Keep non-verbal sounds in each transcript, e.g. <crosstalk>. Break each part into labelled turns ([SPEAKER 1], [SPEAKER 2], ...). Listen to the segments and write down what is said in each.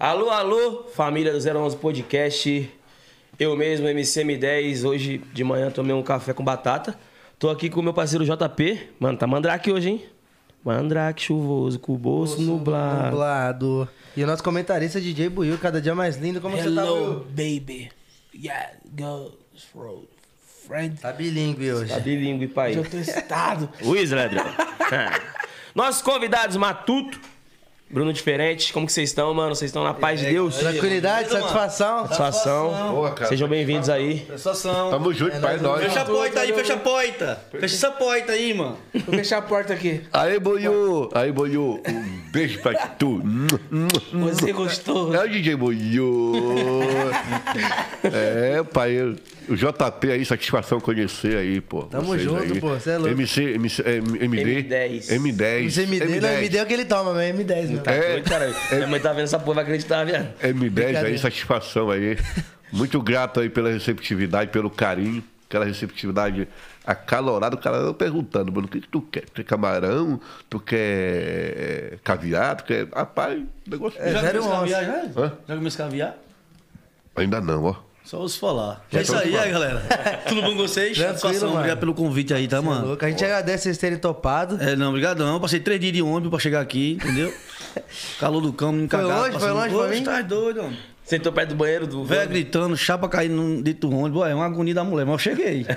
[SPEAKER 1] Alô, alô, família do 011 Podcast. Eu mesmo, MCM10. Hoje de manhã tomei um café com batata. Tô aqui com o meu parceiro JP. Mano, tá mandrake hoje, hein? Mandrake chuvoso, com o bolso nublado.
[SPEAKER 2] Nublado. E o nosso comentarista DJ Buiu, cada dia mais lindo. Como você tá,
[SPEAKER 3] Hello,
[SPEAKER 2] Buiu?
[SPEAKER 3] baby. Yeah, for friend.
[SPEAKER 2] Tá bilíngue hoje.
[SPEAKER 1] Tá bilíngue, pai.
[SPEAKER 3] Eu tô excitado. <laughs>
[SPEAKER 1] Luiz, ladrão. <laughs> Nossos convidados, Matuto, Bruno Diferente. Como que vocês estão, mano? Vocês estão na paz de Deus?
[SPEAKER 2] Tranquilidade, satisfação.
[SPEAKER 1] Satisfação.
[SPEAKER 4] Boa, cara.
[SPEAKER 1] Sejam bem-vindos aí.
[SPEAKER 3] Prestação.
[SPEAKER 4] Tamo junto, pai, nós.
[SPEAKER 3] Fecha a porta aí, fecha a porta. Fecha essa porta aí, mano.
[SPEAKER 5] Vou fechar a porta aqui.
[SPEAKER 4] Aí, Boiô. Aí, Boiô. Um beijo pra tu.
[SPEAKER 3] Você gostou?
[SPEAKER 4] É o DJ Boiô. É, pai. O JP aí, satisfação conhecer aí, pô.
[SPEAKER 2] Tamo junto,
[SPEAKER 4] aí.
[SPEAKER 2] pô, cê é louco.
[SPEAKER 4] MC, MC, é, MD.
[SPEAKER 1] M10.
[SPEAKER 4] M10.
[SPEAKER 2] Esse MD, não, MD é o que ele toma, mas é M10, né?
[SPEAKER 1] Tá
[SPEAKER 4] É.
[SPEAKER 1] doido, caralho. Minha mãe tá vendo essa porra, vai acreditar, viado.
[SPEAKER 4] M10 aí, satisfação aí. Muito grato aí pela receptividade, pelo carinho, aquela receptividade acalorada. O cara perguntando, mano, o que, que tu quer? Tu quer camarão? Tu quer eh, caviar? Tu quer. Rapaz, o negócio.
[SPEAKER 2] É,
[SPEAKER 3] Já
[SPEAKER 2] zero
[SPEAKER 3] comeu caviar, já?
[SPEAKER 4] Hã?
[SPEAKER 3] Já comeu caviar?
[SPEAKER 4] Ainda não, ó.
[SPEAKER 3] Só os falar. É isso aí, aí, galera. <laughs> Tudo bom com vocês? Satisfação. Obrigado pelo convite aí, tá, mano?
[SPEAKER 2] Louco. A gente agradece vocês terem topado.
[SPEAKER 3] É, não, obrigadão. Passei três dias de ônibus pra chegar aqui, entendeu? <laughs> Calor do cão, me
[SPEAKER 2] Foi
[SPEAKER 3] cagado.
[SPEAKER 2] longe? Foi longe
[SPEAKER 3] Oxe,
[SPEAKER 2] mim?
[SPEAKER 3] tá doido, mano.
[SPEAKER 1] Sentou perto do banheiro do.
[SPEAKER 3] Velho gritando, chapa caindo dentro do ônibus. É uma agonia da mulher, mas eu cheguei. <laughs>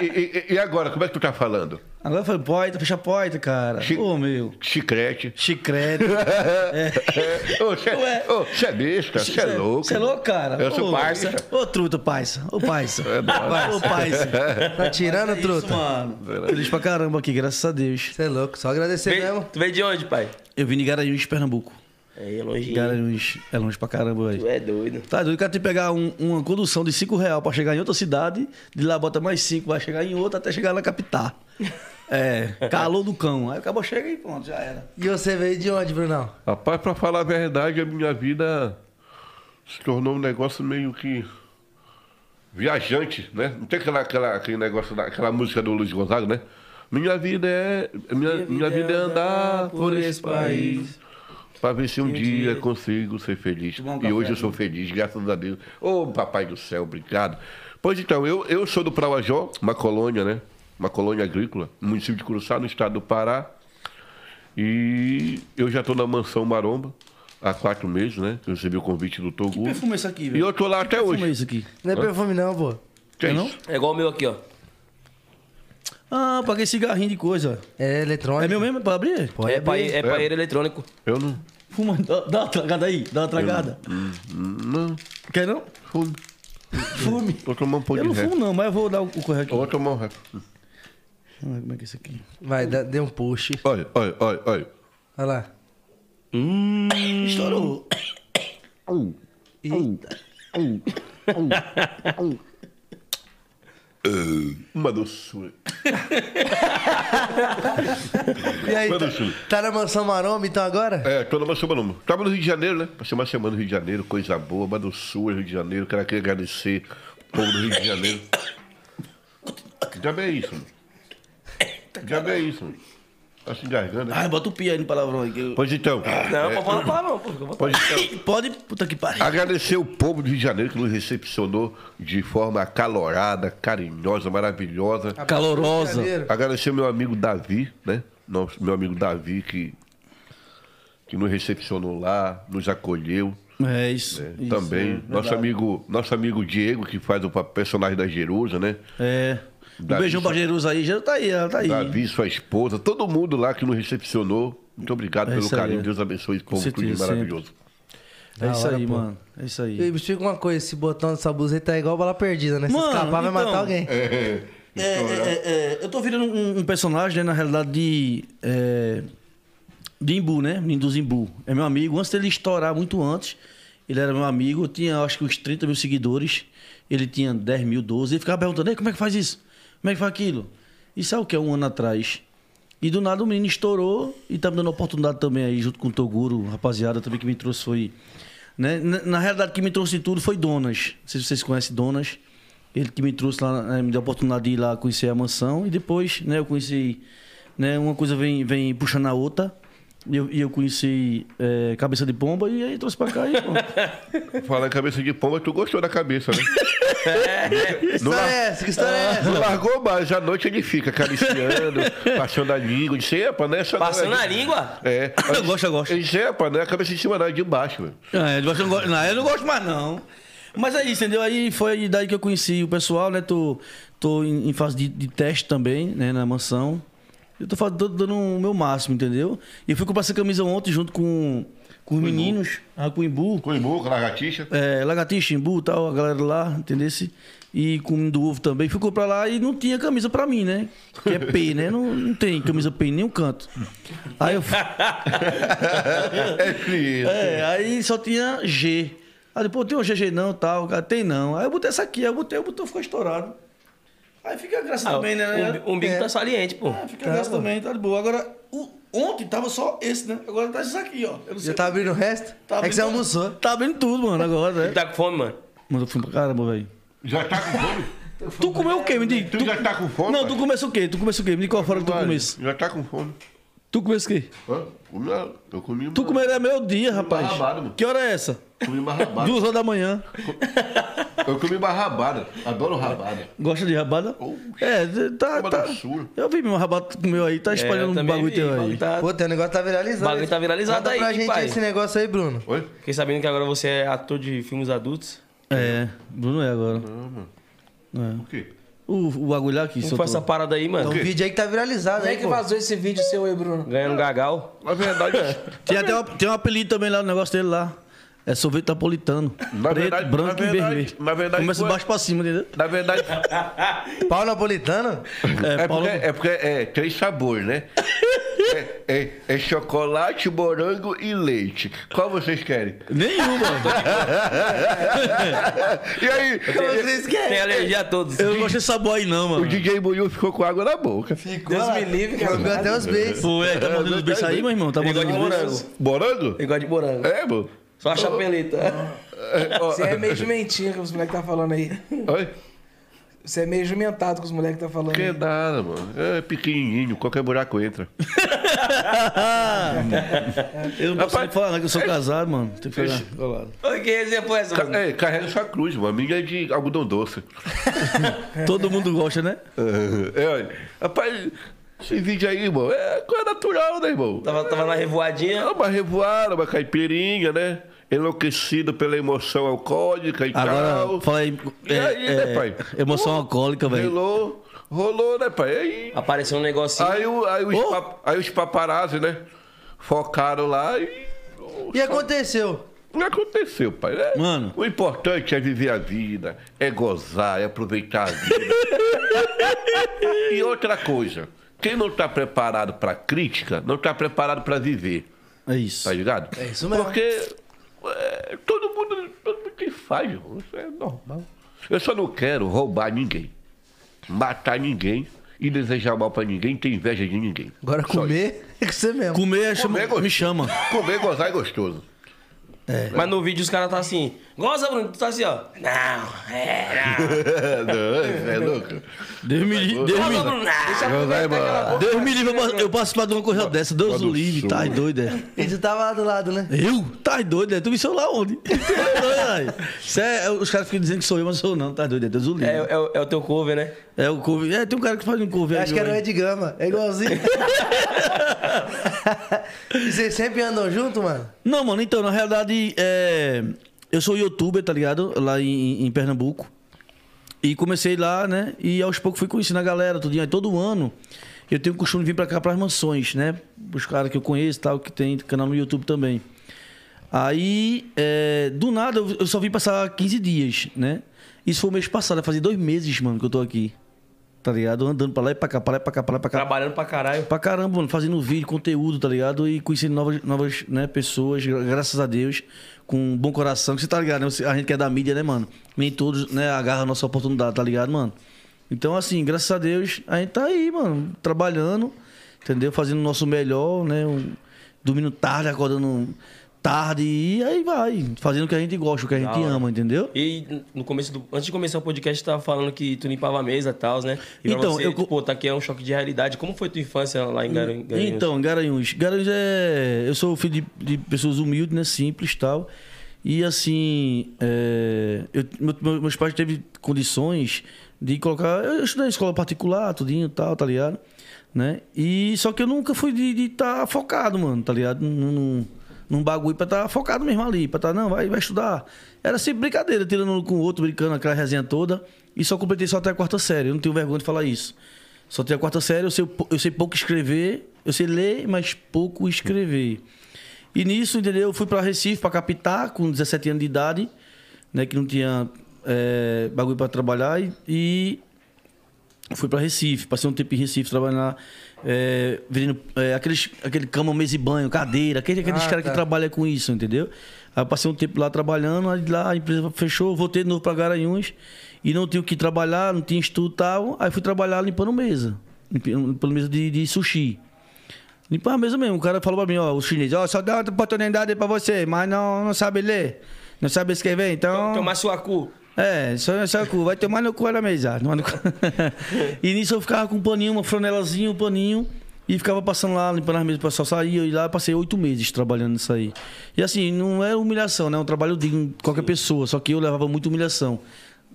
[SPEAKER 4] E, e- e- e agora, como é que tu tá falando?
[SPEAKER 3] Agora foi porta, fecha a porta, cara.
[SPEAKER 4] Chi-
[SPEAKER 3] Ô, meu.
[SPEAKER 4] Chicrete.
[SPEAKER 3] Chicrete. <laughs>
[SPEAKER 4] Ô, você
[SPEAKER 3] Ué.
[SPEAKER 4] é besta, você é louco.
[SPEAKER 3] Você é louco, cara?
[SPEAKER 4] Eu sou
[SPEAKER 3] Ô,
[SPEAKER 4] parça.
[SPEAKER 3] Ô, truta, parça. Ô, parça. Ô, parça. <laughs>
[SPEAKER 2] Tá tirando,
[SPEAKER 3] É isso,
[SPEAKER 2] truta?
[SPEAKER 3] mano. Feliz pra caramba aqui, graças a Deus.
[SPEAKER 2] Você é louco, só agradecer mesmo.
[SPEAKER 1] Tu veio de onde, pai?
[SPEAKER 3] Eu vim de Garanhuns, Pernambuco.
[SPEAKER 1] É, longe.
[SPEAKER 3] Garanhuns é longe pra caramba,
[SPEAKER 1] Tu
[SPEAKER 3] velho.
[SPEAKER 1] é doido.
[SPEAKER 3] Tá doido, o cara tem que pegar um- uma condução de 5 reais pra chegar em outra cidade, de lá bota mais 5, vai chegar em outra até chegar na capital. <laughs> É, calor do cão. Aí acabou, chega e pronto, já era.
[SPEAKER 2] E você veio de onde, Brunão?
[SPEAKER 4] Rapaz, pra falar a verdade, a minha vida se tornou um negócio meio que viajante, né? Não tem aquela, aquela, aquele negócio, aquela música do Luiz Gonzaga, né? Minha vida é. Minha, minha vida é andar por esse país. Pra ver se um dia consigo ser feliz.
[SPEAKER 3] Um
[SPEAKER 4] E hoje eu sou feliz, graças a Deus. Ô, papai do céu, obrigado. Pois então, eu, eu sou do Prauajó, uma colônia, né? Uma colônia agrícola, no município de Curuçá, no estado do Pará. E eu já estou na mansão Maromba há quatro meses, né? Eu recebi o convite do
[SPEAKER 3] Que
[SPEAKER 4] Togu.
[SPEAKER 3] perfume é esse aqui,
[SPEAKER 4] E
[SPEAKER 3] velho?
[SPEAKER 4] eu tô lá até
[SPEAKER 3] Que é
[SPEAKER 4] hoje.
[SPEAKER 3] isso aqui?
[SPEAKER 2] Não é perfume não, pô.
[SPEAKER 4] Que
[SPEAKER 3] É não?
[SPEAKER 4] isso?
[SPEAKER 1] É igual o meu aqui, ó.
[SPEAKER 3] Ah, paguei cigarrinho de coisa.
[SPEAKER 2] É eletrônico.
[SPEAKER 3] É meu mesmo? É pra abrir?
[SPEAKER 2] Pode
[SPEAKER 1] é pra,
[SPEAKER 2] abrir.
[SPEAKER 1] é paeiro eletrônico.
[SPEAKER 4] Eu não.
[SPEAKER 3] Fuma, dá, dá uma tragada aí, dá uma tragada.
[SPEAKER 4] Não,
[SPEAKER 3] Quer não?
[SPEAKER 4] fumo.
[SPEAKER 3] Fume.
[SPEAKER 4] Vou tomar um pão
[SPEAKER 3] Eu
[SPEAKER 4] de
[SPEAKER 3] não fumo não, mas eu vou dar o, o correio aqui.
[SPEAKER 4] Eu vou tomar um
[SPEAKER 3] eu ver como é que é isso aqui.
[SPEAKER 2] Vai, dá, dê um push.
[SPEAKER 4] Olha, olha, olha, olha.
[SPEAKER 2] Olha lá.
[SPEAKER 3] Estourou.
[SPEAKER 2] Eita.
[SPEAKER 4] Uma doçura. <laughs>
[SPEAKER 2] E aí,
[SPEAKER 4] Uma
[SPEAKER 2] tá,
[SPEAKER 4] doçura.
[SPEAKER 2] tá na mansão Maromba então agora?
[SPEAKER 4] É, tô na mansão Maromba. Tava no Rio de Janeiro, né? Passei uma semana no Rio de Janeiro, coisa boa, uma doçura, Rio de Janeiro. Quero aqui agradecer o povo do Rio de Janeiro. Já é isso, mano. Já é isso, mano. Tá se engasgando, né?
[SPEAKER 3] Ai, bota o pi aí no palavrão aí. Que eu...
[SPEAKER 4] Pois então.
[SPEAKER 1] Não,
[SPEAKER 4] é,
[SPEAKER 1] pode falar palavrão, pô. fica à vontade.
[SPEAKER 4] Pois então. <laughs>
[SPEAKER 3] Pode, puta que pariu.
[SPEAKER 4] Agradecer o povo do Rio de Janeiro que nos recepcionou de forma acalorada, carinhosa, maravilhosa.
[SPEAKER 3] Calorosa.
[SPEAKER 4] Agradecer o meu amigo Davi, né? Nosso, meu amigo Davi que, que nos recepcionou lá, nos acolheu.
[SPEAKER 3] É isso. isso,
[SPEAKER 4] Também.
[SPEAKER 3] é
[SPEAKER 4] nosso,
[SPEAKER 3] verdade.
[SPEAKER 4] amigo, nosso amigo Diego, que faz o pa- personagem da Jerusa, né?
[SPEAKER 3] É. Um
[SPEAKER 4] Davi
[SPEAKER 3] beijão pra Jerusa aí. Jerusa tá aí, ela tá aí.
[SPEAKER 4] Davi, sua esposa, todo mundo lá que nos recepcionou. Muito obrigado
[SPEAKER 3] É
[SPEAKER 4] pelo
[SPEAKER 3] isso aí.
[SPEAKER 4] carinho. Deus abençoe esse povo, tudo maravilhoso.
[SPEAKER 3] É
[SPEAKER 2] Da
[SPEAKER 3] isso
[SPEAKER 2] hora,
[SPEAKER 3] aí,
[SPEAKER 2] pô.
[SPEAKER 3] mano. É isso aí.
[SPEAKER 2] E me explica uma coisa, esse botão dessa bluseta é igual bala perdida, né? Se
[SPEAKER 3] Mano,
[SPEAKER 2] escapar, vai
[SPEAKER 3] então,
[SPEAKER 2] matar alguém.
[SPEAKER 3] É, é, é, é, eu tô virando um, um personagem, né, na realidade, de. É, de Imbu, né? Menino do Zimbu. É meu amigo. Antes dele estourar, muito antes, ele era meu amigo. Eu tinha, acho que, uns 30 mil seguidores. Ele tinha 10 mil, 12. Ele ficava perguntando: Ei, como é que faz isso? Como é que faz aquilo? E sabe o que é um ano atrás? E do nada o menino estourou e tá me dando oportunidade também aí, junto com o Toguro, rapaziada, também que me trouxe foi. Né? Na, na realidade, quem me trouxe tudo foi Donas. Não sei se vocês conhecem Donas. Ele que me trouxe lá, né, me deu a oportunidade de ir lá conhecer a mansão. E depois, né, eu conheci. Né, uma coisa vem, vem puxando a outra. E eu, eu conheci é, Cabeça de Pomba e aí trouxe pra cá e, pô. <laughs>
[SPEAKER 4] Falar em cabeça de pomba, tu gostou da cabeça, né?
[SPEAKER 2] Que <laughs>
[SPEAKER 4] Não
[SPEAKER 2] história é essa? Que história é essa?
[SPEAKER 4] Não largou mais, à noite ele fica acariciando, <laughs> passando a língua. Disse, epa, né? Essa é
[SPEAKER 1] Passando a língua.
[SPEAKER 4] É.
[SPEAKER 3] Eu gosto, eu gosto.
[SPEAKER 4] Disse, epa, não é a cabeça de cima, não, é de baixo, velho.
[SPEAKER 3] É, eu não, gosto, não, eu não gosto mais, não. Mas é isso, entendeu? Aí foi daí que eu conheci o pessoal, né? Tô, tô em, em fase de, de teste também, né? Na mansão. Eu tô, tô dando o meu máximo, entendeu? E fui comprar essa camisa ontem junto com, com os meninos, ah, com o Imbu.
[SPEAKER 4] Com imbu, com lagartixa.
[SPEAKER 3] É, Lagartixa, Imbu e tal, a galera lá, entendeu? E com o do ovo também. Fui comprar lá e não tinha camisa pra mim, né? Que é <laughs> P, né? Não, não tem camisa P em nenhum canto. Aí eu <laughs> fui.
[SPEAKER 4] É.
[SPEAKER 3] É, aí só tinha G. Aí depois tem um GG não, tal, cara, tem não. Aí eu botei essa aqui, aí eu botei, o botão ficou estourado. Aí fica a graça
[SPEAKER 1] Ah,
[SPEAKER 3] também, né?
[SPEAKER 1] o umbigo
[SPEAKER 2] É.
[SPEAKER 1] tá saliente, pô.
[SPEAKER 3] É, fica a graça também, tá de boa. Agora, o- ontem tava só esse, né? Agora tá isso aqui, ó. Eu não
[SPEAKER 2] Já tá abrindo o resto? é que você
[SPEAKER 3] abrindo-
[SPEAKER 2] almoçou.
[SPEAKER 3] Tá abrindo tudo, mano, agora, né?
[SPEAKER 1] Tá com fome, mano?
[SPEAKER 3] Mas eu fui pra caramba, velho.
[SPEAKER 4] Já tá com fome?
[SPEAKER 3] Tu comeu o quê? Me diga.
[SPEAKER 4] Tu já tá com fome?
[SPEAKER 3] Não,
[SPEAKER 4] pai?
[SPEAKER 3] tu começou o quê? Tu começou o quê? Me diga qual fora que tu comesse.
[SPEAKER 4] Já tá com fome.
[SPEAKER 3] Tu comesse o quê?
[SPEAKER 4] Hã? Comi, eu comi
[SPEAKER 3] Tu comeu era meio dia, rapaz.
[SPEAKER 4] rabado, mano.
[SPEAKER 3] Que hora é essa?
[SPEAKER 4] Comi uma rabada.
[SPEAKER 3] Duas horas da manhã.
[SPEAKER 4] Eu comi uma rabada. Adoro rabada.
[SPEAKER 3] Gosta de rabada? É, tá.
[SPEAKER 4] Uma
[SPEAKER 3] tá.
[SPEAKER 4] doçura.
[SPEAKER 3] Eu vi meu rabada comeu aí, tá espalhando
[SPEAKER 1] É, eu
[SPEAKER 3] um
[SPEAKER 1] também
[SPEAKER 3] bagulho
[SPEAKER 1] vi,
[SPEAKER 3] teu
[SPEAKER 1] o
[SPEAKER 3] aí.
[SPEAKER 1] bagulho Tá...
[SPEAKER 2] Pô, teu negócio tá viralizado.
[SPEAKER 1] O bagulho tá viralizado
[SPEAKER 2] Conta
[SPEAKER 1] aí,
[SPEAKER 2] pra gente
[SPEAKER 1] pai.
[SPEAKER 2] esse negócio aí, Bruno.
[SPEAKER 4] Oi?
[SPEAKER 1] Fiquei sabendo que agora você é ator de filmes adultos.
[SPEAKER 3] É, Bruno é agora.
[SPEAKER 4] O quê?
[SPEAKER 3] O, o bagulho lá que
[SPEAKER 1] Como foi essa parada aí,
[SPEAKER 2] Tem
[SPEAKER 1] mano?
[SPEAKER 2] um vídeo aí que tá viralizado
[SPEAKER 5] Como é que vazou esse vídeo seu aí, Bruno?
[SPEAKER 1] Ganhando gagal.
[SPEAKER 4] Na verdade, <laughs>
[SPEAKER 3] Tem até uma- tem um apelido também lá no negócio dele lá. É sorvete napolitano.
[SPEAKER 4] Na
[SPEAKER 3] Preto,
[SPEAKER 4] verdade-
[SPEAKER 3] branco
[SPEAKER 4] na
[SPEAKER 3] e
[SPEAKER 4] verdade-
[SPEAKER 3] vermelho.
[SPEAKER 4] na verdade
[SPEAKER 3] Começa de baixo pra cima, entendeu?
[SPEAKER 4] na verdade, <laughs>
[SPEAKER 2] Pau napolitano?
[SPEAKER 3] É,
[SPEAKER 4] é,
[SPEAKER 3] Paulo-
[SPEAKER 4] porque, é porque é três sabores, né? <laughs> É, é- é chocolate, morango e leite. Qual vocês querem?
[SPEAKER 3] Nenhuma. <laughs>
[SPEAKER 4] E aí,
[SPEAKER 2] Vocês
[SPEAKER 1] Tem
[SPEAKER 2] querem?
[SPEAKER 1] alergia a todos.
[SPEAKER 3] Eu não gosto desse sabor aí, não,
[SPEAKER 4] o
[SPEAKER 3] mano.
[SPEAKER 4] DJ Buiu ficou com água na boca.
[SPEAKER 5] Deus me livre, cara.
[SPEAKER 2] Comeu até os beijos.
[SPEAKER 3] Pô, é, tá mandando os beijos aí, meu irmão? Tá mandando
[SPEAKER 1] de
[SPEAKER 3] os beijos?
[SPEAKER 1] morango.
[SPEAKER 4] Morango?
[SPEAKER 1] Gosta de morango.
[SPEAKER 4] É, mano.
[SPEAKER 1] Só a chapeleta.
[SPEAKER 4] É,
[SPEAKER 5] Você é meio <laughs> jumentinho que os moleques tá falando aí.
[SPEAKER 4] Oi?
[SPEAKER 5] Você é meio jumentado que os moleques tá falando
[SPEAKER 4] Que
[SPEAKER 5] aí.
[SPEAKER 4] nada, mano. É pequenininho, qualquer buraco entra.
[SPEAKER 3] Eu não posso nem
[SPEAKER 4] Rapaz,
[SPEAKER 3] falar, né? Que eu sou casado, mano. Tem que falar. colado.
[SPEAKER 1] O que você foi essa,
[SPEAKER 4] Ca-
[SPEAKER 1] mano?
[SPEAKER 4] É, carrega sua cruz, mano. A minha é de algodão doce. <laughs>
[SPEAKER 3] Todo mundo gosta, né?
[SPEAKER 4] É, olha. Rapaz, esse vídeo aí, irmão, é coisa natural, né, irmão?
[SPEAKER 1] Tava, tava na revoadinha.
[SPEAKER 4] É uma revoada, uma caipirinha, né? Enlouquecido pela emoção alcoólica e
[SPEAKER 3] Agora,
[SPEAKER 4] tal.
[SPEAKER 3] fala aí.
[SPEAKER 4] E
[SPEAKER 3] é,
[SPEAKER 4] aí,
[SPEAKER 3] é,
[SPEAKER 4] né, pai?
[SPEAKER 3] Emoção alcoólica, velho.
[SPEAKER 4] Rolou, rolou, né, pai? Aí,
[SPEAKER 1] Apareceu um negocinho.
[SPEAKER 4] aí, o- aí, os, pap- aí os paparazzi, né? Focaram lá e.
[SPEAKER 2] E aconteceu?
[SPEAKER 4] Não aconteceu, pai. né?
[SPEAKER 3] Mano.
[SPEAKER 4] O importante é viver a vida, é gozar, é aproveitar a vida. <laughs> e outra coisa, quem não está preparado para crítica, não está preparado para viver.
[SPEAKER 3] É isso.
[SPEAKER 4] Tá ligado?
[SPEAKER 2] É isso mesmo.
[SPEAKER 4] Porque é, todo mundo, todo mundo tem falha, irmão. isso é normal. Eu só não quero roubar ninguém, matar ninguém e desejar mal para ninguém, ter inveja de ninguém.
[SPEAKER 2] Agora
[SPEAKER 4] Só
[SPEAKER 2] comer <laughs> é com você mesmo.
[SPEAKER 3] Comer, é chama,
[SPEAKER 4] Comer é gostoso.
[SPEAKER 3] me chama.
[SPEAKER 4] Comer, gozar é gostoso.
[SPEAKER 1] Mas no vídeo os caras tá assim. Goza, Bruno. Tu tá assim, ó. Não, é,
[SPEAKER 4] não, <laughs> é louco.
[SPEAKER 3] Deus me livre. Deus
[SPEAKER 1] não.
[SPEAKER 3] me
[SPEAKER 4] mano.
[SPEAKER 5] boca.
[SPEAKER 3] Deus me livre, eu participar de uma coisa dessa. Deus o livre, tá doido, é.
[SPEAKER 2] E tu tava lá do lado, né?
[SPEAKER 3] Eu? Tá doido, é? Tu me sou lá onde? <laughs> É, é, os caras ficam dizendo que sou eu, mas sou não, tá doido, é Deus o livre.
[SPEAKER 1] É, é, o- é o teu cover, né?
[SPEAKER 3] É, o couve. É, tem um cara que faz um aí.
[SPEAKER 2] acho que era o. Ed Gama. É igualzinho. <laughs> e vocês sempre andam junto, mano?
[SPEAKER 3] Não, mano, então, na realidade, é, eu sou youtuber, tá ligado? Lá em, em Pernambuco. E comecei lá, né? E aos poucos fui conhecendo a galera, tudo. Aí todo ano eu tenho o costume de vir pra cá, pras mansões, né? Os caras que eu conheço tal, que tem canal no YouTube também. Aí, é, do nada, eu só vim passar 15 dias, né? Isso foi o mês passado, fazia dois meses, mano, que eu tô aqui. Tá ligado? Andando pra lá e pra cá, pra lá e pra cá, pra lá e pra cá.
[SPEAKER 1] Trabalhando pra caralho.
[SPEAKER 3] Pra caramba, mano, fazendo vídeo, conteúdo, tá ligado? E conhecendo novas, novas né, pessoas, gra- graças a Deus, com um bom coração. Que você tá ligado, né? A gente que é da mídia, né, mano? Nem todos, né, agarram a nossa oportunidade, tá ligado, mano? Então, assim, graças a Deus, a gente tá aí, mano, trabalhando, entendeu? Fazendo o nosso melhor, né? Um, dormindo tarde, acordando tarde, e aí vai, fazendo o que a gente gosta, o que a gente ama, entendeu?
[SPEAKER 1] E no começo do. Antes de começar o podcast, tu tava falando que tu limpava a mesa e tal, né? E
[SPEAKER 3] Então,
[SPEAKER 1] você,
[SPEAKER 3] eu
[SPEAKER 1] pô, tá aqui é um choque de realidade. Como foi tua infância lá em Garan- Garanhuns?
[SPEAKER 3] Então, Garanhuns. Garanhuns é. Eu sou filho de, de pessoas humildes, né? Simples e tal. E assim. é, eu- meu- meu- meus pais teve condições de colocar. Eu estudei em escola particular, tudinho e tal, tá ligado? Né? E só que eu nunca fui de estar focado, mano, tá ligado? Num, num, num bagulho pra estar focado mesmo ali, pra estar, não, vai, vai estudar. Era sempre brincadeira, tirando um com o outro, brincando, aquela resenha toda. E só completei só até a quarta série. Eu não tenho vergonha de falar isso. Só tenho a quarta série, eu sei, eu sei pouco escrever, eu sei ler, mas pouco escrever. E nisso, entendeu? Eu fui para Recife, para captar, com 17 anos de idade, né? Que não tinha é, bagulho para trabalhar. E fui para Recife, passei um tempo em Recife trabalhando lá, é, vendendo é, aqueles, aquele cama, mesa e banho, cadeira, aquele- aqueles
[SPEAKER 2] Ah,
[SPEAKER 3] caras
[SPEAKER 2] tá.
[SPEAKER 3] que trabalham com isso, entendeu? Aí passei um tempo lá trabalhando, aí lá a empresa fechou, voltei de novo para Garanhuns e não tinha o que trabalhar, não tinha estudo e tal. Aí fui trabalhar limpando mesa, limpando mesa de, de sushi. Limpar a mesa mesmo. O cara falou pra mim, ó, o chinês, ó, só dá outra oportunidade pra você, mas não, não sabe ler, não sabe escrever, então.
[SPEAKER 1] Tomar sua cu.
[SPEAKER 3] É, só, só cu, vai tomar no cu da mesa. tomar no cu. <laughs> e nisso eu ficava com um paninho, uma flanelazinha, um paninho, e ficava passando lá, limpando as mesas, o pessoal saía, e lá eu passei oito meses trabalhando nisso aí. E assim, não é humilhação, né? É um trabalho digno de qualquer pessoa, só que eu levava muita humilhação.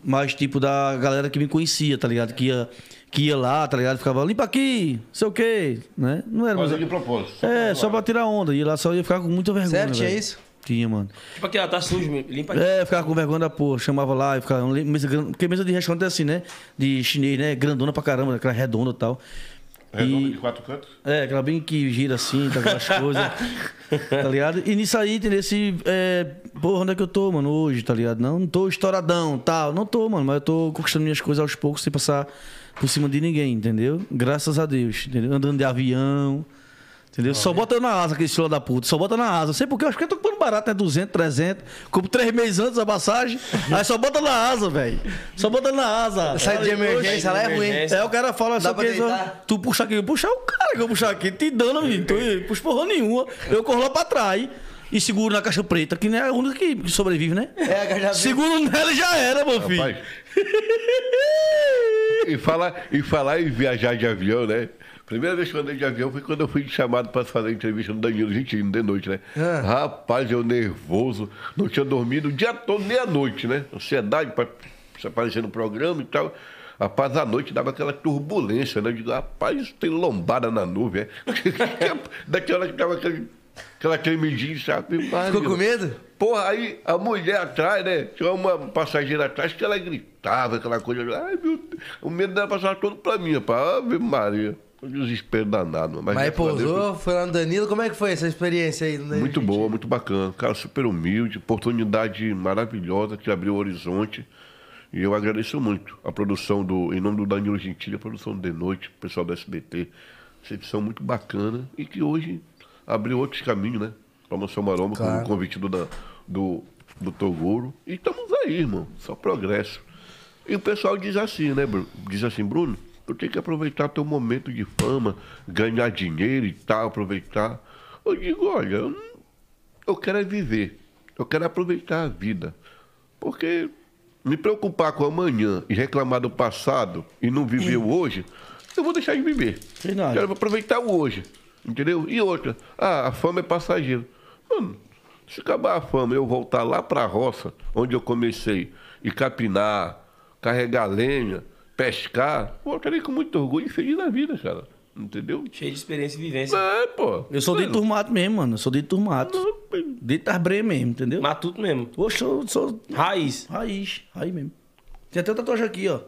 [SPEAKER 3] Mas, tipo, da galera que me conhecia, tá ligado? Que ia, que ia lá, tá ligado? Ficava, limpa aqui, sei o quê, né? Não era mais...
[SPEAKER 4] Fazer de propósito.
[SPEAKER 3] É, só pra tirar onda. E lá só ia ficar com muita vergonha.
[SPEAKER 2] Tinha
[SPEAKER 3] velho.
[SPEAKER 2] isso?
[SPEAKER 3] Tinha, mano.
[SPEAKER 1] Tipo aqui, ó, tá sujo, limpa aqui.
[SPEAKER 3] É, ficava com vergonha da porra. Chamava lá e ficava. Mesa, porque mesa de restaurante é assim, né? De chinês, né? Grandona pra caramba, aquela redonda e tal.
[SPEAKER 4] Redondo
[SPEAKER 3] E-
[SPEAKER 4] de quatro cantos.
[SPEAKER 3] É, aquela bem que gira assim, tá, aquelas coisas. <laughs> Tá ligado? E nisso aí, tem esse. É, porra, onde é que eu tô, mano, hoje, tá ligado? Não, não tô estouradão tal. Não tô, mano, mas eu tô conquistando minhas coisas aos poucos sem passar por cima de ninguém, entendeu? Graças a Deus, entendeu? Andando de avião. Entendeu? Só bota na asa aquele filho da puta. Só bota na asa. Sei porque eu acho que eu tô comprando barato, né? 200, 300. Compro três meses antes a passagem. aí só bota na asa, velho. Só bota na asa.
[SPEAKER 2] Sai de emergência, lá é ruim.
[SPEAKER 3] é, o cara fala
[SPEAKER 2] Dá
[SPEAKER 3] só que tu puxa aqui, puxar o cara que eu puxar aqui, te dando, menino. Tu puxa porra nenhuma. Eu corro lá pra trás e seguro na caixa preta, que não é a única que sobrevive, né?
[SPEAKER 2] É, a vi.
[SPEAKER 3] Seguro nela e já era, meu filho.
[SPEAKER 4] Rapaz. <laughs> E falar, e falar em viajar de avião, né? Primeira vez que eu andei de avião foi quando eu fui chamado para fazer entrevista no Danilo Gentili, de noite, né?
[SPEAKER 2] Ah.
[SPEAKER 4] Rapaz, eu nervoso, não tinha dormido o dia todo, nem à noite, né? Ansiedade para aparecer no programa e tal. Rapaz, à noite dava aquela turbulência, né? Eu digo, rapaz, tem lombada na nuvem, é? Daquela <laughs> que dava aquele, aquela tremidinha, sabe?
[SPEAKER 2] Ficou com medo?
[SPEAKER 4] Porra, aí a mulher atrás, né? Tinha uma passageira atrás que ela gritava, aquela coisa. Ai, meu Deus. O medo dela passava todo pra mim, rapaz. Ave Maria. Um desespero danado. Mas,
[SPEAKER 2] Mas
[SPEAKER 4] a Deus,
[SPEAKER 2] pousou, foi lá no Danilo. Como é que foi essa experiência aí? né,
[SPEAKER 4] Muito boa, muito bacana. Cara, super humilde, oportunidade maravilhosa que abriu o horizonte. E eu agradeço muito a produção do, em nome do Danilo Gentili, a produção do De Noite, o pessoal do SBT. Recepção muito bacana e que hoje abriu outros caminhos, né? Para Mansão Maromba, com
[SPEAKER 2] Claro.
[SPEAKER 4] o convite do, do, do Toguro. E estamos aí, irmão. Só progresso. E o pessoal diz assim, né, Bruno? Diz assim, Bruno, tu tem que aproveitar teu momento de fama, ganhar dinheiro e tal, aproveitar. Eu digo, olha, eu, não- eu quero é viver. Eu quero aproveitar a vida. Porque me preocupar com amanhã e reclamar do passado e não viver o hoje, eu vou deixar de viver. Quero aproveitar o hoje. Entendeu? E outra, ah, a fama é passageira. Mano, se acabar a fama e eu voltar lá pra roça, onde eu comecei, e capinar, carregar lenha, pescar, voltarei com muito orgulho e feliz na vida, cara. Entendeu?
[SPEAKER 1] Cheio de experiência e vivência.
[SPEAKER 4] É, pô.
[SPEAKER 3] Eu sou dentro do mato mesmo, mano. Eu sou dentro do mato. Dentro das breias mesmo, entendeu?
[SPEAKER 1] Matuto mesmo.
[SPEAKER 3] Poxa, eu sou
[SPEAKER 1] Raiz.
[SPEAKER 3] raiz, raiz mesmo. Tem até tatuagem aqui, ó.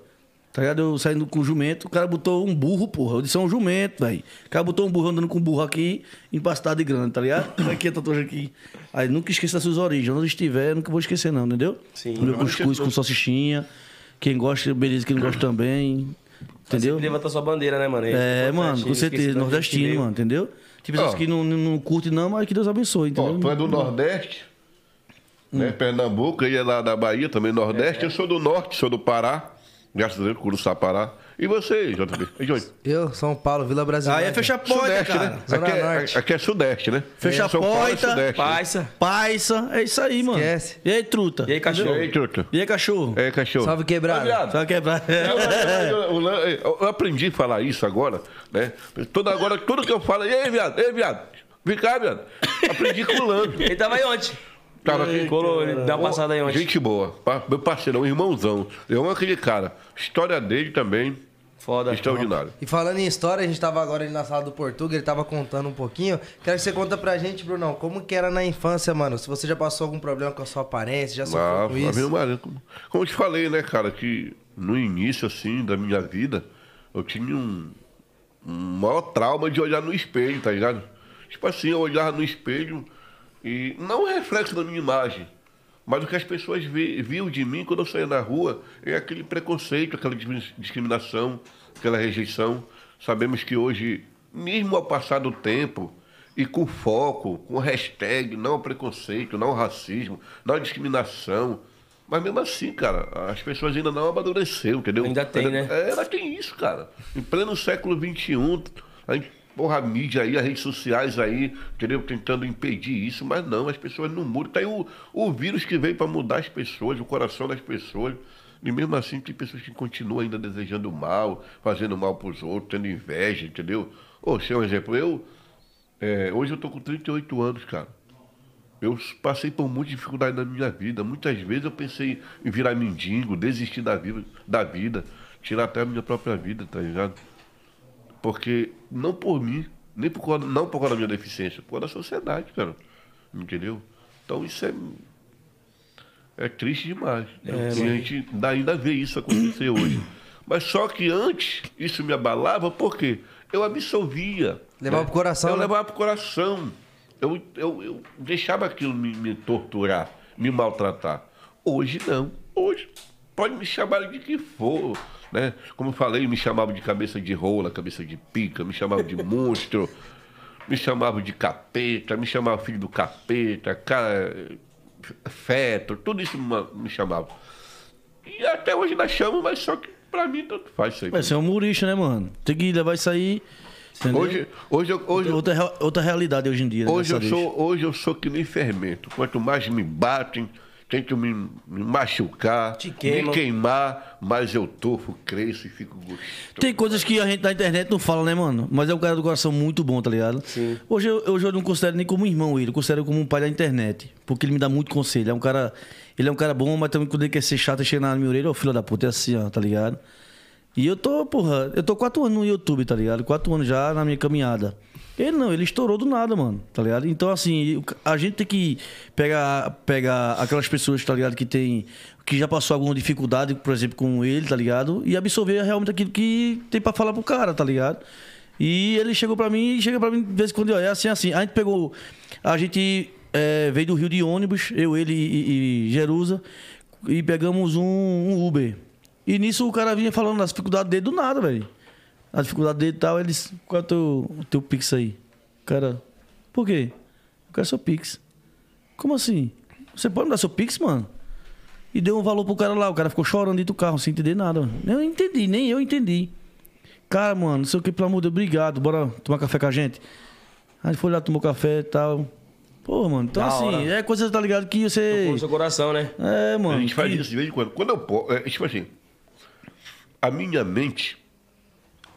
[SPEAKER 3] Tá ligado? Eu saindo com jumento, o cara botou um burro, porra. Eu disse é um jumento, velho. O cara botou um burro andando com um burro aqui, empastado de grana, tá ligado? Aqui a tatuagem aqui. Aí nunca esqueça as suas origens. Onde estiver, nunca vou esquecer, não, entendeu?
[SPEAKER 1] Sim.
[SPEAKER 3] Meu cuscuz com salsichinha. Quem gosta, beleza, quem não gosta também. Entendeu?
[SPEAKER 1] Sempre levanta sua bandeira, né, mano?
[SPEAKER 3] É,
[SPEAKER 1] Importante,
[SPEAKER 3] mano, com certeza.
[SPEAKER 1] gente
[SPEAKER 3] Nordestino,
[SPEAKER 1] veio.
[SPEAKER 3] mano, entendeu? Tem pessoas
[SPEAKER 4] Ó.
[SPEAKER 3] que não, não, curtem, não, mas que Deus abençoe, entendeu?
[SPEAKER 4] Ó, tu é do Nordeste, né? Pernambuco, e é lá da Bahia, também Nordeste. Eu sou do Norte, sou do Pará, graças a Deus, Curuçá, Pará. E você, JB? E?
[SPEAKER 2] Eu, São Paulo, Vila Brasileira.
[SPEAKER 3] Aí é fechar a porta,
[SPEAKER 4] Sudeste,
[SPEAKER 3] cara.
[SPEAKER 4] né?
[SPEAKER 2] Zona
[SPEAKER 4] Aqui é,
[SPEAKER 2] Norte.
[SPEAKER 4] aqui é Sudeste, né?
[SPEAKER 3] Fecha a
[SPEAKER 4] é
[SPEAKER 3] porta,
[SPEAKER 4] né?
[SPEAKER 1] Paisa.
[SPEAKER 3] Paisa, é isso aí, mano.
[SPEAKER 2] Esquece.
[SPEAKER 3] E aí, truta?
[SPEAKER 1] E aí, cachorro?
[SPEAKER 4] E aí, truta?
[SPEAKER 3] E aí, cachorro?
[SPEAKER 4] É, cachorro.
[SPEAKER 2] Salve, quebrado.
[SPEAKER 4] Ô, viado,
[SPEAKER 3] Só quebrar.
[SPEAKER 4] Eu, eu- eu- eu aprendi a falar isso agora, né? Toda agora, tudo que eu falo, e aí, viado, ei, viado, vem cá, viado. Aprendi com o Lando.
[SPEAKER 1] Ele tava aí ontem.
[SPEAKER 4] Tava aqui.
[SPEAKER 1] Colou, ele dá uma passada aí ontem.
[SPEAKER 4] Gente boa, meu parceirão, irmãozão. Eu amo aquele cara. História dele também,
[SPEAKER 1] Foda.
[SPEAKER 4] extraordinário.
[SPEAKER 2] E falando em história, a gente tava agora ali na sala do Portuga, ele tava contando um pouquinho. Quero que você conta pra gente, Brunão, como que era na infância, mano? Se você já passou algum problema com a sua aparência, já sofreu
[SPEAKER 4] Ah,
[SPEAKER 2] com isso.
[SPEAKER 4] Maria, como, como eu te falei, né, cara, que no início, assim, da minha vida, eu tinha um, um maior trauma de olhar no espelho, tá ligado? Tipo assim, eu olhava no espelho e não o reflexo da minha imagem, mas o que as pessoas vi- viam de mim quando eu saía na rua é aquele preconceito, aquela dis- discriminação, aquela rejeição. Sabemos que hoje, mesmo ao passar do tempo, e com foco, com hashtag, não ao preconceito, não ao racismo, não à discriminação. Mas mesmo assim, cara, as pessoas ainda não amadureceram, entendeu?
[SPEAKER 1] Ainda tem, né?
[SPEAKER 4] É, ainda tem isso, cara. Em pleno século XXI, a gente- porra, a mídia aí, as redes sociais aí, entendeu? Tentando impedir isso, mas não, as pessoas não mudam. Tá aí o, o vírus que veio para mudar as pessoas, o coração das pessoas. E mesmo assim tem pessoas que continuam ainda desejando mal, fazendo mal pros outros, tendo inveja, entendeu? Ô, sei um exemplo, eu. é, hoje eu tô com 38 anos, cara. Eu passei por muita dificuldade na minha vida. Muitas vezes eu pensei em virar mendigo, desistir da vida, da vida tirar até a minha própria vida, tá ligado? Porque não por mim, nem por causa, não por causa da minha deficiência, por causa da sociedade, cara. Entendeu? Então isso é. É triste demais. né? e a gente ainda- vê isso acontecer hoje. Mas só que antes isso me abalava, por quê? Eu absolvia.
[SPEAKER 2] Levava pro coração,
[SPEAKER 4] Eu
[SPEAKER 2] né?
[SPEAKER 4] levava pro coração. Eu, eu, eu deixava aquilo me, me torturar, me maltratar. Hoje não. Hoje pode me chamar de que for. Né? Como eu falei, me chamavam de cabeça de rola, cabeça de pica, me chamavam de <laughs> monstro, me chamavam de capeta, me chamavam filho do capeta, cara, feto, tudo isso me, chamava. E até hoje ainda chamam, mas só que pra mim tanto faz isso aí.
[SPEAKER 3] Vai ser um humorista, né, mano? Tem que levar isso aí. Entendeu?
[SPEAKER 4] Hoje, hoje, eu- hoje,
[SPEAKER 3] outra, outra realidade hoje em dia. né,
[SPEAKER 4] Hoje eu,
[SPEAKER 3] vez.
[SPEAKER 4] sou, hoje eu sou que nem fermento. Quanto mais me batem, tentam me, me machucar,
[SPEAKER 1] Te
[SPEAKER 4] me queimar, mais eu tofo, cresço e fico gostoso.
[SPEAKER 3] Tem coisas que a gente na internet não fala, né, mano? Mas é um cara do coração muito bom, tá ligado?
[SPEAKER 1] Sim.
[SPEAKER 3] Hoje eu, hoje eu não considero nem como irmão ele, eu considero como um pai da internet. Porque ele me dá muito conselho. É um cara. Ele é um cara bom, mas também quando ele quer ser chato e chega na minha orelha, ô filho da puta, é assim, ó, tá ligado? E eu tô, porra, eu tô quatro anos no YouTube, tá ligado? Quatro anos já na minha caminhada. Ele não, ele estourou do nada, mano, tá ligado? Então, assim, a gente tem que pegar, pegar aquelas pessoas, tá ligado? Que tem. Que já passou alguma dificuldade, por exemplo, com ele, tá ligado? E absorver realmente aquilo que tem pra falar pro cara, tá ligado? E ele chegou pra mim e chega pra mim de vez em quando, é assim, assim. A gente pegou. A gente é, veio do Rio de ônibus, eu, ele e, e Jerusa, e pegamos um, um Uber. E nisso o cara vinha falando das dificuldades dele do nada, velho. A dificuldade dele e tal, ele disse, qual é o teu, o teu Pix aí? O cara, por quê? Eu quero seu Pix. Como assim? Você pode me dar seu Pix, mano? E deu um valor pro cara lá, o cara ficou chorando dentro do carro, sem entender nada. mano. Eu não entendi, nem eu entendi. Cara, mano, não sei o que, pelo amor de Deus, obrigado, bora tomar café com a gente. Aí ele foi lá, tomou café e tal. Pô, mano, então
[SPEAKER 1] Da
[SPEAKER 3] assim,
[SPEAKER 1] hora.
[SPEAKER 3] é coisa, tá ligado, que você...
[SPEAKER 1] Tocou no seu coração, né?
[SPEAKER 3] É, mano.
[SPEAKER 4] a gente faz isso de vez em quando. Quando eu posso. É, tipo assim, a minha mente,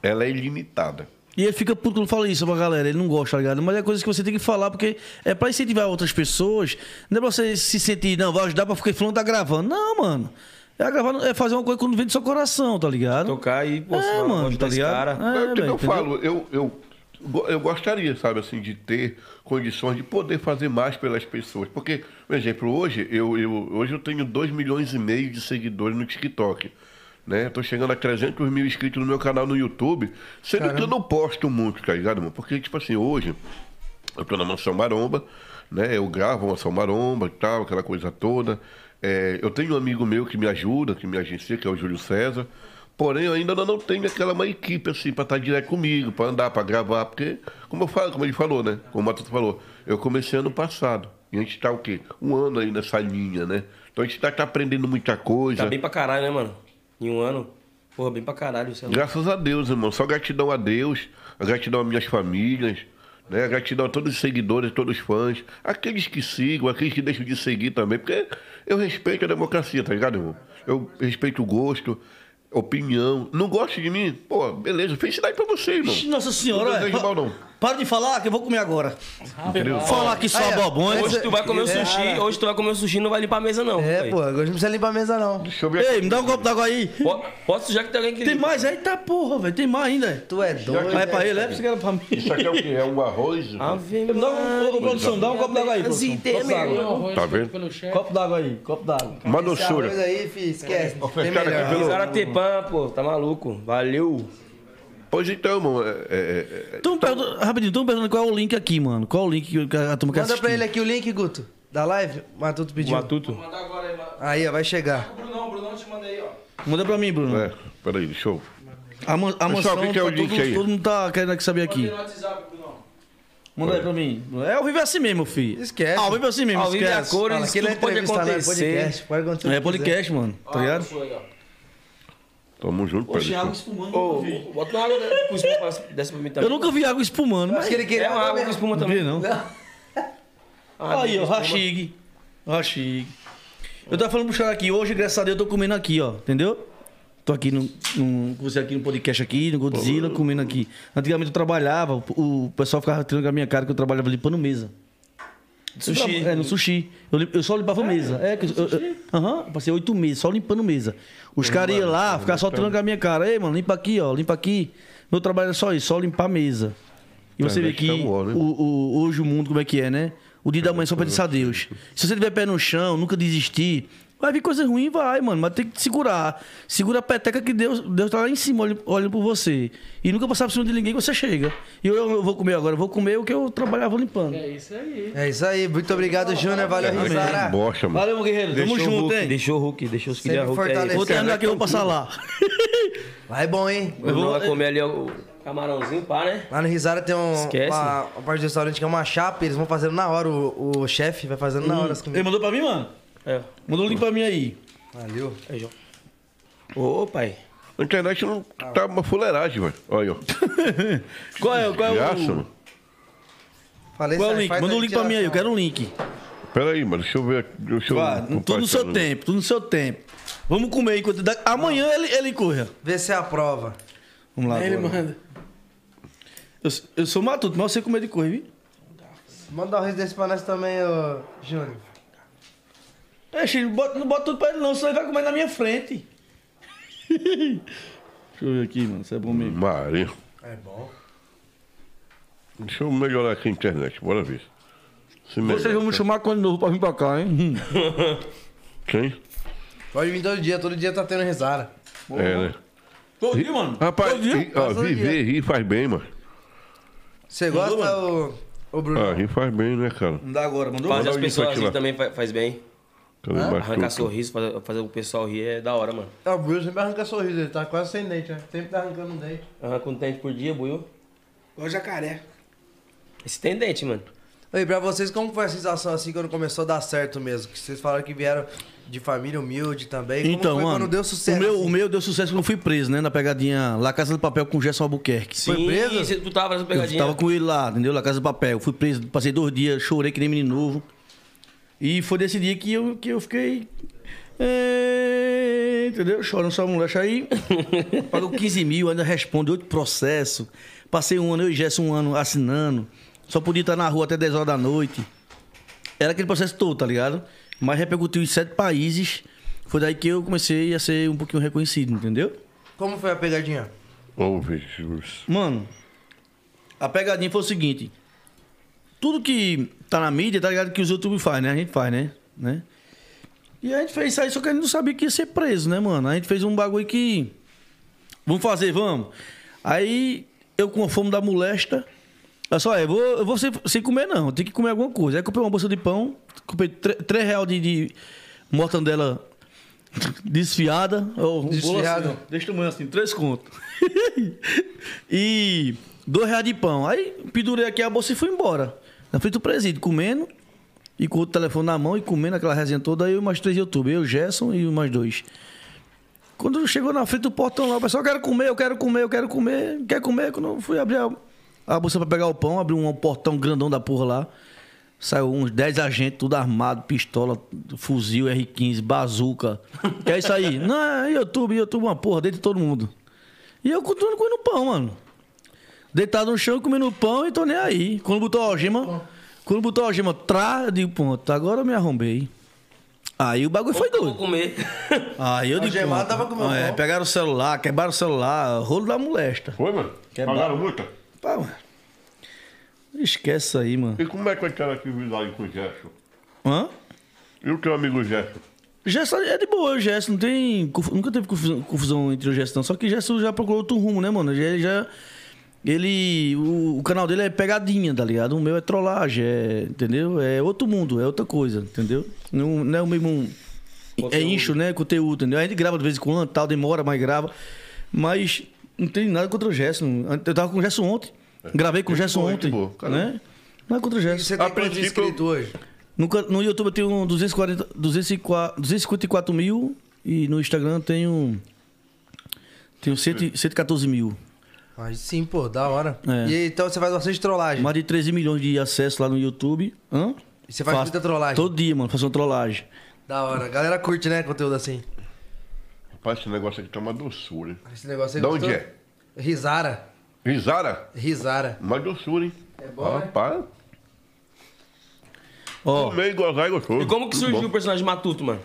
[SPEAKER 4] ela é ilimitada.
[SPEAKER 3] E ele fica puto quando fala isso pra galera, ele não gosta, tá ligado? Mas é coisa que você tem que falar, porque é pra incentivar outras pessoas. Não é pra você se sentir, não, vai ajudar pra ficar falando, tá gravando. Não, mano. É, gravar, é fazer uma coisa quando vem do seu coração, tá ligado?
[SPEAKER 1] Tocar e, pô,
[SPEAKER 3] é, mano, tá ligado?
[SPEAKER 1] cara.
[SPEAKER 3] É,
[SPEAKER 4] É, o que
[SPEAKER 3] velho,
[SPEAKER 4] eu
[SPEAKER 3] entendeu?
[SPEAKER 4] falo, eu, eu, eu gostaria, sabe, assim, de ter condições de poder fazer mais pelas pessoas. Porque, por exemplo, hoje eu, eu, hoje eu tenho 2 milhões e meio de seguidores no TikTok. Né? Tô chegando a 300 mil inscritos no meu canal no YouTube, sendo que eu não posto muito, tá ligado, mano? Porque, tipo assim, hoje eu tô na Mansão Maromba, né? Eu gravo Mansão Maromba e tal, aquela coisa toda. É, eu tenho um amigo meu que me ajuda, que me agencia, que é o Júlio César. Porém, eu ainda não tenho aquela uma equipe assim para estar direto comigo, para andar, para gravar, porque, como eu falo, como ele falou, né? Como o Matheus falou, eu comecei ano passado. E a gente tá o quê? Um ano aí nessa linha, né? Então a gente tá, tá aprendendo muita coisa.
[SPEAKER 1] Tá bem pra caralho, né, mano? Em um ano. Porra, bem pra caralho. Você é louco.
[SPEAKER 4] Graças a Deus, irmão. Só gratidão a Deus, a gratidão às minhas famílias, né? A gratidão a todos os seguidores, todos os fãs, aqueles que sigam, aqueles que deixam de seguir também, porque eu respeito a democracia, tá ligado, irmão? Eu respeito o gosto, opinião. Não gosta de mim? Pô, beleza, felicidade pra você, irmão.
[SPEAKER 3] Nossa senhora,
[SPEAKER 4] Não
[SPEAKER 3] é.
[SPEAKER 4] mal, não.
[SPEAKER 3] Para de falar que eu vou comer agora.
[SPEAKER 4] Entendeu?
[SPEAKER 3] Falar aqui só
[SPEAKER 2] Aí,
[SPEAKER 3] bobões.
[SPEAKER 1] Hoje tu vai comer o
[SPEAKER 2] É.
[SPEAKER 1] sushi, hoje tu vai comer o sushi e não vai limpar a mesa, não.
[SPEAKER 2] É, pô, agora não precisa limpar a mesa, não.
[SPEAKER 4] Deixa eu ver
[SPEAKER 3] Ei, me dá um copo d'água aí.
[SPEAKER 1] Po- Posso sujar que tem alguém que
[SPEAKER 3] Tem mais? Eita porra, velho. Tem mais ainda.
[SPEAKER 2] Tu é doido.
[SPEAKER 3] Vai pra ele, é? Pensei que era pra mim.
[SPEAKER 4] Isso aqui é o quê? É um arroz?
[SPEAKER 1] Ave
[SPEAKER 3] Me dá um, ô, produção, dá um copo d'água aí, produção. Copo d'água.
[SPEAKER 4] Tá vendo?
[SPEAKER 3] Copo d'água aí, copo d'água.
[SPEAKER 4] Uma
[SPEAKER 2] Esse
[SPEAKER 4] doçura.
[SPEAKER 2] arroz aí, fi, esquece. Tem
[SPEAKER 4] fechado aqui
[SPEAKER 2] melhor.
[SPEAKER 4] pelo-
[SPEAKER 1] Zara Tepan, pô, tá maluco. Valeu.
[SPEAKER 4] Pois então, irmão. É, é,
[SPEAKER 3] Então, pergunta, rapidinho, estão perguntando qual é o link aqui, mano. Qual é o link que a turma quer
[SPEAKER 2] Manda pra ele aqui o link, Guto. Da live? Matuto pediu.
[SPEAKER 1] Matuto.
[SPEAKER 2] Aí, ó, vai chegar.
[SPEAKER 3] Manda pra mim, Bruno.
[SPEAKER 4] é, peraí, deixa eu.
[SPEAKER 3] A, man, a
[SPEAKER 4] Pessoal,
[SPEAKER 3] mansão,
[SPEAKER 4] o que é o link
[SPEAKER 3] todo,
[SPEAKER 4] aí?
[SPEAKER 3] todo mundo tá querendo aqui saber aqui. Manda aí pra mim. É ao vivo é assim mesmo, filho.
[SPEAKER 2] Esquece.
[SPEAKER 3] Ao vivo é assim mesmo,
[SPEAKER 1] Ao vivo é a
[SPEAKER 3] esquece.
[SPEAKER 1] cores,
[SPEAKER 2] Fala, aquilo é
[SPEAKER 1] tudo pode
[SPEAKER 2] é
[SPEAKER 1] acontecer.
[SPEAKER 2] podcast. Pode acontecer.
[SPEAKER 3] É podcast, mano. Tá ligado?
[SPEAKER 4] Tamo junto, deixa eu-
[SPEAKER 3] espumando.
[SPEAKER 1] Ô, bota uma água com espuma pra- desce pra mim também.
[SPEAKER 3] Eu nunca vi água espumando, mas.
[SPEAKER 2] Acho que ele queria
[SPEAKER 1] É uma água com espuma
[SPEAKER 3] Não
[SPEAKER 1] também.
[SPEAKER 3] vi, não.
[SPEAKER 1] Ah,
[SPEAKER 3] Aí, ó. Rachig. Rachig. Eu tava falando pro Xará aqui, hoje, graças a Deus, eu tô comendo aqui, ó. Entendeu? Tô aqui no, no, com você aqui no podcast aqui, no Godzilla, comendo aqui. Antigamente eu trabalhava, o, o pessoal ficava tirando com a minha cara que eu trabalhava limpando mesa.
[SPEAKER 1] Sushi.
[SPEAKER 3] É, no sushi. Eu, eu só limpava mesa. É, que eu- eu- eu passei oito meses só limpando mesa. Os caras iam lá, ficavam só tirando com a minha cara. Ei, mano, limpa aqui, ó, limpa aqui. Meu trabalho é só isso, só limpar a mesa. E você
[SPEAKER 4] É,
[SPEAKER 3] vê que
[SPEAKER 4] né?
[SPEAKER 3] o, o- hoje o mundo como é que é, né? O dia da manhã só pertence a Deus. Se você tiver pé no chão, nunca desistir, vai vir coisa ruim, vai, mano. Mas tem que segurar. Segura a peteca que Deus, Deus tá lá em cima olhando, olhando por você. E nunca passar por cima de ninguém que você chega. E eu, eu vou comer agora, eu vou comer o que eu trabalhava limpando.
[SPEAKER 5] É isso aí.
[SPEAKER 2] É isso aí. Muito obrigado, Júnior. Valeu, Rizara.
[SPEAKER 4] Bocha, mano.
[SPEAKER 3] Valeu, meu guerreiro. Tamo
[SPEAKER 1] Deixou
[SPEAKER 3] junto,
[SPEAKER 1] Hulk,
[SPEAKER 3] hein?
[SPEAKER 1] deixou o Hulk, deixou os
[SPEAKER 2] Sempre
[SPEAKER 1] filhos Hulk.
[SPEAKER 3] Vou terminar aqui e vou passar lá. <laughs>
[SPEAKER 2] Vai bom, hein?
[SPEAKER 1] O Bruno vai comer ali o camarãozinho, pá, né?
[SPEAKER 2] Lá no Risada tem um,
[SPEAKER 1] Esquece.
[SPEAKER 2] uma, uma parte do restaurante que é uma chapa, eles vão fazendo na hora, o, o chefe vai fazendo na hora as
[SPEAKER 3] Ele
[SPEAKER 2] comidas.
[SPEAKER 3] mandou pra mim, mano?
[SPEAKER 1] É.
[SPEAKER 3] Mandou o link pra mim aí.
[SPEAKER 2] Valeu.
[SPEAKER 1] Aí, João. Ô, pai.
[SPEAKER 4] A internet não tá uma fuleiragem, velho. Olha, ó. <laughs>
[SPEAKER 3] Qual é, qual é
[SPEAKER 4] Graça,
[SPEAKER 3] o.
[SPEAKER 4] mano.
[SPEAKER 2] Falei
[SPEAKER 3] Qual é o link? Manda o link pra mim aí, eu quero um link.
[SPEAKER 4] Pera aí, mano. Deixa eu ver. Deixa eu
[SPEAKER 3] Vá, tudo no seu tempo, tudo no seu tempo. Vamos comer enquanto. dá- Amanhã ele, ele corra.
[SPEAKER 2] Vê se é a prova.
[SPEAKER 3] Vamos lá.
[SPEAKER 5] Ele
[SPEAKER 3] agora.
[SPEAKER 5] manda.
[SPEAKER 3] Eu, eu sou matuto, mas eu sei comer de correr, viu?
[SPEAKER 2] Manda um riso desse pra nós também, ô Júnior.
[SPEAKER 3] É, bota, não bota tudo pra ele não, senão ele vai comer na minha frente. <laughs> Deixa eu ver aqui, mano, se é bom mesmo.
[SPEAKER 4] Maria.
[SPEAKER 2] É bom.
[SPEAKER 4] Deixa eu melhorar aqui a internet. Bora ver. Se melhora.
[SPEAKER 3] Vocês vão me chamar quando novo pra vir pra cá, hein? <laughs>
[SPEAKER 4] Quem?
[SPEAKER 2] Pode vir todo dia, todo dia tá tendo risada.
[SPEAKER 4] É, né?
[SPEAKER 3] Todo dia, mano.
[SPEAKER 4] Rapaz,
[SPEAKER 3] Todo dia.
[SPEAKER 4] ri- ó,
[SPEAKER 2] todo
[SPEAKER 4] viver, rir faz bem, mano.
[SPEAKER 2] Você gosta, ô, ô Bruno?
[SPEAKER 4] Ah, rir faz bem, né, cara?
[SPEAKER 3] Não dá agora, mandou?
[SPEAKER 1] Fazer as pessoas
[SPEAKER 4] lá.
[SPEAKER 1] também fa- faz bem.
[SPEAKER 4] Cadê
[SPEAKER 1] Arrancar sorriso, fazer, fazer o pessoal rir é da hora, mano.
[SPEAKER 2] É, o Bruno sempre arranca sorriso, ele tá quase sem dente, né? Sempre tá arrancando um dente.
[SPEAKER 1] Arranca um dente por dia, buiu.
[SPEAKER 5] Igual jacaré.
[SPEAKER 1] Esse tem dente, mano.
[SPEAKER 2] Oi, pra vocês, como foi a sensação assim quando começou a dar certo mesmo? Que vocês falaram que vieram de família humilde também. Como
[SPEAKER 3] Então,
[SPEAKER 2] foi
[SPEAKER 3] mano,
[SPEAKER 2] quando deu sucesso?
[SPEAKER 3] o, meu,
[SPEAKER 2] assim?
[SPEAKER 3] o meu deu sucesso quando eu fui preso, né? Na pegadinha La Casa do Papel com o Gerson Albuquerque.
[SPEAKER 2] Foi
[SPEAKER 1] Sim,
[SPEAKER 2] preso?
[SPEAKER 1] você- Tu tava nessa
[SPEAKER 3] Eu
[SPEAKER 1] pegadinha.
[SPEAKER 3] tava com ele lá, entendeu? La Casa do Papel. Fui preso, passei dois dias, chorei que nem menino novo. E foi desse dia que eu, que eu fiquei. é, entendeu? Chorando só moleque aí. <laughs> Pagou 15 mil, ainda responde outro processo. Passei um ano, eu e Gerson, um ano assinando. Só podia estar na rua até 10 horas da noite. Era aquele processo todo, tá ligado? Mas repercutiu em sete países. Foi daí que eu comecei a ser um pouquinho reconhecido, entendeu?
[SPEAKER 2] Como foi a pegadinha?
[SPEAKER 4] Vamos ver, Jesus.
[SPEAKER 3] Mano, a pegadinha foi o seguinte. Tudo que tá na mídia, tá ligado? Que os YouTube faz, né? A gente faz, né? né? E a gente fez isso aí, só que a gente não sabia que ia ser preso, né, mano? A gente fez um bagulho que. Vamos fazer, vamos. Aí eu com a fome da molesta. Olha só, eu vou, eu vou sem, sem comer, não. Eu tenho que comer alguma coisa. Aí comprei uma bolsa de pão, comprei 3 reais de, de mortandela <laughs> desfiada. Ou bolo
[SPEAKER 2] Desfiado.
[SPEAKER 3] assim, ó, desse tamanho assim, três contos. <laughs> e dois reais de pão. Aí pendurei aqui a bolsa e fui embora. Na frente do presídio, comendo. E com o telefone na mão e comendo aquela resenha toda. Eu e mais três YouTube. Eu, Gerson e mais dois. Quando chegou na frente do portão lá, o pessoal, eu quero comer, eu quero comer, eu quero comer. Quer comer? Quando eu fui abrir a, a bolsa pra pegar o pão, abri um portão grandão da porra lá. Saiu uns 10 agentes, tudo armado, pistola, fuzil, R15, bazuca. Que é isso aí? <laughs> Não, é YouTube, YouTube, uma porra, dentro de todo mundo. E eu continuo comendo pão, mano. Deitado no chão, comendo pão e tô nem aí. Quando botou a algema, quando botou a algema, trá, eu digo, pronto, agora eu me arrombei. Aí o bagulho foi
[SPEAKER 1] Eu vou
[SPEAKER 3] doido.
[SPEAKER 1] comer.
[SPEAKER 3] Aí eu digo,
[SPEAKER 2] Algemado tava com o meu
[SPEAKER 3] é,
[SPEAKER 2] pão.
[SPEAKER 3] pegaram o celular, quebraram o celular, rolo da molesta.
[SPEAKER 4] Foi, mano?
[SPEAKER 3] Quebra-
[SPEAKER 4] Pagaram multa?
[SPEAKER 3] Pá, mano. Esquece isso aí, mano.
[SPEAKER 4] E como é que vai ter atividade com o Gerson?
[SPEAKER 3] Hã?
[SPEAKER 4] E o teu amigo Gerson?
[SPEAKER 3] Gerson é de boa, o Gerson não tem. Nunca teve confusão, confusão entre o Gerson, não. Só que o Gerson já procurou outro rumo, né, mano? Ele já. Ele. O, o canal dele é pegadinha, tá ligado? O meu é trollagem, é. Entendeu? É outro mundo, é outra coisa, entendeu? Não, não é o mesmo. É
[SPEAKER 1] Conteúdo.
[SPEAKER 3] incho, né? Conteúdo, entendeu? A gente grava de vez em quando, tal, demora, mas grava. Mas não tem nada contra o Gerson. Eu tava com o Gerson ontem. Gravei com o Gerson ontem.
[SPEAKER 4] boa,
[SPEAKER 3] né? Não é contra o
[SPEAKER 2] E
[SPEAKER 3] Gerson.
[SPEAKER 2] você tem quantos inscritos hoje?
[SPEAKER 3] No, no YouTube eu tenho 240, 204, 254 mil e no Instagram eu tenho. Tenho 100, 114 mil.
[SPEAKER 2] Aí sim, pô, da hora.
[SPEAKER 3] É.
[SPEAKER 2] E então você faz bastante trollagem.
[SPEAKER 3] Mais de 13 milhões de acessos lá no YouTube. Hã?
[SPEAKER 2] E você faz muita trollagem?
[SPEAKER 3] Todo dia, mano, faço uma trollagem.
[SPEAKER 2] Da hora. A galera curte, né, conteúdo assim.
[SPEAKER 4] Rapaz, esse negócio aqui tá uma doçura, hein?
[SPEAKER 2] Esse negócio aí
[SPEAKER 4] De onde
[SPEAKER 2] gostou?
[SPEAKER 4] é?
[SPEAKER 2] Risara.
[SPEAKER 4] Risara?
[SPEAKER 2] Risara.
[SPEAKER 4] Uma doçura, hein?
[SPEAKER 2] É bom, né?
[SPEAKER 4] Rapaz,
[SPEAKER 3] Ó,
[SPEAKER 4] comer gozar e gostoso.
[SPEAKER 1] E como que
[SPEAKER 4] Tudo
[SPEAKER 1] surgiu
[SPEAKER 4] bom.
[SPEAKER 1] o personagem Matuto, mano?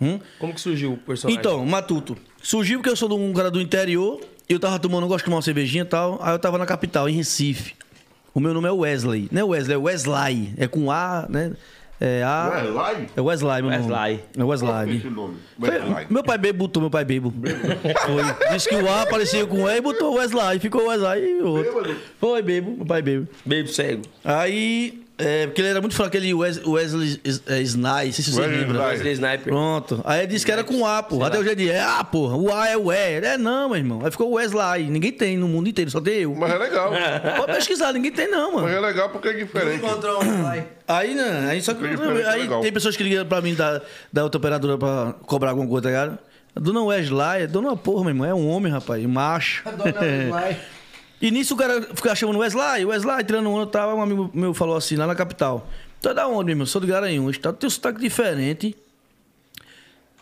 [SPEAKER 3] Hum?
[SPEAKER 1] Como que surgiu o personagem?
[SPEAKER 3] então, Matuto. Surgiu porque eu sou de um cara do interior. Eu tava tomando, eu gosto de tomar uma cervejinha e tal. Aí eu tava na capital, em Recife. O meu nome é Wesley. Não é Wesley, é Wesley. É com A, né? É A.
[SPEAKER 4] Não é?
[SPEAKER 3] É Wesley, meu nome.
[SPEAKER 1] Wesley.
[SPEAKER 3] É
[SPEAKER 4] Qual foi
[SPEAKER 3] Wesley.
[SPEAKER 4] esse nome?
[SPEAKER 3] Foi-
[SPEAKER 4] Wesley.
[SPEAKER 3] meu pai Bebo botou meu pai Bebo. Foi. Disse que o A aparecia com E e botou Wesley. Ficou Wesley e outro.
[SPEAKER 4] Bêbado?
[SPEAKER 3] Foi Bebo, meu pai Bebo.
[SPEAKER 1] Baby cego.
[SPEAKER 3] Aí, é, porque ele era muito fraco, aquele Wes- Wesley Is- é, Sny, não sei se você
[SPEAKER 4] Wesley
[SPEAKER 3] lembra.
[SPEAKER 1] Wesley Sniper.
[SPEAKER 3] Pronto. Aí ele disse que era com A, pô. Até o dia de é A, porra. O A é o E. É não, meu irmão. Aí ficou Wesley. Ninguém tem no mundo inteiro, só tem eu.
[SPEAKER 4] Mas é legal. <laughs>
[SPEAKER 3] Pode pesquisar, ninguém tem não,
[SPEAKER 4] Mas
[SPEAKER 3] mano.
[SPEAKER 4] é legal porque é diferente.
[SPEAKER 2] Encontrou um.
[SPEAKER 3] Aí, né? Aí só que.
[SPEAKER 4] Tem diferença
[SPEAKER 3] Aí
[SPEAKER 4] legal.
[SPEAKER 3] tem pessoas que ligam pra mim da, da outra operadora pra cobrar alguma coisa, tá ligado? A dona Wesley, é dona porra, meu irmão. É um homem, rapaz. Macho.
[SPEAKER 2] Dona Wesley. <laughs>
[SPEAKER 3] E nisso o cara ficava chamando Wesley, Wesley, tirando um ano, tava, um amigo meu falou assim, lá na capital. Tu é da onde, meu irmão? Sou de Garanhuns, tem um sotaque diferente.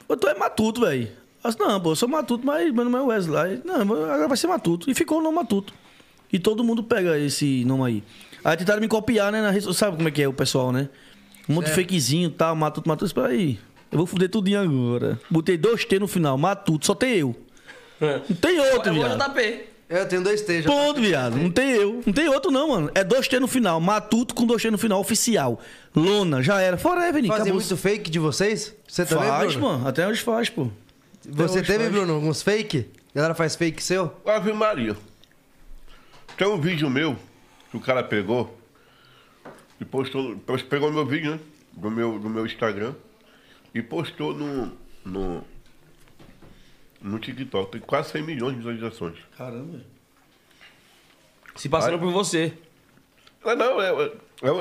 [SPEAKER 3] Eu tô é matuto, velho. Eu disse, não, pô, eu sou matuto, mas meu nome é Wesley. Não, agora vai ser matuto. E ficou o nome matuto. E todo mundo pega esse nome aí. Aí tentaram me copiar, né? Na rede, sabe como é que é o pessoal, né? Um monte de fakezinho e tal, matuto, matuto. Espera aí. Eu vou fuder tudinho agora. Botei dois T no final, matuto, só tem eu. Não tem outro,
[SPEAKER 1] Eu vou
[SPEAKER 3] viado.
[SPEAKER 1] JP.
[SPEAKER 2] Eu tenho dois T já.
[SPEAKER 3] Ponto, viado. Não tem eu. Não tem outro, não, mano. É dois T no final. Matuto com dois T no final, oficial. Lona, já era. Forever, Nick.
[SPEAKER 2] Fazia
[SPEAKER 3] Acabou.
[SPEAKER 2] muito fake de vocês? Você também,
[SPEAKER 3] Faz,
[SPEAKER 2] Bruno?
[SPEAKER 3] mano. Até hoje faz, pô.
[SPEAKER 2] Você
[SPEAKER 3] hoje
[SPEAKER 2] teve,
[SPEAKER 3] faz.
[SPEAKER 2] Bruno, alguns fake? A galera faz fake seu?
[SPEAKER 4] Ave Maria. Tem um vídeo meu que o cara pegou e postou. Pegou meu vídeo, né? Do meu, do meu Instagram e postou no, no, no TikTok. Tem quase 100 milhões de visualizações.
[SPEAKER 3] Caramba.
[SPEAKER 1] Se passando por você.
[SPEAKER 4] Ah, não, é,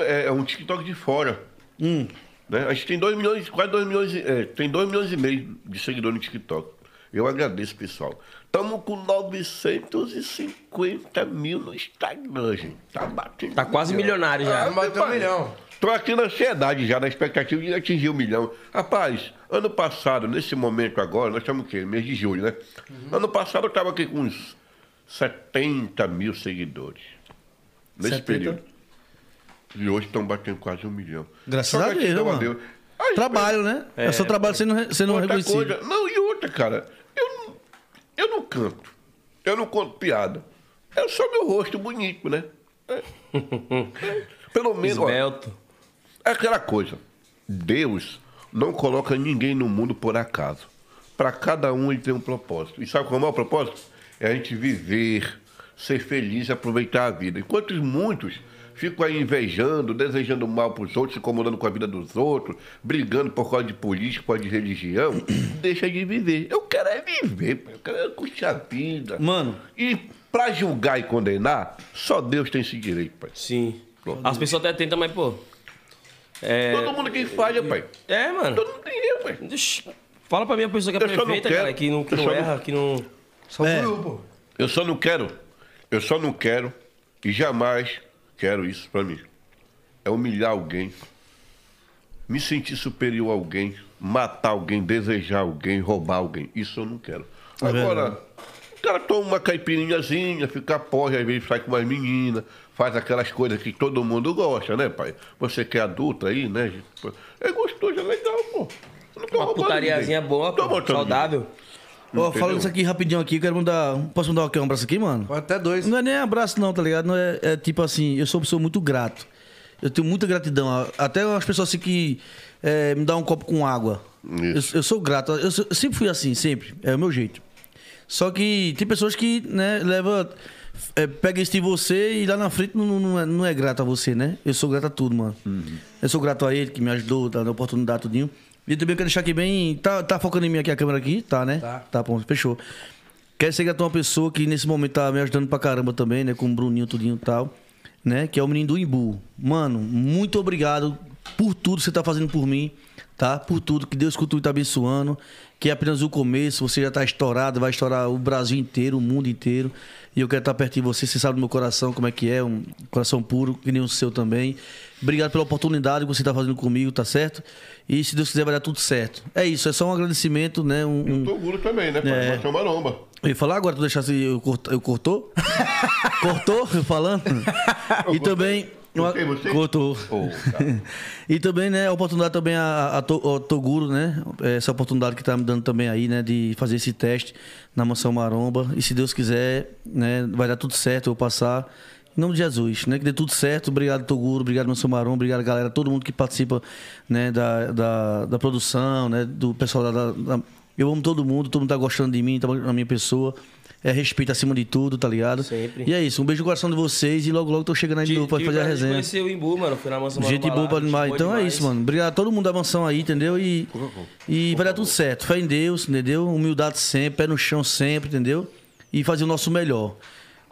[SPEAKER 4] é, é um TikTok de fora.
[SPEAKER 3] Hum.
[SPEAKER 4] Né? A gente tem 2 milhões, quase 2 milhões, e- é, tem 2 milhões e meio de seguidores no TikTok. Eu agradeço, pessoal. Estamos com 950 mil no Instagram, gente. Tá batendo.
[SPEAKER 1] Tá quase milionário já.
[SPEAKER 2] Não bateu um milhão.
[SPEAKER 4] Tô aqui na ansiedade já, na expectativa de atingir um milhão. Rapaz, ano passado, nesse momento agora, nós estamos o quê? Mês de julho, né?
[SPEAKER 3] Uhum.
[SPEAKER 4] Ano passado eu tava aqui com uns 70 mil seguidores. Nesse
[SPEAKER 3] 70?
[SPEAKER 4] período. E hoje estão batendo quase um milhão.
[SPEAKER 3] Graças
[SPEAKER 4] Só
[SPEAKER 3] a Deus, mano.
[SPEAKER 4] Aí,
[SPEAKER 3] Trabalho, né? É, seu trabalho sendo, sendo
[SPEAKER 4] outra
[SPEAKER 3] reconhecido.
[SPEAKER 4] coisa. Não, e outra, cara. Eu não, eu não canto. Eu não conto piada. É só meu rosto bonito, né? É. <laughs> É. Pelo menos. ó,
[SPEAKER 1] Esbelto.
[SPEAKER 4] É aquela coisa. Deus não coloca ninguém no mundo por acaso. Para cada um ele tem um propósito. E sabe qual é o maior propósito? É a gente viver, ser feliz e aproveitar a vida. Enquanto muitos ficam aí invejando, desejando mal para os outros, se incomodando com a vida dos outros, brigando por causa de política, por causa de religião, <clears throat> deixa de viver. Eu quero é viver, pai. eu quero é curtir a vida.
[SPEAKER 3] Mano.
[SPEAKER 4] E para julgar e condenar, só Deus tem esse direito, pai.
[SPEAKER 1] Sim. As pessoas até tentam, mas, pô. É.
[SPEAKER 4] Todo mundo que faz, pai.
[SPEAKER 1] É, mano.
[SPEAKER 4] Todo mundo tem erro, pai.
[SPEAKER 1] Fala pra mim a pessoa que é
[SPEAKER 4] Eu
[SPEAKER 1] perfeita, cara, que não, que
[SPEAKER 4] eu
[SPEAKER 1] não
[SPEAKER 4] só não-
[SPEAKER 1] erra, que não.
[SPEAKER 2] Só
[SPEAKER 3] É.
[SPEAKER 2] o grupo.
[SPEAKER 4] Eu só não quero, eu só não quero e jamais quero isso pra mim. É humilhar alguém, me sentir superior a alguém, matar alguém, desejar alguém, roubar alguém. Isso eu não quero. Agora, o cara toma uma caipirinhazinha, fica porre, às vezes sai com umas meninas, faz aquelas coisas que todo mundo gosta, né, pai? Você que é adulto aí, né? É gostoso, é legal, pô. Eu não tô
[SPEAKER 1] Uma putariazinha boa, pô, saudável.
[SPEAKER 3] Ó, falando isso aqui rapidinho aqui, eu quero mandar. Posso mandar o quê? Um abraço aqui, mano?
[SPEAKER 2] Até dois.
[SPEAKER 3] Não é nem abraço, não, tá ligado? Não é, é tipo assim, eu sou uma pessoa muito grato. Eu tenho muita gratidão. Até as pessoas assim que é, me dão um copo com água. Eu, eu sou grato. Eu, sou- eu sempre fui assim, sempre. É o meu jeito. Só que tem pessoas que, né, leva. é, pega isso de você e lá na frente não, não, é, não é grato a você, né? Eu sou grato a tudo, mano. Eu sou grato a ele que me ajudou, dando a oportunidade, tudinho. E também quero deixar aqui bem. Tá, tá focando em mim aqui a câmera aqui? Tá, né?
[SPEAKER 2] Tá.
[SPEAKER 3] Tá, bom, fechou. Quero ser grato a uma pessoa que nesse momento tá me ajudando pra caramba também, né? Com o Bruninho, tudinho e tal. Né? Que é o menino do Imbu. Mano, muito obrigado por tudo que você tá fazendo por mim, tá? Por tudo. Que Deus continue te abençoando. Que é apenas o começo. Você já tá estourado, vai estourar o Brasil inteiro, o mundo inteiro. E eu quero estar perto de você. Você sabe do meu coração como é que é. Um coração puro, que nem o seu também. Obrigado pela oportunidade que você tá fazendo comigo, tá certo? E se Deus quiser, vai dar tudo certo. É isso, é só um agradecimento, né? Um, um-
[SPEAKER 4] Eu tô orgulho também, né, pai?
[SPEAKER 3] É.
[SPEAKER 4] Uma maromba.
[SPEAKER 3] eu ia falar agora, tu deixasse eu, cort, eu cortou? <laughs> cortou? Eu falando? e também.
[SPEAKER 4] Cortei você?
[SPEAKER 3] Cortou. <laughs>
[SPEAKER 4] Oh.
[SPEAKER 3] E também, né, a oportunidade também a, a, Toguro, né? Essa oportunidade que tá me dando também aí, né? De fazer esse teste na Mansão Maromba. E se Deus quiser, né, vai dar tudo certo, eu vou passar. Em nome de Jesus, né? Que dê tudo certo. Obrigado, Toguro. Obrigado, Mansão Maromba. Obrigado, galera. Todo mundo que participa, né? Da, da, da produção, né? Do pessoal da, da- da- Eu amo todo mundo. Todo mundo tá gostando de mim, tá gostando da minha pessoa. É respeito acima de tudo, tá ligado?
[SPEAKER 1] Sempre.
[SPEAKER 3] E é isso. Um beijo no coração de vocês. E logo, logo tô chegando aí de
[SPEAKER 1] Tive-
[SPEAKER 3] novo pra fazer a
[SPEAKER 1] de
[SPEAKER 3] resenha.
[SPEAKER 1] conhecer o Imbu, mano. Fui na mansão
[SPEAKER 3] Gente boa pra
[SPEAKER 1] gente
[SPEAKER 3] demais. Então é
[SPEAKER 1] demais.
[SPEAKER 3] isso, mano. Obrigado a todo mundo da mansão aí, entendeu? E, e vai dar tudo certo. Fé em Deus, entendeu? Humildade sempre, pé no chão sempre, entendeu? E fazer o nosso melhor.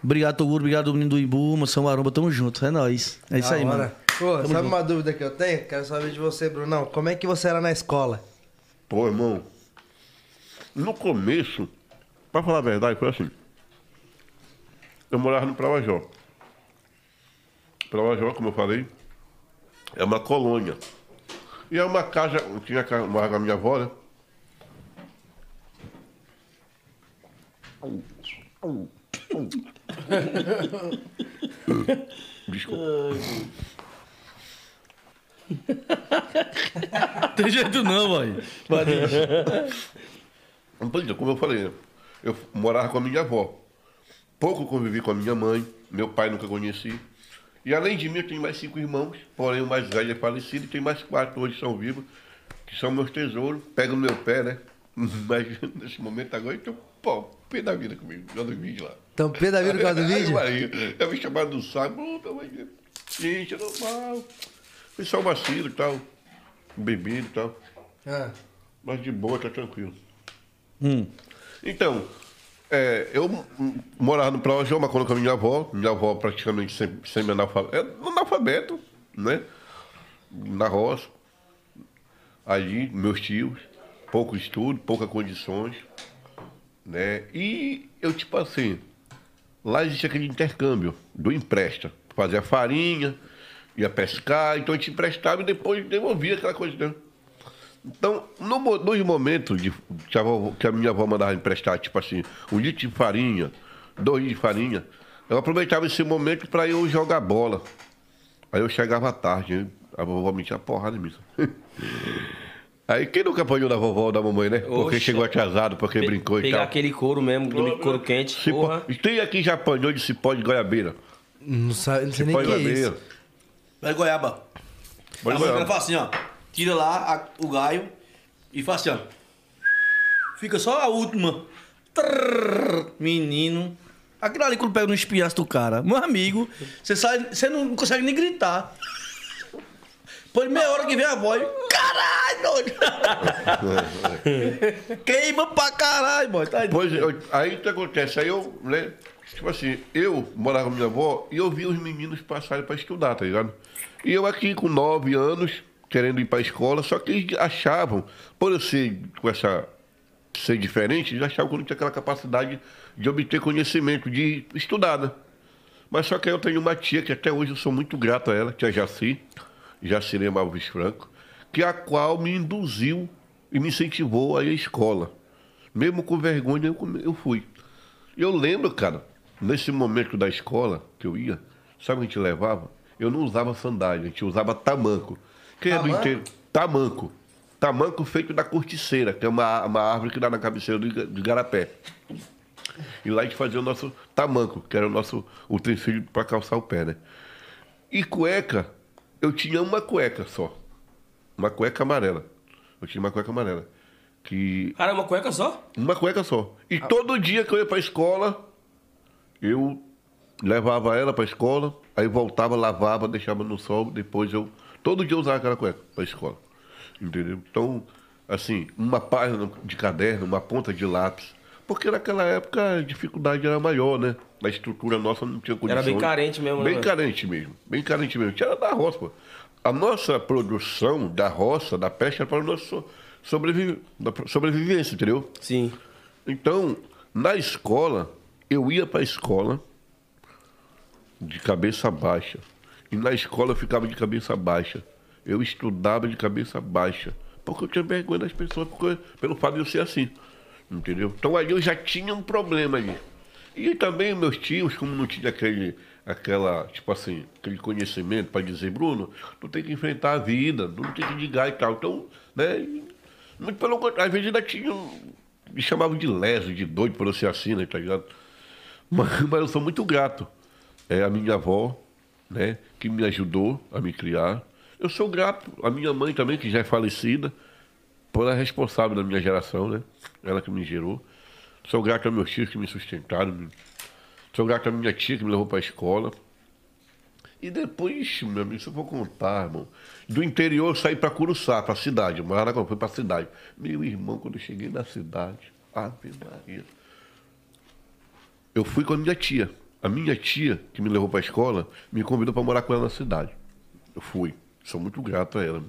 [SPEAKER 3] Obrigado, Toguro. Obrigado, menino do Imbu, Mansão Maromba. Tamo junto. É nóis. É isso
[SPEAKER 2] Da
[SPEAKER 3] aí,
[SPEAKER 2] hora.
[SPEAKER 3] mano.
[SPEAKER 2] Pô, sabe uma dúvida que eu tenho? Quero saber de você, Brunão. Como é que você era na escola?
[SPEAKER 4] Pô, irmão, no começo, pra falar a verdade, foi assim. Eu morava no Pravajó. Pravajó, como eu falei, é uma colônia. E é uma casa, tinha casa, morava com a minha avó, né? Desculpa.
[SPEAKER 3] Tem jeito não.
[SPEAKER 4] Pois é, como eu falei, né? Eu morava com a minha avó. Pouco convivi com a minha mãe, meu pai nunca conheci. E além de mim, eu tenho mais cinco irmãos, porém o mais velho é falecido e tem mais quatro hoje são vivos, que são meus tesouros. Pegam no meu pé, né? <laughs> Mas nesse momento agora eu tô pô, pé da vida comigo, já do vídeo lá.
[SPEAKER 2] Então, pé da vida por <laughs> causa do vídeo?
[SPEAKER 4] Maria, Eu me chamaram do saco, pô, pelo amor de Deus. Gente, é normal. Foi só vacilo e tal, bebido e tal.
[SPEAKER 2] Ah,
[SPEAKER 4] Mas de boa, tá tranquilo.
[SPEAKER 3] Hum.
[SPEAKER 4] Então, é, eu morava no Pró mas quando com a minha avó, minha avó praticamente sempre, sempre analfabeto, é, analfabeto, né? Na roça. Ali, meus tios, pouco estudo, poucas condições, né? E eu, tipo assim, lá existe aquele intercâmbio do empresta. Fazia farinha, ia pescar, então a gente emprestava e depois devolvia aquela coisa, né? Então, no, nos momentos de, que, a vovó- que a minha avó mandava emprestar, tipo assim, um litro de farinha, dois litros de farinha, eu aproveitava esse momento para eu jogar bola. Aí eu chegava à tarde, a vovó me tinha porrada em mim. <laughs> Aí quem nunca apanhou da vovó ou da mamãe, né? Porque
[SPEAKER 1] Oxe.
[SPEAKER 4] chegou atrasado, porque
[SPEAKER 1] Pe-
[SPEAKER 4] brincou e
[SPEAKER 1] Pegar
[SPEAKER 4] tal.
[SPEAKER 1] aquele couro mesmo, do couro quente.
[SPEAKER 4] Cipó-
[SPEAKER 1] Porra.
[SPEAKER 4] Tem aqui já apanhou de cipó de goiabeira.
[SPEAKER 2] não, sabe, não sei nem o
[SPEAKER 4] Cipó
[SPEAKER 2] que é isso.
[SPEAKER 4] goiabeira.
[SPEAKER 3] Vai goiaba.
[SPEAKER 4] Pode
[SPEAKER 3] a
[SPEAKER 4] goiaba.
[SPEAKER 3] faz assim, ó. Tira lá a- o gaio e faz assim, ó. Fica só a última. Trrr, menino. Aquilo ali quando pega no espinhaço do cara. Meu amigo, você sai, você não consegue nem gritar. Depois de meia hora que vem a voz. Caralho! doido." <laughs> Queima pra caralho, boy. Tá
[SPEAKER 4] Pois é, aí o que acontece? Aí eu, né? Tipo assim, eu morava com minha avó e eu via os meninos passarem pra estudar, tá ligado? E eu aqui com nove anos, querendo ir pra escola, só que eles achavam, por eu ser com essa ser diferente, eles achavam que eu não tinha aquela capacidade de obter conhecimento, de estudar, né? Mas só que eu tenho uma tia que até hoje eu sou muito grato a ela, tia Jaci, Jacirema Alves Franco, que a qual me induziu e me incentivou a ir à escola. Mesmo com vergonha, eu, eu fui. Eu lembro, cara, nesse momento da escola que eu ia, sabe o que a gente levava? Eu não usava sandália, a gente usava tamanco. Quem é do inteiro? Tamanco. Tamanco feito da corticeira, que é uma, uma árvore que dá na cabeceira do garapé. E lá a gente fazia o nosso tamanco, que era o nosso utensílio para calçar o pé, né? E cueca, eu tinha uma cueca só. Uma cueca amarela. Eu tinha uma cueca amarela. Que
[SPEAKER 1] Cara, uma cueca só?
[SPEAKER 4] uma cueca só. E todo dia que eu ia pra escola, eu levava ela pra escola, aí voltava, lavava, deixava no sol, depois eu. Todo dia eu usava aquela cueca pra escola. Entendeu? Então, assim, uma página de caderno, uma ponta de lápis. Porque naquela época a dificuldade era maior, né? A estrutura nossa não tinha condições.
[SPEAKER 1] bem carente mesmo, né,
[SPEAKER 4] Bem
[SPEAKER 1] mano?
[SPEAKER 4] carente mesmo. Bem carente mesmo. Tinha da roça, pô. A nossa produção da roça, da pesca, era para o nosso sobrevivência, entendeu?
[SPEAKER 1] Sim.
[SPEAKER 4] Então, na escola, eu ia para a escola de cabeça baixa. E na escola eu ficava de cabeça baixa. Eu estudava de cabeça baixa. Porque eu tinha vergonha das pessoas, porque, pelo fato de eu ser assim. Entendeu? Então aí eu já tinha um problema ali. E também meus tios, como não tinha aquele, aquela, tipo assim, aquele conhecimento para dizer, Bruno, tu tem que enfrentar a vida, tu não tem que ligar e tal. Então, né? Muito pelo contrário, às vezes ainda tinham. Me chamavam de leso, de doido por eu ser assim, né? Tá ligado? <laughs> Mas, mas eu sou muito grato. É a minha avó, né? Que me ajudou a me criar. Eu sou grato à minha mãe também, que já é falecida, por ela é responsável da minha geração, né? Ela que me gerou. Sou grato aos meus tios que me sustentaram. Sou grato à minha tia que me levou para a escola. E depois, meu amigo, se eu for contar, irmão, do interior eu saí para Curuçá, para a cidade. Lá foi para a cidade. Meu irmão, quando eu cheguei na cidade, Ave Maria. Eu fui com a minha tia. A minha tia, que me levou para a escola, me convidou para morar com ela na cidade. Eu fui. Sou muito grato a ela.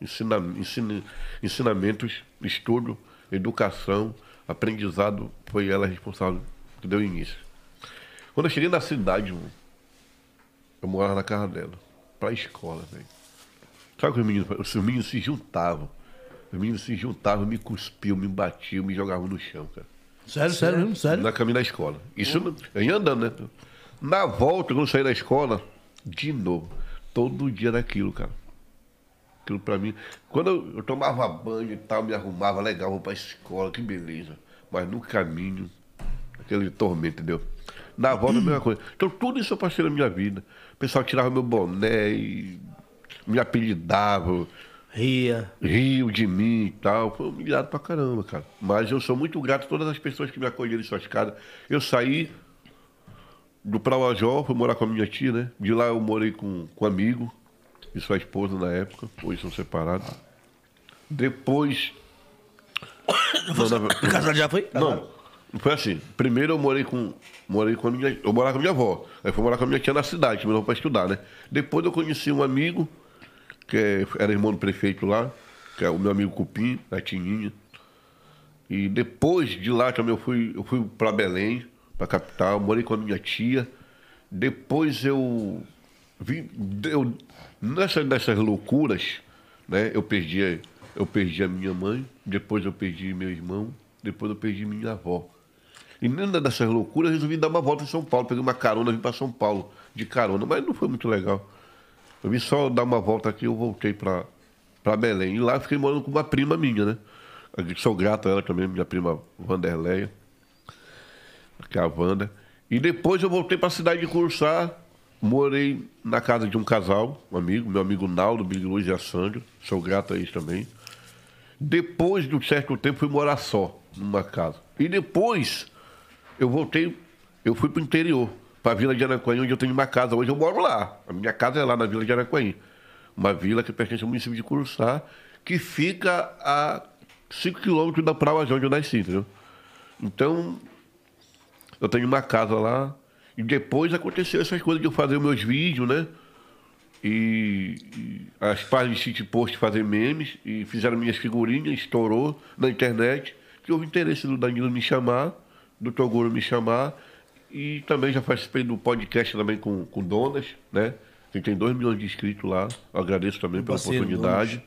[SPEAKER 4] Ensina, ensina, ensinamentos, estudo, educação, aprendizado, foi ela responsável que deu início. Quando eu cheguei na cidade, irmão, eu morava na casa dela, pra escola, velho. Sabe que os meninos, os meninos se juntavam. Os meninos se juntavam, me cuspiam, me batiam, me jogavam no chão, cara.
[SPEAKER 3] Sério, sério, mesmo? sério?
[SPEAKER 4] Na caminho da escola. Isso eu ia andando, né? Na volta, quando eu saí da escola, de novo. Todo dia era aquilo, cara. Aquilo pra mim. Quando eu, eu tomava banho e tal, me arrumava legal, vou pra escola, que beleza. Mas no caminho, aquele tormento, entendeu? Na volta, a mesma coisa. Então, tudo isso eu passei na minha vida. O pessoal tirava meu boné e me apelidava
[SPEAKER 1] Ria.
[SPEAKER 4] riam de mim e tal. Foi humilhado pra caramba, cara. Mas eu sou muito grato a todas as pessoas que me acolheram em suas casas. Eu saí do Prauajó, fui morar com a minha tia, né? De lá eu morei com, com um amigo e sua esposa na época. Hoje são separados. Depois. <coughs> Não, na- <coughs>
[SPEAKER 3] Casado já foi?
[SPEAKER 4] não, foi assim. Primeiro eu morei com, morei com a minha. Eu morava com a minha avó. Aí fui morar com a minha tia na cidade, levou pra estudar, né? Depois eu conheci um amigo, que é- era irmão do prefeito lá, que é o meu amigo Cupim, a Tininha. E depois de lá também eu fui, eu fui para Belém, para capital, morei com a minha tia. Depois eu vi, eu, nessa, nessas loucuras, né? Eu perdi, eu perdi a minha mãe, depois eu perdi meu irmão, depois eu perdi minha avó. E numa dessas loucuras eu resolvi dar uma volta em São Paulo, peguei uma carona, vim para São Paulo de carona, mas não foi muito legal. Eu vim só dar uma volta aqui, eu voltei para Belém. E lá eu fiquei morando com uma prima minha, né? Eu sou grato a ela também, minha prima Vanderleia, que é a Wanda. E depois eu voltei para a cidade de Cursar, morei na casa de um casal, um amigo, meu amigo Naldo, Big Luz e a Sandra. Sou grato a eles também. Depois de um certo tempo, fui morar só, numa casa. E depois, eu voltei, eu fui para o interior, para a Vila de Araquém, onde eu tenho uma casa. Hoje eu moro lá. A minha casa é lá na Vila de Araquém. Uma vila que pertence ao município de Curuçá, que fica a 5 quilômetros da praia onde eu nasci, entendeu? Então, eu tenho uma casa lá. E depois aconteceu essas coisas de eu fazer meus vídeos, né? E, e as páginas de City Post fazer memes e fizeram minhas figurinhas, estourou na internet. que houve interesse do Danilo me chamar, do Toguro me chamar, e também já participei do podcast também com, com Donas, né? A gente tem 2 milhões de inscritos lá. Eu agradeço também pela
[SPEAKER 3] parceiro,
[SPEAKER 4] oportunidade.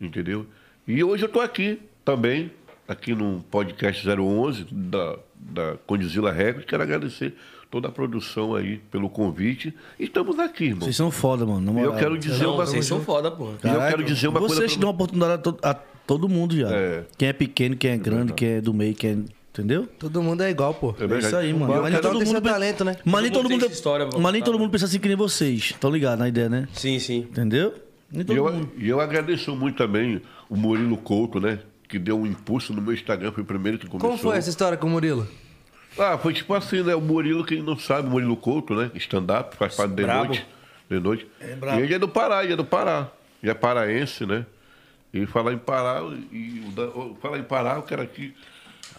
[SPEAKER 4] Entendeu? E hoje eu estou aqui também, aqui no podcast 011 da, da Condizila Records. Quero agradecer toda a produção aí pelo convite. E estamos aqui, irmão.
[SPEAKER 3] Vocês são foda, mano.
[SPEAKER 4] E eu quero dizer
[SPEAKER 1] Não,
[SPEAKER 4] uma
[SPEAKER 1] vocês são foda, pô.
[SPEAKER 4] E eu quero dizer uma
[SPEAKER 3] Vocês
[SPEAKER 4] coisa.
[SPEAKER 3] dão oportunidade a, to- a todo mundo já.
[SPEAKER 4] É.
[SPEAKER 3] Quem é pequeno, quem é grande, quem é do meio, quem é. Entendeu?
[SPEAKER 2] Todo mundo é igual, pô.
[SPEAKER 4] É
[SPEAKER 3] É isso aí, mano.
[SPEAKER 2] Mas
[SPEAKER 3] nem
[SPEAKER 2] um
[SPEAKER 3] todo
[SPEAKER 2] tem
[SPEAKER 3] mundo pe-
[SPEAKER 2] talento, né?
[SPEAKER 3] Mas nem
[SPEAKER 1] Todo mundo tem história
[SPEAKER 3] Mas nem todo mundo pensa assim que nem vocês. Estão ligados na ideia, né?
[SPEAKER 1] Sim, sim.
[SPEAKER 3] Entendeu?
[SPEAKER 4] E eu, e eu agradeço muito também o Murilo Couto, né? Que deu um impulso no meu Instagram, foi o primeiro que começou.
[SPEAKER 2] Como foi essa história com o Murilo?
[SPEAKER 4] Ah, foi tipo assim, né? O Murilo, quem não sabe, o Murilo Couto, né? Stand-up, faz parte de noite. De noite.
[SPEAKER 3] brabo.
[SPEAKER 4] e ele é do Pará, ele é do Pará. Ele é paraense, né? E falar em Pará, e o o- falar em Pará, eu quero aqui.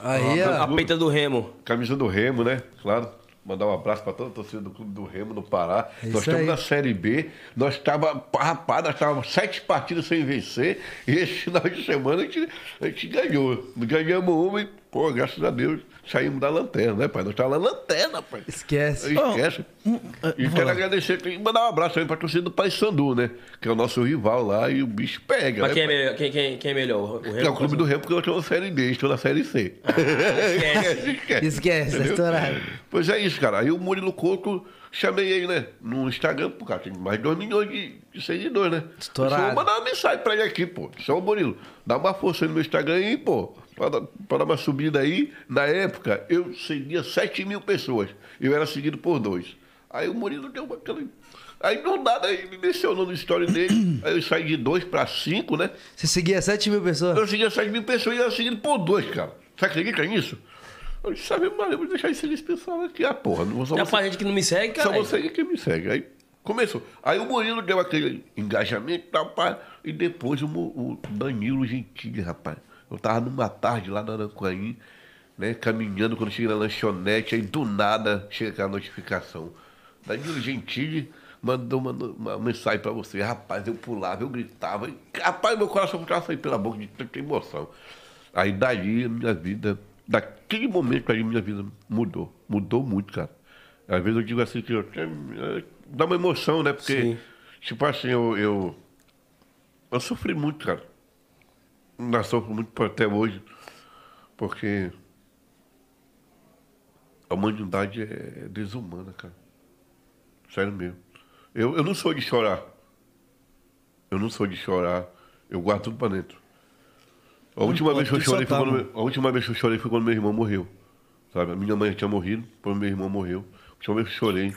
[SPEAKER 2] Aí,
[SPEAKER 1] A
[SPEAKER 2] ó.
[SPEAKER 1] peita do Remo.
[SPEAKER 4] Camisa do Remo, né? Claro. Mandar um abraço para toda a torcida do Clube do Remo no Pará.
[SPEAKER 2] É
[SPEAKER 4] nós estamos
[SPEAKER 2] aí.
[SPEAKER 4] na Série B. Nós estávamos, rapaz, nós estávamos sete partidas sem vencer. E esse <laughs> final de semana a gente, a gente ganhou. Ganhamos uma e, pô, graças a Deus, saímos da lanterna, né, pai? Nós estávamos na lanterna, pai.
[SPEAKER 2] Esquece.
[SPEAKER 4] Esquece. E quero agradecer e mandar um abraço também para a torcida do Paysandu, né? Que é o nosso rival lá e o bicho pega.
[SPEAKER 1] Mas
[SPEAKER 4] né,
[SPEAKER 1] quem é melhor? Quem, quem, quem é melhor? O Remo?
[SPEAKER 4] É o clube do Remo, porque eu estou na Série D, estou na Série C.
[SPEAKER 1] esquece. <laughs>
[SPEAKER 4] Esquece.
[SPEAKER 2] Esquece,
[SPEAKER 4] Entendeu?
[SPEAKER 2] estourado.
[SPEAKER 4] Pois é isso, cara. Aí o Murilo Couto, chamei ele, né? No Instagram, pô, cara, tem mais de 2 milhões de, de seguidores, né?
[SPEAKER 2] Estourado.
[SPEAKER 4] Eu vou mandar uma mensagem pra ele aqui, pô. Seu Murilo, dá uma força aí no meu Instagram aí, pô. Pra, dar- uma subida aí. Na época, eu seguia 7 mil pessoas. Eu era seguido por dois. Aí o Murilo deu uma. Aí do nada ele me mencionou no story dele. <clears throat> aí eu saí de dois pra cinco, né?
[SPEAKER 2] Você seguia 7 mil pessoas?
[SPEAKER 4] Eu seguia 7 mil pessoas e era seguido por dois, cara. Você acredita nisso? Eu disse, sabe, mano, eu vou deixar esse pessoal aqui. Ah, porra, não vou só
[SPEAKER 1] Já
[SPEAKER 4] você,
[SPEAKER 1] pra gente que não me segue, cara.
[SPEAKER 4] só você que me segue. Aí começou. Aí o Murilo deu aquele engajamento pá. E depois o, o Danilo Gentili, rapaz. Eu tava numa tarde lá na Aranquaí, né, caminhando, quando cheguei na lanchonete, aí do nada chega aquela notificação. Danilo Gentili mandou uma, uma mensagem pra você. Rapaz, eu pulava, eu gritava. E, rapaz, meu coração ficava sair pela boca de tanta emoção. Aí dali a minha vida, daquele momento aí minha vida mudou. Mudou muito, cara. Às vezes eu digo assim que eu eh, dá uma emoção, né? Porque,
[SPEAKER 1] Sim.
[SPEAKER 4] tipo assim, eu, eu, eu sofri muito, cara. Ainda sofro muito até hoje. Porque a humanidade é desumana, cara. Sério mesmo. Eu, eu não sou de chorar. Eu não sou de chorar. Eu guardo tudo pra dentro. A última, vez que eu chorei foi quando, a última vez que eu chorei foi quando meu irmão morreu. Sabe? A minha mãe tinha morrido, quando meu irmão morreu. A última vez que eu chorei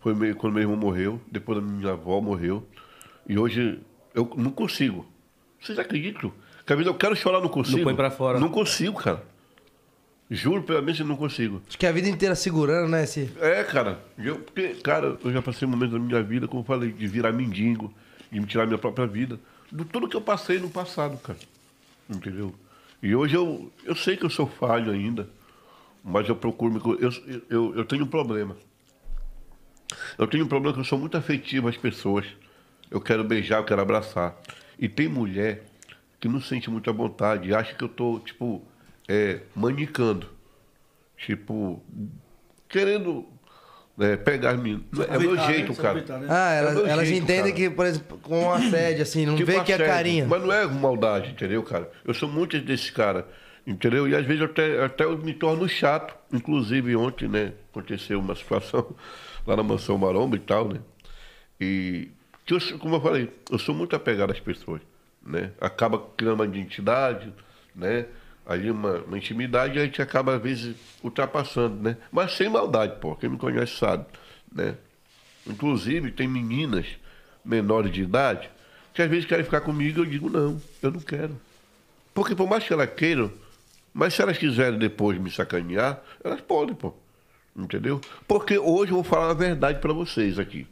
[SPEAKER 4] foi meio- quando meu irmão morreu, depois a minha avó morreu. E hoje eu não consigo. Vocês acreditam? Vezes eu quero chorar, não consigo.
[SPEAKER 1] põe pra fora.
[SPEAKER 4] Não consigo, cara. Juro, pela mente, eu não consigo.
[SPEAKER 2] Acho que a vida inteira segurando, né? Esse...
[SPEAKER 4] É, cara. Eu, porque, cara, eu já passei momentos da minha vida, como eu falei, de virar mendigo, de me tirar minha própria vida. De tudo que eu passei no passado, cara. Entendeu? E hoje eu, eu sei que eu sou falho ainda, mas eu procuro me. Eu, eu, eu tenho um problema. Eu tenho um problema que eu sou muito afetivo às pessoas. Eu quero beijar, eu quero abraçar. E tem mulher que não sente muita vontade acha que eu tô, tipo, é, manicando. Tipo, querendo é, pegar as meninas. É o meu jeito,
[SPEAKER 3] né? Se
[SPEAKER 4] cara.
[SPEAKER 3] né?
[SPEAKER 2] Ah,
[SPEAKER 4] É
[SPEAKER 2] elas,
[SPEAKER 4] meu
[SPEAKER 2] elas
[SPEAKER 4] jeito,
[SPEAKER 2] entendem
[SPEAKER 4] cara.
[SPEAKER 2] que, por exemplo, com assédio, assim, não
[SPEAKER 4] Tipo
[SPEAKER 2] vê que é
[SPEAKER 4] assédio.
[SPEAKER 2] carinho.
[SPEAKER 4] Mas não é maldade, entendeu, cara? Eu sou muito desse cara, entendeu? E às vezes eu até, até eu me torno chato. Inclusive ontem, né, aconteceu uma situação <laughs> lá na Mansão Maromba e tal, né? E, que eu, como eu falei, eu sou muito apegado às pessoas, né? Acaba criando uma identidade, né? Ali uma, uma intimidade a gente acaba, às vezes, ultrapassando, né? Mas sem maldade, pô. Quem me conhece sabe, né? Inclusive, tem meninas menores de idade que às vezes querem ficar comigo eu digo, não, eu não quero. Porque por mais que elas queiram, mas se elas quiserem depois me sacanear, elas podem, pô. Entendeu? Porque hoje eu vou falar a verdade pra vocês aqui.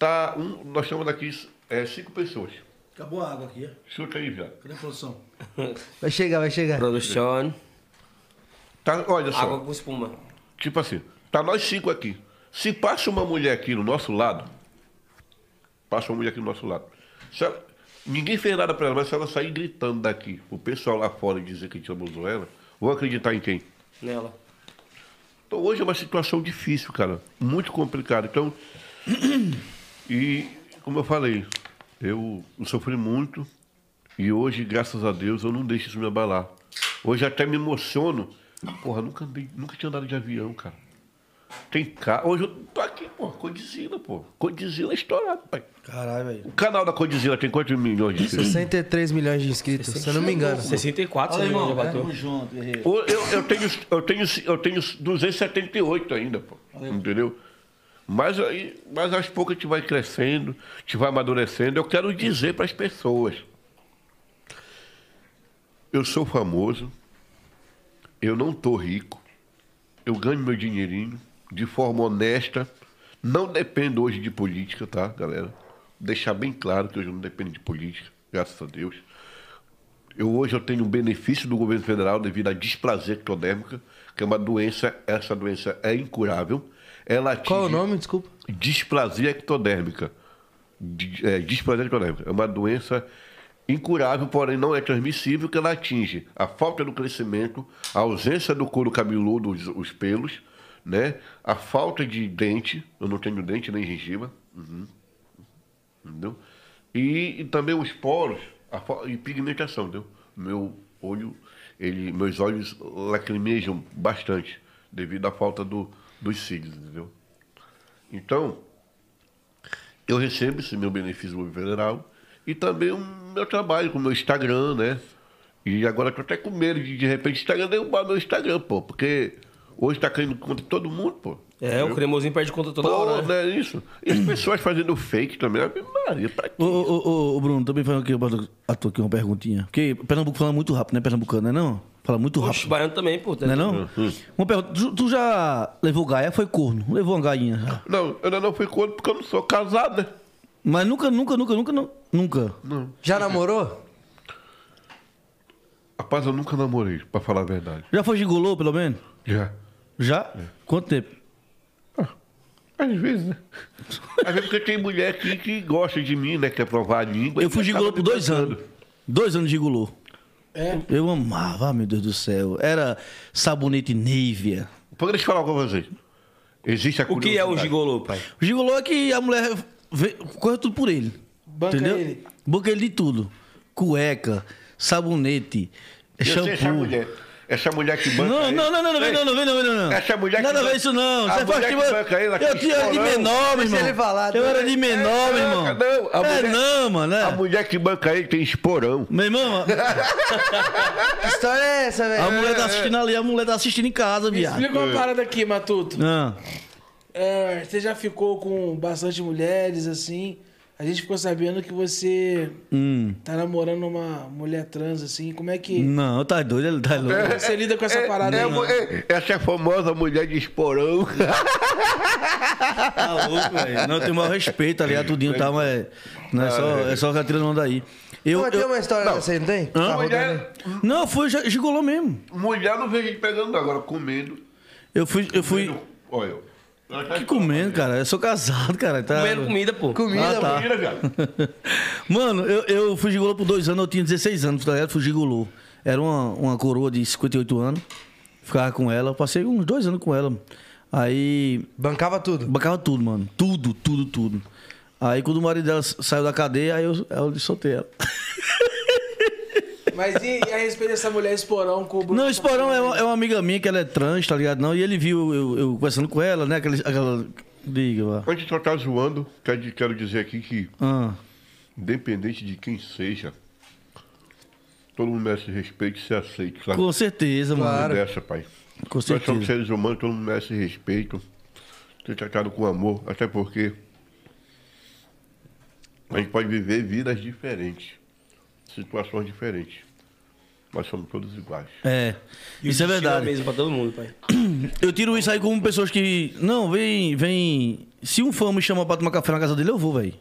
[SPEAKER 4] Tá, um, nós estamos aqui é, cinco pessoas.
[SPEAKER 3] Acabou a água aqui, é?
[SPEAKER 4] Chuta aí, viado.
[SPEAKER 3] Cadê a produção? <laughs>
[SPEAKER 2] Vai chegar, vai chegar.
[SPEAKER 1] Produção.
[SPEAKER 4] Tá, olha só.
[SPEAKER 1] Água com espuma.
[SPEAKER 4] Tipo assim, tá nós cinco aqui. Se passa uma mulher aqui no nosso lado, passa uma mulher aqui do nosso lado. Se ela- Ninguém fez nada pra ela, mas se ela sair gritando daqui, o pessoal lá fora dizer que a gente abusou ela, vão acreditar em quem?
[SPEAKER 1] Nela.
[SPEAKER 4] Então hoje é uma situação difícil, cara. Muito complicada. Então, <clears throat> e como eu falei, eu, sofri muito e hoje, graças a Deus, eu não deixo isso me abalar. Hoje até me emociono. Porra, nunca, andei, nunca tinha andado de avião, cara. Tem carro. Hoje eu tô aqui, pô, Codizila, pô. Codizila é estourado, pai.
[SPEAKER 3] Caralho, velho.
[SPEAKER 4] O canal da Codizila tem quantos milhões de inscritos?
[SPEAKER 2] 63 milhões de inscritos, se eu não me engano.
[SPEAKER 1] 64,
[SPEAKER 3] Fala,
[SPEAKER 1] se não me
[SPEAKER 3] irmão.
[SPEAKER 1] engano, já bateu.
[SPEAKER 3] Tamo junto,
[SPEAKER 4] Eu, eu, tenho, eu, tenho, eu tenho 278 ainda, pô. Entendeu? Mas, mas aos poucos a gente vai crescendo, a gente vai amadurecendo. Eu quero dizer para as pessoas: eu sou famoso, eu não tô rico, eu ganho meu dinheirinho de forma honesta, não dependo hoje de política, tá, galera? Deixar bem claro que hoje eu não dependo de política, graças a Deus. Eu hoje eu tenho um benefício do governo federal devido à displasia ectodérmica, que é uma doença, essa doença é incurável. Ela atinge
[SPEAKER 2] Qual o nome? Desculpa.
[SPEAKER 4] displasia ectodérmica. É, displasia ectodérmica. É uma doença incurável, porém não é transmissível, que ela atinge a falta do crescimento, a ausência do couro cabeludo, os, os pelos, né? a falta de dente, eu não tenho dente nem gengiva, uhum. entendeu? E, e também os poros a e pigmentação, entendeu? Meu olho, ele, meus olhos lacrimejam bastante devido à falta do, dos cílios, entendeu? Então, eu recebo esse meu benefício do governo federal e também o meu trabalho com o meu Instagram, né? E agora tô até com medo de, de repente, o Instagram derrubar meu Instagram, pô, porque hoje tá caindo contra todo mundo, pô.
[SPEAKER 1] É, o cremosinho perde conta toda
[SPEAKER 4] Pô,
[SPEAKER 1] hora. né?
[SPEAKER 4] não é isso? E as pessoas fazendo fake também, Maria, pra quê?
[SPEAKER 3] Ô, ô, ô, ô, Bruno, também fazendo aqui, eu boto- a tua aqui uma perguntinha. Porque Pernambuco fala muito rápido, né? Pernambucano, não é não? Fala muito rápido.
[SPEAKER 1] baiano também, pô.
[SPEAKER 3] Não é não? Uma pergunta, tu, tu já levou gaia? Foi corno? Levou uma gainha já?
[SPEAKER 4] Não, eu ainda não fui contra porque eu não sou casado, né?
[SPEAKER 3] Mas nunca, nunca, nunca, nunca, não- nunca.
[SPEAKER 2] Já namorou?
[SPEAKER 4] Rapaz, eu nunca namorei, pra falar a verdade.
[SPEAKER 3] Já foi gigolô, pelo menos?
[SPEAKER 4] Já.
[SPEAKER 3] Já? Quanto tempo?
[SPEAKER 4] Às vezes, né? <laughs> Às vezes porque tem mulher aqui que gosta de mim, né? Quer provar a língua.
[SPEAKER 3] Eu fui gigolô por dois anos. Dois anos de gigolô.
[SPEAKER 5] É?
[SPEAKER 3] Eu amava, ah, meu Deus do céu. Era sabonete Nivea.
[SPEAKER 4] Deixa eu falar com vocês. Existe a
[SPEAKER 1] O que é o gigolô, pai?
[SPEAKER 3] O gigolô é que a mulher vê- corre tudo por ele.
[SPEAKER 5] Banca
[SPEAKER 3] entendeu?
[SPEAKER 5] ele.
[SPEAKER 3] Banca ele de tudo. Cueca, sabonete,
[SPEAKER 4] Eu
[SPEAKER 3] shampoo.
[SPEAKER 4] Essa mulher que banca
[SPEAKER 3] Não,
[SPEAKER 4] ele.
[SPEAKER 3] não, não, não, não, vem não, não, vem não, vem não, não.
[SPEAKER 4] Essa mulher que
[SPEAKER 3] Nada a ver
[SPEAKER 4] banca-
[SPEAKER 3] isso não.
[SPEAKER 4] a
[SPEAKER 3] Você faz
[SPEAKER 4] mulher
[SPEAKER 3] que
[SPEAKER 4] que banca ele,
[SPEAKER 3] Eu tinha era de menor, meu
[SPEAKER 2] Deixa
[SPEAKER 3] irmão.
[SPEAKER 2] ele falar,
[SPEAKER 3] Eu era de menor, meu
[SPEAKER 4] É,
[SPEAKER 3] irmão.
[SPEAKER 4] não, a
[SPEAKER 3] É
[SPEAKER 4] mulher-
[SPEAKER 3] não, mano,
[SPEAKER 4] A
[SPEAKER 3] né?
[SPEAKER 4] mulher que banca ele tem esporão.
[SPEAKER 3] Meu irmão, <laughs>
[SPEAKER 2] Que história é essa, velho?
[SPEAKER 3] a mulher tá assistindo ali, a mulher tá assistindo em casa, viado.
[SPEAKER 5] Explica uma parada aqui, Matuto.
[SPEAKER 3] Ah,
[SPEAKER 5] É, você já ficou com bastante mulheres, assim. A gente ficou sabendo que você
[SPEAKER 3] hum.
[SPEAKER 5] tá namorando uma mulher trans, assim. Como é que
[SPEAKER 3] Não, tá doido, ele tá louco.
[SPEAKER 5] você lida com essa parada
[SPEAKER 4] é,
[SPEAKER 5] aí?
[SPEAKER 4] é, essa é a famosa mulher de esporão.
[SPEAKER 3] Tá louco, velho. Não, tem o maior respeito ali, a tudinho, tá? Mas não é só, é só tirando onda aí. Eu,
[SPEAKER 2] Mas tem
[SPEAKER 3] eu,
[SPEAKER 2] uma história dessa aí, não tem? Tá rodando aí.
[SPEAKER 4] mulher,
[SPEAKER 3] não, foi gigolô mesmo.
[SPEAKER 4] mulher não vejo gente pegando, não. Agora comendo.
[SPEAKER 3] Eu fui, eu fui.
[SPEAKER 4] Olha.
[SPEAKER 3] Que comendo, cara? Eu sou casado, cara. Tá...
[SPEAKER 1] Comendo comida, pô.
[SPEAKER 2] Comida,
[SPEAKER 3] Ah, tá.
[SPEAKER 2] mano.
[SPEAKER 4] Comida, viado. <laughs>
[SPEAKER 3] Mano, eu, eu fui gigolô por dois anos, eu tinha 16 anos, tá ligado? Fui gigolô. Era uma, uma coroa de 58 anos. Ficava com ela, passei uns dois anos com ela. Aí.
[SPEAKER 2] Bancava tudo.
[SPEAKER 3] Bancava tudo, mano. Tudo, tudo, tudo. Aí quando o marido dela saiu da cadeia, aí eu, eu soltei ela. <laughs>
[SPEAKER 5] Mas e, e a respeito dessa mulher esporão com o Bruno?
[SPEAKER 3] Não, Esporão é uma, é uma amiga minha que ela é trans, tá ligado? Não, e ele viu eu, eu conversando com ela, né? Aquela. aquela... Diga, lá.
[SPEAKER 4] Antes de só estar zoando, quero, quero dizer aqui que,
[SPEAKER 3] Ah,
[SPEAKER 4] independente de quem seja, todo mundo merece respeito e ser aceito, sabe?
[SPEAKER 3] com certeza, mano.
[SPEAKER 2] Claro.
[SPEAKER 4] Dessa, pai.
[SPEAKER 3] Com
[SPEAKER 4] Nós somos
[SPEAKER 3] certeza.
[SPEAKER 4] seres humanos, todo mundo merece respeito, ser tratado com amor, até porque a gente pode viver vidas diferentes, situações diferentes, mas somos todos iguais.
[SPEAKER 3] É.
[SPEAKER 1] E
[SPEAKER 3] Isso é
[SPEAKER 1] destino
[SPEAKER 3] verdade.
[SPEAKER 1] mesmo pra todo mundo, pai. <clears throat>
[SPEAKER 3] Eu tiro isso aí como pessoas que. Não, vem, vem. Se um fã me chamar pra tomar café na casa dele, eu vou, velho.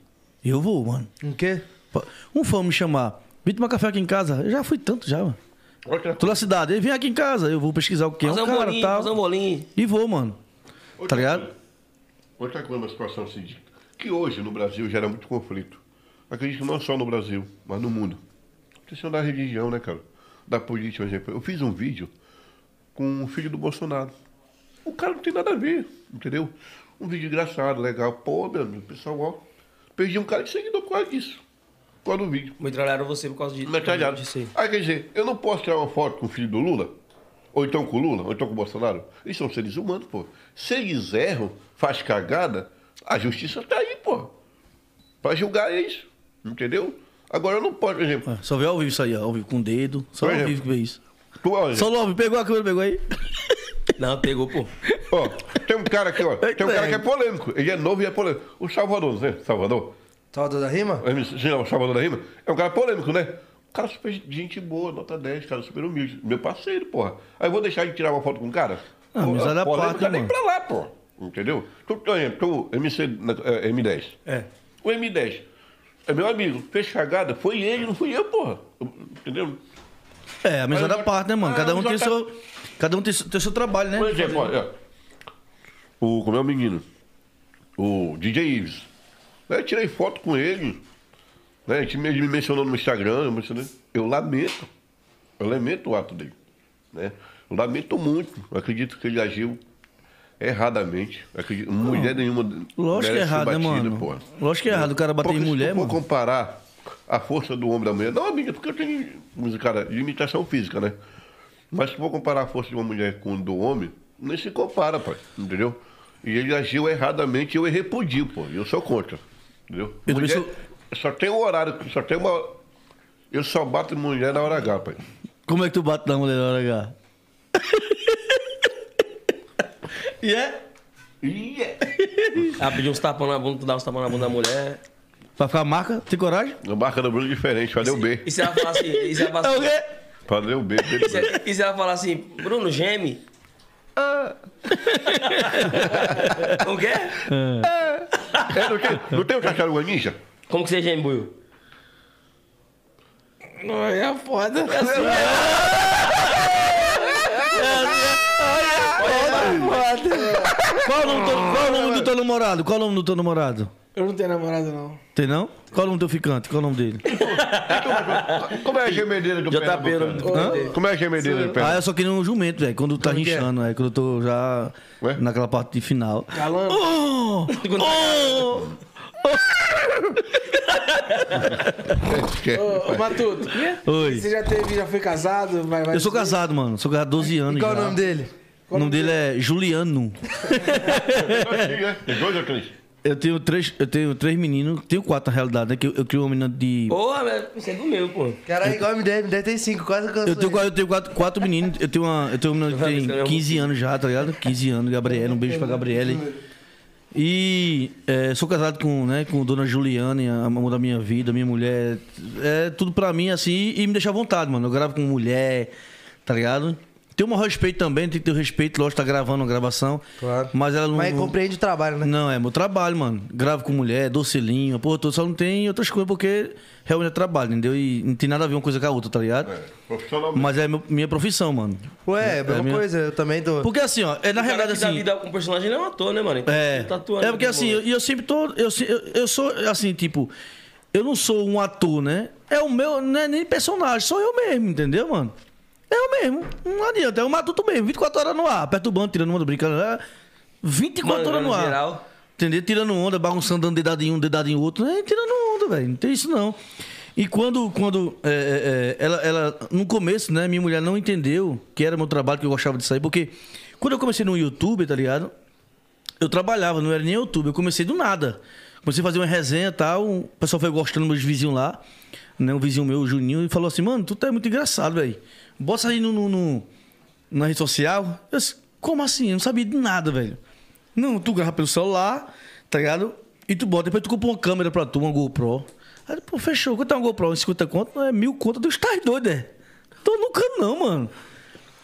[SPEAKER 3] Eu vou, mano.
[SPEAKER 2] Um quê?
[SPEAKER 3] Um fã me chamar, vem tomar café aqui em casa. Eu já fui tanto já, mano.
[SPEAKER 4] Outra,
[SPEAKER 3] Tô na cidade, ele vem aqui em casa, eu vou pesquisar o que é
[SPEAKER 1] Fazer
[SPEAKER 3] um
[SPEAKER 1] um
[SPEAKER 3] cara
[SPEAKER 1] bolinho,
[SPEAKER 3] tal.
[SPEAKER 1] fazer um bolinho.
[SPEAKER 3] E vou, mano. Tá ligado?
[SPEAKER 4] outra coisa, uma situação assim, que hoje no Brasil gera muito conflito. acredito que não só no Brasil, mas no mundo. Questão da religião, né, cara? Da política, por exemplo. Eu fiz um vídeo com o filho do Bolsonaro. O cara não tem nada a ver, entendeu? Um vídeo engraçado, legal. Pô, meu amigo, pessoal, ó. Perdi um cara de seguidor por causa disso. Por causa do vídeo.
[SPEAKER 1] Metralharam você por causa de,
[SPEAKER 4] Metralhado.
[SPEAKER 1] disso aí.
[SPEAKER 4] Aí quer dizer, eu não posso tirar uma foto com o filho do Lula? Ou então com o Lula? Ou então com o Bolsonaro? Eles são seres humanos, pô. Se eles erram, faz cagada, a justiça tá aí, pô. Pra julgar eles. Entendeu? Agora eu não posso, por exemplo.
[SPEAKER 3] Ah, Só vê ao vivo isso aí, ó, ao vivo com o dedo. Só
[SPEAKER 4] Por
[SPEAKER 3] ao
[SPEAKER 4] exemplo.
[SPEAKER 3] vivo que vê isso.
[SPEAKER 4] Tu, olha,
[SPEAKER 3] Só ao vivo, pegou a câmera, pegou aí? <laughs>
[SPEAKER 1] Não, pegou, pô.
[SPEAKER 4] ó, tem um cara aqui, ó. Tem um cara que é polêmico. Ele é novo e é polêmico. O Salvador, né? Salvador.
[SPEAKER 2] Salvador da Rima?
[SPEAKER 4] Sim, o Salvador da Rima. É um cara polêmico, né? O cara super gente boa, nota 10, cara super humilde. Meu parceiro, porra. Aí eu vou deixar de tirar uma foto com o cara?
[SPEAKER 3] Ah, à
[SPEAKER 4] polêmico
[SPEAKER 3] parte,
[SPEAKER 4] é nem
[SPEAKER 3] mano.
[SPEAKER 4] pra lá, pô. Entendeu? Tu, exemplo, tu, MC, né, é, M10.
[SPEAKER 3] É.
[SPEAKER 4] O M10 é meu amigo. Fez cagada, foi ele, não fui eu, porra. Entendeu?
[SPEAKER 3] É, a
[SPEAKER 4] Mas
[SPEAKER 3] à parte, né, mano?
[SPEAKER 4] ah,
[SPEAKER 3] Cada um tem
[SPEAKER 4] amizade
[SPEAKER 3] seu. Cada um tem, seu- tem seu trabalho, né?
[SPEAKER 4] Por exemplo, olha, o, como é o menino? O DJ Ives. Eu tirei foto com ele. Né? A gente me, ele me mencionou no Instagram. Eu, mencionei. eu lamento. Eu lamento o ato dele. Né? Eu lamento muito. Eu acredito que ele agiu erradamente. Acredito, mulher nenhuma.
[SPEAKER 3] Lógico que é errado, né,
[SPEAKER 4] batida,
[SPEAKER 3] mano?
[SPEAKER 4] porra.
[SPEAKER 3] Lógico que é errado o cara bater
[SPEAKER 4] Porque
[SPEAKER 3] em mulher,
[SPEAKER 4] se tu for
[SPEAKER 3] mano.
[SPEAKER 4] comparar a força do homem da mulher, não, amiga, porque eu tenho cara, limitação física, né? Mas se for comparar a força de uma mulher com do homem, nem se compara, pai, entendeu? E ele agiu erradamente, eu repudio, pô, e eu sou contra, entendeu?
[SPEAKER 3] Eu
[SPEAKER 4] mulher,
[SPEAKER 3] sou-
[SPEAKER 4] só tem um horário, só tem uma... Eu só bato em mulher na hora H, pai.
[SPEAKER 3] Como é que tu bate na mulher na hora H? <laughs> E é?
[SPEAKER 4] E é. <laughs>
[SPEAKER 1] Ah, pedir uns tapão na bunda, tu dá uns tapão na bunda da mulher.
[SPEAKER 3] Pra ficar marca? Tem coragem?
[SPEAKER 4] A marca do Bruno é diferente, fazer o B.
[SPEAKER 1] E se ela falar assim, e se ela falar
[SPEAKER 3] É o
[SPEAKER 1] assim,
[SPEAKER 3] quê?
[SPEAKER 4] Fazer o B. B,
[SPEAKER 1] e se, e se ela falar assim, Bruno, geme? <laughs> O quê?
[SPEAKER 4] É, não, tem, não tem o tartaruga ninja?
[SPEAKER 1] Como que você geme, Buiu?
[SPEAKER 5] Não, é foda. <laughs>
[SPEAKER 3] Qual o nome do teu- qual o nome do teu namorado? Qual o nome do teu namorado?
[SPEAKER 5] Eu não tenho namorada, não.
[SPEAKER 3] Tem não? Qual o nome do teu ficante? Qual o nome dele?
[SPEAKER 4] Como é a gemedeira do
[SPEAKER 1] JP,
[SPEAKER 4] Pernambucano?
[SPEAKER 1] Hã?
[SPEAKER 4] Como é a gemedeira do
[SPEAKER 3] Ah,
[SPEAKER 4] Pernambucano?
[SPEAKER 3] eu só queria um jumento, velho. Quando tá
[SPEAKER 2] Como que é?
[SPEAKER 3] rinchando, é? Quando eu tô já
[SPEAKER 4] Ué?
[SPEAKER 3] naquela parte de final.
[SPEAKER 5] Galã.
[SPEAKER 3] Oh! Oh!
[SPEAKER 5] Ô, ô, Matuto,
[SPEAKER 3] Oi.
[SPEAKER 5] você já teve, já foi casado? Vai, vai
[SPEAKER 3] Eu sou casado, mano. Sou casado há 12 anos
[SPEAKER 2] E qual
[SPEAKER 3] já.
[SPEAKER 2] o nome dele?
[SPEAKER 3] O nome dele é Juliano.
[SPEAKER 4] Tem dois ou três?
[SPEAKER 3] Eu tenho três, eu tenho três meninos, tenho quatro na realidade, né? Que eu, eu crio uma menina de.
[SPEAKER 1] Porra, você é do meu, pô.
[SPEAKER 2] Caralho, igual a M10, M10 tem 5, quase que eu
[SPEAKER 3] tenho, eu tenho quatro, quatro meninos, eu tenho uma, eu tenho uma menina que tem 15 anos já, tá ligado? 15 anos, Gabriela, um beijo pra Gabriele. E é, sou casado com, né, com Dona Juliane, a amor da minha vida, minha mulher. É tudo pra mim, assim, e me deixa à vontade, mano. Eu gravo com mulher, tá ligado? Tem um maior respeito também, tem que ter o respeito, lógico, tá gravando uma gravação.
[SPEAKER 2] Claro.
[SPEAKER 3] Mas ela não.
[SPEAKER 2] Mas compreende o trabalho, né?
[SPEAKER 3] Não, é meu trabalho, mano. Gravo com mulher, dou selinho, porra, toda, só não tem outras coisas porque realmente é trabalho, entendeu? E não tem nada a ver uma coisa com a outra, tá ligado?
[SPEAKER 4] Profissionalmente.
[SPEAKER 3] Mas é meu- minha profissão, mano.
[SPEAKER 2] Ué, é a mesma
[SPEAKER 3] minha-
[SPEAKER 2] coisa, eu também tô.
[SPEAKER 3] Porque assim, ó, é na
[SPEAKER 1] O cara
[SPEAKER 3] realidade assim.
[SPEAKER 1] vida com o personagem não é um ator, né, mano? Então,
[SPEAKER 3] É.
[SPEAKER 1] tá atuando
[SPEAKER 3] É porque
[SPEAKER 1] no
[SPEAKER 3] assim, eu, eu sempre tô. Eu, eu, eu sou assim, tipo. Eu não sou um ator, né? É o meu. Não é nem personagem, sou eu mesmo, entendeu, mano? É eu mesmo. Não adianta. É o matuto mesmo. 24 horas no ar, perturbando, tirando onda, brincando. É 24 horas no ar.
[SPEAKER 1] geral.
[SPEAKER 3] Entendeu? Tirando onda, bagunçando, dando dedado em um, dedado em outro. É, tirando onda, velho. Não tem isso, não. E quando, quando é, é, é, ela, ela, no começo, né, minha mulher não entendeu que era meu trabalho, que eu gostava de sair, porque quando eu comecei no YouTube, tá ligado? Eu trabalhava, não era nem YouTube, eu comecei do nada. Comecei a fazer uma resenha e tal, o pessoal foi gostando, meus vizinhos lá, né, um vizinho meu, o Juninho, e falou assim, mano, tu tá muito engraçado, velho. Bota aí no, no, no- na rede social. Eu disse, como assim? Eu não sabia de nada, velho. Não, tu grava pelo celular, tá ligado? E tu bota, depois tu compra uma câmera pra tu, uma GoPro. Aí, pô, fechou. Quanto é uma GoPro? 50 conto? Não é mil conto. Tu estás doido, é? Tô nunca não, mano.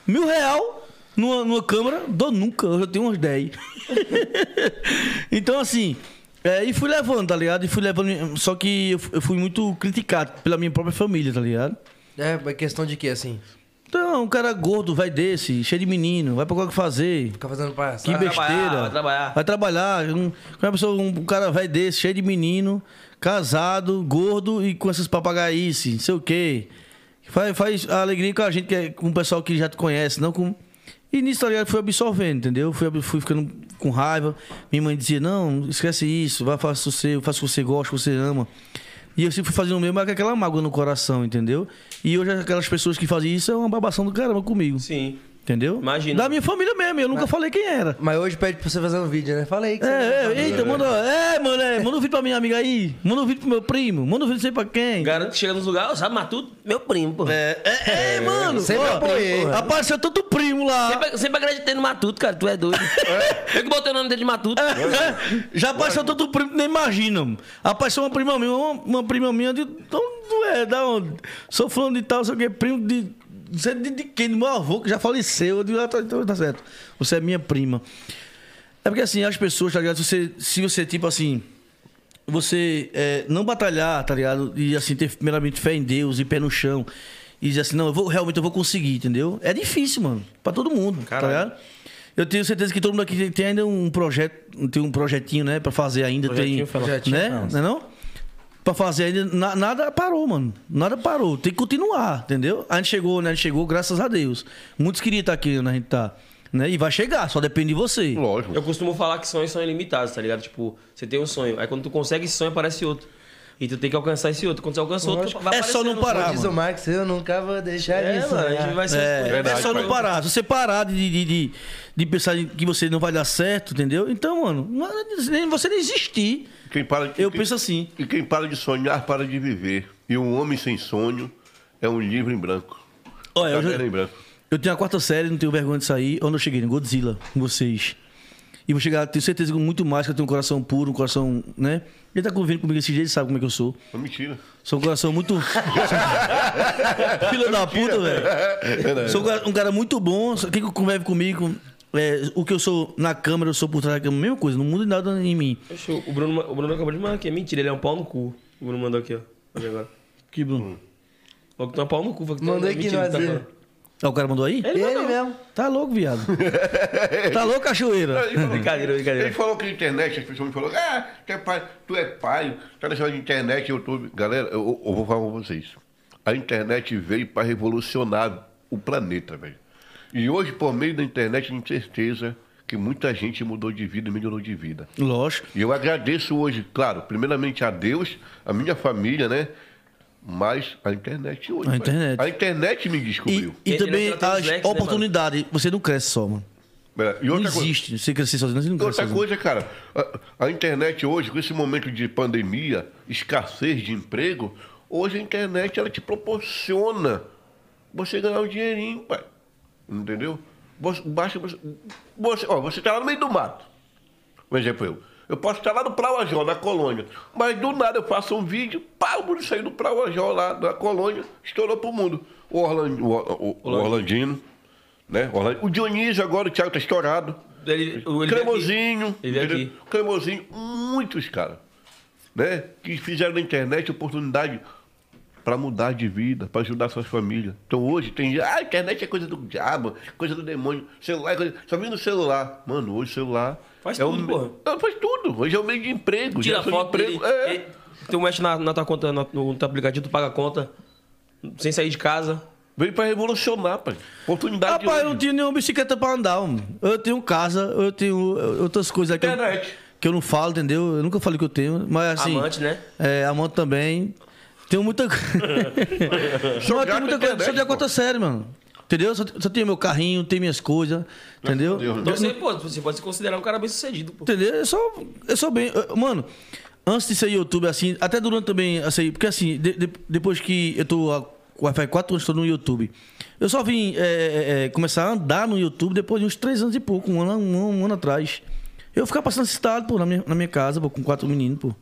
[SPEAKER 3] Mil real numa, numa câmera, dou nunca. Eu já tenho uns 10. <laughs> então, assim, é, e fui levando, tá ligado? E fui levando. Só que eu fui muito criticado pela minha própria família, tá ligado?
[SPEAKER 2] É, mas questão de quê, assim?
[SPEAKER 3] Então, um cara gordo, vai desse, cheio de menino, vai pra qualquer fazer.
[SPEAKER 2] Ficar fazendo palhaçada.
[SPEAKER 3] Que
[SPEAKER 1] Vai trabalhar,
[SPEAKER 3] besteira.
[SPEAKER 1] vai trabalhar.
[SPEAKER 3] Vai trabalhar. Um, uma pessoa, um cara vai desse, cheio de menino, casado, gordo e com essas papagaices, não sei o quê. Faz, faz alegria com a gente, que é com o pessoal que já te conhece, não com. E nisso, tá ligado? Fui absorvendo, entendeu? Fui, fui ficando com raiva. Minha mãe dizia: Não, esquece isso, vai faça o seu, faça o que você gosta, o que você ama. E eu sempre fui fazendo o mesmo, mas aquela mágoa no coração, entendeu? E hoje aquelas pessoas que fazem isso é uma babação do caramba comigo.
[SPEAKER 1] Sim.
[SPEAKER 3] Entendeu?
[SPEAKER 1] Imagina.
[SPEAKER 3] Da minha família mesmo, eu nunca falei quem era.
[SPEAKER 2] Mas hoje pede pra você fazer um vídeo, né? Fala aí que você
[SPEAKER 3] É, é, eita, manda. É, mano, é, manda um vídeo pra minha amiga aí. Manda um vídeo pro meu primo. Manda um vídeo não sei pra quem.
[SPEAKER 1] Garanto que chega nos lugares, sabe, mas tudo, meu primo, pô.
[SPEAKER 3] É, é, é, mano.
[SPEAKER 2] Sempre
[SPEAKER 3] ó,
[SPEAKER 2] apoiei.
[SPEAKER 3] Apareceu tanto primo lá.
[SPEAKER 1] Sempre, sempre acreditei no Matuto, cara, tu é doido. <laughs> Eu que botei o nome dele de Matuto.
[SPEAKER 3] É, Já apareceu tanto primo nem imagina. mano. Apareceu uma prima minha, uma, uma prima minha de. Então, é, da onde? Sou fulano de tal, sei o que, primo de. Não sei de, de quem, do meu avô, que já faleceu. Eu digo, ah, tá, então tá certo. Você é minha prima. É porque assim, as pessoas, tá ligado? Se você, se você tipo assim. Você é, não batalhar, tá ligado? E assim, ter primeiramente fé em Deus e pé no chão. E dizer assim, não, eu vou, realmente eu vou conseguir, entendeu? É difícil, mano. Pra todo mundo,
[SPEAKER 1] Caralho.
[SPEAKER 3] tá ligado? Eu tenho certeza que todo mundo aqui tem- tem ainda um projeto, tem um projetinho, né, pra fazer ainda.
[SPEAKER 1] Projetinho
[SPEAKER 3] tem.
[SPEAKER 2] Projetinho
[SPEAKER 3] né? Não é não? Pra fazer ainda, na- nada parou, mano. Nada parou. Tem que continuar, entendeu? A gente chegou, né? A gente chegou, graças a Deus. Muitos queriam estar aqui onde a gente tá. Né? E vai chegar, só depende de você.
[SPEAKER 4] Lógico.
[SPEAKER 1] Eu costumo falar que sonhos são ilimitados, tá ligado? Tipo, você tem um sonho, aí quando tu consegue esse sonho, aparece outro. E tu tem que alcançar esse outro. Quando você alcança outro, vai
[SPEAKER 3] É só não parar.
[SPEAKER 2] Diz o. Marx, eu nunca vou deixar
[SPEAKER 1] É,
[SPEAKER 2] isso.
[SPEAKER 1] mano, a gente vai ser...
[SPEAKER 3] É,
[SPEAKER 4] Verdade,
[SPEAKER 3] é só não parar. Se você parar de, de, de, de pensar em que você não vai dar certo, entendeu? Então, mano, é nem você nem existir.
[SPEAKER 4] Quem para,
[SPEAKER 3] Eu
[SPEAKER 4] quem-
[SPEAKER 3] penso assim.
[SPEAKER 4] E quem para de sonhar, para de viver. E um homem sem sonho é um livro em branco.
[SPEAKER 3] Olha, eu, já-
[SPEAKER 4] em branco.
[SPEAKER 3] eu tenho a quarta série, não tenho vergonha de sair. Onde eu cheguei? No Godzilla, com vocês. E vou chegar, tenho certeza que muito mais, que eu tenho um coração puro, um coração, né? Ele tá convivendo comigo esse dia, ele sabe como é que eu sou.
[SPEAKER 4] É mentira.
[SPEAKER 3] Sou um coração muito. <laughs> Filha da puta, velho. Sou um cara, um cara muito bom. Quem convive comigo, é, o que eu sou na câmera, eu sou por trás da câmera, mesma coisa, não muda nada em mim.
[SPEAKER 1] Oxe, O Bruno, o Bruno acabou de mandar aqui. É mentira, ele é um pau no cu. O Bruno mandou aqui, ó. Olha agora.
[SPEAKER 3] Que Bruno?
[SPEAKER 1] Falou que tu é um pau no cu. falou que tu é-
[SPEAKER 2] Mandou aqui
[SPEAKER 1] mentira, que tá falando.
[SPEAKER 3] Ah, o cara mandou aí?
[SPEAKER 1] Ele
[SPEAKER 2] Ele mesmo.
[SPEAKER 3] Tá louco, viado. <laughs> tá louco, cachoeira?
[SPEAKER 1] Brincadeira,
[SPEAKER 4] Ele
[SPEAKER 1] brincadeira.
[SPEAKER 4] falou que a internet, as pessoas me falaram, ah, tu é pai, tu é pai, tá deixando de internet, YouTube. Galera, eu, eu vou falar com vocês. A internet veio para revolucionar o planeta, velho. E hoje, por meio da internet, tenho certeza que muita gente mudou de vida e melhorou de vida.
[SPEAKER 3] Lógico.
[SPEAKER 4] E eu agradeço hoje, claro, primeiramente a Deus, a minha família, né? Mas a internet hoje.
[SPEAKER 3] A internet.
[SPEAKER 4] A internet me
[SPEAKER 3] E,
[SPEAKER 4] descobriu.
[SPEAKER 3] e
[SPEAKER 1] Ele
[SPEAKER 3] também as
[SPEAKER 1] né,
[SPEAKER 3] oportunidades. Você não cresce só, mano.
[SPEAKER 4] É, e
[SPEAKER 3] Não
[SPEAKER 4] outra coisa-
[SPEAKER 3] existe. Você crescer sozinho, você não cresce
[SPEAKER 4] Outra
[SPEAKER 3] sozinho.
[SPEAKER 4] coisa, cara, a, a internet hoje, com esse momento de pandemia, escassez de emprego, hoje a internet ela te proporciona você ganhar um dinheirinho, pai. Entendeu? Você- você. Você, ó, você tá lá no meio do mato. Por exemplo, eu. Eu posso estar lá no Prauajó, na colônia. Mas do nada eu faço um vídeo, pá, o mundo saiu do Prauajó lá da colônia, estourou pro mundo. O, Orland, o, o- o Orlandino, né? O Dionísio agora, o Thiago tá estourado.
[SPEAKER 1] Ele, ele.
[SPEAKER 4] Cremosinho.
[SPEAKER 1] Ele.
[SPEAKER 4] Cremosinho, muitos, cara. Né? Que fizeram na internet oportunidade para mudar de vida, para ajudar suas famílias. Então hoje tem. Ah, a internet é coisa do diabo, coisa do demônio. Celular é coisa. Só vem no celular. Mano, hoje o celular.
[SPEAKER 1] Faz
[SPEAKER 4] é
[SPEAKER 1] tudo,
[SPEAKER 4] o...
[SPEAKER 1] porra.
[SPEAKER 4] Não, faz tudo. Hoje é o meio de emprego.
[SPEAKER 1] Tira
[SPEAKER 4] de
[SPEAKER 1] foto dele.
[SPEAKER 4] emprego. É.
[SPEAKER 1] ele- Tu mexe na, na tua conta, no, no teu aplicativo, tu paga a conta, sem sair de casa.
[SPEAKER 4] Veio para revolucionar, pai. Oportunidade de
[SPEAKER 3] Rapaz, eu
[SPEAKER 4] hoje.
[SPEAKER 3] não tenho nenhuma bicicleta pra andar, mano. Eu tenho casa, eu tenho outras coisas que eu,
[SPEAKER 4] Internet.
[SPEAKER 3] que eu não falo, entendeu? Eu nunca falei que eu tenho, mas assim...
[SPEAKER 1] Amante, né?
[SPEAKER 3] É, amante também. Tenho muita coisa. <laughs> Não, tenho muita coisa. Só de
[SPEAKER 4] pô.
[SPEAKER 3] quarta série, mano. Entendeu? Só, só tenho meu carrinho, tenho minhas coisas, entendeu?
[SPEAKER 4] Deus.
[SPEAKER 1] Então você, pô, você pode se considerar um cara bem sucedido, pô.
[SPEAKER 3] Entendeu? Eu sou, eu sou bem. eu- Mano, antes de ser YouTube, assim, até durante também, assim, porque assim, de- de- depois que eu tô há Wi-Fi 4 anos tô no YouTube, eu só vim é, é, é, começar a andar no YouTube depois de uns 3 anos e pouco, um ano, um, um ano atrás. Eu ficava passando necessitado, pô, na minha, na minha casa, pô, com quatro meninos, pô.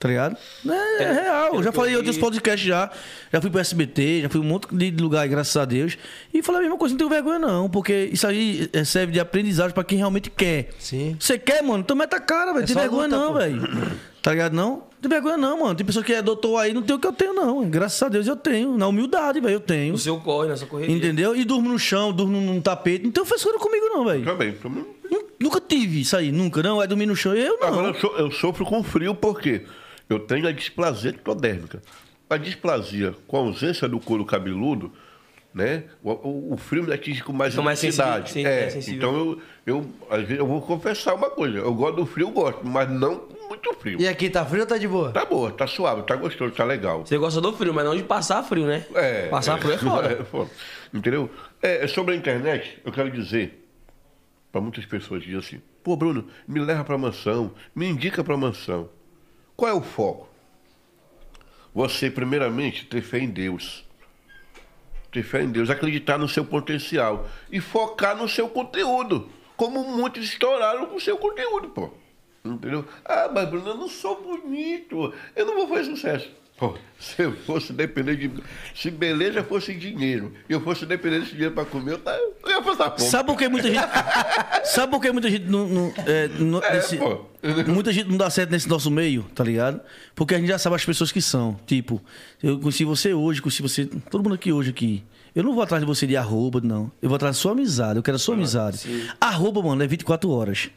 [SPEAKER 3] Tá ligado? É, é real. Eu já falei em
[SPEAKER 1] eu
[SPEAKER 3] outros podcasts já. Já fui pro SBT, já fui um monte de lugar, graças a Deus. E falei a mesma coisa, não tenho vergonha, não. Porque isso aí é, serve de aprendizagem pra quem realmente quer.
[SPEAKER 2] Sim.
[SPEAKER 3] Você quer, mano? Então meta a cara, velho.
[SPEAKER 2] É
[SPEAKER 3] tem vergonha
[SPEAKER 2] luta,
[SPEAKER 3] não, velho. <clears throat> Tá ligado, não? Não tem vergonha não, mano. Tem pessoa que é doutor aí, não tem o que eu tenho, não. Graças a Deus eu tenho. Na humildade, velho, eu tenho.
[SPEAKER 1] O seu corre, na sua correria.
[SPEAKER 3] Entendeu? E durmo no chão, durmo num tapete. Não tem frescura comigo, não, velho.
[SPEAKER 4] Também. também.
[SPEAKER 3] Nu- Nunca tive isso aí, nunca. Não, é dormir no chão. Eu não.
[SPEAKER 4] Agora eu, so- eu sofro com frio porque eu tenho a displasia ectodérmica. A displasia com a ausência do couro cabeludo, né? O, o, o frio me atinge com mais intensidade.
[SPEAKER 1] sensível,
[SPEAKER 4] é,
[SPEAKER 1] é
[SPEAKER 4] então eu, eu, às vezes, eu vou confessar uma coisa. Eu gosto do frio, eu gosto, mas não com muito frio.
[SPEAKER 2] E aqui, tá frio ou tá de boa?
[SPEAKER 4] Tá boa, tá suave, tá gostoso, tá legal.
[SPEAKER 1] Você gosta do frio, mas não de passar frio, né?
[SPEAKER 4] É,
[SPEAKER 1] Passar frio é <laughs> foda.
[SPEAKER 4] foda. Entendeu? É, sobre a internet, eu quero dizer para muitas pessoas dizem assim: pô, Bruno, me leva para mansão, me indica para mansão. Qual é o foco? Você, primeiramente, ter fé em Deus. Ter fé em Deus, acreditar no seu potencial e focar no seu conteúdo. Como muitos estouraram com o seu conteúdo, pô. Entendeu? Ah, mas Bruno, eu não sou bonito. Eu não vou fazer sucesso. Pô, se eu fosse depender de. Se beleza fosse dinheiro e eu fosse depender desse dinheiro pra comer, eu, tá- eu ia passar fome.
[SPEAKER 3] Sabe por que muita gente. <laughs> sabe por que muita gente não. não, é, não-
[SPEAKER 4] É,
[SPEAKER 3] nesse- muita gente não dá certo nesse nosso meio, tá ligado? Porque a gente já sabe as pessoas que são. Tipo, eu conheci você hoje, conheci você. Todo mundo aqui hoje aqui. Eu não vou atrás de você de arroba, não. Eu vou atrás da sua amizade. Eu quero a sua amizade. Arroba, mano, é 24 horas.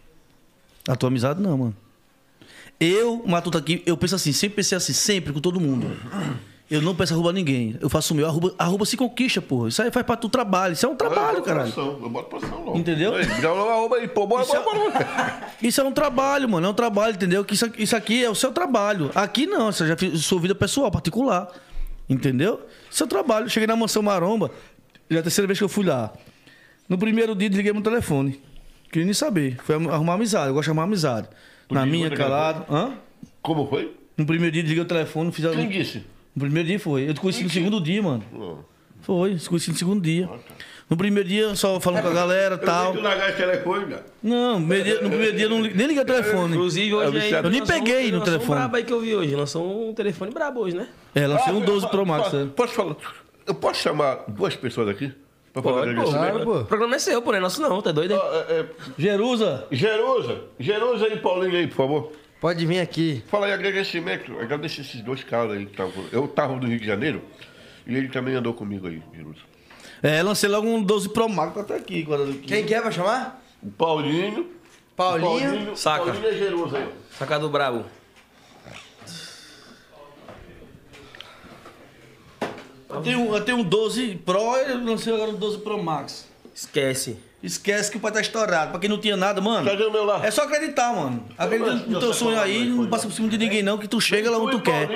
[SPEAKER 3] A tua amizade, não, mano. Eu, Matuta aqui, eu penso assim, sempre pensei assim, sempre com todo mundo. Eu não peço a ninguém. Eu faço o meu. Arroba, arroba se conquista, porra. Isso aí faz parte do trabalho. Isso é um trabalho,
[SPEAKER 4] eu boto
[SPEAKER 3] caralho.
[SPEAKER 4] pressão, Eu boto pressão logo.
[SPEAKER 3] Entendeu?
[SPEAKER 4] Não arroba aí, pô, bora,
[SPEAKER 3] Isso é-
[SPEAKER 4] bora, bora. <laughs>
[SPEAKER 3] Isso é um trabalho, mano. É um trabalho, entendeu? Que isso, aqui- isso aqui é o seu trabalho. Aqui não, isso já fiz sua vida pessoal, particular. Entendeu? Seu trabalho. Cheguei na mansão Maromba, já é a terceira vez que eu fui lá. No primeiro dia, desliguei meu telefone. Queria nem saber. Foi arrumar amizade. Eu gosto de arrumar amizade. Na minha,
[SPEAKER 4] o
[SPEAKER 3] calado. Hã?
[SPEAKER 4] Como foi?
[SPEAKER 3] No primeiro dia, desliguei o telefone, fiz a...
[SPEAKER 4] Quem disse?
[SPEAKER 3] No primeiro dia foi. Eu te conheci no segundo dia, mano. Foi, te conheci no segundo dia. No primeiro dia, só falando com a galera e
[SPEAKER 4] Eu
[SPEAKER 3] tal.
[SPEAKER 4] tu largar esse telefone, cara.
[SPEAKER 3] Não, no primeiro dia, no primeiro dia eu não li- nem liguei o telefone.
[SPEAKER 1] Inclusive, hoje
[SPEAKER 4] Eu
[SPEAKER 1] aí,
[SPEAKER 4] nem
[SPEAKER 1] lançou
[SPEAKER 3] peguei no
[SPEAKER 1] lançou
[SPEAKER 3] telefone.
[SPEAKER 1] um brabo aí que eu vi hoje. Lançou um telefone brabo hoje, né?
[SPEAKER 3] É, lancei um
[SPEAKER 4] Ah,
[SPEAKER 3] 12 Pro Max.
[SPEAKER 4] posso,
[SPEAKER 3] é.
[SPEAKER 4] posso falar? Eu posso chamar duas pessoas aqui?
[SPEAKER 1] Pode, pô.
[SPEAKER 2] Claro, pô.
[SPEAKER 1] O programa é seu, pô, não é nosso não, tá doido aí?
[SPEAKER 4] Ah, é, é,
[SPEAKER 3] Jerusa.
[SPEAKER 4] Jerusa, Jerusa e Paulinho aí, por favor.
[SPEAKER 2] Pode vir aqui.
[SPEAKER 4] Fala aí agradecimento. Agradecer esses dois caras aí que estavam. Eu tava no Rio de Janeiro e ele também andou comigo aí, Jerusa.
[SPEAKER 3] É, lancei logo um 12 Pro Max, tá até aqui.
[SPEAKER 2] Quem quer pra chamar?
[SPEAKER 4] O Paulinho.
[SPEAKER 2] Paulinho.
[SPEAKER 1] Saca.
[SPEAKER 4] Paulinho e Jerusa aí.
[SPEAKER 1] Sacado brabo.
[SPEAKER 3] Eu tenho, eu tenho um 12 Pro e eu lancei agora um 12 Pro Max.
[SPEAKER 1] Esquece.
[SPEAKER 3] Esquece que o pai tá estourado. Pra quem não tinha nada, mano.
[SPEAKER 4] Cadê o meu lá?
[SPEAKER 3] É só acreditar, mano. Acredita no teu sonho aí, não passa por cima de ninguém, não, que tu chega lá onde tu quer.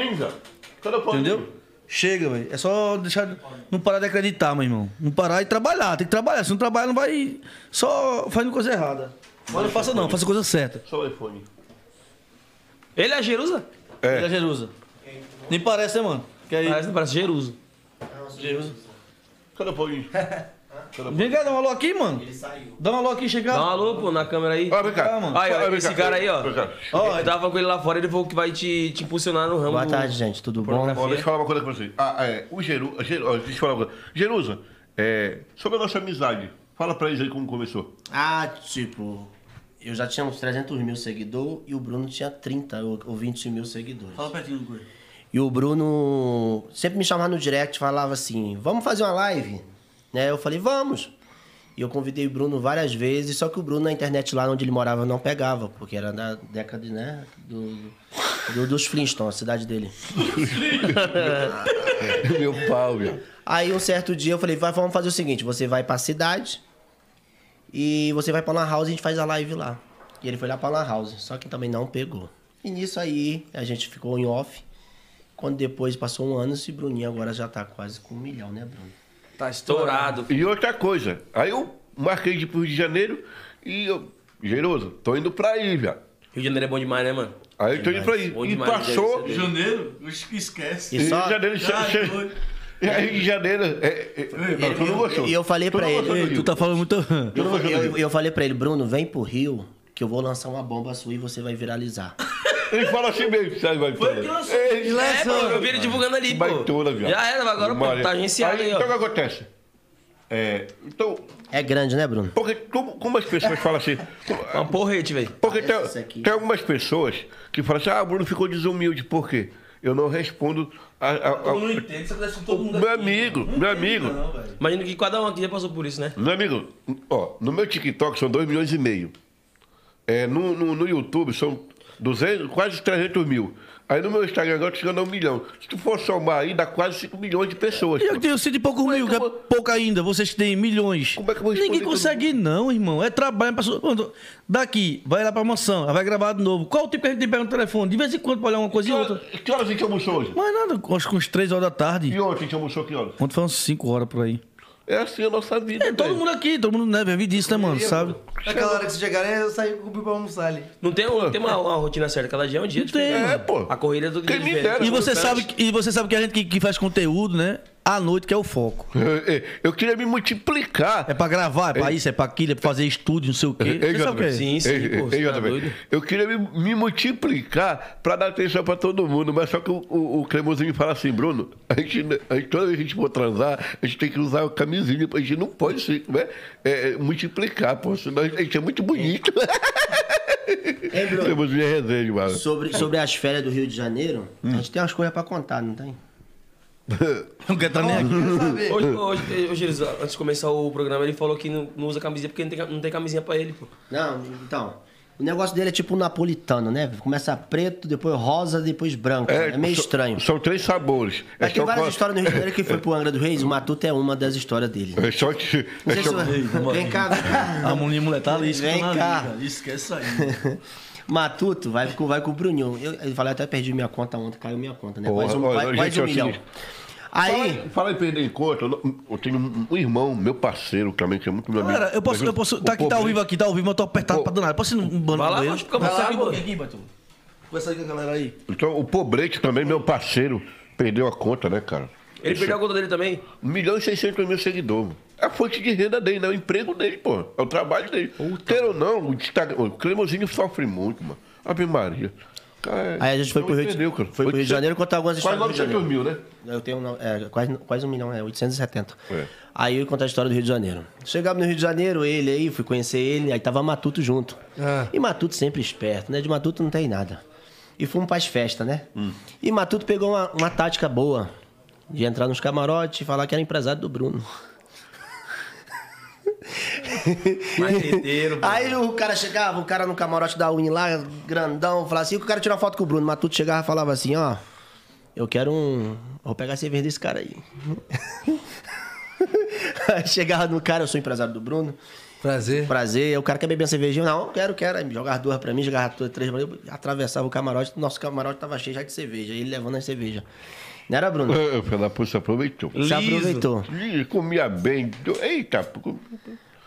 [SPEAKER 3] Entendeu? Chega, velho. É só deixar. Não parar de acreditar, meu irmão. Não parar e trabalhar. Tem que trabalhar. Se não trabalhar, não vai. Só fazendo coisa errada. Mas não faça, não. Faça a coisa certa.
[SPEAKER 4] Só o iPhone.
[SPEAKER 1] Ele é Jerusa?
[SPEAKER 3] Ele é Jerusa. Nem parece, né, mano? Que aí.
[SPEAKER 1] Parece, parece Jerusa.
[SPEAKER 3] Jerusa.
[SPEAKER 4] Cadê o Paulinho? <laughs>
[SPEAKER 3] Vem cá, dá um alô aqui, mano. Ele saiu. Dá um alô aqui, chega.
[SPEAKER 1] Dá um alô, pô, na câmera aí.
[SPEAKER 4] Ó, vem cá.
[SPEAKER 3] Mano.
[SPEAKER 1] Aí, ó,
[SPEAKER 4] Vem
[SPEAKER 1] esse
[SPEAKER 4] cá.
[SPEAKER 1] cara aí, ó.
[SPEAKER 4] Vem cá.
[SPEAKER 1] Ó, eu tava com ele lá fora, ele falou que vai te, te impulsionar no ramo
[SPEAKER 6] Boa
[SPEAKER 1] do-
[SPEAKER 6] tarde, gente. Tudo bom?
[SPEAKER 4] Ó, deixa eu falar uma coisa com você. Ah, é, o Jeru, Jeru, ó, deixa eu falar uma coisa. Jerusa, é, sobre a nossa amizade, fala pra eles aí como começou.
[SPEAKER 6] Ah, tipo, eu já tinha uns 300 mil seguidores e o Bruno tinha 30 ou ou 20 mil seguidores.
[SPEAKER 3] Fala pertinho do Gui.
[SPEAKER 6] E o Bruno sempre me chamava no direct, falava assim: vamos fazer uma live? Né? Eu falei: vamos. E eu convidei o Bruno várias vezes, só que o Bruno na internet lá onde ele morava não pegava, porque era da década né, do, do- dos Flintstones, a cidade dele. <laughs>
[SPEAKER 4] Meu pau, meu.
[SPEAKER 6] Aí um certo dia eu falei, vai, vamos fazer o seguinte, você vai pra cidade e você vai pra Lan House e a gente faz a live lá. E ele foi lá pra Lan House, só que também não pegou. E nisso aí a gente ficou em off. Quando depois passou um ano, esse Bruninho agora já tá quase com um milhão, né, Bruno?
[SPEAKER 2] Tá estourado.
[SPEAKER 4] E outra coisa, aí eu marquei de ir pro Rio de Janeiro e eu, Jerusa, tô indo pra aí, velho.
[SPEAKER 1] Rio de Janeiro é bom demais, né, mano?
[SPEAKER 4] Aí eu tô indo pra aí.
[SPEAKER 1] Bom
[SPEAKER 4] E
[SPEAKER 1] demais,
[SPEAKER 4] passou.
[SPEAKER 1] deve ser
[SPEAKER 3] Janeiro? Esquece.
[SPEAKER 6] E
[SPEAKER 4] Rio
[SPEAKER 6] só-
[SPEAKER 4] de Janeiro, che-
[SPEAKER 3] Ai,
[SPEAKER 4] che-
[SPEAKER 3] doido.
[SPEAKER 4] E <laughs> aí, Rio de Janeiro. É, é, não, tu não gostou.
[SPEAKER 6] E eu falei
[SPEAKER 4] Tu
[SPEAKER 6] pra
[SPEAKER 4] não
[SPEAKER 6] ele,
[SPEAKER 4] gostou do
[SPEAKER 3] Ei,
[SPEAKER 4] Rio.
[SPEAKER 3] tu tá falando muito.
[SPEAKER 6] Eu,
[SPEAKER 4] Rio.
[SPEAKER 6] eu falei pra ele, Bruno, vem pro Rio que eu vou lançar uma bomba sua e você vai viralizar.
[SPEAKER 4] Ele fala assim mesmo, sabe, vai
[SPEAKER 3] Foi que lançou.
[SPEAKER 4] Ele
[SPEAKER 1] É, pô, eu vi ele divulgando ali, pô.
[SPEAKER 4] Baitola, viado.
[SPEAKER 1] Já era, agora pô, tá agenciado aí,
[SPEAKER 4] Então o que
[SPEAKER 1] ó.
[SPEAKER 4] acontece? É, então,
[SPEAKER 6] É grande, né, Bruno?
[SPEAKER 4] porque como, como as pessoas falam assim.
[SPEAKER 1] É um porrete, velho.
[SPEAKER 4] Porque tem, tem algumas pessoas que falam assim, ah, o Bruno ficou desumilde, por quê? Eu não respondo a. a- a-
[SPEAKER 3] Eu não entendo, você conhece com todo mundo
[SPEAKER 4] Meu
[SPEAKER 3] aqui,
[SPEAKER 4] amigo,
[SPEAKER 3] mano. Não
[SPEAKER 4] meu amigo.
[SPEAKER 3] não.
[SPEAKER 1] Imagino que cada um aqui já passou por isso, né?
[SPEAKER 4] Meu amigo, ó, no meu TikTok são 2 milhões e meio. É, no, no, no YouTube são 200, quase 300 mil. Aí no meu Instagram agora chegando a um milhão. Se tu for somar aí, dá quase 5 milhões de pessoas.
[SPEAKER 3] E eu tenho cento e poucos
[SPEAKER 4] é
[SPEAKER 3] mil,
[SPEAKER 4] que
[SPEAKER 3] que é pouco ainda. Vocês têm milhões.
[SPEAKER 4] Como é que eu vou
[SPEAKER 3] Ninguém consegue, não, irmão. É trabalho. Passou... Daqui, vai lá pra mansão, vai gravar de novo. Qual o tempo que a gente pega no telefone? De vez em quando pra olhar uma coisa
[SPEAKER 4] Que
[SPEAKER 3] e outra.
[SPEAKER 4] que horas a gente almoçou hoje?
[SPEAKER 3] Mas nada, acho que uns 3 horas da tarde.
[SPEAKER 4] E ontem a gente almoçou que horas?
[SPEAKER 3] Ontem foi umas 5 horas por aí.
[SPEAKER 4] É assim a nossa vida,
[SPEAKER 3] É, todo
[SPEAKER 4] velho.
[SPEAKER 3] mundo aqui, todo mundo né, vive disso, né, mano? Sabe?
[SPEAKER 2] Naquela hora que vocês chegarem, eu saí com o pra almoçar ali.
[SPEAKER 1] Não tem, um- tem uma, uma rotina certa, cada dia é um dia
[SPEAKER 3] Não tem.
[SPEAKER 4] É, pô.
[SPEAKER 1] A corrida é do
[SPEAKER 4] Quem me dera.
[SPEAKER 3] E você, sabe, que- e você sabe que a gente que, que faz conteúdo, né? À noite que é o foco.
[SPEAKER 4] É, é, Eu queria me multiplicar.
[SPEAKER 3] É pra gravar, é pra isso, é pra aquilo, é pra fazer estúdio, não sei o quê.
[SPEAKER 4] Ei,
[SPEAKER 3] Você sabe o quê?
[SPEAKER 1] Sim, sim,
[SPEAKER 4] ei,
[SPEAKER 1] pô,
[SPEAKER 4] ei,
[SPEAKER 1] tá?
[SPEAKER 4] Eu queria me, me multiplicar pra dar atenção pra todo mundo, mas só que o, o, o Cremosinho fala assim, Bruno, a gente, a gente, toda vez que a gente for transar, a gente tem que usar a camisinha, a gente não pode se, né, é, é, multiplicar, pô, senão a gente é muito bonito.
[SPEAKER 6] Hein, <laughs> Bruno?
[SPEAKER 4] Cremosinho é resenha, mano.
[SPEAKER 6] Sobre, sobre as férias do Rio de Janeiro, a gente tem umas coisas pra contar, não tem? <laughs>
[SPEAKER 3] Não quer estar nem aqui.
[SPEAKER 1] Hoje, hoje, hoje, eles- antes de começar o programa, ele falou que não, não usa camisinha porque não tem, não tem camisinha pra ele, pô.
[SPEAKER 6] Não, então. O negócio dele é tipo um napolitano, né? Começa preto, depois rosa, depois branco. É, meio
[SPEAKER 4] são-
[SPEAKER 6] estranho.
[SPEAKER 4] São três sabores.
[SPEAKER 6] Mas tem
[SPEAKER 4] só
[SPEAKER 6] várias
[SPEAKER 4] com-
[SPEAKER 6] histórias no Rio de Janeiro que foi pro Angra do Reis. O Matuto é uma das histórias dele.
[SPEAKER 4] É só que.
[SPEAKER 6] Não
[SPEAKER 4] É
[SPEAKER 6] sei
[SPEAKER 4] só,
[SPEAKER 6] Vem cá, vem cá.
[SPEAKER 3] A mulher tá ali,
[SPEAKER 6] Vem cá.
[SPEAKER 3] Esquece aí.
[SPEAKER 6] Matuto vai com, vai com o Bruninho. Eu, eu falei, até perdi minha conta ontem, caiu minha conta, né?
[SPEAKER 4] Porra,
[SPEAKER 6] quase um,
[SPEAKER 4] é
[SPEAKER 6] um
[SPEAKER 4] o
[SPEAKER 6] milhão. Aí,
[SPEAKER 4] Fala, fala em perder em conta, eu, eu tenho um, um irmão, meu parceiro também, que é muito meu amigo.
[SPEAKER 3] Galera, eu posso, eu posso. Tá aqui, tá ao vivo aqui, tá ao vivo, mas eu tô apertado
[SPEAKER 4] Pô.
[SPEAKER 3] pra danado. Posso ir num bando
[SPEAKER 1] Vai lá, acho que fica
[SPEAKER 3] Vai lá,
[SPEAKER 1] bom,
[SPEAKER 3] um
[SPEAKER 1] pô.
[SPEAKER 3] pouquinho aqui, Batu. Conversa aí com a galera aí.
[SPEAKER 4] Então, o Pobrete também, meu parceiro, perdeu a conta, né, cara?
[SPEAKER 1] Ele perdeu a conta dele também?
[SPEAKER 4] 1 milhão e 600 mil seguidores. É a fonte de renda dele, né? O emprego dele, pô. É o trabalho dele. Quer ou não, o, Instagram, o Cremosinho sofre muito, mano. Ave Maria. Cara,
[SPEAKER 6] aí a gente foi pro
[SPEAKER 4] não
[SPEAKER 6] Rio,
[SPEAKER 4] entendeu, cara.
[SPEAKER 6] foi pro Rio de Janeiro contar algumas
[SPEAKER 4] Quase
[SPEAKER 6] histórias de
[SPEAKER 4] 900
[SPEAKER 6] Janeiro.
[SPEAKER 4] mil, né?
[SPEAKER 6] Eu tenho não, é, quase, quase um milhão, é 870.
[SPEAKER 4] É.
[SPEAKER 6] Aí eu contar a história do Rio de Janeiro. Chegamos no Rio de Janeiro, ele aí, fui conhecer ele, aí tava Matuto junto.
[SPEAKER 2] Ah.
[SPEAKER 6] E Matuto sempre esperto, né? De Matuto não tem nada. E fomos pras festas, né?
[SPEAKER 4] Hum.
[SPEAKER 6] E Matuto pegou uma, uma tática boa de entrar nos camarotes e falar que era empresário do Bruno.
[SPEAKER 1] Marqueteiro.
[SPEAKER 6] Aí o cara chegava, o cara no camarote da Uni lá, grandão, falava assim, o cara tirou foto com o Bruno, Matuto chegava e falava assim, ó, eu quero um. Vou pegar a cerveja desse cara aí. <laughs> Aí chegava no cara, eu sou empresário do Bruno.
[SPEAKER 2] Prazer.
[SPEAKER 6] Prazer, o cara quer beber uma cervejinha? Não, quero, quero. Aí jogava duas pra mim, jogava duas, três pra mim, eu atravessava o camarote, nosso camarote tava cheio já de cerveja, ele levando as cerveja. Não era, Bruno?
[SPEAKER 4] É, Pela puta se aproveitou.
[SPEAKER 6] Se
[SPEAKER 1] Liso.
[SPEAKER 6] aproveitou.
[SPEAKER 4] Ih, comia bem. Eita, pô.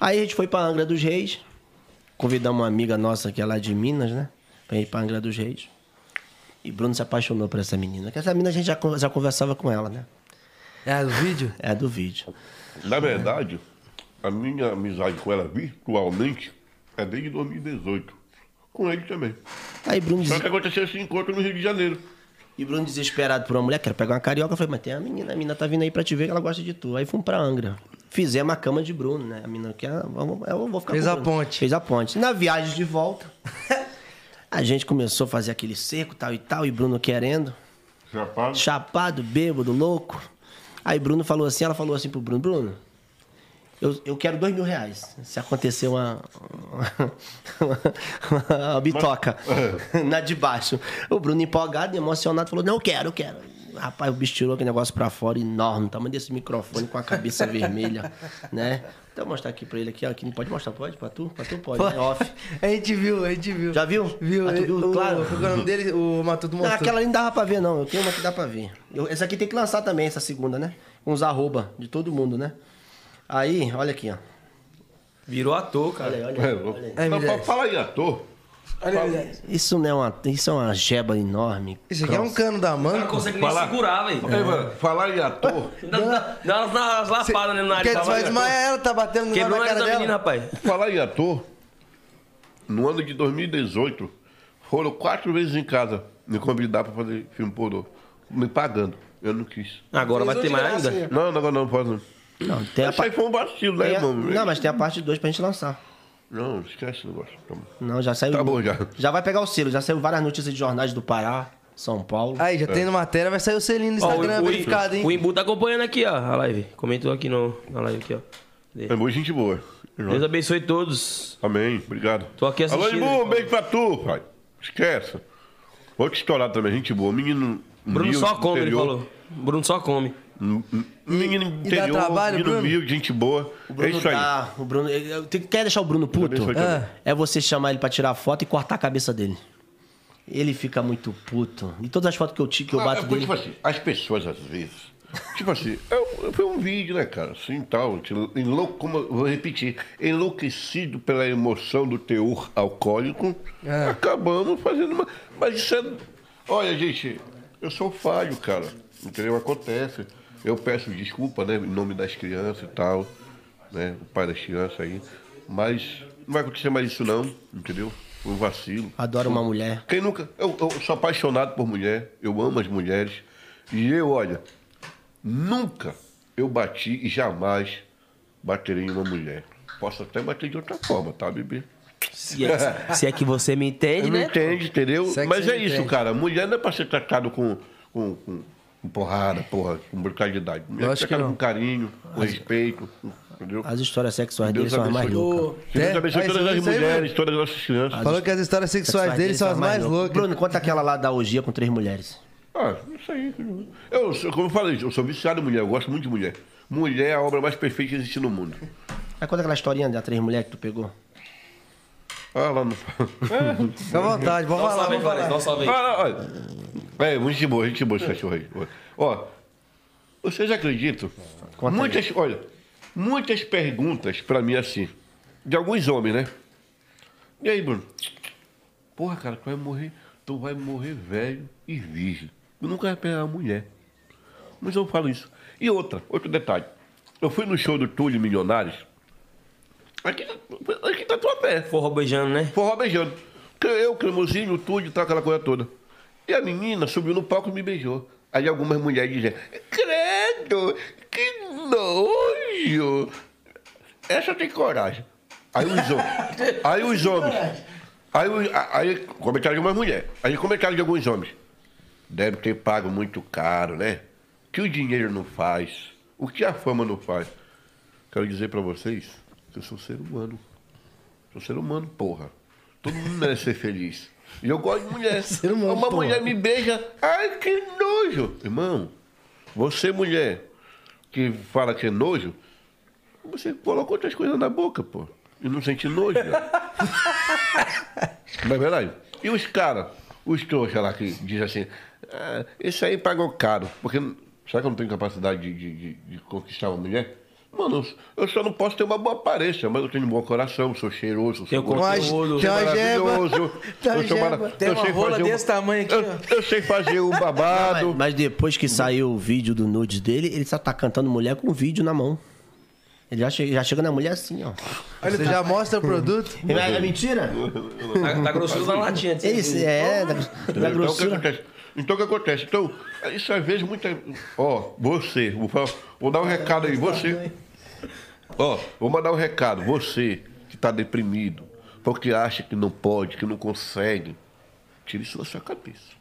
[SPEAKER 6] Aí a gente foi pra Angra dos Reis. Convidamos uma amiga nossa que é lá de Minas, né? Pra ir pra Angra dos Reis. E Bruno se apaixonou por essa menina. Que essa menina a gente já, já conversava com ela, né?
[SPEAKER 2] É, do vídeo?
[SPEAKER 6] É do vídeo.
[SPEAKER 4] Na verdade, a minha amizade com ela virtualmente é desde 2018. Com ele também.
[SPEAKER 6] Aí Bruno,
[SPEAKER 4] Só que aconteceu esse encontro no Rio de Janeiro.
[SPEAKER 6] E Bruno desesperado por uma mulher, quero pegar uma carioca. Eu falei, mas tem a menina, a menina tá vindo aí pra te ver que ela gosta de tu. Aí fomos pra Angra. Fizemos a cama de Bruno, né? A menina que ah, vamos, eu vou ficar
[SPEAKER 2] Fez a
[SPEAKER 6] Bruno.
[SPEAKER 2] ponte.
[SPEAKER 6] Fez a ponte. Na viagem de volta, <laughs> a gente começou a fazer aquele seco, tal e tal, e Bruno querendo.
[SPEAKER 4] Chapado.
[SPEAKER 6] chapado, bêbado, louco. Aí Bruno falou assim, ela falou assim pro Bruno, Bruno, eu, eu quero dois mil reais. Se acontecer uma, uma, uma bitoca na de baixo. O Bruno empolgado, emocionado, falou, não, eu quero, eu quero. Rapaz, o bicho tirou aquele negócio pra fora, enorme, tamanho desse microfone com a cabeça vermelha, <laughs> né? Então, vou mostrar aqui pra ele aqui, ó. Aqui não pode mostrar, pode? Pra tu? Pra tu pode, né? Off.
[SPEAKER 2] A gente viu, a gente viu.
[SPEAKER 6] Já viu?
[SPEAKER 2] Viu,
[SPEAKER 6] Ah, viu?
[SPEAKER 2] o,
[SPEAKER 6] Claro.
[SPEAKER 2] O nome dele, o Matuto
[SPEAKER 6] Não,
[SPEAKER 2] mostrou.
[SPEAKER 6] aquela ali não dava pra ver, não. Eu tenho uma que dá pra ver. Eu, essa aqui tem que lançar também, essa segunda, né? Com os arroba de todo mundo, né? Aí, olha aqui, ó.
[SPEAKER 1] Virou ator, cara.
[SPEAKER 6] Olha olha
[SPEAKER 4] É,
[SPEAKER 6] olha aí.
[SPEAKER 4] Não,
[SPEAKER 2] mulher.
[SPEAKER 4] fa- fala aí, ator.
[SPEAKER 5] Olha.
[SPEAKER 6] Isso não é uma, isso é uma jeba enorme.
[SPEAKER 2] Isso aqui é um cano da mão.
[SPEAKER 1] não consegue nem
[SPEAKER 4] Fala.
[SPEAKER 1] segurar, velho.
[SPEAKER 4] Falar em ator. <laughs>
[SPEAKER 1] Dá, umas- lapadas no nariz.
[SPEAKER 2] Porque
[SPEAKER 1] tá
[SPEAKER 2] vai desmaiar ela, tá batendo no
[SPEAKER 1] Quebrou
[SPEAKER 2] na
[SPEAKER 1] nariz
[SPEAKER 2] cara
[SPEAKER 1] da
[SPEAKER 2] dela.
[SPEAKER 1] menina, rapaz.
[SPEAKER 4] Falar em ator, no ano de 2018, foram quatro vezes em casa me convidar pra fazer filme pornô. Me pagando. Eu não quis.
[SPEAKER 1] Agora vai
[SPEAKER 5] Fez
[SPEAKER 1] ter
[SPEAKER 5] hoje
[SPEAKER 1] mais ainda.
[SPEAKER 5] aí.
[SPEAKER 4] Não, não, não posso. não.
[SPEAKER 6] Não, tem a,
[SPEAKER 4] Isso aí
[SPEAKER 6] pa-
[SPEAKER 4] foi um vacilo, né,
[SPEAKER 6] tem a-
[SPEAKER 4] irmão?
[SPEAKER 6] não, mas tem a parte 2 pra gente lançar.
[SPEAKER 4] Não, esquece o negócio. Toma.
[SPEAKER 6] Não, já saiu.
[SPEAKER 4] Tá bom, já.
[SPEAKER 6] Já vai pegar o selo, já saiu várias notícias de jornais do Pará, São Paulo.
[SPEAKER 2] Aí, já tendo matéria, vai sair o selinho no
[SPEAKER 1] Ó,
[SPEAKER 2] Instagram,
[SPEAKER 1] o,
[SPEAKER 2] verificado, hein?
[SPEAKER 1] o, Imbu tá acompanhando aqui, ó, a live. Comentou aqui no, na live aqui, ó.
[SPEAKER 4] É muito gente boa.
[SPEAKER 1] Deus abençoe todos.
[SPEAKER 4] Amém, obrigado.
[SPEAKER 1] Tô aqui assistindo.
[SPEAKER 4] Alô, Ibu, um beijo pra tu, pai. Esquece. Outro estourado também, gente boa. Menino.
[SPEAKER 1] Bruno só come, ele
[SPEAKER 4] interior.
[SPEAKER 1] falou. Bruno só come.
[SPEAKER 4] Menino
[SPEAKER 2] e dá
[SPEAKER 4] interior,
[SPEAKER 2] trabalho,
[SPEAKER 4] menino
[SPEAKER 2] Bruno?
[SPEAKER 4] humilde, gente boa.
[SPEAKER 6] O
[SPEAKER 4] É
[SPEAKER 6] Bruno
[SPEAKER 4] isso aí.
[SPEAKER 6] dá. O Bruno, tu quer deixar o Bruno puto?
[SPEAKER 4] Também.
[SPEAKER 6] É você chamar ele pra tirar foto e cortar a cabeça dele. Ele fica muito puto. E todas as fotos que eu, que eu
[SPEAKER 4] Ah,
[SPEAKER 6] bato
[SPEAKER 4] é porque,
[SPEAKER 6] dele.
[SPEAKER 4] tipo assim, as pessoas às vezes. Tipo assim, eu, foi um vídeo, né, cara? Assim tal. gente Enlou, como, vou repetir, enlouquecido pela emoção do teor alcoólico, acabamos fazendo uma. Mas isso é. Olha, gente, eu sou falho, cara. Entendeu? Acontece. Eu peço desculpa, né, em nome das crianças e tal, né? O pai das crianças aí. Mas não vai acontecer mais isso, não, entendeu? Foi um vacilo.
[SPEAKER 6] Adoro uma mulher.
[SPEAKER 4] Quem nunca. Eu, eu sou apaixonado por mulher, eu amo as mulheres. E eu, olha, nunca eu bati e jamais baterei em uma mulher. Posso até bater de outra forma, tá, bebê?
[SPEAKER 1] Se é, se é que você me entende, né?
[SPEAKER 4] entende, entendeu?
[SPEAKER 2] Se é
[SPEAKER 4] Mas é
[SPEAKER 2] me
[SPEAKER 4] isso,
[SPEAKER 2] entende.
[SPEAKER 4] cara. Mulher não é pra ser tratado com, com, com porrada, porra, com brutalidade. É
[SPEAKER 2] Lógico que não.
[SPEAKER 4] com carinho, com respeito, entendeu?
[SPEAKER 6] As histórias sexuais dele são as mais loucas.
[SPEAKER 4] Deus abençoe todas as mulheres, todas as nossas crianças.
[SPEAKER 2] Falou que as histórias sexuais dele são as mais loucas.
[SPEAKER 6] Bruno, conta aquela lá da orgia com três mulheres.
[SPEAKER 4] Ah, isso aí. Eu, como eu falei, eu sou viciado em mulher, eu gosto muito de mulher. Mulher é a obra mais perfeita que existe no mundo.
[SPEAKER 6] Aí conta aquela historinha da três mulheres que tu pegou.
[SPEAKER 4] Ah, lá no.
[SPEAKER 2] Fica à vontade, vamos
[SPEAKER 1] salve aí,
[SPEAKER 2] vamos falar.
[SPEAKER 1] salve aí.
[SPEAKER 4] Não, olha. É, muito de boa, gente boa esse cachorro aí. Ó, vocês acreditam?
[SPEAKER 6] Conta aí.
[SPEAKER 4] muitas, olha, muitas perguntas pra mim assim, de alguns homens, né? E aí, Bruno? Porra, cara, tu vai morrer, tu vai morrer velho e virgem. Tu nunca vai pegar uma mulher. Mas eu falo isso. E outra, outro detalhe. Eu fui no show do Túlio Milionários. Aqui, aqui tá tua pé.
[SPEAKER 1] Forró beijando, né?
[SPEAKER 4] Forró beijando. Eu, cremosinho, tudo e tal, aquela coisa toda. E a menina subiu no palco e me beijou. Aí algumas mulheres diziam, credo, que nojo. Essa tem coragem. Aí os homens. <laughs> Aí os homens. Aí, aí comentário de uma mulher. Aí comentário de alguns homens. Deve ter pago muito caro, né? O que o dinheiro não faz. O que a fama não faz. Quero dizer pra vocês eu sou ser humano. Sou ser humano, porra. Todo mundo merece ser feliz. E eu gosto de mulher. <laughs>
[SPEAKER 2] Ser humano,
[SPEAKER 4] Uma
[SPEAKER 2] porra.
[SPEAKER 4] mulher me beija. Ai, que nojo. Irmão, você, mulher, que fala que é nojo, você coloca outras coisas na boca, pô. E não sente nojo. né? <laughs> não é verdade? E os caras, os trouxas lá que dizem assim, ah, esse aí pagou caro. Porque será que eu não tenho capacidade de, de- de- de conquistar uma mulher? Mano, eu só não posso ter uma boa aparência, mas eu tenho um bom coração, sou cheiroso, sou gostoso, sou maravilhoso. Eu sou <laughs> mara-
[SPEAKER 5] Tem
[SPEAKER 4] eu
[SPEAKER 5] uma
[SPEAKER 4] sei
[SPEAKER 5] rola
[SPEAKER 4] fazer
[SPEAKER 5] desse tamanho aqui,
[SPEAKER 4] eu,
[SPEAKER 5] ó.
[SPEAKER 4] eu sei fazer <laughs> o babado.
[SPEAKER 6] Mas, mas depois que saiu o vídeo do nudes dele, ele só tá cantando mulher com o vídeo na mão. Ele já chega, já chega na mulher assim, ó.
[SPEAKER 2] Você já mostra o produto?
[SPEAKER 6] É, mentira?
[SPEAKER 1] Tá, tá grossura na latinha.
[SPEAKER 6] Isso, é, da, da
[SPEAKER 4] Então, o que
[SPEAKER 6] grossura.
[SPEAKER 4] acontece? Então, o que acontece? Então, isso às vezes muita. Ó, você, vou, vou dar um recado aí, você. Ó, vou mandar um recado, você que está deprimido, porque acha que não pode, que não consegue, tire isso da sua cabeça.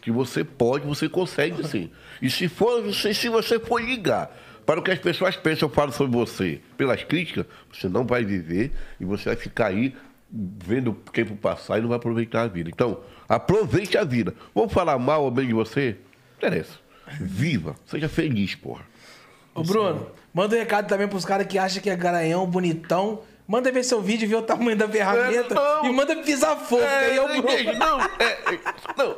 [SPEAKER 4] Que você pode, você consegue sim. E se for, você, se você for ligar para o que as pessoas pensam, eu falo sobre você, pelas críticas, você não vai viver e você vai ficar aí vendo o tempo passar e não vai aproveitar a vida. Então, aproveite a vida. Vamos falar mal ou bem de você? Não interessa. Viva, seja feliz, porra.
[SPEAKER 5] Ô, Bruno, manda um recado também pros caras que acham que é garanhão, bonitão. Manda ver seu vídeo, ver o tamanho da ferramenta
[SPEAKER 4] É,
[SPEAKER 5] e manda pisar fogo. aí é o Bruno. <laughs>
[SPEAKER 4] gente, não, é, é, não.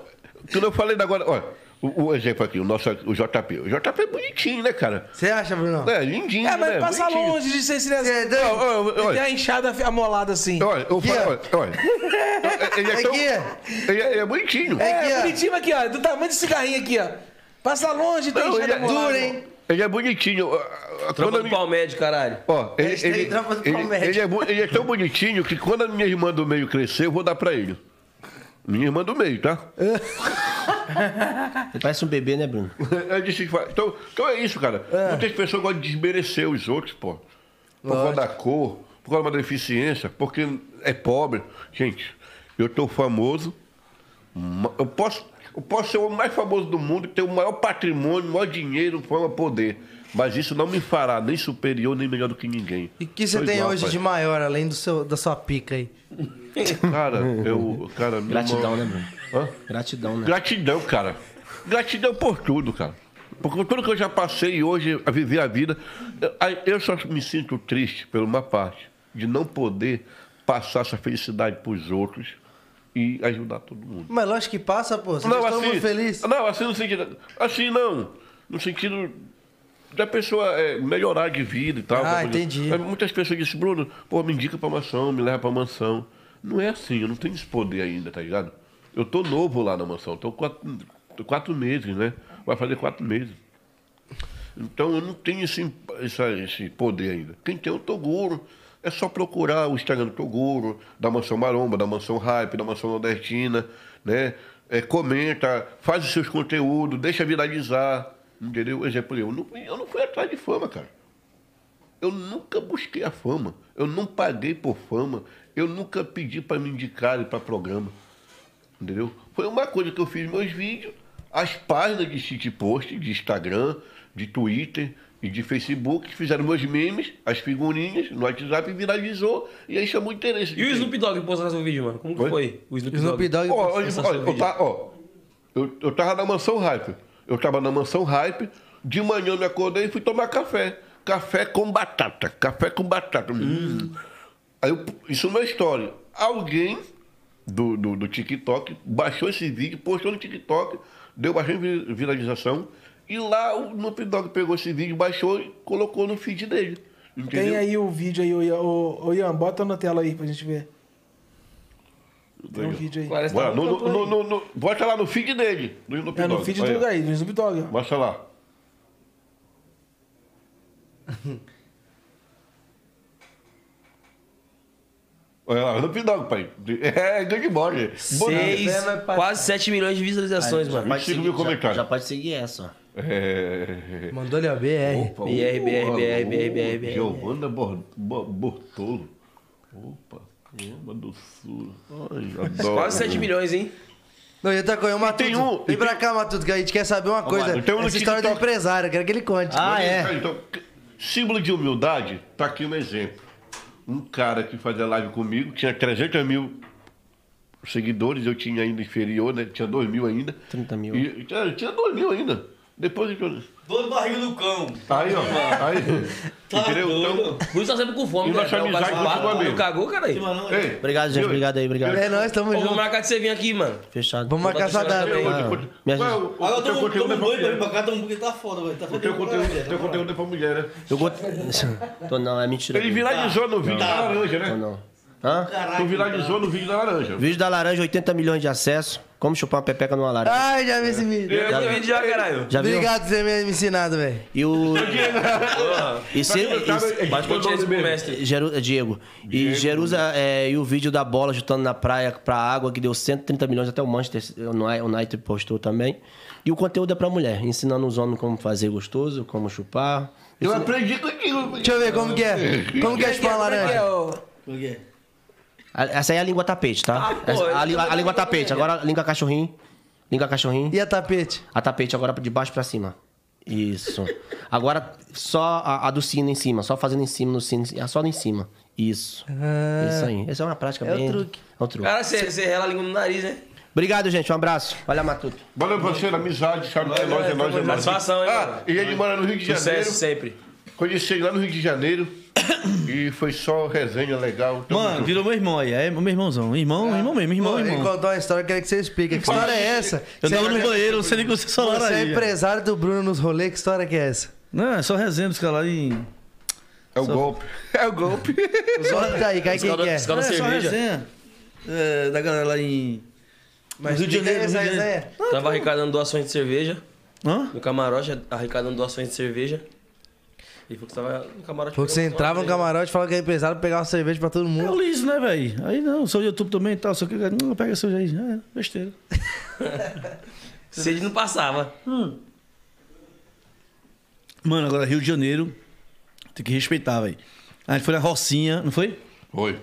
[SPEAKER 4] Quando eu falei agora, olha, o, o exemplo aqui, o nosso, o JP. O JP é bonitinho, né, cara?
[SPEAKER 2] Você acha, Bruno?
[SPEAKER 4] É, lindinho,
[SPEAKER 5] É, mas
[SPEAKER 4] né?
[SPEAKER 5] passa
[SPEAKER 4] Bonitinho.
[SPEAKER 5] longe de ser esse
[SPEAKER 2] É,
[SPEAKER 4] olha,
[SPEAKER 5] tem a enxada amolada assim.
[SPEAKER 4] Olha, eu falo, olha, olha. Ele é, tão,
[SPEAKER 2] Aqui.
[SPEAKER 4] ele é, ele é bonitinho.
[SPEAKER 2] É
[SPEAKER 5] É, bonitinho aqui, ó. Do tamanho de cigarrinho aqui, ó. Passa longe, tem
[SPEAKER 4] Não,
[SPEAKER 5] enxada
[SPEAKER 4] ele é
[SPEAKER 5] amolada.
[SPEAKER 2] Duro, hein?
[SPEAKER 4] Ele é bonitinho. ó, ó,
[SPEAKER 1] Tropa
[SPEAKER 4] quando a
[SPEAKER 1] do
[SPEAKER 4] minha-
[SPEAKER 1] Palmédio, caralho.
[SPEAKER 4] Ó, ele, ele, ele, ele é, ele é tão bonitinho que quando a minha irmã do meio crescer, eu vou dar pra ele. Minha irmã do meio, tá?
[SPEAKER 6] Parece um bebê, né, Bruno?
[SPEAKER 4] Disse que fa- então, então é isso, cara. Muitas pessoas gostam de desmerecer os outros, pô. Por causa da cor, por causa uma deficiência, porque é pobre. Gente, eu tô famoso. Eu posso, eu posso ser o mais famoso do mundo, ter o maior patrimônio, o maior dinheiro, fama, poder. Mas isso não me fará nem superior nem melhor do que ninguém.
[SPEAKER 2] E o que você
[SPEAKER 4] Sou
[SPEAKER 2] tem
[SPEAKER 4] igual,
[SPEAKER 2] hoje
[SPEAKER 4] pai.
[SPEAKER 2] de maior, além do seu, da sua pica aí?
[SPEAKER 4] Cara, eu. Cara,
[SPEAKER 6] Gratidão, né, Bruno?
[SPEAKER 4] Hã?
[SPEAKER 6] Gratidão, né?
[SPEAKER 4] Gratidão, cara. Gratidão por tudo, cara. Por tudo que eu já passei hoje a viver a vida. Eu, só me sinto triste, por uma parte, de não poder passar essa felicidade pros outros e ajudar todo mundo.
[SPEAKER 2] Mas lógico que passa, pô. Você não, todo mundo feliz.
[SPEAKER 4] Não, assim no sentido. Assim não. No sentido da pessoa é, melhorar de vida e tal.
[SPEAKER 2] Ah,
[SPEAKER 4] poder-
[SPEAKER 2] entendi.
[SPEAKER 4] Mas Muitas pessoas dizem, Bruno, pô, me indica pra mansão, me leva pra mansão. Não é assim, eu não tenho esse poder ainda, tá ligado? Eu tô novo lá na mansão, tô quatro, tô quatro meses, né? Vai fazer quatro meses. Então eu não tenho esse, essa- esse poder ainda. Quem tem é o Toguro. É só procurar o Instagram do Toguro, da Mansão Maromba, da Mansão Hype, da Mansão Nordestina, né? É, comenta, faz os seus conteúdos, deixa viralizar. Entendeu? Exemplo, eu não, eu não fui atrás de fama, cara. Eu nunca busquei a fama. Eu não paguei por fama. Eu nunca pedi para me indicarem para programa. Entendeu? Foi uma coisa que eu fiz meus vídeos, as páginas de shitpost, de Instagram, de Twitter e de Facebook, que fizeram meus memes, as figurinhas no WhatsApp viralizou e aí chamou interesse.
[SPEAKER 1] E o? Snoop Dogg postou seu vídeo, mano? Como que
[SPEAKER 4] Oi?
[SPEAKER 1] foi? O Snoop,
[SPEAKER 2] Snoop
[SPEAKER 1] Dogg.
[SPEAKER 2] Dogg.
[SPEAKER 4] Ó, olha,
[SPEAKER 1] Essa
[SPEAKER 4] olha,
[SPEAKER 1] sua
[SPEAKER 4] eu,
[SPEAKER 1] vídeo.
[SPEAKER 4] tá, ó, eu, eu tava na mansão hype. Eu tava na mansão hype, de manhã eu me acordei e fui tomar café. Café com batata. Café com batata. Hum. Aí eu, isso não é história. Alguém do, do, do TikTok baixou esse vídeo, postou no TikTok, deu bastante vi- viralização. E lá o Snoop Dogg pegou esse vídeo, baixou e colocou no feed dele. Entendeu?
[SPEAKER 5] Tem aí o vídeo aí, Ian. Ô, ô, Ian, bota na tela aí pra gente ver. Tem um vídeo aí.
[SPEAKER 1] Parece
[SPEAKER 4] Bora,
[SPEAKER 1] tá
[SPEAKER 4] no,
[SPEAKER 1] no
[SPEAKER 4] no, no, no, no- bota lá no feed dele, do Snoop
[SPEAKER 5] É no
[SPEAKER 4] Dogg.
[SPEAKER 5] feed do aí, do Snoop Dogg. ó.
[SPEAKER 4] Mostra lá. <laughs> Olha lá, no Dogg, pai. É, grande bola.
[SPEAKER 1] Seis,
[SPEAKER 2] Vendo, pai.
[SPEAKER 1] quase 7 milhões de visualizações, mano.
[SPEAKER 4] Pode seguir mil comentários.
[SPEAKER 6] Já pode seguir essa, ó.
[SPEAKER 4] É.
[SPEAKER 2] Mandou-lhe a BR.
[SPEAKER 4] Opa,
[SPEAKER 1] BR, BR, BR, BR,
[SPEAKER 4] opa,
[SPEAKER 1] BR.
[SPEAKER 4] Giovana Bor- Bo- Bortolo. Opa, Goma do Sul. Ai, adoro.
[SPEAKER 1] Quase 7 milhões, hein?
[SPEAKER 2] Não, e outra coisa, o Matuto.
[SPEAKER 4] tem um-
[SPEAKER 2] Vem pra cá, Matuto, que a gente quer saber uma coisa.
[SPEAKER 4] tem um
[SPEAKER 2] Essa história do empresário, eu quero que ele conte.
[SPEAKER 6] Ah, é?
[SPEAKER 4] Então, símbolo de humildade, tá aqui um exemplo. Um cara que fazia live comigo, tinha 300 mil seguidores, eu tinha ainda inferior, né? Tinha 2 mil ainda.
[SPEAKER 6] 30 mil.
[SPEAKER 4] E, tinha, tinha 2 mil ainda. Depois eu...
[SPEAKER 7] Dor barriga do cão.
[SPEAKER 4] Aí, ó. Aí. <laughs> entendeu? Então,
[SPEAKER 1] Por isso tá sempre com fome,
[SPEAKER 4] E nossa
[SPEAKER 1] É o
[SPEAKER 4] amizade
[SPEAKER 1] quase quatro,
[SPEAKER 4] continua
[SPEAKER 1] não
[SPEAKER 4] mesmo.
[SPEAKER 1] cagou, cara aí.
[SPEAKER 4] ei,
[SPEAKER 6] Obrigado, gente. Obrigado aí, obrigado.
[SPEAKER 2] É nóis, tamo
[SPEAKER 1] Ô, Vamos
[SPEAKER 2] junto.
[SPEAKER 1] marcar de você vir aqui, mano.
[SPEAKER 6] Fechado.
[SPEAKER 2] Vamos marcar essa data aí.
[SPEAKER 1] Ah,
[SPEAKER 4] Conte-
[SPEAKER 6] minha
[SPEAKER 4] Qual é o- o
[SPEAKER 7] Agora
[SPEAKER 4] teu
[SPEAKER 7] toma
[SPEAKER 4] conteúdo é
[SPEAKER 7] um
[SPEAKER 4] pra
[SPEAKER 7] banho pra vir
[SPEAKER 4] mulher?
[SPEAKER 7] pra cá, toma um porque tá foda, velho. Tá
[SPEAKER 4] O teu conteúdo, teu conteúdo é pra mulher, né?
[SPEAKER 6] Eu go... <laughs> Tô, não, é mentira.
[SPEAKER 4] Ele viralizou no vídeo da laranja,
[SPEAKER 6] Não,
[SPEAKER 4] né?
[SPEAKER 6] não. Hã?
[SPEAKER 4] Tu viralizou no vídeo da laranja.
[SPEAKER 6] Vídeo da laranja, 80 milhões de acessos. Como chupar uma pepeca numa laranja.
[SPEAKER 2] Ai, já vi esse vídeo.
[SPEAKER 1] Eu vi vídeo já, caralho.
[SPEAKER 6] Já?
[SPEAKER 2] Obrigado por você me me ensinado, velho.
[SPEAKER 6] E o. <laughs> E se.
[SPEAKER 1] Bate continência pro mestre.
[SPEAKER 6] e- Jeru... Diego. E Jerusa, é, e o vídeo da bola chutando na praia pra água, que deu 130 milhões, até o Manchester, United postou também. E o conteúdo é pra mulher, ensinando os homens como fazer gostoso, como chupar.
[SPEAKER 4] Eu aprendi contigo.
[SPEAKER 2] Deixa eu ver como que é. Como que é chupar uma
[SPEAKER 5] Como é que é,
[SPEAKER 2] laranja?
[SPEAKER 5] ô?
[SPEAKER 7] Por quê?
[SPEAKER 6] A- Essa aí é a língua tapete, tá?
[SPEAKER 1] Ah, pô,
[SPEAKER 6] a, língua-
[SPEAKER 1] também
[SPEAKER 6] a língua tapete, agora a língua cachorrinho. Língua cachorrinho.
[SPEAKER 2] E a tapete?
[SPEAKER 6] A tapete agora de baixo pra cima. Isso. Agora só a, a do sino em cima, só fazendo em cima no sino, é só em cima. Isso. Isso aí. Essa é uma prática
[SPEAKER 2] É o
[SPEAKER 6] bem.
[SPEAKER 2] truque.
[SPEAKER 6] É o truque.
[SPEAKER 1] Cara, você, você rela a língua no nariz, né?
[SPEAKER 6] Obrigado, gente. Um abraço. Valeu, Matuto.
[SPEAKER 4] Valeu, parceiro, amizade, sabe que é nós, é nós, é nós.
[SPEAKER 1] Satisfação, hein,
[SPEAKER 4] Ah, e ele mora no Rio de Janeiro.
[SPEAKER 1] Sucesso sempre.
[SPEAKER 4] Conheci ele lá no Rio de Janeiro. <coughs> e foi só resenha legal.
[SPEAKER 3] Mano,
[SPEAKER 4] junto.
[SPEAKER 3] virou meu irmão aí. É meu irmãozão. Irmão, irmão mesmo, irmão,
[SPEAKER 2] Pô, Ele
[SPEAKER 3] irmão.
[SPEAKER 2] contou uma história que eu queria que você explique. Que história é essa?
[SPEAKER 3] Eu
[SPEAKER 2] Você
[SPEAKER 3] tava no
[SPEAKER 2] é-
[SPEAKER 3] banheiro, não sei nem o que vocês falaram
[SPEAKER 2] Você é empresário do Bruno nos rolês, que história que é essa?
[SPEAKER 3] Não, é só resenha dos caras lá em.
[SPEAKER 4] É o golpe. <laughs> É o golpe.
[SPEAKER 2] Solta aí, cai quem
[SPEAKER 1] Escola-
[SPEAKER 2] que é.
[SPEAKER 1] escola-
[SPEAKER 3] é, só
[SPEAKER 1] cerveja.
[SPEAKER 3] resenha. É, da galera lá em.
[SPEAKER 2] Mas
[SPEAKER 3] Rio de Janeiro, Rio de.
[SPEAKER 1] Tava arrecadando doações de cerveja.
[SPEAKER 3] Hã?
[SPEAKER 1] No camarote, arrecadando doações de cerveja. E foi que você tava no camarote.
[SPEAKER 2] Foi que você entrava no
[SPEAKER 1] uma
[SPEAKER 2] camarote e falava que é empresário pegar uma cerveja pra todo
[SPEAKER 3] É
[SPEAKER 2] mundo.
[SPEAKER 3] o liso, né, velho? Aí não, sou YouTube também e tal, só que. Não, pega seu aí. É, besteira. <laughs>
[SPEAKER 1] Sede não passava.
[SPEAKER 3] Mano, agora Rio de Janeiro, tem que respeitar, velho. A gente foi na Rocinha, não foi?
[SPEAKER 4] Foi.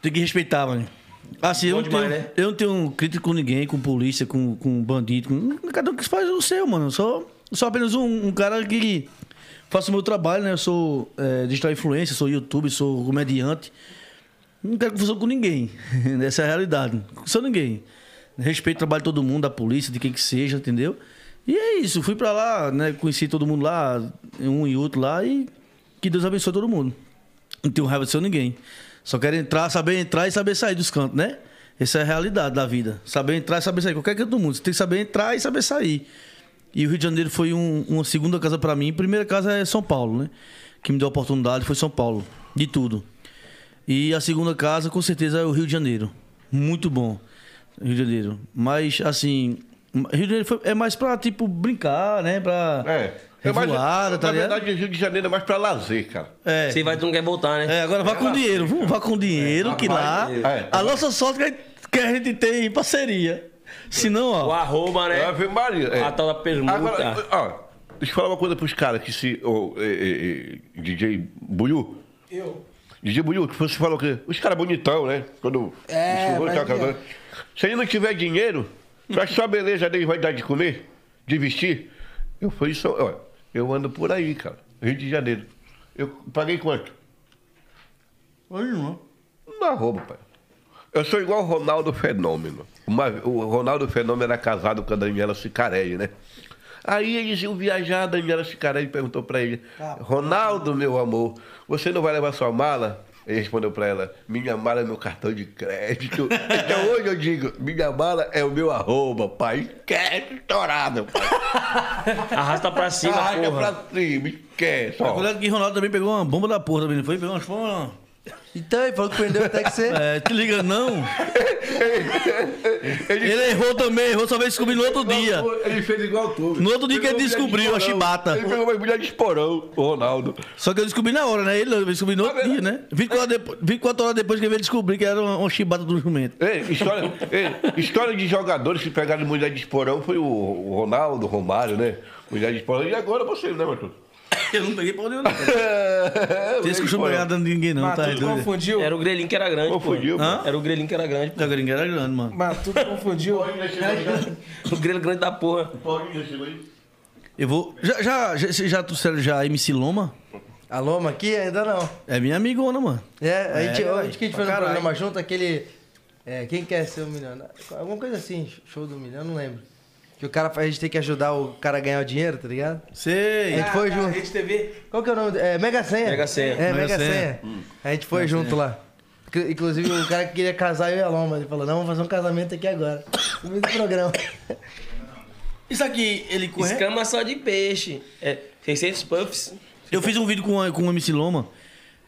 [SPEAKER 3] Tem que respeitar, mano. Assim, eu não,
[SPEAKER 1] demais,
[SPEAKER 3] tenho,
[SPEAKER 1] né?
[SPEAKER 3] eu não tenho crítica com ninguém, com polícia, com, com bandido. Com, cada um que faz o seu, mano. Só, sou apenas um, um cara que faço o meu trabalho, né? Eu sou é, digital influencer, sou youtuber, sou comediante. Não quero confusão com ninguém. <laughs> Essa é a realidade. Sou ninguém. Respeito o trabalho de todo mundo, da polícia, de quem que seja, entendeu? E é isso. Fui pra lá, né? Conheci todo mundo lá, um e outro lá, e que Deus abençoe todo mundo. Não tenho raiva de ser ninguém. Só quero entrar, saber entrar e saber sair dos cantos, né? Essa é a realidade da vida. Saber entrar e saber sair. Qualquer canto do mundo. Você tem que saber entrar e saber sair. E o Rio de Janeiro foi um- uma segunda casa pra mim. Primeira casa é São Paulo, né? Que me deu a oportunidade foi São Paulo. De tudo. E a segunda casa, com certeza, é o Rio de Janeiro. Muito bom. Rio de Janeiro. Mas, assim. Rio de Janeiro foi- é mais pra, tipo, brincar, né? Pra.
[SPEAKER 4] É. É mais,
[SPEAKER 3] Revoada, tá
[SPEAKER 4] na
[SPEAKER 3] ligado?
[SPEAKER 4] verdade, Rio de Janeiro é mais pra lazer, cara.
[SPEAKER 3] É.
[SPEAKER 1] Você vai, tu não quer voltar, né?
[SPEAKER 3] É, agora vá com dinheiro, vamos, vá com dinheiro, que lá.
[SPEAKER 4] É.
[SPEAKER 3] A nossa sorte é que a gente tem parceria. Senão,
[SPEAKER 1] O
[SPEAKER 3] ó.
[SPEAKER 1] arroba, né?
[SPEAKER 4] Ave Maria. é.
[SPEAKER 1] A tal da permuta.
[SPEAKER 4] Agora, ó, deixa eu falar uma coisa pros caras que se. ô, é, é, é, DJ Buiu.
[SPEAKER 5] Eu.
[SPEAKER 4] DJ Buiu, que você falou que. Os caras bonitão, né? Quando.
[SPEAKER 5] É, mas
[SPEAKER 4] tá. Se ele não tiver dinheiro, que só a beleza dele vai dar de comer? De vestir? Eu falei isso, ó. Eu ando por aí, cara. Rio de Janeiro. Eu paguei quanto?
[SPEAKER 3] não.
[SPEAKER 4] Não roubo, pai. Eu sou igual o Ronaldo Fenômeno. Uma- o Ronaldo Fenômeno era casado com a Daniela Sicarelli, né? Aí eles iam viajar, a Daniela Sicarelli perguntou pra ele: Ronaldo, meu amor, você não vai levar sua mala? Ele respondeu pra ela: Minha mala é meu cartão de crédito. <laughs> então hoje eu digo: Minha mala é o meu arroba, pai. Esquece, estourado, pai. <laughs>
[SPEAKER 1] Arrasta pra cima,
[SPEAKER 4] Arranca
[SPEAKER 1] porra.
[SPEAKER 4] pra cima, esquece. ó.
[SPEAKER 3] Cuidado que Ronaldo também pegou uma bomba da porra também, não foi? Pegou umas bombas.
[SPEAKER 2] Então, ele falou que prendeu até que você.
[SPEAKER 3] É, te liga não. <laughs> Ele errou também, errou, só veio descobrir no outro dia.
[SPEAKER 4] Ele fez igual tu.
[SPEAKER 3] No outro dia que ele descobriu a chibata.
[SPEAKER 4] Ele pegou uma mulher de esporão, o Ronaldo.
[SPEAKER 3] Só que eu descobri na hora, né? Ele eu descobri no outro dia, né? 24 horas depois, 24 horas depois que ele veio descobrir que era uma, uma chibata do jumento.
[SPEAKER 4] Ei, história, ei, história de jogadores que pegaram mulher de esporão foi o, o Ronaldo, o Romário, né? Mulher de esporão. E agora você, né, Matheus? <coughs>
[SPEAKER 3] Eu não peguei onde <laughs> eu não. Costume de pegar dando de ninguém, não,
[SPEAKER 5] Mas
[SPEAKER 3] tá
[SPEAKER 5] tudo confundiu.
[SPEAKER 1] Era o grelhinho que era grande, pô.
[SPEAKER 4] Confundiu,
[SPEAKER 3] Hã?
[SPEAKER 4] mano.
[SPEAKER 1] Era o grelhinho que era grande, pô.
[SPEAKER 3] A gringa era grande, mano.
[SPEAKER 5] Mas tudo confundiu. <laughs>
[SPEAKER 1] O grelho grande da porra.
[SPEAKER 3] Eu vou. Já, já, já, vocês já trouxeram já MC Loma?
[SPEAKER 2] A Loma aqui ainda não.
[SPEAKER 3] É minha amigona, mano.
[SPEAKER 2] É, a gente,
[SPEAKER 3] É,
[SPEAKER 2] a gente que a gente fez um programa junto, aquele. É, quem quer ser o milionário? Alguma coisa assim, show do milhão, não lembro. Que o cara a gente tem que ajudar o cara a ganhar o dinheiro, tá ligado?
[SPEAKER 3] Sei.
[SPEAKER 2] A gente foi
[SPEAKER 5] Ah,
[SPEAKER 2] junto.
[SPEAKER 5] Rede TV.
[SPEAKER 2] Qual que é o nome? É Mega Senha.
[SPEAKER 1] Mega Senha.
[SPEAKER 2] É,
[SPEAKER 3] Mega
[SPEAKER 2] Mega
[SPEAKER 3] Senha.
[SPEAKER 2] Senha. A gente foi junto lá. Inclu- Inclusive, o cara que queria casar eu e a Loma. Ele falou, não, vamos fazer um casamento aqui agora. No meio do programa. <laughs>
[SPEAKER 3] Isso aqui, ele corre.
[SPEAKER 1] Escama só de peixe. É, 600 puffs.
[SPEAKER 3] Eu fiz um vídeo com a, com a MC Loma,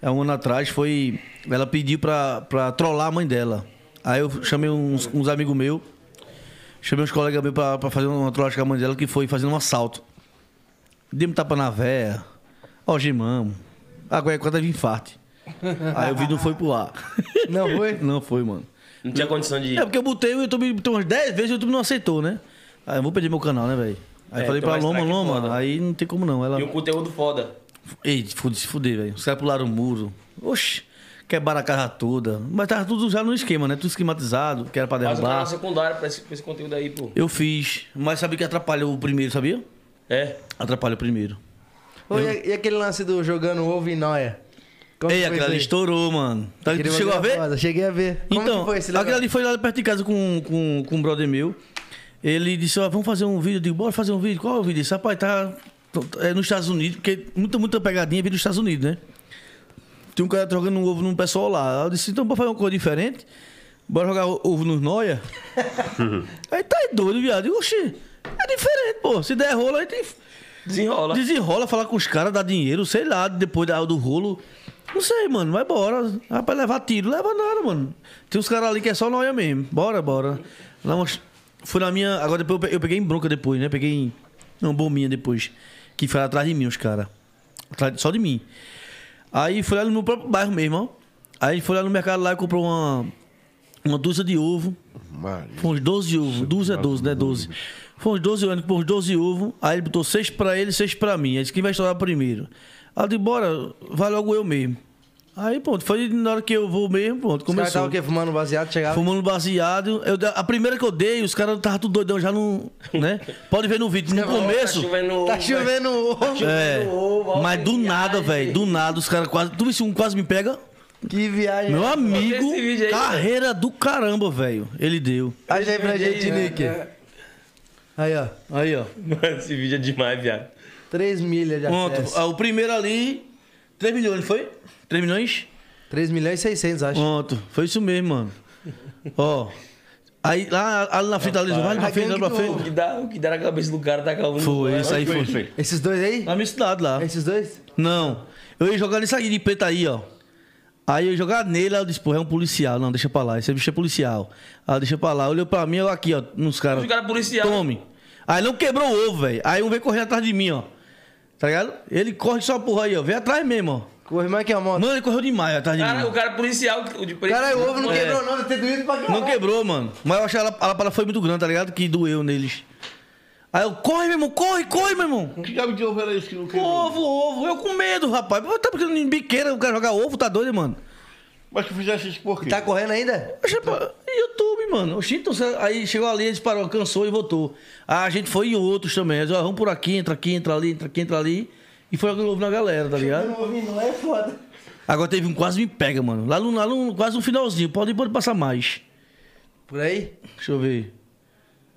[SPEAKER 3] há um ano atrás, foi. Ela pediu pra, pra trollar a mãe dela. Aí eu chamei uns, uns amigos meus, chamei uns colegas meus pra, pra fazer uma trollagem com a mãe dela, que foi fazendo um assalto. Demos tapa na véia, algemamos. Agora é quando teve infarte. Aí o vídeo não foi pro ar. <laughs>
[SPEAKER 2] Não foi?
[SPEAKER 3] Não foi, mano.
[SPEAKER 1] Não tinha condição de ir.
[SPEAKER 3] É porque eu botei o YouTube botou umas 10 vezes e o YouTube não aceitou, né? Aí eu vou perder meu canal, né, velho? Aí
[SPEAKER 1] É,
[SPEAKER 3] falei
[SPEAKER 1] tem
[SPEAKER 3] pra Loma, Loma,
[SPEAKER 1] foda.
[SPEAKER 3] aí não tem como não. Ela...
[SPEAKER 1] E um conteúdo foda.
[SPEAKER 3] Ei, fude, se fuder, velho. Os caras pularam o muro. Oxi, quebraram a casa toda. Mas tava tudo já no esquema, né? Tudo esquematizado, que era pra
[SPEAKER 1] Faz um canal
[SPEAKER 3] derrubar.
[SPEAKER 1] secundário pra esse, pra esse conteúdo aí, pô.
[SPEAKER 3] Eu fiz, mas sabia que atrapalhou o primeiro, sabia?
[SPEAKER 1] É.
[SPEAKER 3] Atrapalhou o primeiro.
[SPEAKER 2] Ô, e, e aquele lance do jogando ovo em noia? Como
[SPEAKER 3] Ei,
[SPEAKER 2] isso
[SPEAKER 3] ali estourou, mano. Tá, chegou a ver?
[SPEAKER 2] foda, Cheguei a ver. Como
[SPEAKER 3] então,
[SPEAKER 2] que foi negócio?
[SPEAKER 3] ali foi lá perto de casa com, com, com um brother meu. Ele disse, ó, vamos fazer um vídeo. Eu digo, bora fazer um vídeo. Qual é o vídeo? Disse, rapaz, tá é nos Estados Unidos, porque muita, muita pegadinha vem dos Estados Unidos, né? Tem um cara jogando um ovo num pessoal lá. Eu disse, então bora fazer uma coisa diferente. Bora jogar ovo nos noia. <laughs> Aí tá doido, viado. Eu oxi, é diferente, pô. Se der rolo, aí tem...
[SPEAKER 1] Desenrola.
[SPEAKER 3] Desenrola, falar com os caras, dar dinheiro, sei lá, depois da- do rolo. Não sei, mano, vai embora. Rapaz, levar tiro, leva nada, mano. Tem uns caras ali que é só noia mesmo. Bora, bora. Lá, na minha. Agora depois eu pe- eu peguei em bronca depois, né? Peguei em. Uma bombinha depois. Que foi atrás de mim, os caras. Só de mim. Aí foi lá no meu próprio bairro mesmo, ó. Aí foi lá no mercado lá e comprou uma. Uma dúzia de ovo.
[SPEAKER 4] Maria.
[SPEAKER 3] Foi uns 12 ovos. 12 é 12, né? 12. Foi uns 12 anos, uns 12 ovos. Aí ele botou 6 pra ele e 6 pra mim. Aí disse, quem vai estourar primeiro? Aí eu disse, bora, vai logo eu mesmo. Aí, pronto, foi na hora que eu vou mesmo, pronto,
[SPEAKER 2] Os caras
[SPEAKER 3] começou.
[SPEAKER 2] estavam o quê? Fumando baseado, chegava.
[SPEAKER 3] Fumando baseado. Eu, a primeira que eu dei, os caras estavam tudo doidão já no. né? <laughs> Pode ver no vídeo. No
[SPEAKER 1] Tá
[SPEAKER 3] começo.
[SPEAKER 1] chovendo
[SPEAKER 2] Tá chovendo ovo.
[SPEAKER 3] É.
[SPEAKER 1] ovo,
[SPEAKER 3] Mas do nada, velho. Do nada, os caras quase. Tu viu se um quase me pega?
[SPEAKER 2] Que viagem.
[SPEAKER 3] Meu amigo.
[SPEAKER 1] aí,
[SPEAKER 3] carreira do caramba, velho. Ele deu.
[SPEAKER 2] Acha aí pra gente, Nick. Aí, ó.
[SPEAKER 3] Aí, ó.
[SPEAKER 1] Mano, esse vídeo é demais, viado.
[SPEAKER 2] 3 milhas de
[SPEAKER 3] Pronto.
[SPEAKER 2] acesso.
[SPEAKER 3] Ah, O primeiro ali. 3 milhões, foi? 3 milhões?
[SPEAKER 2] 3 milhões e 600, acho.
[SPEAKER 3] Pronto. Foi isso mesmo, mano. <laughs> Ó. Aí lá, ali na frente, ali, vai na frente, lá pra
[SPEAKER 1] O
[SPEAKER 3] frente.
[SPEAKER 1] que dá, o que dá na cabeça do cara tá calmo.
[SPEAKER 3] Foi, isso aí
[SPEAKER 4] Foi
[SPEAKER 3] foi.
[SPEAKER 2] Esses dois aí?
[SPEAKER 3] Na minha cidade lá.
[SPEAKER 2] Esses dois?
[SPEAKER 3] Não. Eu ia jogar nisso aí de preto aí, ó. Aí eu ia jogar nele, aí eu disse, pô, é um policial. Não, deixa pra lá. Esse bicho é policial. Aí deixa pra lá. Olhou pra mim, eu aqui, ó, nos caras.
[SPEAKER 1] Os caras policiais.
[SPEAKER 3] Tome. Aí não quebrou o ovo, velho. Aí um veio correndo atrás de mim, ó. Tá ligado? Ele corre só porra aí, ó. Vem atrás mesmo, ó.
[SPEAKER 2] Corre mais que a moto.
[SPEAKER 3] Mano, ele correu demais atrás de
[SPEAKER 1] Cara,
[SPEAKER 3] mim.
[SPEAKER 1] o cara policial, o de preto.
[SPEAKER 2] Caralho, o ovo não
[SPEAKER 1] É.
[SPEAKER 2] quebrou não, deve ter doído pra caralho.
[SPEAKER 3] Não quebrou, mano. Mas eu achei que a foi muito grande, tá ligado? Que doeu neles. Aí eu, corre, meu irmão, corre, corre, meu irmão.
[SPEAKER 4] Que diabo de ovo era esse que não quebrou?
[SPEAKER 3] Ovo, ovo. Eu com medo, rapaz. Tá porque em biqueira o cara jogar ovo, tá doido, mano?
[SPEAKER 4] Mas tu fizesse isso por quê?
[SPEAKER 2] Tá correndo ainda?
[SPEAKER 3] Oxe, pô, YouTube, mano. Oxi, então, aí chegou ali, eles parou, cansou e voltou. Ah, a gente foi em outros também. Eles, ó, vamos por aqui, entra aqui, entra ali, entra aqui, entra ali. E foi jogando ovo na galera, tá ligado?
[SPEAKER 2] não é foda.
[SPEAKER 3] Agora teve um quase me pega, mano. Lá no, lá no quase no finalzinho. Pode, pode passar mais.
[SPEAKER 2] Por aí?
[SPEAKER 3] Deixa eu ver.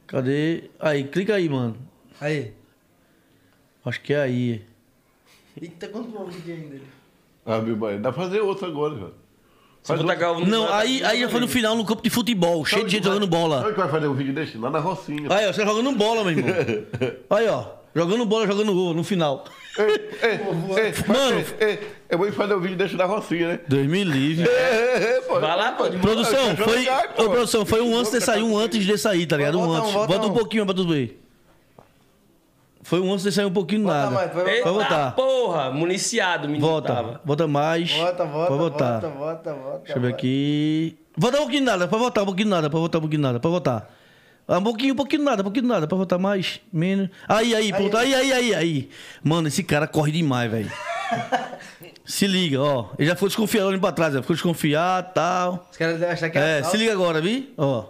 [SPEAKER 3] Cadê? Aí, clica aí, mano.
[SPEAKER 2] Aí.
[SPEAKER 3] Acho que é aí.
[SPEAKER 2] Eita, quanto que tem ainda?
[SPEAKER 4] Ah, meu pai, dá pra fazer outro agora, velho.
[SPEAKER 3] Não, aí, aí já foi no final no campo de futebol, cheio de gente jogando bola.
[SPEAKER 4] Sabe que vai fazer um vídeo desse? Lá na Rocinha.
[SPEAKER 3] Aí, ó, você jogando bola, meu irmão. <laughs> Aí, ó. Jogando bola, jogando gol no final.
[SPEAKER 4] Ei, ei,
[SPEAKER 3] Mano.
[SPEAKER 4] ei, eu vou fazer um vídeo desse na Rocinha, né?
[SPEAKER 3] Deus me livre.
[SPEAKER 4] É, é, pô.
[SPEAKER 1] Vai lá, pode.
[SPEAKER 3] Produção, foi.
[SPEAKER 4] pô.
[SPEAKER 3] Ô, produção, foi um antes de sair, um antes de sair, tá ligado? Um
[SPEAKER 2] Volta um,
[SPEAKER 3] antes.
[SPEAKER 2] volta
[SPEAKER 3] Bota um
[SPEAKER 2] um.
[SPEAKER 3] pouquinho pra tu ver. Foi um antes de sair um pouquinho
[SPEAKER 2] Bota
[SPEAKER 3] nada.
[SPEAKER 2] mais, vai
[SPEAKER 1] Eita,
[SPEAKER 3] Vai voltar.
[SPEAKER 1] porra, municiado, menino.
[SPEAKER 3] Volta.
[SPEAKER 1] tava.
[SPEAKER 3] Bota mais.
[SPEAKER 2] Volta, volta,
[SPEAKER 3] Pode
[SPEAKER 2] volta,
[SPEAKER 3] voltar.
[SPEAKER 2] volta, volta.
[SPEAKER 3] Deixa eu ver aqui. Volta um pouquinho nada, pra voltar um pouquinho nada, pra voltar um pouquinho nada, pra voltar. Ah, Um pouquinho, um pouquinho nada, um pouquinho nada, pra voltar mais, menos. Aí, aí, pronto, aí, aí, aí, aí. Mano, esse cara corre demais, velho. <laughs> Se liga, ó. Ele já ficou desconfiado olhando pra trás, já ficou desconfiado e tal.
[SPEAKER 2] Os caras devem achar que
[SPEAKER 3] É,
[SPEAKER 2] assalto.
[SPEAKER 3] se liga agora, vi? Ó.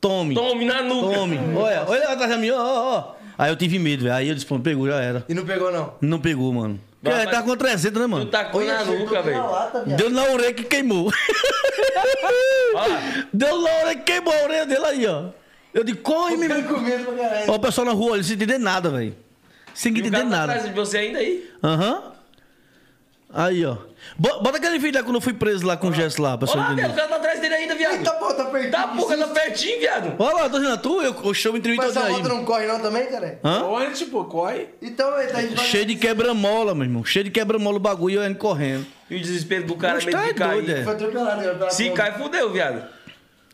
[SPEAKER 3] Tome.
[SPEAKER 1] Tome na nuca.
[SPEAKER 3] Tome. Olha, olha atrás de mim, ó, ó. Aí eu tive medo, velho. Aí eu disse, pô, pegou, já era.
[SPEAKER 2] E não pegou, não.
[SPEAKER 3] Não pegou, mano. Ele tá com 300, né,
[SPEAKER 1] Tu
[SPEAKER 3] mano?
[SPEAKER 1] tacou na
[SPEAKER 2] acertou
[SPEAKER 1] nuca,
[SPEAKER 2] na
[SPEAKER 1] velho.
[SPEAKER 3] Deu na orelha que queimou. <laughs> Deu na orelha que queimou a orelha dele aí, ó. Eu digo, corre, meu irmão.
[SPEAKER 2] com medo pra caralho.
[SPEAKER 3] Ó, o pessoal na rua, olha, sem entender nada, velho. Sem
[SPEAKER 1] E o
[SPEAKER 3] entender
[SPEAKER 1] cara tá
[SPEAKER 3] nada.
[SPEAKER 1] atrás de você ainda aí.
[SPEAKER 3] Aham. Aí, ó. Bo- Bota aquele vídeo lá quando eu fui preso lá com o Gesso lá, pra pessoa
[SPEAKER 1] Olha lá, viado, o cara tá atrás dele ainda, viado.
[SPEAKER 2] Eita, pô, tá perdido.
[SPEAKER 1] Tá, porra, tá pertinho, viado.
[SPEAKER 3] Olha lá, tô dizendo, tu, eu, eu show me entrevista
[SPEAKER 2] Mas essa
[SPEAKER 3] aí.
[SPEAKER 2] moto não corre não também, cara?
[SPEAKER 3] Hã?
[SPEAKER 5] Corre, tipo, corre.
[SPEAKER 2] Então, ele tá indo
[SPEAKER 3] Cheio de quebra-mola, meu irmão. Cheio de quebra-mola o bagulho e eu indo correndo.
[SPEAKER 1] E o desespero do cara
[SPEAKER 3] Mas
[SPEAKER 1] medo
[SPEAKER 3] tá
[SPEAKER 1] de cair.
[SPEAKER 3] doido, é.
[SPEAKER 2] Foi atropelado, cara. pela
[SPEAKER 1] Se cai, fudeu, viado.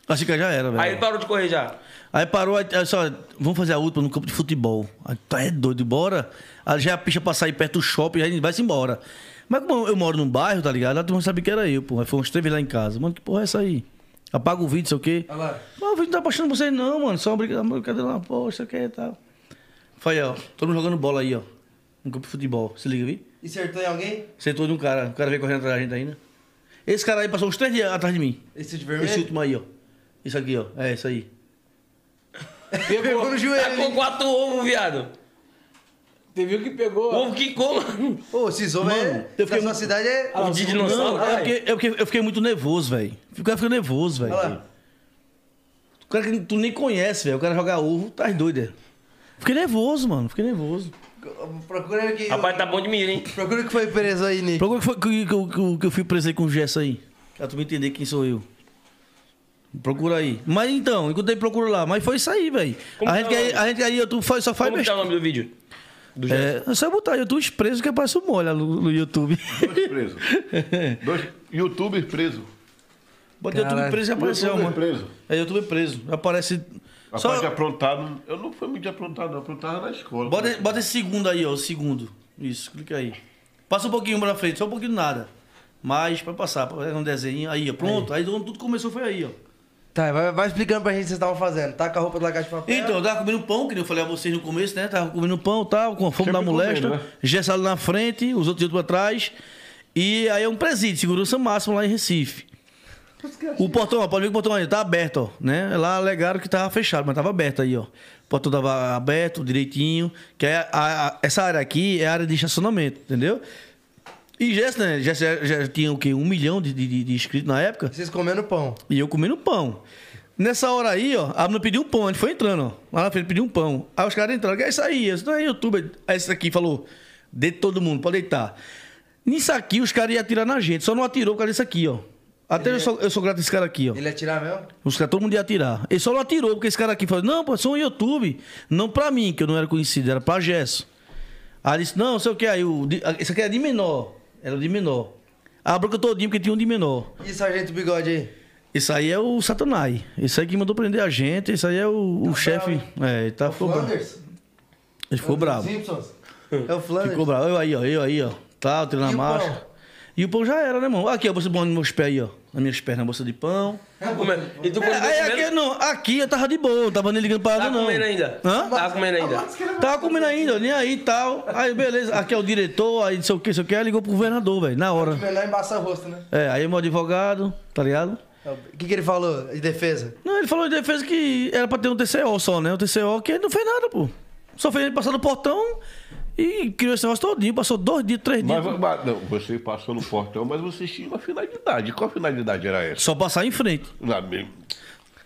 [SPEAKER 3] Assim que já era, velho.
[SPEAKER 1] Aí ele parou de correr já.
[SPEAKER 3] Aí parou, aí, aí só, vamos fazer a última no campo de futebol. Aí tá é doido, bora. Aí já é a pista pra sair perto do shopping, aí a gente vai-se embora. Mas como eu moro num bairro, tá ligado? A turma sabia que era eu, pô. Aí foi uns três lá em casa. Mano, que porra é essa aí? Apaga o vídeo, sei o quê.
[SPEAKER 2] Olha lá.
[SPEAKER 3] Pô, o vídeo não tá pra vocês não, mano. Só uma brinca- uma brincadeira lá, pô, isso aqui e tal. Foi, ó. Todo mundo jogando bola aí, ó. No campo de futebol. Se liga, vi?
[SPEAKER 2] E acertou em alguém?
[SPEAKER 3] Sentou de um cara. O cara veio correndo atrás da gente ainda. Esse cara aí passou uns três dias atrás de mim.
[SPEAKER 2] Esse de
[SPEAKER 3] Esse
[SPEAKER 2] vermelho?
[SPEAKER 3] último aí, ó. Isso aqui, ó. É, isso aí.
[SPEAKER 2] Pegou no joelho.
[SPEAKER 1] Tacou
[SPEAKER 2] hein?
[SPEAKER 1] quatro ovos, viado.
[SPEAKER 5] Teve um que pegou.
[SPEAKER 1] O ovo quicou, mano.
[SPEAKER 2] Pô, esses ovos é...
[SPEAKER 3] eu fiquei
[SPEAKER 2] da sua
[SPEAKER 3] muito-
[SPEAKER 2] cidade é...
[SPEAKER 1] Ovo de dinossauro,
[SPEAKER 3] Não, é
[SPEAKER 1] vai.
[SPEAKER 3] porque, é porque eu fiquei muito nervoso, velho. O cara fica nervoso, velho.
[SPEAKER 2] Olha lá.
[SPEAKER 3] O cara que tu nem conhece, velho. O cara jogar ovo, tá doido. Fiquei nervoso, mano. Fiquei nervoso.
[SPEAKER 2] Procura que...
[SPEAKER 1] Rapaz, tá bom de mira, hein?
[SPEAKER 2] Procura que foi preso aí, Nick.
[SPEAKER 3] Procura que, foi, que, que, que, que eu fui preso aí com o Gesso aí. Pra tu me entender quem sou eu. Procura aí. Mas então, enquanto procura lá. Mas foi isso aí, velho.
[SPEAKER 1] Como
[SPEAKER 3] A gente a gente aí, tu faz, só faz
[SPEAKER 1] Como que é o nome do vídeo? Do.
[SPEAKER 3] É, é só botar YouTube preso que aparece o molho no, no YouTube.
[SPEAKER 4] Dois presos. <laughs> Dois youtubers presos.
[SPEAKER 3] Bota YouTube
[SPEAKER 2] Caralho.
[SPEAKER 3] preso e apareceu,
[SPEAKER 4] Youtuber
[SPEAKER 3] mano.
[SPEAKER 4] preso.
[SPEAKER 3] É YouTube preso. Aparece.
[SPEAKER 4] Rapaz,
[SPEAKER 3] Só,
[SPEAKER 4] aprontado. Eu não fui muito de aprontado, não. Aprontava na escola.
[SPEAKER 3] bota, bota esse segundo aí, ó. O segundo. Isso, clica aí. Passa um pouquinho pra frente, só um pouquinho nada. Mas pode passar, é um desenho. Aí, ó. Pronto. Aí, onde tudo começou foi aí, ó.
[SPEAKER 2] Tá, vai, vai explicando pra gente o que vocês estavam fazendo. Taca a roupa da caixa de papel.
[SPEAKER 3] Então, eu tava comendo pão, que nem eu falei a vocês no começo, né? Tava comendo pão e tal, com a fome
[SPEAKER 4] Sempre
[SPEAKER 3] da molesta.
[SPEAKER 4] comendo, né?
[SPEAKER 3] Gessalo na frente, os outros iam pra trás. E aí é um presídio, segurança máxima lá em Recife. O portão, ó, pode ver que o portão aí tá aberto, ó, né? Lá alegaram que tava fechado, mas tava aberto aí, ó. O portão tava aberto, direitinho. Que é a- a- essa área aqui é a área de estacionamento, entendeu? E Jess, né? Jess já, já tinha o quê? Um milhão de, de, de inscritos na época.
[SPEAKER 2] Vocês comendo pão.
[SPEAKER 3] E eu comendo pão. Nessa hora aí, ó, a menina pediu um pão. A gente foi entrando, ó. Lá na frente pediu um pão. Aí os caras entraram. Que é isso aí? Isso não é YouTube. Aí esse aqui falou: deita todo mundo, pode deitar. Nisso aqui, os caras iam atirar na gente. Só não atirou por causa disso aqui, ó. Até eu sou, eu sou grato a esse cara aqui, ó.
[SPEAKER 2] Ele ia tirar mesmo?
[SPEAKER 3] Os caras, todo mundo ia atirar. Ele só não atirou, porque esse cara aqui falou: Não, pô, sou um YouTube. Não pra mim, que eu não era conhecido, era pra Gesso. Aí ele disse: Não, sei o que. Aí o, de- esse aqui é de menor. Era de menor. A bronca todinho, porque tinha um de menor.
[SPEAKER 2] E Sargento Bigode aí?
[SPEAKER 3] Esse aí é o Satanás. Esse aí que mandou prender a gente. Esse aí é o, o chefe. É, ele tá, ficou bravo.
[SPEAKER 2] Flanders?
[SPEAKER 3] Ele ficou bravo.
[SPEAKER 2] Simpsons? <laughs> É o Flanders?
[SPEAKER 3] Ficou bravo. Eu aí, ó. Eu aí, ó. Tá, tirando
[SPEAKER 2] E
[SPEAKER 3] a
[SPEAKER 2] o
[SPEAKER 3] marcha. E o pão já era, né, irmão? Aqui, ó. Você põe nos meus pés aí, ó. Nas minhas pernas, na bolsa de pão.
[SPEAKER 1] Come- E tu
[SPEAKER 3] É, aí aqui, não, aqui eu tava de boa, não tava nem ligando pra
[SPEAKER 1] Tá
[SPEAKER 3] nada, não.
[SPEAKER 1] comendo ainda?
[SPEAKER 3] Hã?
[SPEAKER 1] Tá comendo ainda?
[SPEAKER 3] Tava comendo ainda, nem aí e tal. Aí, beleza, aqui é o diretor, aí não sei o que, não sei o que, aí ligou pro governador, velho, na hora.
[SPEAKER 2] Melhor embaçar o rosto, né?
[SPEAKER 3] É, aí meu advogado, tá ligado?
[SPEAKER 2] O que, que ele falou de defesa?
[SPEAKER 3] Não, ele falou em defesa que era pra ter um TCO só, né? O TCO que ele não fez nada, pô. Só fez ele passar no portão e criou esse negócio todinho, passou dois dias, três dias.
[SPEAKER 4] Mas, mas- não, você passou no portão, mas você tinha uma finalidade. Qual finalidade era essa?
[SPEAKER 3] Só passar em frente.
[SPEAKER 4] Na, mesmo.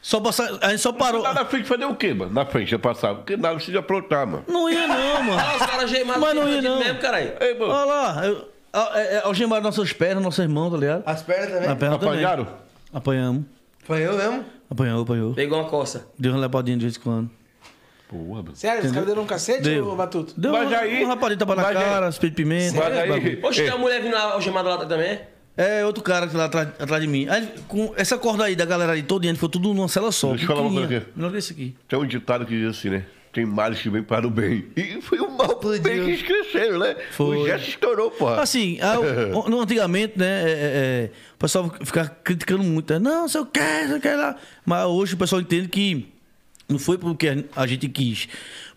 [SPEAKER 3] Só passar. A gente só parou.
[SPEAKER 4] Lá na frente fazer o quê, mano? Na frente ia passar. Porque nada precisa aprontar, mano.
[SPEAKER 3] Não ia, não, <laughs> mano.
[SPEAKER 1] Ah, os caras gemados
[SPEAKER 3] Mas não ia, não.
[SPEAKER 1] mesmo, caralho.
[SPEAKER 4] Ei, mano.
[SPEAKER 3] Olha lá, eu, a- é, é, algemaram nossas pernas, nossos irmãos, tá ligado?
[SPEAKER 2] As pernas também?
[SPEAKER 3] Na perna também.
[SPEAKER 4] Apanharam?
[SPEAKER 3] Apanhamos.
[SPEAKER 2] Foi eu mesmo?
[SPEAKER 3] Apanhou, apanhou.
[SPEAKER 1] Pegou uma coça.
[SPEAKER 3] Deu uma lepadinha de vez em quando.
[SPEAKER 4] Mano.
[SPEAKER 5] Sério, os caras deram um cacete,
[SPEAKER 3] Deu.
[SPEAKER 5] ô Batuto?
[SPEAKER 3] Deu
[SPEAKER 4] Mas
[SPEAKER 3] uma,
[SPEAKER 4] aí-
[SPEAKER 3] uma rapadinha tapa na
[SPEAKER 4] mas aí-
[SPEAKER 3] cara, espelho de pimenta.
[SPEAKER 4] Mas aí-
[SPEAKER 3] bagulho.
[SPEAKER 1] Oxe, tem uma mulher vindo algemada lá também?
[SPEAKER 3] É, outro cara que lá atrás, atrás de mim. Aí, com essa corda aí da galera aí toda, foi tudo numa cela só.
[SPEAKER 4] Deixa eu falar uma coisa
[SPEAKER 3] pequenininha.
[SPEAKER 4] aqui.
[SPEAKER 3] Menor que esse aqui.
[SPEAKER 4] Tem um ditado que diz assim, né? Tem males que vem para o bem. E foi o mal pro bem que cresceram, né?
[SPEAKER 3] Foi.
[SPEAKER 4] O gesto estourou, porra.
[SPEAKER 3] Assim, o- no- antigamente, né, é, é, é, o pessoal ficava criticando muito. né? Não, sei o que, sei o que lá. Mas hoje o pessoal entende que não foi porque a gente quis.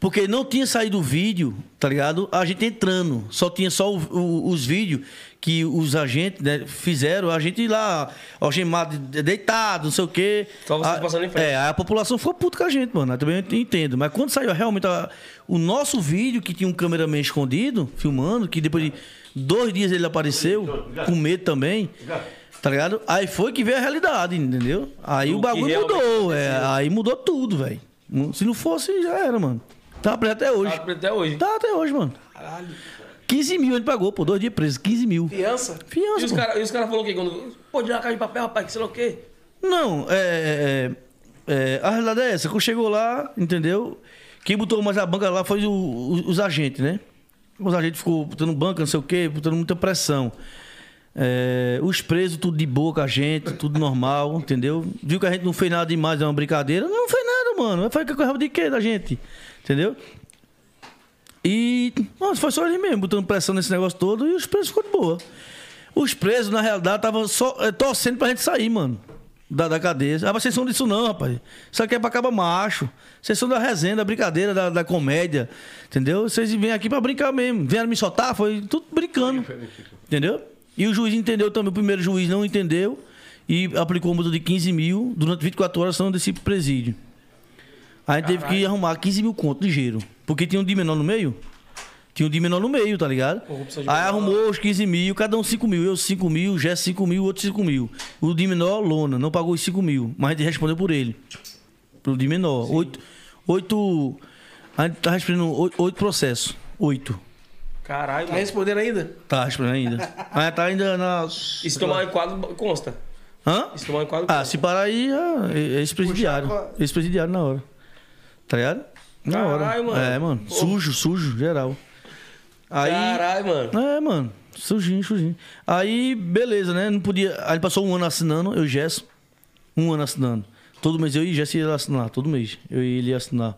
[SPEAKER 3] Porque não tinha saído o vídeo, tá ligado? A gente entrando. Só tinha só o- o- os vídeos que os agentes né, fizeram. A gente lá, algemado, de- deitado, não sei o quê.
[SPEAKER 1] Só vocês
[SPEAKER 3] A-
[SPEAKER 1] passando em frente.
[SPEAKER 3] É, a população ficou puta com a gente, mano. Eu também entendo. Mas quando saiu realmente a- o nosso vídeo, que tinha um cameraman escondido, filmando, que depois de dois dias ele apareceu, com medo também. Tá ligado? Aí foi que veio a realidade, entendeu? Aí
[SPEAKER 1] O
[SPEAKER 3] o, bagulho mudou. É, aí mudou tudo, velho. Se não fosse, já era, mano. Tá preso até hoje.
[SPEAKER 1] Tá até hoje.
[SPEAKER 3] Tá até hoje, mano.
[SPEAKER 5] Caralho.
[SPEAKER 3] 15 mil ele pagou, pô. Dois dias preso, 15 mil.
[SPEAKER 5] Criança?
[SPEAKER 1] E
[SPEAKER 3] Fiança,
[SPEAKER 1] os
[SPEAKER 3] pô.
[SPEAKER 1] caras cara falaram o quê? Quando... Pô, tirar a caixa de papel, rapaz, que sei lá o quê.
[SPEAKER 3] Não, é, é, é, A realidade é essa. Quando chegou lá, entendeu? Quem botou mais a banca lá foi o- o- os agentes, né? Os agentes ficou botando banca, não sei o quê, botando muita pressão. É, os presos, tudo de boa com a gente, tudo normal, <laughs> entendeu? Viu que a gente não fez nada demais, é uma brincadeira. Não fez nada, mano. Foi que coisa de quê da gente? Entendeu? E nossa, foi só ele mesmo, botando pressão nesse negócio todo e os presos ficou de boa. Os presos, na realidade, estavam só é, torcendo pra gente sair, mano. Da, da cadeia. Ah, mas vocês são disso não, rapaz. Isso aqui é pra acabar macho. Vocês são da resenha, da brincadeira, da, da comédia. Entendeu? Vocês vêm aqui pra brincar mesmo. Vieram me soltar, foi tudo brincando. Entendeu? E o juiz entendeu também. O primeiro juiz não entendeu e aplicou multa de 15 mil durante 24 horas são desse presídio. Aí a gente teve que arrumar 15 mil conto ligeiro. Porque tinha um de menor no meio. Tinha um de menor no meio, tá ligado? Aí
[SPEAKER 1] menor.
[SPEAKER 3] arrumou os 15 mil, cada um 5 mil. Eu 5 mil, Jé 5 mil, outro 5 mil. O de menor, lona, não pagou os 5 mil. Mas a gente respondeu por ele. Pro de menor. Oito, oito. A gente tá respondendo oito, oito processos. Oito.
[SPEAKER 1] Caralho,
[SPEAKER 5] Tá
[SPEAKER 1] mano.
[SPEAKER 5] respondendo ainda?
[SPEAKER 3] Tá respondendo ainda. Mas <laughs> tá ainda na.
[SPEAKER 1] E se tomar um enquadro, consta.
[SPEAKER 3] Hã?
[SPEAKER 1] E se tomar um enquadro,
[SPEAKER 3] Ah,
[SPEAKER 1] consta.
[SPEAKER 3] se parar aí, é é ex-presidiário. Ex-presidiário na hora. Tá ligado? Na
[SPEAKER 1] Caralho,
[SPEAKER 3] hora.
[SPEAKER 1] mano.
[SPEAKER 3] É, mano.
[SPEAKER 1] Pô.
[SPEAKER 3] Sujo, sujo, geral. Aí.
[SPEAKER 1] Caralho, mano.
[SPEAKER 3] É, mano. Sujinho, sujinho. Aí, beleza, né? Não podia. Aí ele passou um ano assinando, eu e Gesso. Um ano assinando. Todo mês eu e Gesso ia assinar, todo mês. Eu e ele ia assinar.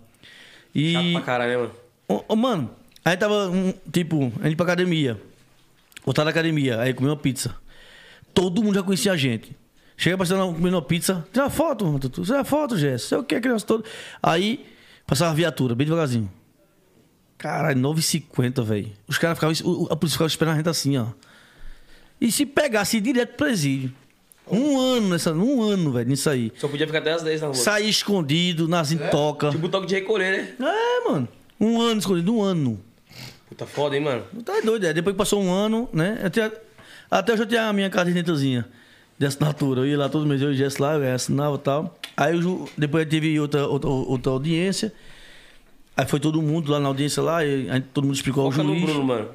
[SPEAKER 3] E.
[SPEAKER 1] Chato pra caralho, né, mano?
[SPEAKER 3] Ô, ô, mano, aí tava, um, tipo, a gente pra academia. Voltar na academia, aí comeu uma pizza. Todo mundo já conhecia a gente. Chega passando comendo uma pizza. Tira foto, mano. Tira foto, Jéssica. Sei o que, a criança toda. Aí, passava a viatura, bem devagarzinho. Caralho, 9,50, velho. Os caras ficavam. A polícia ficava esperando a gente assim, ó. E se pegasse direto pro presídio. Um ano nessa. Um ano, velho, nisso aí.
[SPEAKER 1] Só podia ficar até as 10 na rua.
[SPEAKER 3] Sair escondido, nas intocas.
[SPEAKER 1] Tipo toque de recolher, né?
[SPEAKER 3] É, mano. Um ano escondido, um ano.
[SPEAKER 1] Puta foda, hein, mano?
[SPEAKER 3] Não tá doido, é. Depois que passou um ano, né? Eu tinha- até eu já tinha a minha cadernettazinha de assinatura. Eu ia lá todo mês, eu ia lá, eu assinava e tal. Aí eu depois eu tive outra, outra, outra audiência. Aí foi todo mundo lá na audiência lá, e aí todo mundo explicou ao
[SPEAKER 1] Foca no
[SPEAKER 3] juiz.
[SPEAKER 1] Bruno, mano.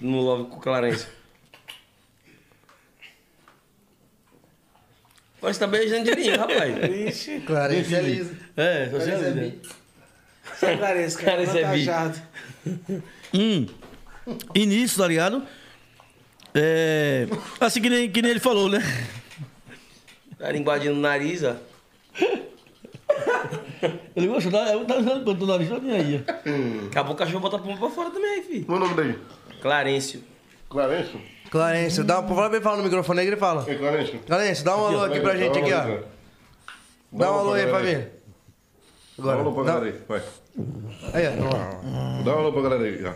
[SPEAKER 1] No Love com o Clarence. Mas tá beijando de linha, <laughs> rapaz.
[SPEAKER 5] Ixi,
[SPEAKER 2] Clarence é liso.
[SPEAKER 3] É,
[SPEAKER 2] Clarence é bi.
[SPEAKER 5] só Clarence, cara.
[SPEAKER 1] Clarence é bi. <laughs>
[SPEAKER 3] Hum. E nisso, tá ligado? É. Assim que nem, que nem ele falou, né?
[SPEAKER 1] Tá linguadinho no nariz, ó. <laughs>
[SPEAKER 3] Ele gostou, tá usando o nariz todinho aí. ó.
[SPEAKER 1] Daqui a pouco o cachorro bota a pumba pra fora também, filho.
[SPEAKER 4] Qual é o nome dele?
[SPEAKER 1] Clarencio.
[SPEAKER 4] Clarence?
[SPEAKER 2] Clarence, dá, fala bem falar no microfone aí que ele fala.
[SPEAKER 4] Ei, Clarence.
[SPEAKER 2] Clarence, dá um alô aqui pra gente aqui, ó. Dá um alô aí, família.
[SPEAKER 4] Dá um alô pra galera aí, vai.
[SPEAKER 2] Aí, ó.
[SPEAKER 4] Dá um alô pra galera aí, já.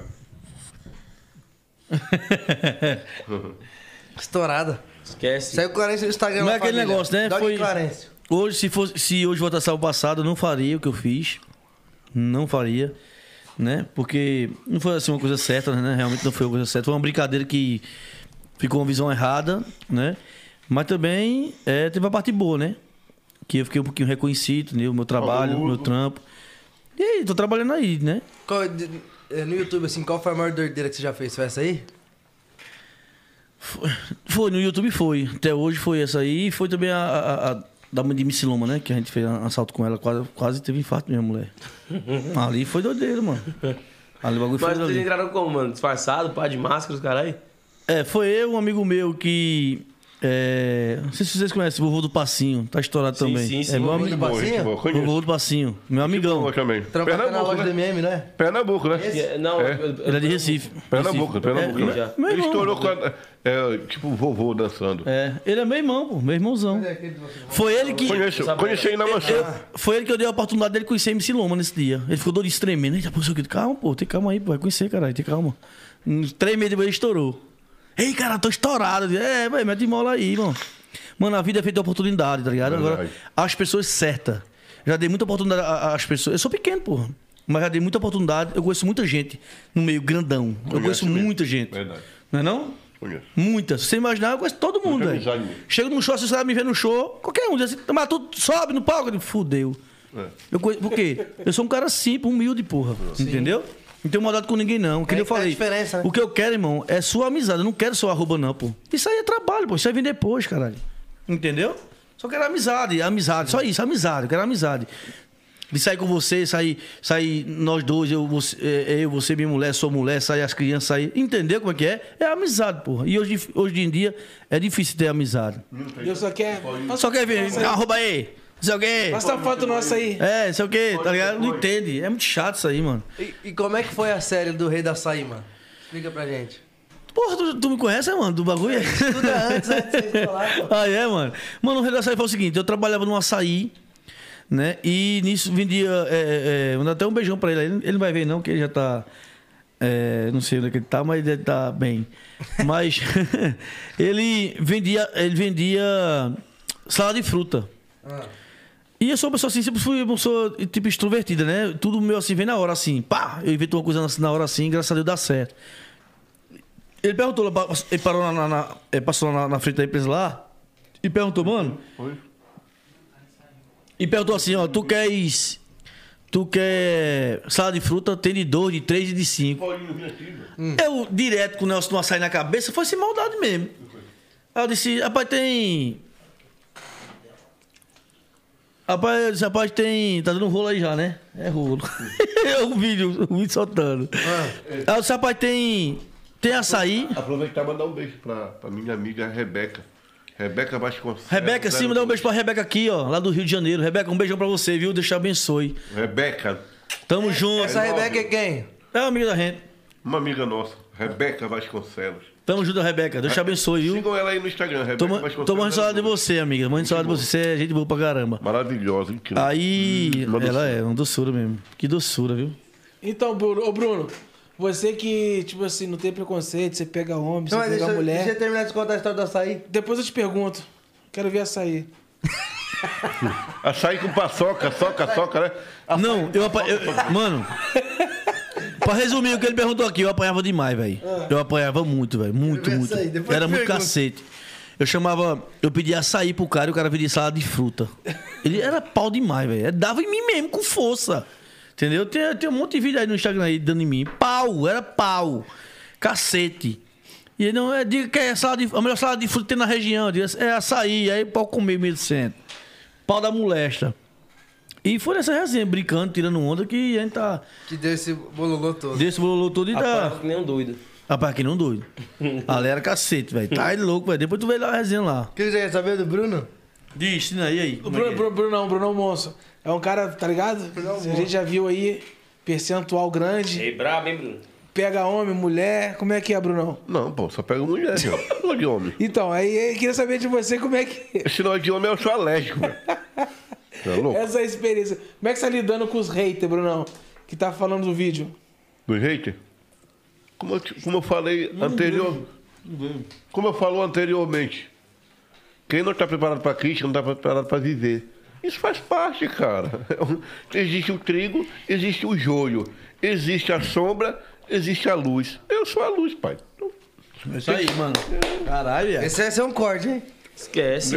[SPEAKER 4] <laughs>
[SPEAKER 2] Estourada.
[SPEAKER 1] Esquece.
[SPEAKER 2] Segue o Clarence no Instagram
[SPEAKER 3] Não é aquele
[SPEAKER 2] família.
[SPEAKER 3] negócio, né?
[SPEAKER 2] Dog
[SPEAKER 3] Foi-
[SPEAKER 2] Clarence.
[SPEAKER 3] Hoje, se, fosse, se hoje voltasse ao passado, eu não faria o que eu fiz. Não faria, né? Porque não foi assim uma coisa certa, né? Realmente não foi uma coisa certa. Foi uma brincadeira que ficou uma visão errada, né? Mas também é, teve a parte boa, né? Que eu fiquei um pouquinho reconhecido, né? O meu trabalho, o meu trampo. E aí, tô trabalhando aí, né?
[SPEAKER 2] Qual- é, no YouTube, assim, qual foi a maior doideira que você já fez? Foi essa aí?
[SPEAKER 3] Foi, no YouTube foi. Até hoje foi essa aí. E foi também a, a, a da mãe de Missiloma, né? Que a gente fez um assalto com ela. Quase, quase teve infarto minha mulher. <laughs> Ali foi doideiro, mano. Ali o bagulho foi
[SPEAKER 1] Mas vocês entraram como, mano? Disfarçado, pá de máscara, os caralho?
[SPEAKER 3] É, foi eu, um amigo meu que. É, não sei se vocês conhecem, o vovô do Passinho. Tá estourado
[SPEAKER 1] Sim,
[SPEAKER 3] também.
[SPEAKER 1] sim, sim.
[SPEAKER 3] É meu
[SPEAKER 2] Vovô
[SPEAKER 3] amigo. vovô do Passinho. Meu amigão.
[SPEAKER 4] Também.
[SPEAKER 2] Trampa até na
[SPEAKER 4] Pernambuco,
[SPEAKER 2] loja do
[SPEAKER 4] né?
[SPEAKER 2] MM, né?
[SPEAKER 4] Pernambuco, né?
[SPEAKER 1] Não,
[SPEAKER 4] É.
[SPEAKER 1] eu- eu-
[SPEAKER 3] Ele é de Recife.
[SPEAKER 4] Pernambuco,
[SPEAKER 3] Recife.
[SPEAKER 4] Pernambuco,
[SPEAKER 3] É,
[SPEAKER 4] né? Ele
[SPEAKER 3] irmão.
[SPEAKER 4] estourou com a, é, tipo vovô dançando.
[SPEAKER 3] É, ele é meu irmão, pô. Meu irmãozão. Foi ele que.
[SPEAKER 4] Conheci aí na.
[SPEAKER 3] Eu- foi ele que eu dei a oportunidade dele conhecer MC Loma nesse dia. Ele ficou doido, tremendo. Eita, pô, sei o quê. calma, pô, tem calma aí, pô. Vai conhecer, caralho, tem calma. Três meses depois ele estourou. Ei, cara, tô estourado. É, vai, mete mola aí, mano. Mano, a vida é feita de oportunidade, tá ligado? Agora, as pessoas certas. Já dei muita oportunidade às pessoas. Eu sou pequeno, porra. Mas já dei muita oportunidade. Eu conheço muita gente no meio grandão. eu conheço
[SPEAKER 4] mesmo.
[SPEAKER 3] muita gente.
[SPEAKER 4] Verdade.
[SPEAKER 3] Não é não?
[SPEAKER 4] Conheço.
[SPEAKER 3] Muitas. Se você imaginar, eu conheço todo mundo,
[SPEAKER 4] Muita
[SPEAKER 3] velho. Chega num show, se você me ver no show, qualquer um diz assim, mas tu sobe no palco. Eu digo, fudeu.
[SPEAKER 4] É.
[SPEAKER 3] Eu conheço, por quê? Eu sou um cara simples, humilde, porra. Entendeu? Não tenho maldade com ninguém, não. Que
[SPEAKER 2] É
[SPEAKER 3] eu
[SPEAKER 2] a
[SPEAKER 3] falei.
[SPEAKER 2] diferença, né?
[SPEAKER 3] O que eu quero, irmão, é sua amizade. Eu não quero sua arroba, não, pô. Isso aí é trabalho, pô. Isso aí vem depois, caralho. Entendeu? Só quero amizade, amizade. Só isso, amizade. Eu quero amizade. De sair com você, sair, sair nós dois, eu, você, é, eu, você, minha mulher, sua mulher, sair as crianças, sair. Entendeu como é que é? É amizade, porra. E hoje, hoje em dia é difícil ter amizade.
[SPEAKER 5] Eu só quero.
[SPEAKER 3] Só quer ver, arroba aí. Não sei o quê.
[SPEAKER 5] Mostra a foto nossa aí.
[SPEAKER 3] É, não sei o quê, tá ligado? Não entende. É muito chato isso aí, mano.
[SPEAKER 2] E, e como é que foi a série do Rei da Açaí, mano? Explica pra gente.
[SPEAKER 3] Porra, tu, tu me conhece, mano, do bagulho?
[SPEAKER 2] Tudo é antes, antes de falar, pô.
[SPEAKER 3] Ah, é, mano? Mano, o Rei da Açaí foi o seguinte: eu trabalhava num açaí, né? E nisso vendia. É, é, mandar até um beijão pra ele. Ele, ele não vai ver, não, que ele já tá. é, não sei onde é que ele tá, mas ele tá bem. Mas <laughs> ele vendia. Ele vendia salada de fruta. E eu sou uma pessoa assim, sempre fui uma pessoa tipo extrovertida, né? Tudo meu assim, vem na hora assim. Pá! Eu invento uma coisa assim, na hora assim, graças a Deus dá certo. Ele perguntou, ele parou na, na- na- ele passou na, na frente da empresa lá e perguntou, mano. E perguntou assim, ó, tu queres. Tu quer salada de fruta? Tem de dois, de três e de cinco. Eu, direto com o Nelson no açaí na cabeça, foi sem maldade mesmo. Aí eu disse, rapaz, tem. Rapaz, eu disse, rapaz, tem. Tá dando rolo aí já, né? É rolo. <laughs> é o vídeo, o vídeo soltando. Aí eu disse, rapaz, tem. Tem açaí.
[SPEAKER 4] Aproveitar e mandar um beijo pra, pra minha amiga Rebeca. Rebeca Vasconcelos.
[SPEAKER 3] Rebeca, sim, mandar um beijo pra Rebeca aqui, ó, lá do Rio de Janeiro. Rebeca, um beijão pra você, viu? Deus te abençoe.
[SPEAKER 4] Rebeca,
[SPEAKER 3] Tamo junto.
[SPEAKER 2] Essa Rebeca é quem?
[SPEAKER 3] É uma amiga da gente.
[SPEAKER 4] uma amiga nossa. Rebeca Vasconcelos.
[SPEAKER 3] Tamo junto, Rebeca. Deus te abençoe, viu?
[SPEAKER 4] Sigam ela aí no Instagram, Rebeca Vasconcelos.
[SPEAKER 3] tô de saudade de você, amiga. De saudade de você. Você é gente boa pra caramba.
[SPEAKER 4] Maravilhosa, incrível.
[SPEAKER 3] Aí,
[SPEAKER 4] Hum,
[SPEAKER 3] ela
[SPEAKER 4] doçura.
[SPEAKER 3] é uma doçura mesmo. Que doçura, viu?
[SPEAKER 5] Então, Bruno, ô Bruno, Você que, tipo assim, não tem preconceito, você pega homem, você
[SPEAKER 2] Não,
[SPEAKER 5] pega
[SPEAKER 2] deixa, eu-
[SPEAKER 5] mulher.
[SPEAKER 2] deixa eu terminar de contar a história do açaí.
[SPEAKER 5] Depois eu te pergunto. Quero ver açaí.
[SPEAKER 4] Açaí com paçoca, soca, soca, né?
[SPEAKER 3] Não, eu, apa- eu- Mano. Pra resumir o que ele perguntou aqui, eu apanhava demais, velho. Eu apanhava muito, velho. Muito, muito.
[SPEAKER 2] depois
[SPEAKER 3] Era muito cacete. Eu chamava. Eu pedia açaí pro cara e o cara pedia salada de fruta. Ele era pau demais, velho. Dava em mim mesmo, com força. Entendeu? Tem, tem um monte de vídeo aí no Instagram aí dando em mim. Pau, era pau. Cacete. E ele não é, diga que é salada de, a melhor salada de fruta que tem na região. Diga, é açaí, aí pau comer 1.100. Pau da molesta. E foi nessa resenha, brincando, tirando onda, que a gente tá.
[SPEAKER 2] Que deu esse bololô todo.
[SPEAKER 3] Desse bololô todo e tá.
[SPEAKER 1] Apanhava que nem um doido.
[SPEAKER 3] Rapaz, que não doido. <laughs> Ali era cacete, velho. Tá aí louco, velho. Depois tu vê lá a resenha lá.
[SPEAKER 2] O que você quer saber do Bruno?
[SPEAKER 3] Diz, ensina aí, aí.
[SPEAKER 5] O
[SPEAKER 3] é
[SPEAKER 5] Bruno,
[SPEAKER 3] é?
[SPEAKER 5] Bruno, Brunão, Brunão Monstro. É um cara, tá ligado? a gente já viu aí, percentual grande.
[SPEAKER 1] Ei, brabo, hein, Bruno?
[SPEAKER 5] Pega homem, mulher. Como é que é, Brunão?
[SPEAKER 4] Não, pô, só pega mulher, ó. Não de homem.
[SPEAKER 5] Então, aí eu queria saber de você como é que.
[SPEAKER 4] Esse não é de homem, eu sou alérgico, velho. <laughs> Louco?
[SPEAKER 5] Essa experiência. Como é que você tá lidando com os haters, Brunão? Que tá falando do vídeo.
[SPEAKER 4] Do hater? Como eu, te- como eu falei anterior. Como eu falo anteriormente. Quem não está preparado para crítica, não está preparado para viver. Isso faz parte, cara. Existe o trigo, existe o joio. Existe a sombra, existe a luz. Eu sou a luz, pai. Então,
[SPEAKER 3] É isso aí, mano. Caralho, velho.
[SPEAKER 2] Esse vai ser um corte, hein?
[SPEAKER 1] Esquece.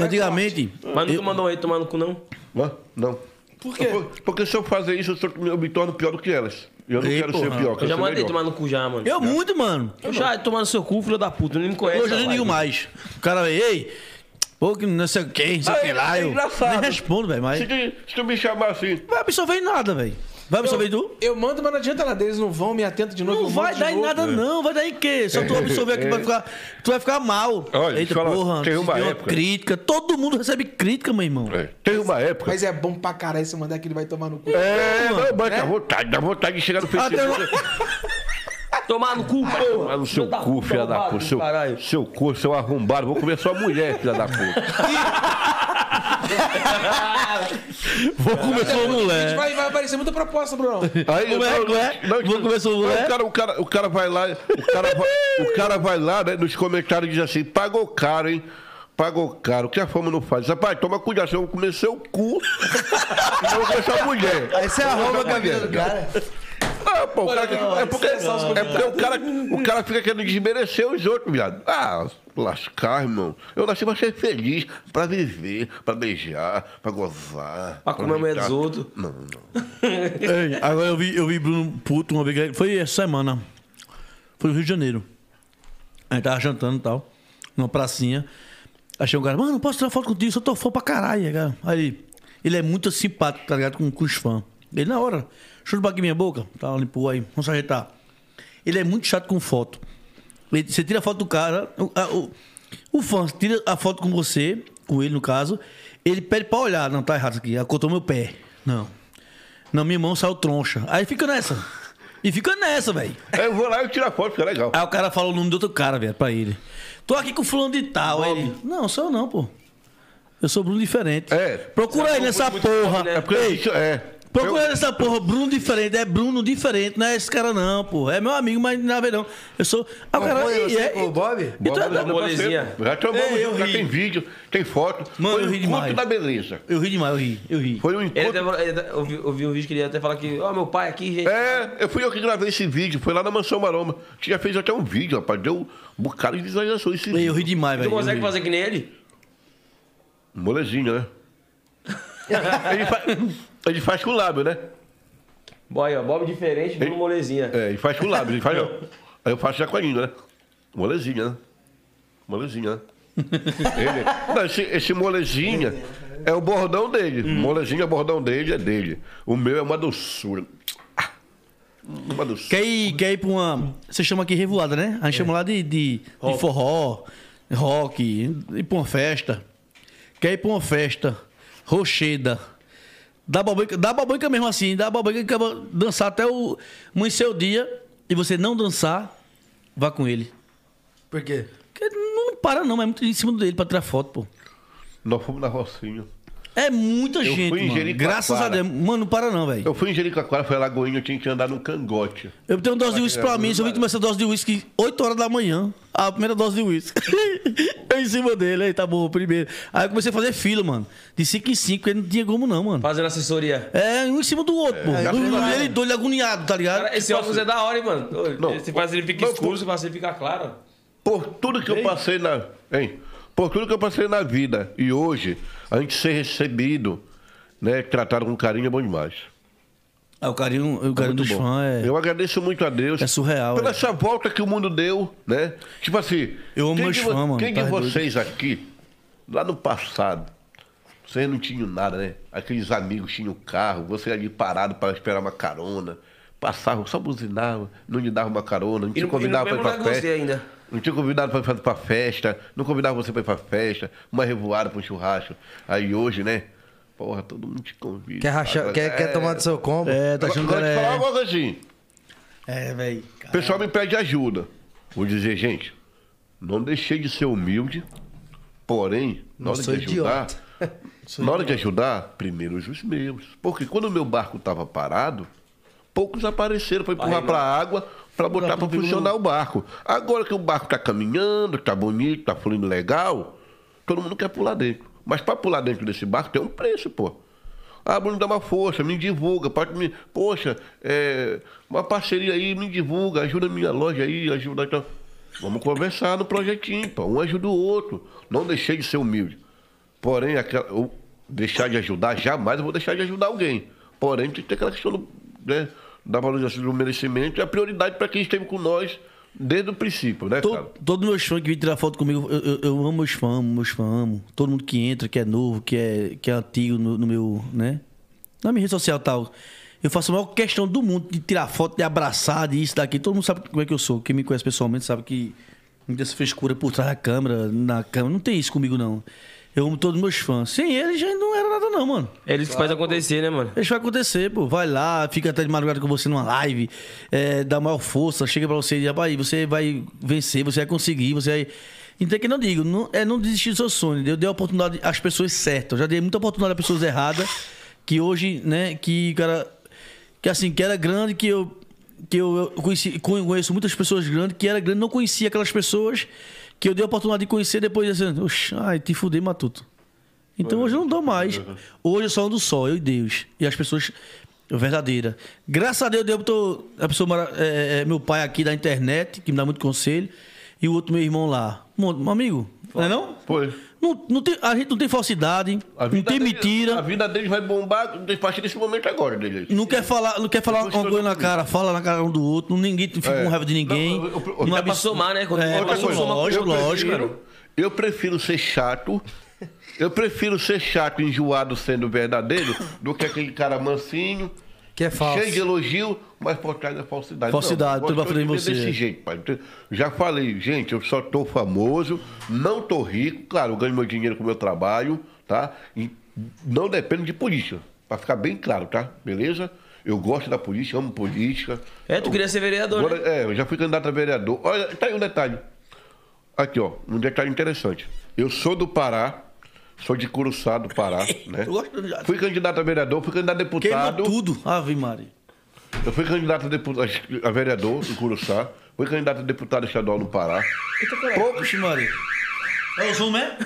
[SPEAKER 3] Antigamente.
[SPEAKER 1] Mas nunca mandou um aí tomar no cu, não?
[SPEAKER 4] não, não.
[SPEAKER 5] Por quê?
[SPEAKER 4] Porque se eu fazer isso, eu, sou- eu me torno pior do que elas. Eu não
[SPEAKER 3] Ei,
[SPEAKER 4] quero
[SPEAKER 3] porra.
[SPEAKER 4] ser pior,
[SPEAKER 1] Eu
[SPEAKER 4] quero
[SPEAKER 1] já mandei
[SPEAKER 4] melhor.
[SPEAKER 1] tomar no cu já, mano.
[SPEAKER 3] Eu muito, mano.
[SPEAKER 1] Eu já tomar no seu cu, filho da puta. Nem me conhece.
[SPEAKER 3] Hoje eu nem
[SPEAKER 1] rapaz.
[SPEAKER 3] digo mais. O cara, ei, pô, que não sei o que, não sei o que lá.
[SPEAKER 4] é
[SPEAKER 3] Eu
[SPEAKER 4] engraçado.
[SPEAKER 3] nem respondo, velho, mas.
[SPEAKER 4] Se, tu- se tu me chamar assim,
[SPEAKER 3] Vai absorver em nada, velho. Vai absorver em tu?
[SPEAKER 5] Eu mando, mas não adianta nada. Eles não vão, me atenta de novo.
[SPEAKER 3] Não
[SPEAKER 5] eu
[SPEAKER 3] vai dar em nada, não. Vai dar em quê? Só tu absorver aqui, vai ficar, tu vai ficar mal.
[SPEAKER 4] Olha,
[SPEAKER 3] Eita,
[SPEAKER 4] eu falar,
[SPEAKER 3] porra.
[SPEAKER 4] tem uma época-
[SPEAKER 3] crítica. Todo mundo recebe crítica, meu irmão.
[SPEAKER 4] é, teve uma época.
[SPEAKER 5] Mas é bom pra caralho você mandar que ele vai tomar no cu.
[SPEAKER 4] É, não, mas dá vontade, dá vontade de chegar no Facebook. <laughs>
[SPEAKER 1] Tomar no cu, porra.
[SPEAKER 4] no seu cu, filha da puta. Seu,
[SPEAKER 1] Caralho.
[SPEAKER 4] seu cu, seu arrombado. Vou comer sua mulher, filha da puta. <laughs> <laughs>
[SPEAKER 3] Vou
[SPEAKER 5] A gente
[SPEAKER 3] mulher.
[SPEAKER 5] vai, vai aparecer muita proposta, Bruno.
[SPEAKER 4] Aí,
[SPEAKER 3] Como é, como é? Vou comer sua mulher?
[SPEAKER 4] O cara, o, cara, o cara vai lá, o cara vai, o cara vai lá né, nos comentários e diz assim: pagou caro, hein? Pagou caro. O que a fama não faz? Rapaz, toma cuidado, senão eu vou comer seu cu. e <laughs> não vou comer sua mulher.
[SPEAKER 2] Aí você arruma com a vida do cara.
[SPEAKER 4] Ah, pô, o cara, é porque, é porque o, cara, o cara fica querendo desmerecer os outros, viado. Ah, lascar, irmão. Eu nasci pra ser feliz, pra viver, pra beijar, pra gozar.
[SPEAKER 1] Pra comer a mulher dos outros.
[SPEAKER 4] Não, não. <laughs>
[SPEAKER 3] Ei, agora eu vi, eu vi Bruno puto uma vez. Foi essa semana. Foi no Rio de Janeiro. A gente tava jantando e tal. Numa pracinha. Achei um cara, mano, posso tirar foto contigo? Eu tô fã pra caralho, cara. Aí, ele é muito simpático, tá ligado? Com, com os fãs. Ele, na hora, chuta aqui minha boca. Tá, limpou aí. Vamos ajeitar. Ele é muito chato com foto. Ele- Você tira a foto do cara, o, a- o, o fã tira a foto com você, com ele no caso, ele pede pra olhar. Não, tá errado isso aqui. Acotou meu pé. Não. Não, minha mão saiu troncha. Aí fica nessa. E fica nessa, velho.
[SPEAKER 4] Eu vou lá e tiro a foto, fica legal.
[SPEAKER 3] Aí o cara fala o nome do outro cara, velho, pra ele. Tô aqui com o fulano de tal. Aí ele, não, sou eu não, pô. Eu sou Bruno diferente.
[SPEAKER 4] É.
[SPEAKER 3] Procura aí nessa porra.
[SPEAKER 1] né?
[SPEAKER 4] É porque
[SPEAKER 3] Ei,
[SPEAKER 4] é.
[SPEAKER 3] Procura aí nessa porra, Bruno diferente. É Bruno diferente, não é esse cara não, pô. É meu amigo, mas não é não. Eu sou. Ah, o cara.
[SPEAKER 2] foi
[SPEAKER 3] e é-
[SPEAKER 2] o Bob?
[SPEAKER 3] e tu é
[SPEAKER 4] da
[SPEAKER 1] molezinha.
[SPEAKER 4] parceira. Já tomamos,
[SPEAKER 3] eu
[SPEAKER 4] já
[SPEAKER 3] ri.
[SPEAKER 4] tem vídeo, tem foto.
[SPEAKER 3] Mano,
[SPEAKER 4] Foi
[SPEAKER 3] eu
[SPEAKER 4] um
[SPEAKER 3] ri
[SPEAKER 4] encontro
[SPEAKER 3] demais.
[SPEAKER 4] da beleza.
[SPEAKER 3] Eu ri demais, eu ri, eu ri.
[SPEAKER 4] Foi um
[SPEAKER 1] Ele
[SPEAKER 4] encontro.
[SPEAKER 1] até, ele até- eu, vi, eu vi um vídeo que ele ia até falar que, ó, meu pai aqui, gente.
[SPEAKER 4] É, eu fui eu que gravei esse vídeo, foi lá na Mansão Maroma. Que já fez até um vídeo, rapaz. Deu um bocado de visualização esse
[SPEAKER 3] Eu
[SPEAKER 4] vídeo.
[SPEAKER 3] ri demais,
[SPEAKER 1] Tu
[SPEAKER 3] velho. eu
[SPEAKER 1] consegue fazer que nem ele?
[SPEAKER 4] Molezinha, né? <laughs> ele, fa- ele faz com o lábio, né?
[SPEAKER 1] Boy, ó, Bob diferente, Bruno Molezinha.
[SPEAKER 4] É, ele faz com o lábio, ele faz. <laughs> ó. Aí eu faço já com a língua, né? Molezinha, né? Molezinha, né? Ele, não, esse, esse molezinha é o bordão dele. Molezinha, o bordão dele é dele. O meu é uma doçura. Ah, Uma doçura.
[SPEAKER 3] Quer ir, quer ir pra uma. Você chama aqui revoada, né? A gente chama lá de, de, de forró, rock, ir pra uma festa. Quer ir pra uma festa, rocheda. Dá babanca, dá babanca mesmo assim, dá babanca que acaba dançar até o amanhecer o dia e você não dançar, vá com ele.
[SPEAKER 2] Por quê?
[SPEAKER 3] Porque não para não, é muito em cima dele pra tirar foto, pô.
[SPEAKER 4] Nós fomos na Rocinha.
[SPEAKER 3] É muita
[SPEAKER 4] Eu
[SPEAKER 3] gente,
[SPEAKER 4] fui em
[SPEAKER 3] mano. Graças a Deus. Mano, não para não, velho.
[SPEAKER 4] Eu fui em Jericoacoara, foi Lagoinha, eu tinha que andar no cangote.
[SPEAKER 3] Eu tenho dose de uísque pra mim, se eu vim tomar essa dose de uísque 8 horas da manhã. A primeira dose de uísque. eu <laughs> em cima dele, aí tá bom, primeiro. Aí eu comecei a fazer fila, mano. De 5 em 5, porque não tinha como não, mano.
[SPEAKER 1] Fazendo assessoria.
[SPEAKER 3] É, um em cima do outro, pô.
[SPEAKER 2] já
[SPEAKER 3] ele doido, agoniado, tá ligado?
[SPEAKER 1] Cara, esse óculos é da hora, hein, mano?
[SPEAKER 4] Não.
[SPEAKER 1] Você faz ele fica escuro, você faz ele ficar claro.
[SPEAKER 4] Por tudo que eu passei na. Hein? Por tudo que eu passei na vida. E hoje, a gente ser recebido, né? Tratado com carinho é bom demais.
[SPEAKER 3] Ah, o carinho, o carinho dos
[SPEAKER 4] Muito bom.
[SPEAKER 3] fãs é.
[SPEAKER 4] Eu agradeço muito a Deus.
[SPEAKER 3] É surreal,
[SPEAKER 4] Pela
[SPEAKER 3] é.
[SPEAKER 4] essa volta que o mundo deu, né? Tipo assim.
[SPEAKER 3] Eu amo
[SPEAKER 4] quem
[SPEAKER 3] meus
[SPEAKER 4] de
[SPEAKER 3] fãs, mano,
[SPEAKER 4] Quem de
[SPEAKER 3] tá doido.
[SPEAKER 4] vocês aqui, lá no passado, vocês não tinham nada, né? Aqueles amigos tinham carro, você ali parado para esperar uma carona. Passavam, só buzinavam, não lhe davam uma carona, não te convidava para ir pra
[SPEAKER 1] você ainda.
[SPEAKER 4] Não tinha convidado para ir pra festa, não convidava você para ir pra festa, uma revoada para um churrasco. Aí hoje, né? Porra, todo mundo te convida.
[SPEAKER 2] Quer, rachar, quer, quer
[SPEAKER 4] é,
[SPEAKER 2] tomar do seu combo?
[SPEAKER 3] É, tá achando que
[SPEAKER 4] te falar uma
[SPEAKER 3] é.
[SPEAKER 4] coisa assim.
[SPEAKER 3] É, velho.
[SPEAKER 4] O pessoal me pede ajuda. Vou dizer, gente, não deixei de ser humilde, porém, na
[SPEAKER 2] Não
[SPEAKER 4] hora
[SPEAKER 2] sou
[SPEAKER 4] de ajudar,
[SPEAKER 2] idiota. <laughs>
[SPEAKER 4] na hora de ajudar, primeiro os meus. Porque quando o meu barco estava parado, poucos apareceram para empurrar para a água, para botar para funcionar o barco. Agora que o barco está caminhando, está bonito, está fluindo legal, todo mundo quer pular dentro. Mas para pular dentro desse barco tem um preço, pô. Ah, Bruno, dá uma força, me divulga, pode me. Poxa, é, uma parceria aí, me divulga, ajuda a minha loja aí, ajuda. Então. Vamos conversar no projetinho, pô. Um ajuda o outro. Não deixei de ser humilde. Porém, aquela, eu deixar de ajudar, jamais eu vou deixar de ajudar alguém. Porém, tem que ter aquela questão do, né, da valorização do merecimento e a prioridade para quem esteve com nós desde o princípio, né, cara?
[SPEAKER 3] Todo, meus fãs que vêm tirar foto comigo, eu, eu, eu amo meus fãs, amo meus fãs, amo. Todo mundo que entra, que é novo, que é, que é antigo no, no meu, né? Na minha rede social tal. Eu faço a maior questão do mundo de tirar foto, de abraçar, de isso, daqui. Todo mundo sabe como é que eu sou. Quem me conhece pessoalmente sabe que essa frescura por trás da câmera, na câmera. Não tem isso comigo, não. Eu amo todos meus fãs. Sem eles, já não era nada, não, mano.
[SPEAKER 1] Eles que fazem acontecer, né, mano?
[SPEAKER 3] Isso vai acontecer, pô. Vai lá, fica até de madrugada com você numa live, é, dá maior força, chega pra você e diz, rapaz, você vai vencer, você vai conseguir, você vai. Então é que não digo, não, é não desistir do seu sonho. Eu dei a oportunidade às pessoas certas. Eu já dei muita oportunidade às pessoas erradas, que hoje, né, que, cara, que assim, que era grande, que eu. Que eu, eu conheci, conheço muitas pessoas grandes, que era grande, não conhecia aquelas pessoas que eu dei a oportunidade de conhecer depois assim, oxe, ai, te fudei, Matuto. Então hoje eu não dou mais. Hoje eu só ando só, eu e Deus. E as pessoas verdadeiras. Graças a Deus, Deus botou a pessoa, mara- é, é, meu pai aqui da internet, que me dá muito conselho, e o outro meu irmão lá. Meu amigo, não é não?
[SPEAKER 4] Foi.
[SPEAKER 3] Não, não tem, a gente não tem falsidade,
[SPEAKER 4] A
[SPEAKER 3] não tem
[SPEAKER 4] dele-
[SPEAKER 3] mentira.
[SPEAKER 4] A vida deles vai bombar a partir desse momento agora, dele.
[SPEAKER 3] Não quer falar, não quer falar uma coisa na cara, fala na cara um do outro, ninguém fica
[SPEAKER 4] É.
[SPEAKER 3] com raiva de ninguém.
[SPEAKER 4] Não, eu- eu-
[SPEAKER 3] Não
[SPEAKER 4] dá
[SPEAKER 3] abs-
[SPEAKER 1] pra somar, né? Quando-
[SPEAKER 3] É,
[SPEAKER 1] Outra coisa,
[SPEAKER 3] somar, lógico,
[SPEAKER 4] eu
[SPEAKER 3] lógico.
[SPEAKER 4] prefiro, eu prefiro ser chato. Eu prefiro ser chato e enjoado sendo verdadeiro do que aquele cara mansinho,
[SPEAKER 2] Que é falso.
[SPEAKER 4] cheio de elogio, mas por trás da falsidade.
[SPEAKER 3] Falsidade,
[SPEAKER 4] Não,
[SPEAKER 3] tudo pra
[SPEAKER 4] eu
[SPEAKER 3] frente de você.
[SPEAKER 4] Desse jeito, pai. Já falei, gente, eu só tô famoso, não tô rico, claro, eu ganho meu dinheiro com o meu trabalho, tá? E não dependo de política, pra ficar bem claro, tá? Beleza? Eu gosto da política, amo política.
[SPEAKER 1] É, tu queria ser vereador,
[SPEAKER 4] Agora,
[SPEAKER 1] né?
[SPEAKER 4] É, eu já fui candidato a vereador. Olha, tá aí um detalhe. Aqui, ó, um detalhe interessante. Eu sou do Pará, sou de Curuçá, do Pará, <laughs> né?
[SPEAKER 3] Eu gosto de-
[SPEAKER 4] Fui candidato a vereador, fui candidato a
[SPEAKER 3] Queima
[SPEAKER 4] deputado.
[SPEAKER 3] tudo. Ave Maria.
[SPEAKER 4] Eu fui candidato a, deputado, a vereador em Curuçá. Fui candidato a deputado estadual no Pará. Poucas,
[SPEAKER 3] Oxe, Maria. É o zoom, é?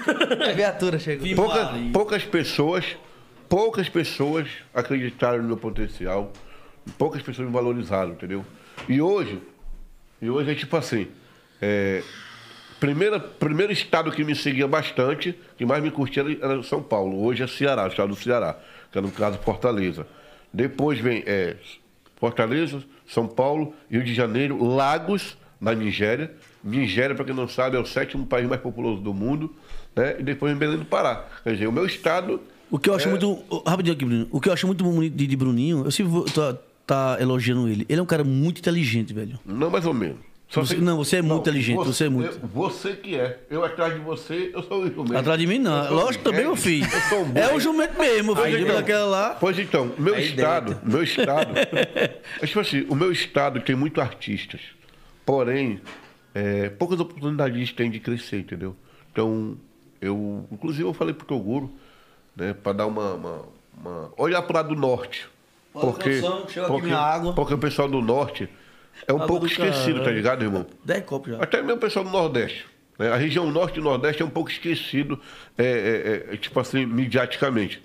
[SPEAKER 2] A viatura chegou.
[SPEAKER 4] poucas,
[SPEAKER 3] Maria.
[SPEAKER 4] poucas pessoas, poucas pessoas acreditaram no meu potencial. Poucas pessoas me valorizaram, entendeu? E hoje, e hoje é tipo assim, é, primeira, primeiro estado que me seguia bastante, que mais me curtia era- São Paulo. Hoje é Ceará, o estado do Ceará, que é no caso Fortaleza. Depois vem é, Fortaleza, São Paulo, Rio de Janeiro, Lagos, na Nigéria. Nigéria, para quem não sabe, é o sétimo país mais populoso do mundo. Né? E depois vem Belém do Pará. Quer dizer, o meu estado
[SPEAKER 3] O que eu
[SPEAKER 4] É.
[SPEAKER 3] acho muito. oh, Rapidinho aqui, Bruno. O que eu acho muito bonito de, de Bruninho, eu sempre vou tá, tá elogiando ele. Ele é um cara muito inteligente, velho.
[SPEAKER 4] Não, mais ou menos. Só
[SPEAKER 3] Você- não, você é muito inteligente, você é muito.
[SPEAKER 4] eu- Você que é. Eu atrás de você, eu sou o jumento.
[SPEAKER 3] Atrás de mim, não.
[SPEAKER 4] Eu
[SPEAKER 3] Lógico também,
[SPEAKER 4] é,
[SPEAKER 3] meu filho.
[SPEAKER 4] Eu sou um
[SPEAKER 3] É o jumento mesmo,
[SPEAKER 4] Aí,
[SPEAKER 3] filho.
[SPEAKER 4] então,
[SPEAKER 3] Daquela lá.
[SPEAKER 4] Pois então, meu
[SPEAKER 1] Aí
[SPEAKER 4] estado,
[SPEAKER 1] dentro.
[SPEAKER 4] meu estado. <laughs> é tipo assim, o meu estado tem muito artistas. Porém, é, poucas oportunidades tem de crescer, entendeu? Então, eu. Inclusive eu falei pro Toguro, né? Para dar uma, uma, uma- Olhar para o lado do norte.
[SPEAKER 3] Olha,
[SPEAKER 4] Porque,
[SPEAKER 3] produção, chega aqui
[SPEAKER 4] porque,
[SPEAKER 3] minha água.
[SPEAKER 4] porque o pessoal do norte é um pouco
[SPEAKER 3] do
[SPEAKER 4] esquecido, tá
[SPEAKER 3] caralho.
[SPEAKER 4] ligado, irmão?
[SPEAKER 3] 10 copos já.
[SPEAKER 4] Até mesmo o pessoal do Nordeste. né? A região Norte e Nordeste é um pouco esquecido, é, é, é, tipo assim, midiaticamente.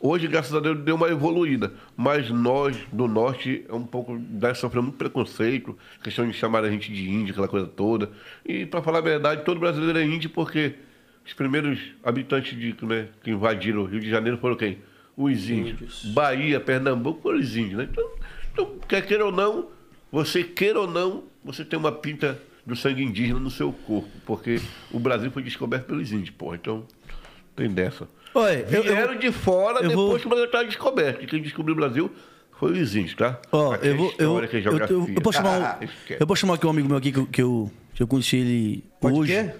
[SPEAKER 4] Hoje, graças a Deus, deu uma evoluída. Mas nós, do Norte, é um pouco. Dá sofrendo muito preconceito, questão de chamar a gente de índio, aquela coisa toda. E, para falar a verdade, todo brasileiro é índio porque os primeiros habitantes de, né, que invadiram o Rio de Janeiro foram quem? Os índios. Bahia, Pernambuco foram os índios, né? Então, então, quer queira ou não, você queira ou não, você tem uma pinta do sangue indígena no seu corpo, porque o Brasil foi descoberto pelos índios, porra. Então, tem dessa.
[SPEAKER 3] Olha, eu, eu,
[SPEAKER 4] Vieram de fora
[SPEAKER 3] eu
[SPEAKER 4] depois
[SPEAKER 3] vou-
[SPEAKER 4] que o Brasil estava descoberto. E quem descobriu o Brasil foi os índios, tá?
[SPEAKER 3] Ó, eu vou. Eu,
[SPEAKER 4] é
[SPEAKER 3] eu, eu, eu posso chamar. um-
[SPEAKER 4] Esquece.
[SPEAKER 3] eu posso chamar aqui um amigo meu aqui que, eu- que eu, que eu conheci ele
[SPEAKER 2] Pode
[SPEAKER 3] hoje.
[SPEAKER 2] quê?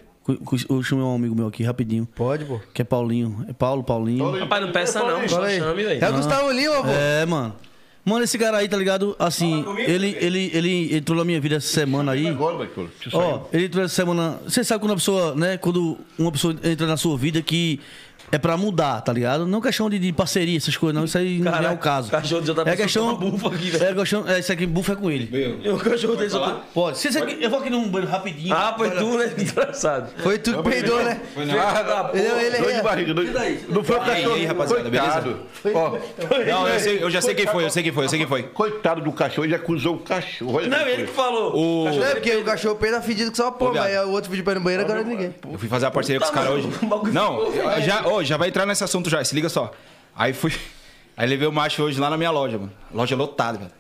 [SPEAKER 3] Eu chamei um amigo meu aqui rapidinho.
[SPEAKER 2] Pode, pô.
[SPEAKER 3] Que é Paulinho. É Paulo, Paulinho.
[SPEAKER 1] Rapaz, não peça não, só
[SPEAKER 2] aí.
[SPEAKER 1] chame, velho.
[SPEAKER 2] É o Gustavo Lima, pô.
[SPEAKER 3] É, mano. Mano, esse cara aí, tá ligado? Assim, ele, ele, ele entrou na minha vida essa semana aí.
[SPEAKER 4] Agora, Michael, deixa eu
[SPEAKER 3] Ó, ele entrou essa semana. Você sabe quando a pessoa, né? Quando uma pessoa entra na sua vida que é pra mudar, tá ligado? Não questão de, de parceria, essas coisas, não. Isso aí não é
[SPEAKER 1] Caraca,
[SPEAKER 3] o caso.
[SPEAKER 1] o cachorro de outra
[SPEAKER 3] é questão.
[SPEAKER 1] bufa aqui, velho.
[SPEAKER 3] é questão. É, isso aqui, bufa é com ele.
[SPEAKER 1] E o cachorro só...
[SPEAKER 3] Pode. Se aqui, eu vou aqui num banheiro rapidinho.
[SPEAKER 1] Ah, foi tu, né? Engraçado.
[SPEAKER 2] Foi tu que peidou, né?
[SPEAKER 1] Filha da porra.
[SPEAKER 2] Ele, ele,
[SPEAKER 4] Dor de
[SPEAKER 2] ele,
[SPEAKER 4] barriga. Não, não foi o cachorro.
[SPEAKER 8] aí, rapaziada.
[SPEAKER 4] Ó,
[SPEAKER 8] Não, eu, sei- eu já sei quem foi, eu sei quem foi, eu sei quem foi.
[SPEAKER 4] coitado do cachorro, ele acusou o cachorro.
[SPEAKER 1] Não, ele que falou.
[SPEAKER 8] O-
[SPEAKER 2] Não, é porque o cachorro peida fedido que só pô,
[SPEAKER 8] viado.
[SPEAKER 2] mas aí o outro pediu pra ir no banheiro, agora ninguém.
[SPEAKER 8] Eu fui fazer a parceria com os
[SPEAKER 1] Tá,
[SPEAKER 8] caras hoje. Não,
[SPEAKER 1] ficou,
[SPEAKER 8] eu já, vai entrar nesse assunto já, se liga só. Aí fui. <laughs> Aí levei o macho hoje lá na minha loja, mano. Loja lotada, velho.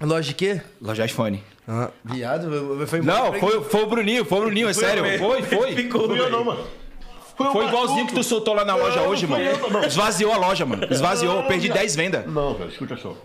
[SPEAKER 2] Loja de quê?
[SPEAKER 8] Loja iPhone.
[SPEAKER 2] Ah, viado, foi.
[SPEAKER 8] Não, foi, foi o Bruninho, foi o Bruninho, é sério. Foi, foi.
[SPEAKER 1] Ficou, velho.
[SPEAKER 4] não, mano.
[SPEAKER 8] Foi igualzinho que tu soltou lá na loja hoje, mano. Esvaziou a loja, mano. Esvaziou, eu perdi 10 vendas.
[SPEAKER 4] Não, velho, escuta só.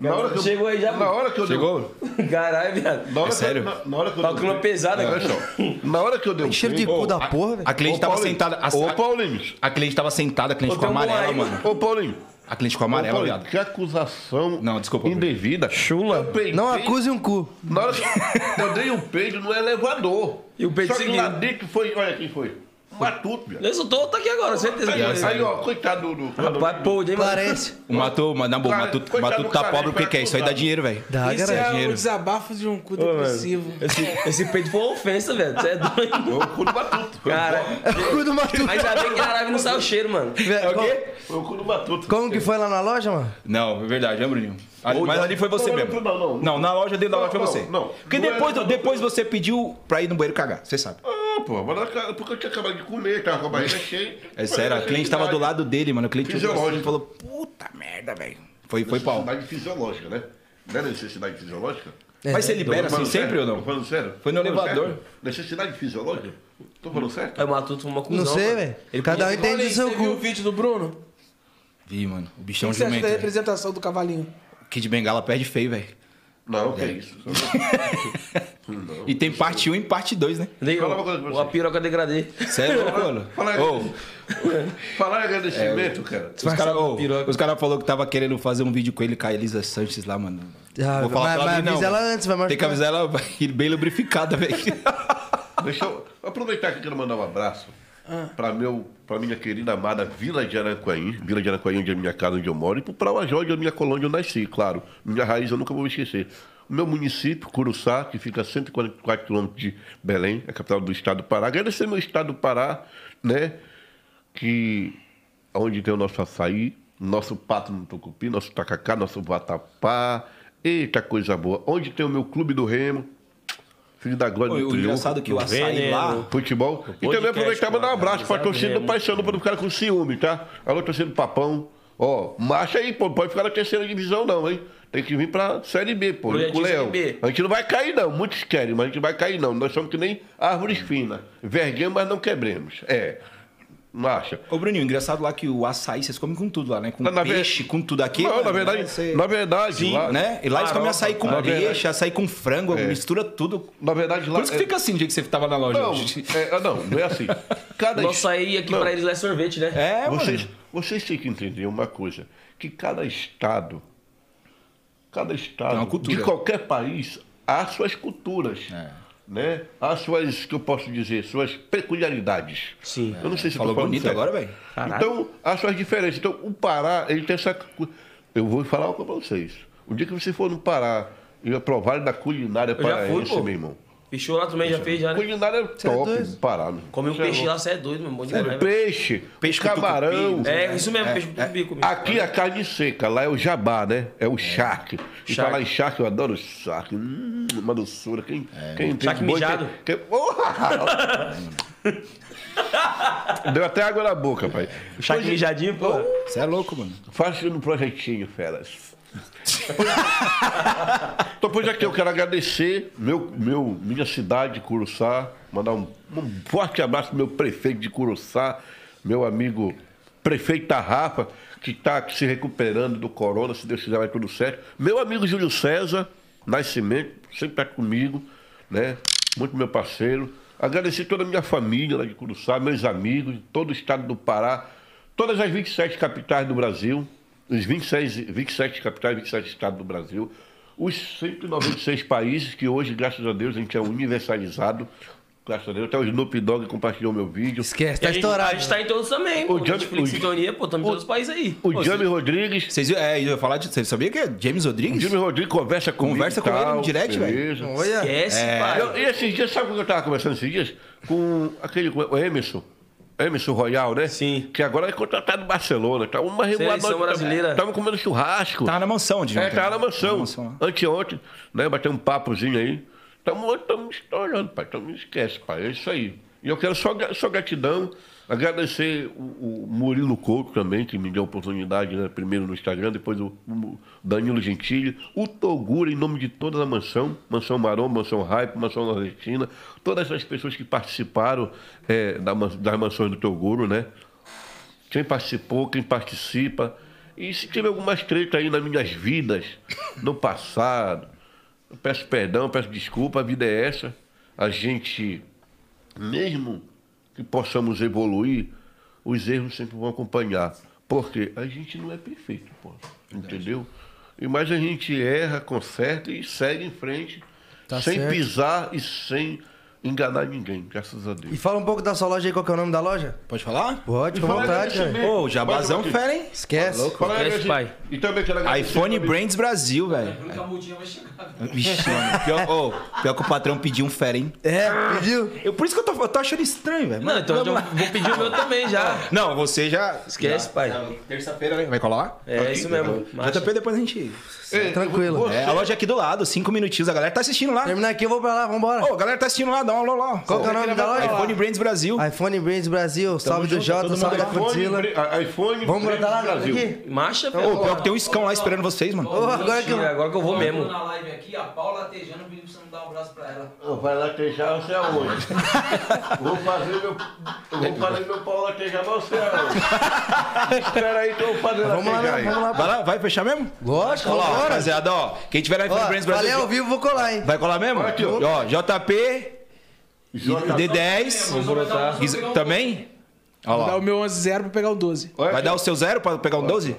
[SPEAKER 4] Na hora que eu,
[SPEAKER 1] Chegou aí já,
[SPEAKER 4] na hora que eu dei-
[SPEAKER 8] Chegou?
[SPEAKER 1] Caralho, viado.
[SPEAKER 4] Na hora
[SPEAKER 8] É
[SPEAKER 4] que-
[SPEAKER 8] sério?
[SPEAKER 4] Na, na hora que eu
[SPEAKER 1] Tá com uma pesada
[SPEAKER 4] só, Na hora que eu dei um
[SPEAKER 2] Cheiro de cu da porra, velho.
[SPEAKER 8] A cliente tava sentada.
[SPEAKER 4] Ô, Paulinho.
[SPEAKER 8] a cliente tava sentada, a cliente ficou amarela, mano.
[SPEAKER 4] Ô, Paulinho.
[SPEAKER 8] A cliente ficou amarela, viado.
[SPEAKER 4] que acusação
[SPEAKER 8] Não, desculpa,
[SPEAKER 4] indevida.
[SPEAKER 1] Chula.
[SPEAKER 2] Não acuse um cu.
[SPEAKER 4] Na hora que eu dei um peido no elevador.
[SPEAKER 1] E o peido
[SPEAKER 4] Só que
[SPEAKER 1] seguiu.
[SPEAKER 4] lá dentro foi... Olha quem foi. Matuto, velho.
[SPEAKER 1] Tô, tô aqui agora, certeza que
[SPEAKER 4] Aí, aí, ó, coitado do... do
[SPEAKER 1] Rapaz, pô, hein, mano?
[SPEAKER 2] Parece.
[SPEAKER 8] O Matu, mas na boa, o Matuto, Matuto tá pobre, o que que é? Isso aí dá dinheiro, velho.
[SPEAKER 2] Dá,
[SPEAKER 5] Isso
[SPEAKER 2] cara.
[SPEAKER 5] é o
[SPEAKER 8] dinheiro.
[SPEAKER 5] desabafo de um cu depressivo.
[SPEAKER 1] Esse, esse peito foi uma ofensa, velho. Você é doido.
[SPEAKER 4] Foi o cu do Matuto.
[SPEAKER 1] Cara,
[SPEAKER 2] É o cu do Matuto.
[SPEAKER 1] ainda bem que na live não saiu o cheiro, mano.
[SPEAKER 2] É o quê?
[SPEAKER 4] Foi o cu do Matuto.
[SPEAKER 2] Como que foi lá na loja, mano?
[SPEAKER 8] Não, é verdade, é, Bruninho? Ali- mas ali foi você
[SPEAKER 4] Não,
[SPEAKER 8] mesmo.
[SPEAKER 4] não, não, não.
[SPEAKER 8] Não, na loja dentro da loja foi
[SPEAKER 4] Não,
[SPEAKER 8] você.
[SPEAKER 4] não.
[SPEAKER 8] Porque
[SPEAKER 4] Não é-
[SPEAKER 8] depois, depois você pediu pra ir no banheiro cagar, você sabe.
[SPEAKER 4] Ah, pô, porque eu tinha acabado de comer, tava com a barriga cheia.
[SPEAKER 8] É sério, a cliente tava do lado dele, mano. O cliente assim e
[SPEAKER 4] Fisiológico.
[SPEAKER 8] falou, puta merda, velho. Foi, foi pau.
[SPEAKER 4] Necessidade fisiológica, né? Não é necessidade fisiológica?
[SPEAKER 8] Mas você libera
[SPEAKER 4] Tô
[SPEAKER 8] assim sempre
[SPEAKER 4] sério?
[SPEAKER 8] ou
[SPEAKER 4] Tô
[SPEAKER 8] não?
[SPEAKER 4] falando sério?
[SPEAKER 8] Foi no
[SPEAKER 4] Tô falando
[SPEAKER 8] elevador.
[SPEAKER 4] sério? Necessidade fisiológica? Tô falando certo?
[SPEAKER 1] Aí o Matuto foi uma cuzão.
[SPEAKER 2] Não sei, velho.
[SPEAKER 8] Ele
[SPEAKER 2] Cada um entende o seu
[SPEAKER 5] você viu o
[SPEAKER 2] cu.
[SPEAKER 5] vídeo do Bruno?
[SPEAKER 8] Vi, mano. O
[SPEAKER 5] O
[SPEAKER 8] bichão
[SPEAKER 5] que você acha da representação do cavalinho?
[SPEAKER 8] Kid Bengala perde feio, velho.
[SPEAKER 4] Não, que é isso. <laughs> Não.
[SPEAKER 8] E tem parte 1 e parte 2, né?
[SPEAKER 4] Fala uma coisa pra
[SPEAKER 1] o-
[SPEAKER 4] você.
[SPEAKER 1] A piroca degradê.
[SPEAKER 8] Sério, mano? <laughs>
[SPEAKER 4] Fala Falar em agradecimento, cara.
[SPEAKER 8] os caras os cara falaram que tava querendo fazer um vídeo com ele com a Elisa Sanches lá, mano.
[SPEAKER 2] Ah,
[SPEAKER 8] Vou falar
[SPEAKER 2] mas-
[SPEAKER 8] pra ela
[SPEAKER 2] mas
[SPEAKER 8] não.
[SPEAKER 2] avisa ela antes, vai
[SPEAKER 8] Tem que
[SPEAKER 2] machucar.
[SPEAKER 8] avisar ela bem lubrificada, velho. <laughs>
[SPEAKER 4] Deixa eu aproveitar que eu quero mandar um abraço para meu, para minha querida amada Vila de Aranquaim, Vila de Aranquaim, onde é a minha casa, onde eu moro, e para o Prauajó, onde é a minha colônia, onde eu nasci, claro. Minha raiz eu nunca vou esquecer. Meu município, Curuçá, que fica a 144 quilômetros de Belém, a capital do estado do Pará. Agradecer meu estado do Pará, né? Que onde tem o nosso açaí, nosso pato no tucupi, nosso tacacá, nosso vatapá. Eita coisa boa. Onde tem o meu clube do Remo, filho da glória do
[SPEAKER 8] o
[SPEAKER 4] triunfo.
[SPEAKER 8] engraçado é que o açaí
[SPEAKER 1] Veneno.
[SPEAKER 8] lá.
[SPEAKER 4] Futebol. E também aproveitar e mandar um abraço pra
[SPEAKER 1] sabe
[SPEAKER 4] torcida do. Paixão, pra não ficar com ciúme, tá? Alô, torcida do Papão. Ó, marcha aí, pô. Não pode ficar na terceira divisão, não, hein? Tem que vir pra Série B, pô.
[SPEAKER 1] Projetinho
[SPEAKER 4] Com o Leão. A gente não vai cair, não. Muitos querem, mas a gente não vai cair, não. Nós somos que nem árvores finas. Verguemos, mas não quebremos. É. Marcha.
[SPEAKER 8] Ô, Bruninho, engraçado lá que o açaí vocês comem com tudo lá, né? Com
[SPEAKER 4] Na- na
[SPEAKER 8] peixe,
[SPEAKER 4] ver-
[SPEAKER 8] com tudo aqui.
[SPEAKER 4] não,
[SPEAKER 8] mano,
[SPEAKER 4] na verdade,
[SPEAKER 8] né? Cê-
[SPEAKER 4] na verdade,
[SPEAKER 8] Sim,
[SPEAKER 4] lá,
[SPEAKER 8] né? E lá eles comem açaí com
[SPEAKER 4] na verdade.
[SPEAKER 8] peixe, açaí com frango,
[SPEAKER 4] É.
[SPEAKER 8] mistura tudo.
[SPEAKER 4] na verdade, lá.
[SPEAKER 8] Por isso que fica assim o dia que você tava na loja
[SPEAKER 4] Não,
[SPEAKER 8] hoje.
[SPEAKER 4] é, não, não é assim. <laughs> Cada
[SPEAKER 1] Nosso aí aqui
[SPEAKER 4] Não.
[SPEAKER 1] pra eles é sorvete, né?
[SPEAKER 8] É,
[SPEAKER 4] Vocês,
[SPEAKER 8] mano.
[SPEAKER 4] vocês têm que entender uma coisa, que cada estado, cada estado de qualquer país há suas culturas.
[SPEAKER 8] É.
[SPEAKER 4] né? As suas, que eu posso dizer, suas peculiaridades.
[SPEAKER 1] Sim.
[SPEAKER 4] Eu não sei se
[SPEAKER 8] Falou bonito
[SPEAKER 4] certo.
[SPEAKER 8] agora, velho.
[SPEAKER 4] Então, as suas diferenças. Então, o Pará, ele tem essa. Eu vou falar uma coisa pra vocês. O dia que você for no Pará e provar da culinária paraense, meu irmão.
[SPEAKER 1] Fechou lá também, já fez já, né?
[SPEAKER 4] Culinária é top
[SPEAKER 2] doido?
[SPEAKER 4] do Pará. meu.
[SPEAKER 1] Comi um
[SPEAKER 4] é
[SPEAKER 1] peixe lá, você é doido, meu irmão.
[SPEAKER 4] É
[SPEAKER 1] demais,
[SPEAKER 4] peixe,
[SPEAKER 8] Peixe com
[SPEAKER 4] camarão.
[SPEAKER 8] tucupi,
[SPEAKER 1] É, isso mesmo, peixe com tucupi comigo.
[SPEAKER 4] Aqui é carne seca, lá é o jabá, né? É o charque. E
[SPEAKER 1] Charque.
[SPEAKER 4] falar em charque, eu adoro charque. Hum, uma doçura. Quem, quem tem
[SPEAKER 1] Charque
[SPEAKER 4] boi
[SPEAKER 1] mijado.
[SPEAKER 4] Quem, quem- Porra! <laughs> Deu até água na boca, pai.
[SPEAKER 1] Chaque mijadinho, pô.
[SPEAKER 8] Você é louco, mano.
[SPEAKER 4] Faça no projetinho, feras. <laughs> então, pois aqui eu quero agradecer meu, meu, minha cidade, Curuçá, mandar um, um forte abraço pro meu prefeito de Curuçá, meu amigo prefeito Tarrafa, que está se recuperando do corona, se Deus quiser vai tudo certo. Meu amigo Júlio César, Nascimento, sempre está comigo, né? Muito meu parceiro. Agradecer toda a minha família lá de Curuçá, meus amigos, todo o estado do Pará, todas as 27 capitais do Brasil, os 26, 27 capitais, 27 estados do Brasil, os 196 países que hoje, graças a Deus, a gente é universalizado. Graças a Deus. Até o Snoop Dogg compartilhou meu vídeo.
[SPEAKER 2] Esquece,
[SPEAKER 1] E
[SPEAKER 2] tá
[SPEAKER 1] a gente,
[SPEAKER 2] estourado.
[SPEAKER 1] a gente tá em todos também, pô.
[SPEAKER 4] O Jamie-
[SPEAKER 1] Netflix,
[SPEAKER 4] o-
[SPEAKER 1] Sintonia, pô, estamos em todos os países aí.
[SPEAKER 4] O Jamie Rodrigues.
[SPEAKER 8] Vocês é, eu ia falar de. Você sabia que é James
[SPEAKER 4] O
[SPEAKER 8] Rodrigues?
[SPEAKER 4] Jamie Rodrigues conversa comigo.
[SPEAKER 8] Conversa com ele
[SPEAKER 4] tal,
[SPEAKER 8] no direct, velho.
[SPEAKER 4] beleza.
[SPEAKER 1] Esquece, pai.
[SPEAKER 4] Eu- e esses dias, sabe com o que eu tava conversando esses dias? Com aquele, com o Emerson. Emerson Royal, né?
[SPEAKER 1] Sim.
[SPEAKER 4] Que agora é contratado no Barcelona. Tá uma
[SPEAKER 1] Seleção brasileira.
[SPEAKER 4] Estavam comendo churrasco.
[SPEAKER 8] Tava na mansão de
[SPEAKER 4] É, tá na mansão.
[SPEAKER 8] lá.
[SPEAKER 4] Anteontem, né? Bateu um papozinho aí. Estamos estourando, pai. Então não esquece, pai. É isso aí. E eu quero só, só gratidão. Agradecer o, o Murilo Couto também, que me deu a oportunidade, né? Primeiro no Instagram, depois o, o Danilo Gentili, o Togura, em nome de toda a mansão, Mansão Marom, Mansão Hype, Mansão Nordestina, todas essas pessoas que participaram é, da, das mansões do Toguro, né? quem participou, quem participa. E se tiver algumas tretas aí nas minhas vidas, no passado, eu peço perdão, peço desculpa, a vida é essa. A gente, mesmo que possamos evoluir, os erros sempre vão acompanhar. Porque a gente não é perfeito, pô. Entendeu? E mais a gente erra, conserta e segue em frente,
[SPEAKER 2] Tá
[SPEAKER 4] sem
[SPEAKER 2] certo.
[SPEAKER 4] pisar e sem enganar ninguém, graças a Deus.
[SPEAKER 2] E fala um pouco da sua loja aí, qual que é o nome da loja?
[SPEAKER 8] Pode falar?
[SPEAKER 2] Pode, com vontade,
[SPEAKER 4] desse
[SPEAKER 2] cara.
[SPEAKER 8] Ô, jabazão fera, hein?
[SPEAKER 2] Esquece.
[SPEAKER 4] Fala aí,
[SPEAKER 1] Esquece, pai.
[SPEAKER 4] E também quero
[SPEAKER 8] iPhone Brands Brasil, velho.
[SPEAKER 7] A multinha vai chegar.
[SPEAKER 8] Vixe, mano. Pior, ô, pior que o patrão pediu um fera, hein?
[SPEAKER 2] É, pediu?
[SPEAKER 8] Eu, por isso que eu tô, eu tô achando estranho, velho.
[SPEAKER 1] Não, então eu vou pedir o meu também já.
[SPEAKER 8] Não, você já.
[SPEAKER 1] Esquece,
[SPEAKER 8] já-
[SPEAKER 1] pai.
[SPEAKER 8] Terça-feira, né? Vai colar?
[SPEAKER 1] É isso mesmo.
[SPEAKER 8] JP depois a gente.
[SPEAKER 4] Ei,
[SPEAKER 2] Tranquilo.
[SPEAKER 4] você-
[SPEAKER 8] É, a loja aqui do lado, cinco minutinhos. A galera tá assistindo lá.
[SPEAKER 2] Terminar aqui, eu vou pra lá, vambora.
[SPEAKER 8] Ô, a galera tá assistindo lá, dá um alô lá.
[SPEAKER 2] Qual que é o nome da loja?
[SPEAKER 8] iPhone Brands Brasil.
[SPEAKER 2] iPhone Brands Brasil, salve do Jota, salve
[SPEAKER 8] mundo
[SPEAKER 2] da. Godzilla.
[SPEAKER 4] iPhone,
[SPEAKER 2] Vamos
[SPEAKER 4] Brands
[SPEAKER 2] botar lá
[SPEAKER 4] Brasil.
[SPEAKER 2] aqui?
[SPEAKER 1] Marcha,
[SPEAKER 8] Ô,
[SPEAKER 1] velho.
[SPEAKER 8] pior que tem um escão lá esperando vocês, mano.
[SPEAKER 2] Ô, agora que eu...
[SPEAKER 1] Agora que eu vou mesmo.
[SPEAKER 7] na live aqui, a Paula Tejano pediu pra você não dar um abraço pra ela.
[SPEAKER 4] Ô, Vai latejar você aonde? <laughs> vou fazer meu. Eu vou fazer meu pau latejar você aonde? Espera aí que eu vou fazer
[SPEAKER 2] Vamos lá,
[SPEAKER 4] aí.
[SPEAKER 2] vamos lá.
[SPEAKER 8] Vai lá, vai fechar mesmo?
[SPEAKER 2] Lógico,
[SPEAKER 8] Ó, lá, rapaziada, ó. Quem tiver na iPhone Brands Brasil.
[SPEAKER 2] ao vivo, vou colar, hein?
[SPEAKER 8] Vai colar mesmo?
[SPEAKER 4] Ó,
[SPEAKER 8] JP, D10.
[SPEAKER 1] Vou brotar.
[SPEAKER 8] Guiz- Também? Ó
[SPEAKER 5] Dá
[SPEAKER 8] lá.
[SPEAKER 5] o meu 11-0 pra pegar o 12.
[SPEAKER 8] Vai dar o seu zero pra pegar um 12?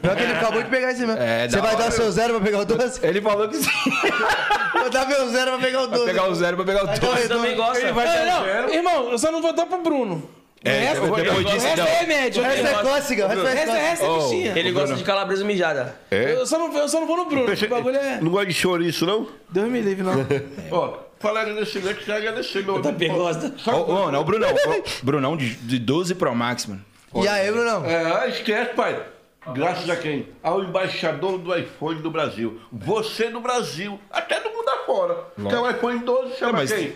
[SPEAKER 2] Pior que ele acabou de pegar esse mesmo.
[SPEAKER 8] É,
[SPEAKER 2] Você
[SPEAKER 8] da
[SPEAKER 2] vai
[SPEAKER 8] hora.
[SPEAKER 2] dar o seu zero pra pegar o 12?
[SPEAKER 8] Ele falou que sim. <laughs>
[SPEAKER 2] Vou dar meu zero pra pegar o 12.
[SPEAKER 8] Vai pegar o zero pra pegar o
[SPEAKER 2] Vai
[SPEAKER 8] 12.
[SPEAKER 1] Você também gosta.
[SPEAKER 5] É, não, irmão, eu só não vou dar pro Bruno.
[SPEAKER 8] É,
[SPEAKER 5] resto,
[SPEAKER 8] depois disso,
[SPEAKER 5] resto
[SPEAKER 8] não.
[SPEAKER 5] é remédio.
[SPEAKER 2] Resto é cócega, o resto
[SPEAKER 5] O
[SPEAKER 2] é
[SPEAKER 8] Oh.
[SPEAKER 5] bichinha.
[SPEAKER 1] Ele gosta de calabresa mijada.
[SPEAKER 4] É?
[SPEAKER 5] Eu, só não, eu só não vou no Bruno. O bagulho é.
[SPEAKER 4] Não gosta de chouriço, não?
[SPEAKER 5] Deus me livre, não. <laughs>
[SPEAKER 4] Ó, falar agradecimento, quero agradecer meu
[SPEAKER 1] JP gosta.
[SPEAKER 8] Ô, ô, não, o Brunão. <laughs> Ô, Brunão de, de 12 Pro Max, mano.
[SPEAKER 2] E aí, Brunão?
[SPEAKER 4] É, esquece, pai. Graças a quem? Ao embaixador do iPhone do Brasil. Você no Brasil, até do mundo afora. Que é o iPhone 12, chama
[SPEAKER 8] mas-
[SPEAKER 4] quem?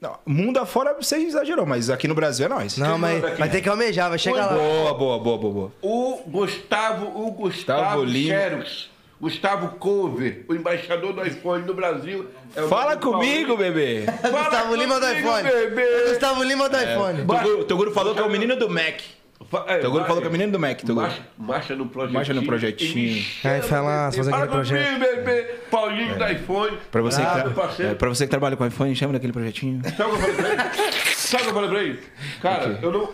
[SPEAKER 8] Não, mundo afora você exagerou, mas aqui no Brasil é nós.
[SPEAKER 2] Não, mas
[SPEAKER 4] manda aqui?
[SPEAKER 2] vai ter que almejar, vai chegar lá.
[SPEAKER 8] Boa, boa, boa, boa, boa.
[SPEAKER 4] O Gustavo, o Gustavo
[SPEAKER 8] Gustavo Lima.
[SPEAKER 4] Xerox. Gustavo Cover, o embaixador do iPhone do Brasil. É o
[SPEAKER 8] Fala comigo, bebê.
[SPEAKER 4] Fala
[SPEAKER 2] Gustavo Lima do
[SPEAKER 4] comigo,
[SPEAKER 2] iPhone.
[SPEAKER 4] bebê.
[SPEAKER 2] Gustavo Lima do iPhone.
[SPEAKER 8] Toguro, Toguro falou que é o menino do Mac.
[SPEAKER 4] É,
[SPEAKER 8] Toguro falou que é o menino do Mac, Toguro.
[SPEAKER 4] Marcha, marcha no projetinho.
[SPEAKER 8] Marcha no projetinho.
[SPEAKER 2] Aí, lá, fazer
[SPEAKER 4] Fala
[SPEAKER 2] aquele projeto.
[SPEAKER 4] comigo, bebê. Paulinho do iPhone.
[SPEAKER 8] Pra você, que
[SPEAKER 4] Ah,
[SPEAKER 8] tra- é, pra você que trabalha com iPhone, chama daquele projetinho.
[SPEAKER 4] Sabe o que eu falei pra ele? Sabe o que eu falei pra ele? Cara, eu não.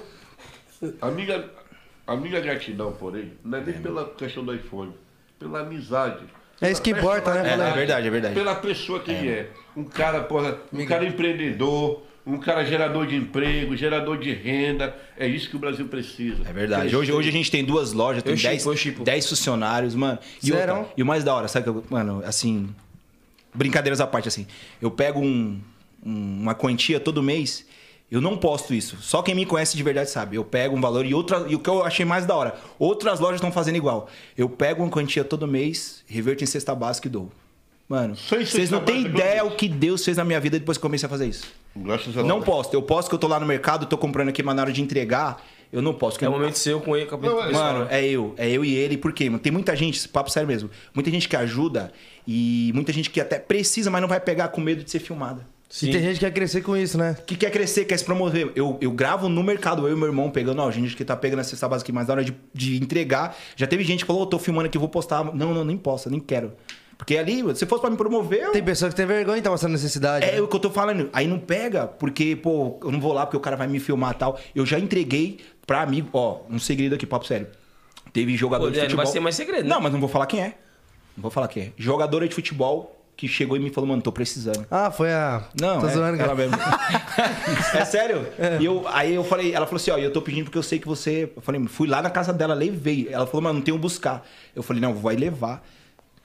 [SPEAKER 4] A minha, a minha gratidão por ele não é nem pela questão do iPhone, pela amizade.
[SPEAKER 2] É isso que importa, né?
[SPEAKER 8] É, é verdade, é verdade.
[SPEAKER 4] Pela pessoa que ele é. Um cara, porra, um cara empreendedor, um cara gerador de emprego, gerador de renda. É isso que o Brasil precisa.
[SPEAKER 8] É verdade. Hoje, hoje a gente tem duas lojas, tem
[SPEAKER 1] Eu chipo,
[SPEAKER 8] 10,
[SPEAKER 1] eu chipo.
[SPEAKER 8] 10 funcionários, mano. E, outra, e o mais da hora, sabe que eu, mano, assim, brincadeiras à parte, assim, eu pego um- um- uma quantia todo mês, eu não posto isso. Só quem me conhece de verdade sabe. Eu pego um valor e outra, e o que eu achei mais da hora, outras lojas estão fazendo igual. Eu pego uma quantia todo mês, reverto em cesta básica e dou. Mano,
[SPEAKER 4] Sem
[SPEAKER 8] vocês não têm ideia o que Deus fez na minha vida depois que eu comecei a fazer isso.
[SPEAKER 4] Graças a
[SPEAKER 8] Não
[SPEAKER 4] Deus.
[SPEAKER 8] posto. Eu posto que eu tô lá no mercado, tô comprando aqui, mas na hora de entregar, eu não posto. porque
[SPEAKER 1] É o
[SPEAKER 8] eu-
[SPEAKER 1] momento seu com ele, com
[SPEAKER 4] Não, é-.
[SPEAKER 8] Mano, é eu. É eu e ele. Por quê? mano? Tem muita gente, papo sério mesmo, muita gente que ajuda e muita gente que até precisa, mas não vai pegar com medo de ser filmada.
[SPEAKER 2] E tem gente que quer crescer com isso, né?
[SPEAKER 8] Que quer crescer, quer se promover. Eu, eu gravo no mercado, eu e meu irmão pegando, ó, gente que tá pegando a cesta básica aqui, mas na hora de, de entregar, já teve gente que falou, "Ô, tô filmando aqui, vou postar. Não, não, nem posta, nem quero. Porque ali, se fosse pra me promover, eu...
[SPEAKER 2] Tem pessoa que tem vergonha de tá mostrando necessidade.
[SPEAKER 8] É
[SPEAKER 2] né?
[SPEAKER 8] o que eu tô falando. Aí não pega, porque, pô, eu não vou lá porque o cara vai me filmar e tal. Eu já entreguei pra amigo, ó, um segredo aqui, papo sério. Teve jogador
[SPEAKER 1] Pô,
[SPEAKER 8] de
[SPEAKER 1] não
[SPEAKER 8] futebol.
[SPEAKER 1] vai ser mais segredo, né?
[SPEAKER 8] Não, mas não vou falar quem é. Não vou falar quem é. Jogadora de futebol que chegou e me falou, mano, tô precisando.
[SPEAKER 2] Ah, foi a.
[SPEAKER 8] Não,
[SPEAKER 2] Tô
[SPEAKER 8] é,
[SPEAKER 2] zoando,
[SPEAKER 8] ela mesmo. <laughs> é sério? E eu, aí eu falei, ela falou assim, ó, eu tô pedindo porque eu sei que você. Eu falei, fui lá na casa dela, levei. Ela falou, mano, não tenho buscar. Eu falei, não, vai levar.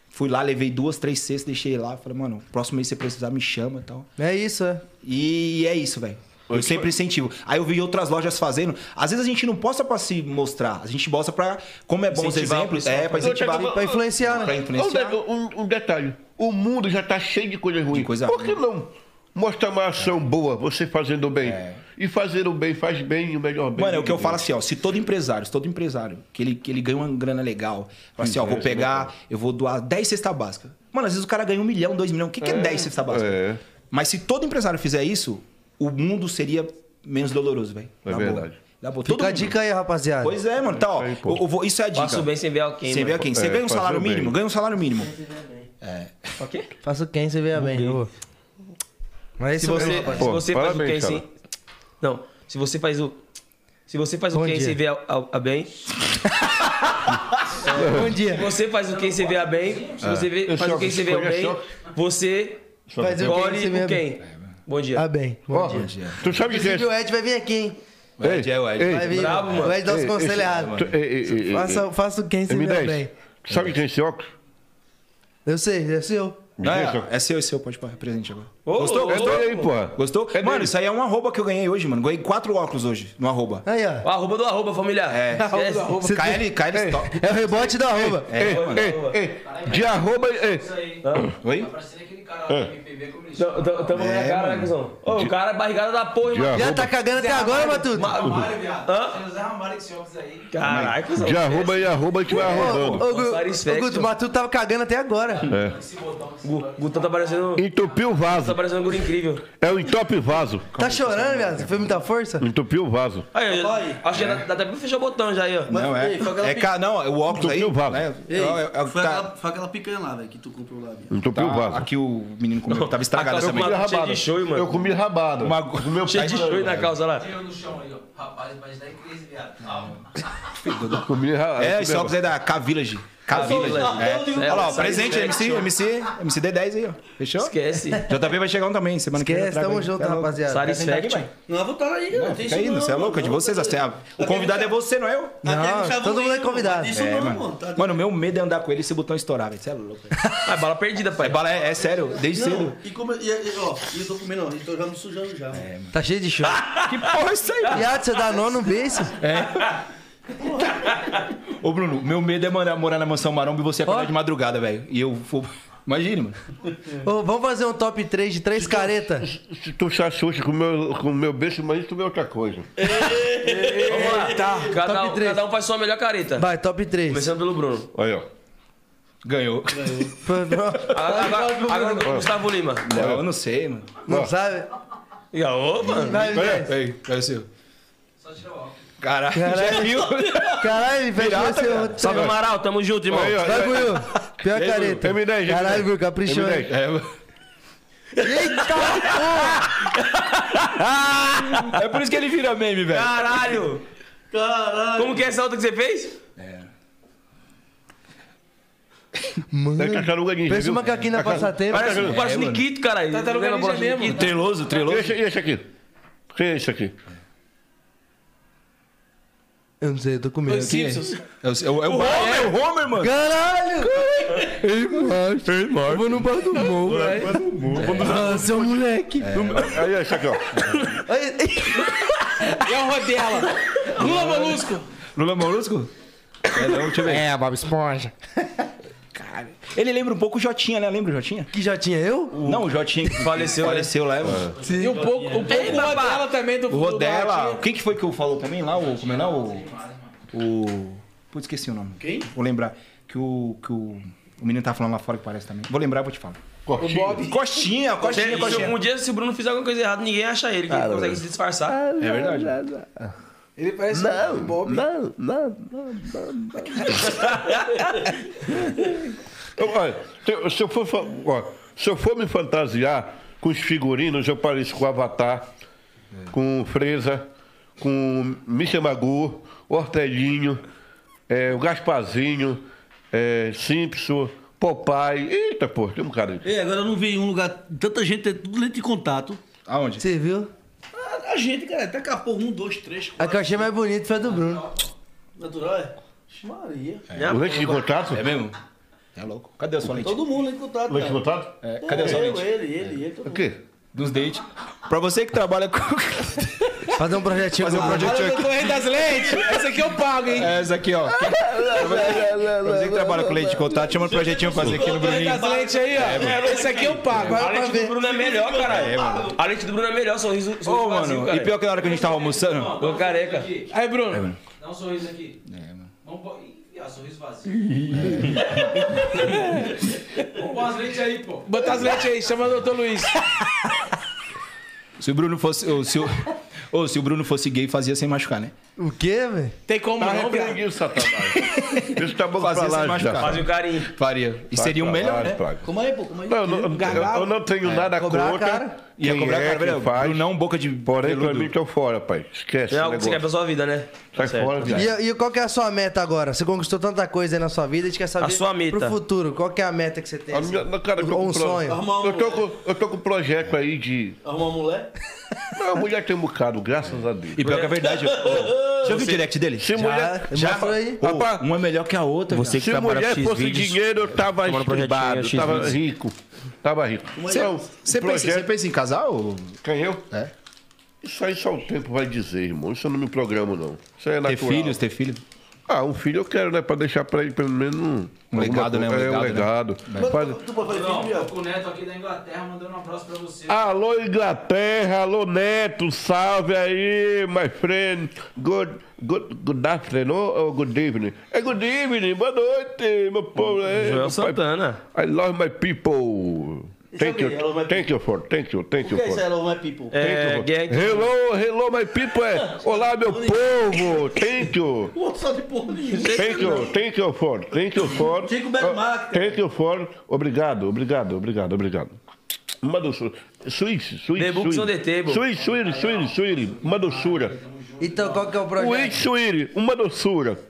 [SPEAKER 8] Fui lá, levei duas, três cestas, deixei lá. Falei, mano, próximo mês se você precisar, me chama e tal.
[SPEAKER 2] É isso, é.
[SPEAKER 8] E é isso, velho. Eu sempre incentivo. Aí eu vi outras lojas fazendo. Às vezes a gente não posta pra se mostrar. A gente mostra pra. Como é bom os
[SPEAKER 1] Incentivar
[SPEAKER 8] exemplos. É, pra incentivar.
[SPEAKER 2] Pra influenciar, né?
[SPEAKER 8] Pra influenciar.
[SPEAKER 4] Um, um- um detalhe. O mundo já tá cheio de coisas ruins.
[SPEAKER 8] coisa
[SPEAKER 4] Por que
[SPEAKER 8] ruim.
[SPEAKER 4] não mostrar uma ação boa, você fazendo o bem? E fazer o bem faz bem e o melhor bem.
[SPEAKER 8] Mano, é o que eu falo assim, ó. Se todo empresário, se todo empresário, que ele, que ele ganha uma grana legal, fala assim, ó, vou
[SPEAKER 4] Interessa,
[SPEAKER 8] pegar, eu vou doar 10 cestas básicas. Mano, às vezes o cara ganha um milhão, dois milhões. O que, que é, 10 cestas básicas?
[SPEAKER 4] é.
[SPEAKER 8] Mas se todo empresário fizer isso, o mundo seria menos doloroso, velho.
[SPEAKER 4] É
[SPEAKER 8] Na
[SPEAKER 4] verdade.
[SPEAKER 8] Boa. Na boa.
[SPEAKER 2] Fica
[SPEAKER 8] Todo
[SPEAKER 2] a
[SPEAKER 8] mundo.
[SPEAKER 2] dica aí, rapaziada.
[SPEAKER 8] Pois é, mano. Tá, ó.
[SPEAKER 4] Aí, pô.
[SPEAKER 8] eu- eu vou- isso é a dica.
[SPEAKER 1] Faça o bem sem ver alguém,
[SPEAKER 8] Sem ver quem? Você
[SPEAKER 4] É,
[SPEAKER 8] ganha um salário
[SPEAKER 4] bem.
[SPEAKER 8] mínimo? Ganha um salário mínimo.
[SPEAKER 1] O quê?
[SPEAKER 2] Faça quem você veja bem. Mas é
[SPEAKER 1] Se você,
[SPEAKER 2] mesmo,
[SPEAKER 1] se
[SPEAKER 2] rapaziada.
[SPEAKER 4] Pô,
[SPEAKER 1] você faz o quem sem... Não, se você faz o... Se você faz o
[SPEAKER 2] Bom
[SPEAKER 1] quem
[SPEAKER 2] dia.
[SPEAKER 1] sem ver a, a- a bem... <laughs>
[SPEAKER 2] Bom dia.
[SPEAKER 1] Se você faz o quem sem ver a bem... Se você vê-
[SPEAKER 4] Eu
[SPEAKER 1] faz
[SPEAKER 4] só-
[SPEAKER 1] o quem ver o
[SPEAKER 4] olha
[SPEAKER 1] bem... Você
[SPEAKER 2] Faz o quem
[SPEAKER 1] escolhe
[SPEAKER 2] a
[SPEAKER 1] o
[SPEAKER 2] bem.
[SPEAKER 1] quem. Bom dia.
[SPEAKER 2] Ah, bem. Bom
[SPEAKER 4] Ó,
[SPEAKER 2] dia.
[SPEAKER 4] tu sabe que é.
[SPEAKER 2] Inclusive o Ed vai vir aqui, hein?
[SPEAKER 8] O Ed é o Ed.
[SPEAKER 4] Ei,
[SPEAKER 2] Vai vir.
[SPEAKER 1] Bravo, mano.
[SPEAKER 2] O Ed dá os
[SPEAKER 4] ei,
[SPEAKER 2] Faça, faça quem você veja
[SPEAKER 4] M10,
[SPEAKER 2] bem.
[SPEAKER 4] tu sabe quem é esse óculos?
[SPEAKER 2] Eu sei, é seu.
[SPEAKER 4] Deixa.
[SPEAKER 8] é, é seu, é seu, pode pôr presente agora.
[SPEAKER 1] Ô,
[SPEAKER 8] Gostou?
[SPEAKER 4] É
[SPEAKER 8] Gostou?
[SPEAKER 4] aí, porra.
[SPEAKER 8] Gostou?
[SPEAKER 4] É
[SPEAKER 8] mano,
[SPEAKER 4] dele.
[SPEAKER 8] isso aí é um arroba que eu ganhei hoje, mano. Ganhei quatro óculos hoje no arroba.
[SPEAKER 2] Aí,
[SPEAKER 1] O
[SPEAKER 2] ó.
[SPEAKER 1] arroba do arroba, familiar.
[SPEAKER 8] É. <laughs>
[SPEAKER 1] Esquece.
[SPEAKER 2] Você
[SPEAKER 8] KL, KL Stop.
[SPEAKER 2] É o rebote da arroba.
[SPEAKER 8] É,
[SPEAKER 4] Ei,
[SPEAKER 8] mano.
[SPEAKER 4] ei, de arroba.
[SPEAKER 7] aí.
[SPEAKER 8] Oi?
[SPEAKER 7] Tá parecendo aquele cara lá do MPB como ele chama.
[SPEAKER 1] Tamo na cara, né, cuzão? Ô, o cara é barrigada da porra, mano.
[SPEAKER 2] Já
[SPEAKER 4] arroba,
[SPEAKER 2] tá cagando até agora, Matuto?
[SPEAKER 7] Ramalho, viado.
[SPEAKER 1] Hã?
[SPEAKER 7] Tem o Zé Ramalho com esse óculos aí.
[SPEAKER 1] Caralho, cuzão.
[SPEAKER 4] de arroba e arroba que vai
[SPEAKER 2] Ô,
[SPEAKER 4] arrobando.
[SPEAKER 2] ô, Guto, o Matuto tava cagando até agora.
[SPEAKER 1] Gu- Gutão tá parecendo...
[SPEAKER 4] Entupiu o vaso.
[SPEAKER 1] Parecendo um guri incrível.
[SPEAKER 4] É o entope vaso.
[SPEAKER 2] Tá chorando, viado? Foi muita força?
[SPEAKER 4] Entupiu o vaso.
[SPEAKER 1] Aí, eu- acho que dá, dá até pra fechar o botão já aí, ó.
[SPEAKER 8] Não, é.
[SPEAKER 3] Ei, foi aquela
[SPEAKER 8] É ca... Não, o óculos aí.
[SPEAKER 4] Entupiu o vaso.
[SPEAKER 8] né? É, é, é o que
[SPEAKER 3] foi,
[SPEAKER 8] tá-
[SPEAKER 3] aquela, foi aquela picanha lá, velho, que tu comprou lá.
[SPEAKER 4] Entupiu o
[SPEAKER 8] tá-
[SPEAKER 4] vaso.
[SPEAKER 8] Aqui o menino comeu. Tava estragado também.
[SPEAKER 1] uma- cheio de show, mano.
[SPEAKER 4] Eu comi rabado.
[SPEAKER 8] Uma-
[SPEAKER 4] Com
[SPEAKER 1] Cheio de show na calça lá.
[SPEAKER 7] Eu no chão aí, ó. Rapaz, vai dar em crise, viado. Calma.
[SPEAKER 4] Comi rabado.
[SPEAKER 8] É, esse óculos é da K-Village. K-Village.
[SPEAKER 1] Village.
[SPEAKER 8] É.
[SPEAKER 1] É,
[SPEAKER 8] Olha lá, ó,
[SPEAKER 1] Osiris
[SPEAKER 8] presente. MC, MC, MC D10 aí, ó. Fechou?
[SPEAKER 1] Esquece.
[SPEAKER 8] JP vai chegar um também, semana que vem.
[SPEAKER 2] Esquece, tamo
[SPEAKER 8] aí.
[SPEAKER 2] junto,
[SPEAKER 8] Tá
[SPEAKER 2] rapaziada.
[SPEAKER 1] Satisfaction.
[SPEAKER 3] Não, vou estar aí, não,
[SPEAKER 8] Fica
[SPEAKER 3] isso
[SPEAKER 8] aí,
[SPEAKER 3] não.
[SPEAKER 8] você é louco, é de vocês. assim, a- O convidado é você, não é eu?
[SPEAKER 2] Não, todo mundo é convidado.
[SPEAKER 3] Isso
[SPEAKER 8] É,
[SPEAKER 3] não,
[SPEAKER 8] mano.
[SPEAKER 3] mano.
[SPEAKER 8] Mano, o meu medo é andar com ele e esse botão estourar, velho. Você é louco.
[SPEAKER 1] Ah, bala perdida, pai.
[SPEAKER 8] É, bala, é, é sério, desde cedo.
[SPEAKER 3] e como. E, ó, e eu tô comendo, ó, tô já me sujando já.
[SPEAKER 2] Tá cheio de show. <laughs>
[SPEAKER 8] Que porra é isso aí?
[SPEAKER 2] Viado, você dá nó no beijo? <laughs>
[SPEAKER 8] Ô, Bruno, meu medo é morar, morar na mansão maromba e você acordar
[SPEAKER 2] Ó.
[SPEAKER 8] de madrugada, velho. E eu vou. <laughs> Imagine, mano.
[SPEAKER 2] Ô, vamos fazer um top 3 de três caretas.
[SPEAKER 4] Se tu se assusta com o meu, com o meu beijo, mas tu vê outra coisa.
[SPEAKER 1] Vamos lá.
[SPEAKER 2] Tá,
[SPEAKER 1] Cada,
[SPEAKER 2] top
[SPEAKER 1] um,
[SPEAKER 2] três.
[SPEAKER 1] cada um faz sua melhor careta.
[SPEAKER 2] Vai, top 3.
[SPEAKER 1] Começando pelo Bruno.
[SPEAKER 4] Olha, ó.
[SPEAKER 8] Ganhou. <laughs>
[SPEAKER 1] Agora, agora, agora o Gustavo Lima.
[SPEAKER 8] Não, eu não sei, mano.
[SPEAKER 2] Não sabe?
[SPEAKER 1] E a opa.
[SPEAKER 2] Vai, vai.
[SPEAKER 8] Ei, cadê o seu?
[SPEAKER 7] Só tira o óculos.
[SPEAKER 8] Caralho,
[SPEAKER 2] Caralho.
[SPEAKER 8] já viu? <laughs>
[SPEAKER 2] Caralho, ele fechou esse outro.
[SPEAKER 1] Salve, Amaral. Tamo junto, irmão.
[SPEAKER 4] Aí, ó.
[SPEAKER 2] Vai, Buiu. <laughs> Pior careta.
[SPEAKER 4] M10, M10.
[SPEAKER 2] Caralho, Buiu, caprichou. hein?
[SPEAKER 4] M10.
[SPEAKER 8] É, mano.
[SPEAKER 2] Eita porra! <laughs>
[SPEAKER 8] é por isso que ele vira meme, velho.
[SPEAKER 1] Caralho.
[SPEAKER 3] Caralho.
[SPEAKER 1] Como que é essa outra que você fez?
[SPEAKER 4] É tartaruga ninja.
[SPEAKER 2] Pensa
[SPEAKER 4] viu?
[SPEAKER 2] um macaquinho na passatempo.
[SPEAKER 1] Parece,
[SPEAKER 4] mano.
[SPEAKER 1] parece
[SPEAKER 3] É,
[SPEAKER 1] um
[SPEAKER 3] mano.
[SPEAKER 1] Nikito, caralho.
[SPEAKER 5] Tartaruga
[SPEAKER 1] a
[SPEAKER 5] ninja mesmo.
[SPEAKER 3] Treloso, treloso.
[SPEAKER 4] e esse aqui? Quem é esse aqui?
[SPEAKER 2] Eu não sei, eu tô com medo.
[SPEAKER 5] Os Simpsons.
[SPEAKER 8] É o, é o, é o, Homer, é o Homer, mano.
[SPEAKER 2] Caralho! Ei, macho. Eu vou no bar do morro, velho. Ah, seu moleque.
[SPEAKER 4] Aí, esse aqui, ó.
[SPEAKER 2] Ai, ai.
[SPEAKER 5] E é o Rodela. Lula Molusco.
[SPEAKER 8] Lula Molusco? É, não, deixa eu ver.
[SPEAKER 2] É, Bob Esponja.
[SPEAKER 8] Ele lembra um pouco o Jotinha, né? Lembra o Jotinha?
[SPEAKER 2] Que já tinha eu?
[SPEAKER 8] Não, o Jotinha que
[SPEAKER 1] Faleceu, né?
[SPEAKER 8] faleceu lá, mano.
[SPEAKER 5] E um pouco, um pouco o Rodela também do
[SPEAKER 8] O Rodela. Quem que foi que eu falou também lá? O, como é lá? O. O. Putz, esqueci o nome.
[SPEAKER 5] Quem?
[SPEAKER 8] Vou lembrar. Que o. Que o, o menino tá falando lá fora que parece também. Vou lembrar, vou te falar.
[SPEAKER 5] O Bob.
[SPEAKER 8] Costinha, Costinha,
[SPEAKER 1] Se-
[SPEAKER 8] Costinha.
[SPEAKER 1] Um dia, se o Bruno fizer alguma coisa errada, ninguém acha ele, que ele consegue se disfarçar.
[SPEAKER 8] É verdade.
[SPEAKER 5] Ele parece o Bob.
[SPEAKER 2] Não, não.
[SPEAKER 4] Eu, olha, se, se eu for, se eu for me fantasiar com os figurinos, eu pareço com o Avatar, com o Freza, com o Michel Magu, o Hortelinho, é, o Gasparzinho, é, Simpson, Popeye. Eita, pô, tem um cara aí.
[SPEAKER 3] Ei, agora eu não vi em um lugar. Tanta gente, é tudo lente de contato.
[SPEAKER 8] Aonde?
[SPEAKER 2] Você viu?
[SPEAKER 3] A, a gente, cara, até capou um, dois, três,
[SPEAKER 2] A
[SPEAKER 3] quatro.
[SPEAKER 2] que eu achei mais bonita foi a do Bruno.
[SPEAKER 3] Natural é? Ixi, Maria.
[SPEAKER 1] É,
[SPEAKER 4] O lente de contato?
[SPEAKER 8] É mesmo? É louco. Cadê a sua lente?
[SPEAKER 3] Todo mundo de contato,
[SPEAKER 4] Lente de
[SPEAKER 3] cara.
[SPEAKER 4] contato?
[SPEAKER 8] É, cadê a sua
[SPEAKER 3] Eu,
[SPEAKER 8] lente?
[SPEAKER 3] ele, ele, ele. todo
[SPEAKER 4] O
[SPEAKER 3] mundo.
[SPEAKER 4] quê?
[SPEAKER 8] Dos dates. Pra você que trabalha com.
[SPEAKER 2] Fazer um projetinho
[SPEAKER 8] Fazer um projetinho aqui.
[SPEAKER 5] rei das lentes. Esse aqui eu pago, hein?
[SPEAKER 8] É, essa aqui, ó. <laughs> Pra você que trabalha com leite de contato, chama um projetinho pra fazer aqui no Bruninho.
[SPEAKER 5] das lentes aí, ó. Esse aqui eu pago.
[SPEAKER 1] A lente do Bruno é melhor, caralho. A lente do Bruno é melhor, sorriso, sorriso
[SPEAKER 8] Ô,
[SPEAKER 1] vazio,
[SPEAKER 8] mano,
[SPEAKER 1] cara.
[SPEAKER 8] e pior que na hora que a gente tava almoçando.
[SPEAKER 1] Ô, careca.
[SPEAKER 5] Aí, Bruno.
[SPEAKER 7] Dá um sorriso aqui. Vamos Ih, viado, sorriso vazio. <laughs> Vamos pôr as lentes aí, pô.
[SPEAKER 5] Bota as lentes aí, chama o doutor Luiz.
[SPEAKER 8] Se o Bruno fosse. Se o, ou se o Bruno fosse gay, fazia sem machucar, né?
[SPEAKER 2] O quê, velho?
[SPEAKER 5] Tem como
[SPEAKER 4] Tá
[SPEAKER 5] não, viado?
[SPEAKER 4] repreendido, Satanás. Deixa tá bom
[SPEAKER 8] Fazia
[SPEAKER 4] pra lá
[SPEAKER 8] sem machucar.
[SPEAKER 4] já.
[SPEAKER 1] Fazia um carinho.
[SPEAKER 8] Faria. E seria um
[SPEAKER 4] Vai pra
[SPEAKER 8] melhor,
[SPEAKER 4] lá,
[SPEAKER 8] né?
[SPEAKER 4] Praga.
[SPEAKER 3] Como aí, pô? Como aí?
[SPEAKER 4] Não, eu não, eu, não tenho nada
[SPEAKER 2] Cobrar a
[SPEAKER 4] contra.
[SPEAKER 2] cara.
[SPEAKER 8] Ia
[SPEAKER 4] Quem
[SPEAKER 8] cobrar
[SPEAKER 4] é,
[SPEAKER 8] cara, velho.
[SPEAKER 4] faz.
[SPEAKER 8] Brunão, boca de.
[SPEAKER 4] Porém, pra
[SPEAKER 8] peludo.
[SPEAKER 4] mim, tô fora, pai. Esquece
[SPEAKER 1] É algo que você quer pra sua vida, né?
[SPEAKER 4] Sai
[SPEAKER 1] Certo.
[SPEAKER 4] fora, viado.
[SPEAKER 2] E, e qual que é a sua meta agora? Você conquistou tanta coisa aí na sua vida, a gente quer saber
[SPEAKER 1] A sua meta.
[SPEAKER 2] pro futuro. Qual que é a meta que você tem?
[SPEAKER 4] A minha- não, cara,
[SPEAKER 2] Ou um sonho?
[SPEAKER 4] Eu tô, com, eu tô com um projeto aí de.
[SPEAKER 3] Arrumar uma mulher?
[SPEAKER 4] Não, a mulher tem um bocado, graças a Deus.
[SPEAKER 8] E pior que é verdade. ô, Já viu o direct dele?
[SPEAKER 4] Se mulher,
[SPEAKER 2] Já.
[SPEAKER 8] Ô,
[SPEAKER 4] Rapaz,
[SPEAKER 8] uma é melhor que a outra.
[SPEAKER 1] Você que
[SPEAKER 4] se
[SPEAKER 1] trabalha
[SPEAKER 4] mulher
[SPEAKER 1] com
[SPEAKER 4] fosse
[SPEAKER 1] vídeos,
[SPEAKER 4] dinheiro, eu tava estribado, tava rico. Tava rico. Então,
[SPEAKER 8] Você
[SPEAKER 4] o
[SPEAKER 8] pensa,
[SPEAKER 4] projeto...
[SPEAKER 8] pensa em casar ou.
[SPEAKER 4] Quem eu?
[SPEAKER 8] É?
[SPEAKER 4] Isso aí só o tempo vai dizer, irmão. Isso eu não me programo, não. Isso aí é
[SPEAKER 8] Ter
[SPEAKER 4] natural.
[SPEAKER 8] filhos, ter filhos?
[SPEAKER 4] Ah, um filho eu quero, né? Pra deixar pra ele pelo menos um...
[SPEAKER 8] Um legado, né? Um
[SPEAKER 4] coisa. É, um
[SPEAKER 8] legado,
[SPEAKER 4] legado. Faz-
[SPEAKER 3] Tu fazer
[SPEAKER 7] Não,
[SPEAKER 3] filho,
[SPEAKER 7] o Neto aqui da Inglaterra mandando um abraço pra você.
[SPEAKER 4] Alô, Inglaterra, alô, Neto, salve aí, my friend. Good, good, good afternoon or good evening? É good evening, boa noite, meu povo. É,
[SPEAKER 1] Joel Santana.
[SPEAKER 4] I love my people. Thank you, thank you for, thank you, thank you
[SPEAKER 3] é
[SPEAKER 4] for.
[SPEAKER 3] Love My People?
[SPEAKER 4] Thank
[SPEAKER 1] É,
[SPEAKER 4] you.
[SPEAKER 1] gang.
[SPEAKER 4] Hello, hello, my people. É, olá, meu povo. Thank you. <laughs>
[SPEAKER 3] Só de porra.
[SPEAKER 4] Thank you, thank you for, thank you for.
[SPEAKER 3] Chico Marques.
[SPEAKER 4] Thank you for. Obrigado, obrigado, obrigado, obrigado. Uma doçura. Sweet, sweet,
[SPEAKER 1] The books on the table.
[SPEAKER 4] Uma doçura.
[SPEAKER 2] Então, qual que é o projeto?
[SPEAKER 4] sweet. Uma doçura.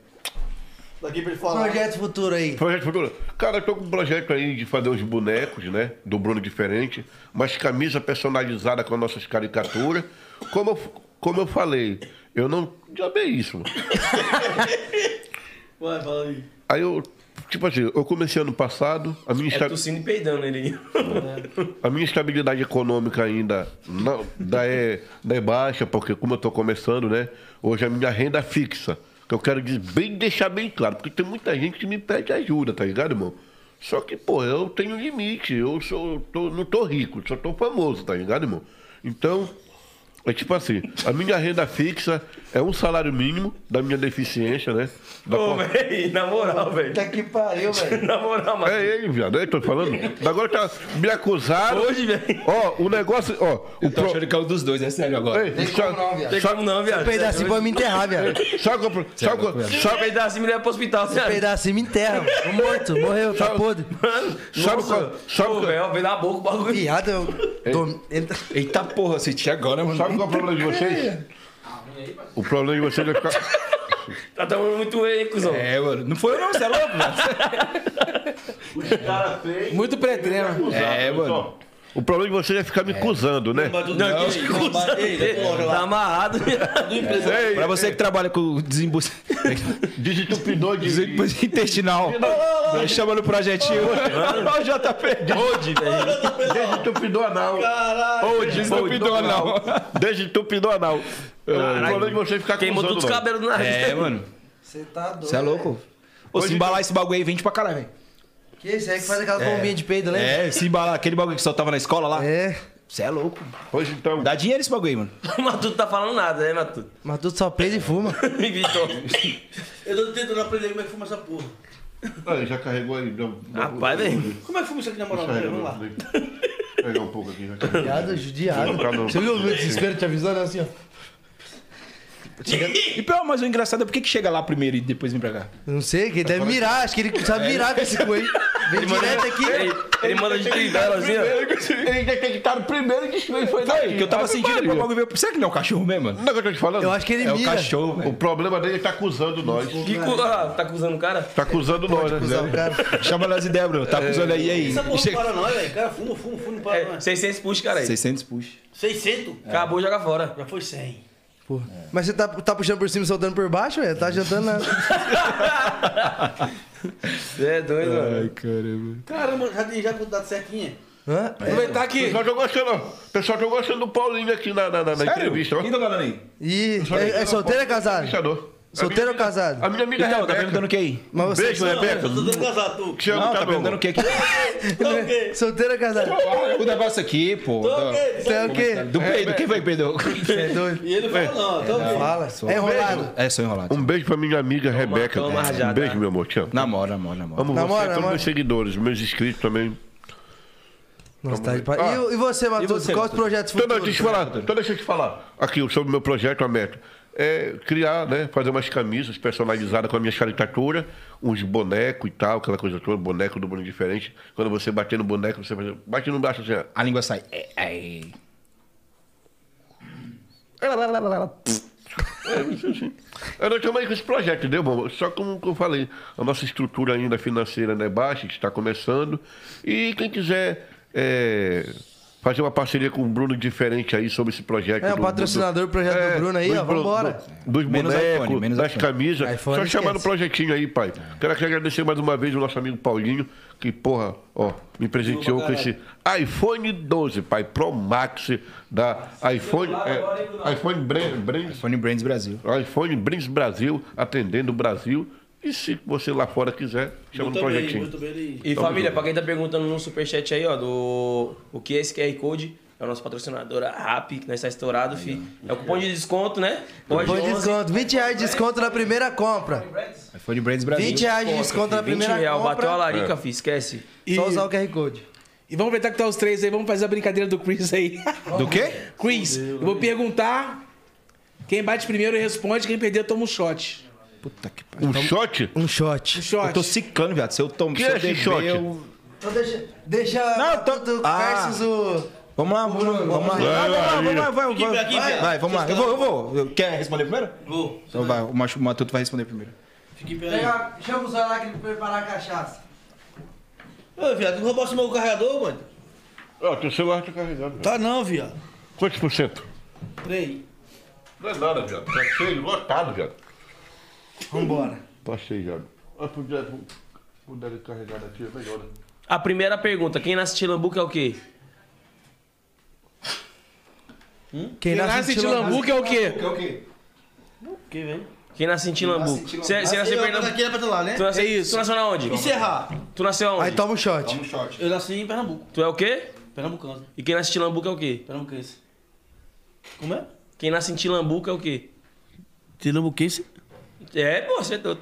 [SPEAKER 3] Daqui pra ele falar.
[SPEAKER 2] Projeto futuro aí.
[SPEAKER 4] Projeto futuro. Cara, eu tô com um projeto aí de fazer os bonecos, né? Do Bruno Diferente. Umas camisas personalizadas com as nossas caricaturas. Como eu, como eu falei, eu não. Já bem isso. mano. <laughs>
[SPEAKER 3] Vai, fala aí.
[SPEAKER 4] Aí eu. Tipo assim, eu comecei ano passado, a minha,
[SPEAKER 1] É
[SPEAKER 4] esta-
[SPEAKER 1] tossindo e peidando ele. <laughs>
[SPEAKER 4] a minha estabilidade econômica ainda não, da é, da é baixa, porque como eu tô começando, né? Hoje a minha renda é fixa. Que eu quero bem, deixar bem claro, porque tem muita gente que me pede ajuda, tá ligado, irmão? Só que, pô, eu tenho limite, eu sou, tô- não tô rico, só tô famoso, tá ligado, irmão? Então, é tipo assim, a minha renda fixa é um salário mínimo da minha deficiência, né? Da
[SPEAKER 1] Ô, velho, na moral, velho.
[SPEAKER 2] Puta que pariu, <laughs> velho.
[SPEAKER 1] Na moral, mano.
[SPEAKER 4] É ele, viado, é, tô falando. Agora tá, me acusaram.
[SPEAKER 1] Hoje, velho.
[SPEAKER 4] Ó, o negócio, ó, o
[SPEAKER 8] tô
[SPEAKER 4] pro...
[SPEAKER 8] achando que é o dos dois, é sério agora.
[SPEAKER 4] Ei,
[SPEAKER 2] Tem
[SPEAKER 4] sabe-
[SPEAKER 2] como não, viado.
[SPEAKER 1] Tem como não, viado.
[SPEAKER 2] Peidar assim me enterrar, viado. <laughs>
[SPEAKER 4] Sabe qual- sabe qual-
[SPEAKER 1] Só
[SPEAKER 4] sabe-
[SPEAKER 1] peidar assim, me leva pro hospital, viado.
[SPEAKER 2] Peidar assim me enterra. Tô morto, morreu, tá podre.
[SPEAKER 1] Mano,
[SPEAKER 4] Sabe qual- sabe qual-
[SPEAKER 1] velho, veio na boca o bagulho.
[SPEAKER 2] Viado, eu. Entra-
[SPEAKER 8] Eita porra, senti agora, mano.
[SPEAKER 4] Sabe qual é o problema de vocês? O problema de vocês é ficar.
[SPEAKER 1] Tá tomando muito whey, cuzão?
[SPEAKER 8] É, mano. Não foi eu não, você é louco, velho. <laughs>
[SPEAKER 5] Muito pré-treino.
[SPEAKER 8] É, mano.
[SPEAKER 4] O problema de você é ficar me acusando, né?
[SPEAKER 1] Não, que coisa. Tá amarrado.
[SPEAKER 4] Ei,
[SPEAKER 8] Pra você que trabalha com desembuço <laughs>
[SPEAKER 4] desentupidor de...
[SPEAKER 8] desembuço intestinal, chama no projetinho. O JP.
[SPEAKER 1] Hoje, velho.
[SPEAKER 4] Desentupidor anal. Caralho.
[SPEAKER 8] Desentupidor anal.
[SPEAKER 4] Desentupidor anal. É, O problema de você ficar
[SPEAKER 1] Queimou
[SPEAKER 4] acusando,
[SPEAKER 1] todos os
[SPEAKER 4] não.
[SPEAKER 1] cabelos do nariz.
[SPEAKER 8] É, mano.
[SPEAKER 2] Você tá doido.
[SPEAKER 8] Você é louco? Ô, se embalar esse bagulho aí, vende pra caralho, velho.
[SPEAKER 2] Que isso aí que faz aquelas bombinhas de peido, lembra?
[SPEAKER 8] É, se embalar aquele bagulho que soltava na escola lá.
[SPEAKER 2] É.
[SPEAKER 8] Você é louco.
[SPEAKER 4] Pois então,
[SPEAKER 8] Dá dinheiro esse bagulho aí, mano.
[SPEAKER 1] O Matuto tá falando nada, né, Matuto?
[SPEAKER 2] Mas tudo só peida e fuma. <laughs>
[SPEAKER 1] Vitor.
[SPEAKER 3] Eu tô tentando aprender como é que fuma essa porra.
[SPEAKER 4] aí, já carregou aí. Deu,
[SPEAKER 1] Rapaz, velho.
[SPEAKER 3] Como é que fuma isso aqui na moral? Vamos lá.
[SPEAKER 4] Pegar um pouco aqui. já.
[SPEAKER 2] Judiado, judiado. Você viu o meu desespero te avisando assim, ó?
[SPEAKER 8] E pior, mas o engraçado é por que que chega lá primeiro e depois vem pra cá?
[SPEAKER 2] Eu Não sei, que ele deve mirar, acho que ele sabe mirar com esse aí. Vem direto aqui.
[SPEAKER 1] Ele, ele manda de trivela assim, ó.
[SPEAKER 4] Ele detectaram primeiro e que foi
[SPEAKER 8] Foi, que eu tava sentindo
[SPEAKER 4] Maria.
[SPEAKER 8] que o bagulho veio. Será que não é o cachorro mesmo, mano?
[SPEAKER 4] Não é que eu tô te falando?
[SPEAKER 2] Eu acho que ele
[SPEAKER 8] É o
[SPEAKER 2] mira.
[SPEAKER 8] cachorro,
[SPEAKER 4] O
[SPEAKER 8] velho.
[SPEAKER 4] problema dele é que tá acusando nós.
[SPEAKER 1] Que cu... ah, tá acusando o cara?
[SPEAKER 4] Tá acusando nós,
[SPEAKER 2] o
[SPEAKER 4] né? <laughs>
[SPEAKER 8] Chama nas ideias, Bruno. Tá acusando aí, aí.
[SPEAKER 3] Essa porra não
[SPEAKER 8] Chega-
[SPEAKER 3] para não, velho. Cara, fuma, fuma, fuma, não para
[SPEAKER 1] É,
[SPEAKER 3] não.
[SPEAKER 1] 600 puxa, cara aí.
[SPEAKER 8] 600 puxa.
[SPEAKER 3] 600?
[SPEAKER 1] Acabou, joga fora.
[SPEAKER 3] Já foi 100.
[SPEAKER 2] Porra. Mas você tá, tá puxando por cima e soltando por baixo, velho? Tá adiantando nada.
[SPEAKER 1] Você é doido, mano.
[SPEAKER 8] caramba.
[SPEAKER 3] Caramba, já tem já quantidade certinha.
[SPEAKER 2] Hã?
[SPEAKER 5] Aproveitar
[SPEAKER 4] O
[SPEAKER 5] aqui.
[SPEAKER 4] pessoal tá gostando, ó. O pessoal tá gostando do Paulinho aqui na, na, na, na entrevista, ó.
[SPEAKER 8] Quem tá falando aí?
[SPEAKER 2] Ih, é, é solteiro ou casado?
[SPEAKER 4] Entrevistador.
[SPEAKER 2] Solteiro ou casado?
[SPEAKER 4] A minha amiga
[SPEAKER 8] Então, tá
[SPEAKER 4] Rebeca.
[SPEAKER 8] perguntando o que aí?
[SPEAKER 2] Mas você
[SPEAKER 4] Beijo, Rebeca.
[SPEAKER 3] Eu tô dando casado, tu.
[SPEAKER 4] Amo,
[SPEAKER 8] Não,
[SPEAKER 4] tá
[SPEAKER 8] tá perguntando o que aqui? <laughs>
[SPEAKER 2] Solteiro ou casado?
[SPEAKER 8] O negócio aqui, pô. da-
[SPEAKER 2] Você é o quê?
[SPEAKER 8] Do peido. Quem foi que peidou?
[SPEAKER 2] É doido?
[SPEAKER 3] E ele não fala não, tô ok.
[SPEAKER 2] Fala. É enrolado.
[SPEAKER 8] É, sou enrolado.
[SPEAKER 4] Um beijo pra minha amiga Rebeca. Um beijo, meu amor. Te amo.
[SPEAKER 8] Namora, namora, namora.
[SPEAKER 4] Amo
[SPEAKER 2] Namora,
[SPEAKER 4] você, todos
[SPEAKER 2] namora.
[SPEAKER 4] meus seguidores, meus inscritos também.
[SPEAKER 2] Nossa, tá de
[SPEAKER 4] Ah.
[SPEAKER 2] E, e você, Matheus? Quais os projetos
[SPEAKER 4] Então,
[SPEAKER 2] futuros?
[SPEAKER 4] deixa eu te falar. Então, deixa eu te falar. Aqui, sobre o meu projeto, a meta. É criar, né? Fazer umas camisas personalizadas com a minha caricatura, uns bonecos e tal, aquela coisa toda, boneco do boneco diferente. Quando você bater no boneco, você faz- bate no braço assim, ó.
[SPEAKER 8] A língua sai. É, é.
[SPEAKER 4] É, isso assim. Eu não também com esse projeto, entendeu, irmão? Só como eu falei, a nossa estrutura ainda financeira é baixa, que está começando. E quem quiser é, fazer uma parceria com o Bruno diferente aí sobre esse projeto.
[SPEAKER 2] É, o patrocinador do projeto do Bruno aí,
[SPEAKER 4] dos
[SPEAKER 2] ó, vambora.
[SPEAKER 4] do- Dos
[SPEAKER 8] Menos
[SPEAKER 4] bonecos,
[SPEAKER 8] iPhone, menos
[SPEAKER 4] das
[SPEAKER 8] iPhone.
[SPEAKER 4] camisas.
[SPEAKER 2] iPhone
[SPEAKER 4] Só
[SPEAKER 2] não
[SPEAKER 4] chamar no projetinho aí, pai. Quero aqui agradecer mais uma vez o nosso amigo Paulinho, que, porra, ó, me presenteou com esse iPhone 12, pai, Pro Max da iPhone. É, iPhone Brand, Brand,
[SPEAKER 8] Fone Brands Brasil.
[SPEAKER 4] iPhone Brins Brasil, atendendo o Brasil. E se você lá fora quiser, chama no
[SPEAKER 3] Muito bem,
[SPEAKER 4] projetinho.
[SPEAKER 3] muito bem.
[SPEAKER 1] E família, pra quem tá perguntando no superchat aí, ó, do. O que é esse QR Code? É o nosso patrocinador, a RAP, que nós está estourado, fi. É o cupom de desconto, né? Pode
[SPEAKER 2] Põe desconto. 20 reais de desconto na primeira compra.
[SPEAKER 8] Fone Brands Brasil.
[SPEAKER 2] 20 reais de desconto na
[SPEAKER 1] 20
[SPEAKER 2] primeira
[SPEAKER 1] real, bateu a
[SPEAKER 2] compra.
[SPEAKER 1] larica, fi, esquece.
[SPEAKER 2] Só usar o QR Code.
[SPEAKER 5] E vamos aproveitar que tá os três aí, vamos fazer a brincadeira do Chris aí.
[SPEAKER 8] Do quê?
[SPEAKER 5] Chris, eu vou perguntar. Quem bate primeiro responde, quem perder toma um shot.
[SPEAKER 8] Puta que pariu.
[SPEAKER 4] Um shot?
[SPEAKER 2] Um
[SPEAKER 5] Um
[SPEAKER 2] shot.
[SPEAKER 5] shot.
[SPEAKER 8] Eu tô ciclando, viado. Se eu tomo.
[SPEAKER 4] Que
[SPEAKER 8] se
[SPEAKER 4] é
[SPEAKER 8] eu
[SPEAKER 4] esse
[SPEAKER 8] beber,
[SPEAKER 4] shot?
[SPEAKER 8] eu-
[SPEAKER 2] Então deixa. Deixa.
[SPEAKER 8] Não, tô-
[SPEAKER 2] do
[SPEAKER 8] Ah.
[SPEAKER 2] versus o.
[SPEAKER 8] Vamos lá, vamos lá, vamos lá.
[SPEAKER 4] Vai,
[SPEAKER 8] Vai,
[SPEAKER 4] vai,
[SPEAKER 8] vamos lá, vai,
[SPEAKER 3] Aqui,
[SPEAKER 8] vai,
[SPEAKER 3] aqui,
[SPEAKER 8] vai, vai, vamos lá. Eu vou, eu vou. Eu- Quer responder primeiro?
[SPEAKER 3] Vou.
[SPEAKER 8] Então vai, o Machu- o Matuto vai responder primeiro.
[SPEAKER 3] Fique bem aí.
[SPEAKER 2] Pega, chama os lá que preparar a cachaça.
[SPEAKER 3] Ô, viado, não roubasse meu carregador, mano?
[SPEAKER 4] Ó, teu celular tá carregado.
[SPEAKER 3] Tá não, viado.
[SPEAKER 4] Quantos por cento?
[SPEAKER 3] Três.
[SPEAKER 4] Não é nada, viado. Tá cheio, lotado, viado.
[SPEAKER 2] Vambora.
[SPEAKER 4] Tá cheio, viado. Ah, puder, puder carregar daqui, é melhor, né?
[SPEAKER 1] A primeira pergunta, quem nasce Tilambuco é o quê?
[SPEAKER 5] Quem nasce em Tilambuco é o quê?
[SPEAKER 8] É o quê?
[SPEAKER 3] Que vem?
[SPEAKER 1] Quem nasce em Tilambuco? Você nasceu em Pernambuco?
[SPEAKER 3] Daqui é pra lá, né?
[SPEAKER 1] Tu nasceu,
[SPEAKER 5] É isso.
[SPEAKER 1] tu nasceu na onde?
[SPEAKER 3] E Serrar?
[SPEAKER 1] Tu nasceu aonde?
[SPEAKER 2] Aí toma um shot.
[SPEAKER 8] um shot.
[SPEAKER 3] Eu nasci em Pernambuco.
[SPEAKER 1] Tu é o quê?
[SPEAKER 3] Pernambucano.
[SPEAKER 1] E quem nasce em Tilambuco é o quê?
[SPEAKER 3] Pernambuquense. Como é?
[SPEAKER 1] Quem nasce em Tilambuco é o quê?
[SPEAKER 3] Tilambuquense?
[SPEAKER 1] É, pô, você é.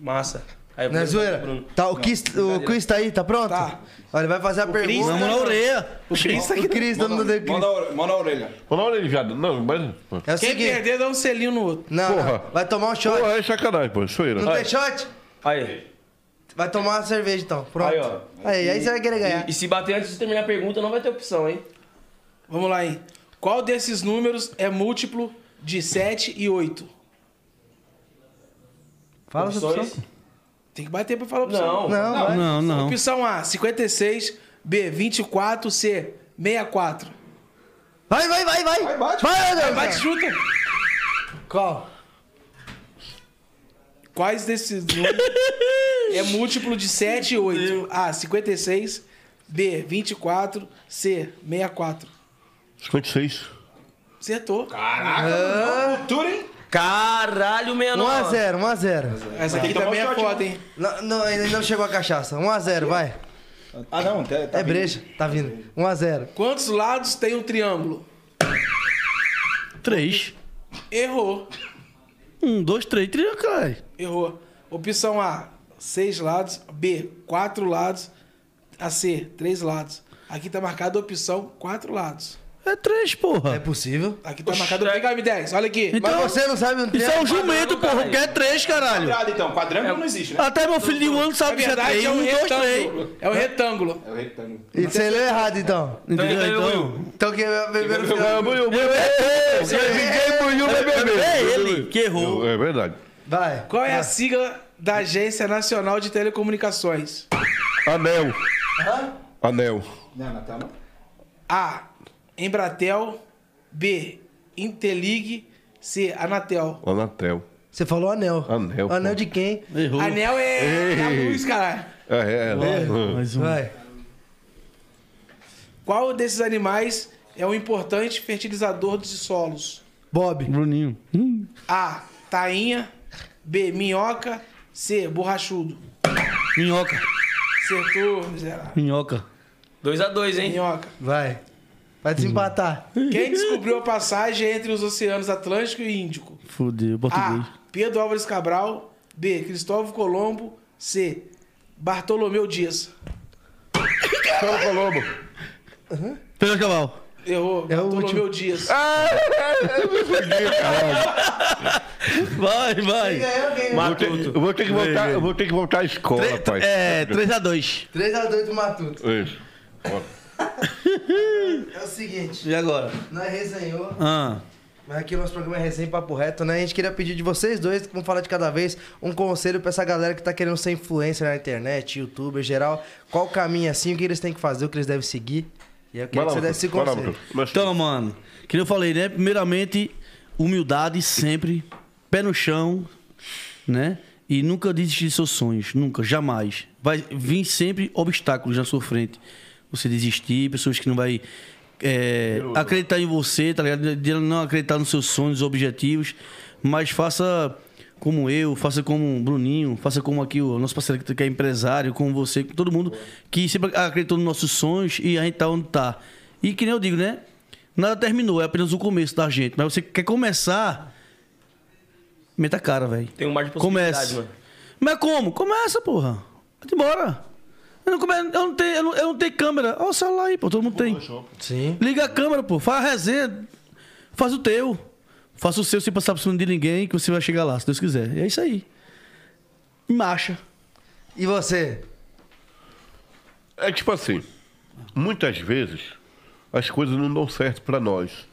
[SPEAKER 1] Massa. Aí,
[SPEAKER 2] Não é zoeira?
[SPEAKER 1] Bruno.
[SPEAKER 2] Tá, o Chris, o Chris tá aí, tá pronto?
[SPEAKER 5] Tá.
[SPEAKER 2] Olha, ele vai fazer a pergunta.
[SPEAKER 3] Vamos na orelha.
[SPEAKER 5] O Chris tá aqui.
[SPEAKER 2] O Chris, todo mundo Chris.
[SPEAKER 8] Mão na orelha.
[SPEAKER 4] Vamos lá, viado. Não, mas.
[SPEAKER 2] É o
[SPEAKER 5] Quem
[SPEAKER 2] seguinte.
[SPEAKER 5] perder dá um selinho no outro.
[SPEAKER 2] Não,
[SPEAKER 4] Porra.
[SPEAKER 2] não, vai tomar um shot.
[SPEAKER 4] Porra, é sacanagem, pô. Isso
[SPEAKER 2] Não tem shot?
[SPEAKER 1] Aí.
[SPEAKER 2] Vai tomar uma cerveja então. Pronto.
[SPEAKER 1] Aí, ó.
[SPEAKER 2] Aí, aí você vai querer ganhar.
[SPEAKER 1] E, e se bater antes de terminar a pergunta, não vai ter opção, hein?
[SPEAKER 5] Vamos lá, hein? Qual desses números é múltiplo de 7 e 8?
[SPEAKER 2] Fala essa
[SPEAKER 1] Opções?
[SPEAKER 2] opção.
[SPEAKER 5] Tem que bater pra falar a opção.
[SPEAKER 1] Não.
[SPEAKER 2] Não, vai.
[SPEAKER 3] Não, não.
[SPEAKER 5] Opção A, 56. B, 24. C, 64.
[SPEAKER 2] Vai, vai, vai, vai. Vai,
[SPEAKER 8] bate.
[SPEAKER 2] Vai, Deus.
[SPEAKER 5] Bate chuta.
[SPEAKER 2] Qual?
[SPEAKER 5] Quais desses números <laughs> é múltiplo de 7 e 8? A, 56. B, 24. C, 64.
[SPEAKER 4] 56.
[SPEAKER 5] Acertou.
[SPEAKER 8] Cultura, hein?
[SPEAKER 1] Caralho, menor.
[SPEAKER 2] 1x0, 1x0.
[SPEAKER 5] Essa aqui também é foda, hein?
[SPEAKER 2] Não, não, ainda não chegou a cachaça. 1x0, vai.
[SPEAKER 8] Ah, não. Tá, tá
[SPEAKER 2] É breja, tá vindo. 1x0.
[SPEAKER 5] Quantos lados tem um triângulo?
[SPEAKER 3] Três.
[SPEAKER 5] Errou.
[SPEAKER 3] Um, dois, três. Tria, caralho.
[SPEAKER 5] Errou. Opção A, 6 lados. B, 4 lados. A C, 3 lados. Aqui tá marcado a opção 4 lados.
[SPEAKER 3] É três, porra.
[SPEAKER 2] É possível.
[SPEAKER 5] Aqui tá marcado. Vem cá, M10, olha aqui.
[SPEAKER 3] Então,
[SPEAKER 2] Mas você não sabe um
[SPEAKER 3] Isso é um jumento, porra. Porque é três, caralho.
[SPEAKER 8] Quadrado, então. Quadrângulo não existe, né?
[SPEAKER 3] Até meu filho de um ano sabe que é
[SPEAKER 5] verdade,
[SPEAKER 3] três.
[SPEAKER 5] é um
[SPEAKER 3] Um, dois, três.
[SPEAKER 5] retângulo. É um retângulo.
[SPEAKER 8] É o retângulo.
[SPEAKER 2] E você leu errado, então.
[SPEAKER 3] Entendeu?
[SPEAKER 1] Então,
[SPEAKER 3] Então,
[SPEAKER 2] Então quem é o primeiro
[SPEAKER 3] é ele que errou.
[SPEAKER 4] É verdade.
[SPEAKER 2] Vai.
[SPEAKER 5] Qual é a sigla da Agência Nacional de Telecomunicações?
[SPEAKER 4] Anel. Anel.
[SPEAKER 8] Não, Natal não.
[SPEAKER 5] A. Embratel. B. Interlig. C. Anatel.
[SPEAKER 4] Anatel.
[SPEAKER 2] Você falou anel.
[SPEAKER 4] Anel, pô.
[SPEAKER 2] Anel de quem?
[SPEAKER 3] Errou.
[SPEAKER 5] Anel é a luz, caralho.
[SPEAKER 4] É, é. lá.
[SPEAKER 3] Mais um.
[SPEAKER 2] Vai.
[SPEAKER 5] Qual desses animais é um importante fertilizador de solos?
[SPEAKER 2] Bob.
[SPEAKER 3] Bruninho. Hum.
[SPEAKER 5] A. Tainha. B. Minhoca. C. Borrachudo.
[SPEAKER 3] Minhoca.
[SPEAKER 5] Acertou, miserável.
[SPEAKER 3] Minhoca.
[SPEAKER 1] 2x2, hein?
[SPEAKER 5] Minhoca.
[SPEAKER 2] Vai. Vai desempatar.
[SPEAKER 5] Quem descobriu a passagem entre os oceanos Atlântico e Índico?
[SPEAKER 3] Fudeu, português.
[SPEAKER 5] A. Pedro Álvares Cabral. B. Cristóvão Colombo. C. Bartolomeu Dias.
[SPEAKER 4] São Colombo.
[SPEAKER 3] Pedro Caval.
[SPEAKER 5] Errou.
[SPEAKER 2] É o
[SPEAKER 5] Bartolomeu Dias.
[SPEAKER 3] Vai, vai.
[SPEAKER 4] Vou ter, eu vou ter que voltar, eu vou ter que voltar à escola, pai.
[SPEAKER 3] É, 3x2.
[SPEAKER 2] 3x2 do Matuto.
[SPEAKER 4] Isso. Ó. <laughs>
[SPEAKER 2] É o seguinte,
[SPEAKER 3] E agora?
[SPEAKER 2] nós resenhou,
[SPEAKER 3] Ah.
[SPEAKER 2] mas aqui o nosso programa é resenha papo reto, né? A gente queria pedir de vocês dois, vamos falar de cada vez, um conselho pra essa galera que tá querendo ser influencer na internet, youtuber, geral. Qual o caminho assim, o que eles têm que fazer, o que eles devem seguir. E eu queria
[SPEAKER 4] Vai
[SPEAKER 2] que
[SPEAKER 4] lá,
[SPEAKER 2] você desse esse
[SPEAKER 4] lá,
[SPEAKER 2] conselho.
[SPEAKER 4] Mas-
[SPEAKER 3] Então, mano, que eu falei, né? Primeiramente, humildade sempre, pé no chão, né? E nunca desistir de seus sonhos, nunca, jamais. Vai vir sempre obstáculos na sua frente. Você desistir, pessoas que não vai é, acreditar em você, tá ligado? De não acreditar nos seus sonhos, objetivos, mas faça como eu, faça como o Bruninho, faça como aqui o nosso parceiro que é empresário, como você, com todo mundo que sempre acreditou nos nossos sonhos e a gente tá onde tá. E que nem eu digo, né? Nada terminou, é apenas o começo da gente. Mas você quer começar, meta a cara, velho.
[SPEAKER 1] Tem um mar de
[SPEAKER 3] Comece.
[SPEAKER 1] mano.
[SPEAKER 3] Mas como? Começa, porra. Vai embora. Eu não, eu não tenho, eu não, eu não tenho câmera. Olha o celular aí, pô. Todo mundo tem.
[SPEAKER 2] Sim.
[SPEAKER 3] Liga a câmera, pô. Faz a resenha. Faz o teu. Faça o seu sem passar por cima de ninguém que você vai chegar lá, se Deus quiser. E é isso aí. Marcha.
[SPEAKER 2] E você?
[SPEAKER 4] É tipo assim, muitas vezes as coisas não dão certo pra nós.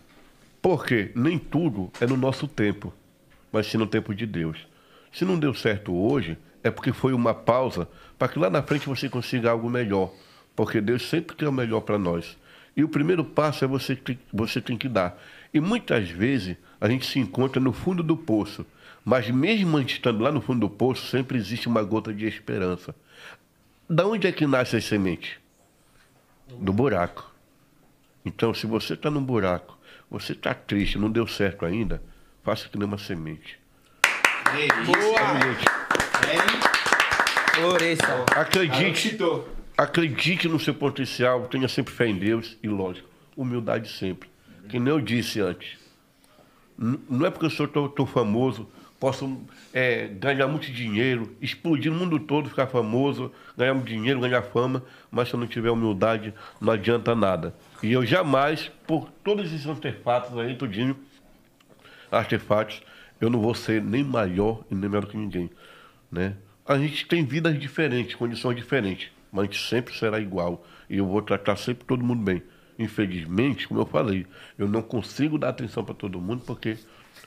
[SPEAKER 4] Porque nem tudo é no nosso tempo, mas sim no tempo de Deus. Se não deu certo hoje, é porque foi uma pausa para que lá na frente você consiga algo melhor. Porque Deus sempre quer o melhor para nós. E o primeiro passo é você que você tem que dar. E muitas vezes a gente se encontra no fundo do poço. Mas mesmo estando lá no fundo do poço, sempre existe uma gota de esperança. Da onde é que nasce a semente? Do buraco. Então, se você está num buraco, você está triste, não deu certo ainda, faça que nem uma semente.
[SPEAKER 1] Floresça.
[SPEAKER 4] Acredite, acredite no seu potencial, tenha sempre fé em Deus e, lógico, humildade sempre. Que nem eu disse antes. Não é porque eu sou tô, tô famoso, posso é, ganhar muito dinheiro, explodir no mundo todo, ficar famoso, ganhar muito dinheiro, ganhar fama, mas se eu não tiver humildade, não adianta nada. E eu jamais, por todos esses artefatos aí, tudinho, artefatos, eu não vou ser nem maior e nem melhor que ninguém, né? A gente tem vidas diferentes, condições diferentes, mas a gente sempre será igual e eu vou tratar sempre todo mundo bem. Infelizmente, como eu falei, eu não consigo dar atenção para todo mundo porque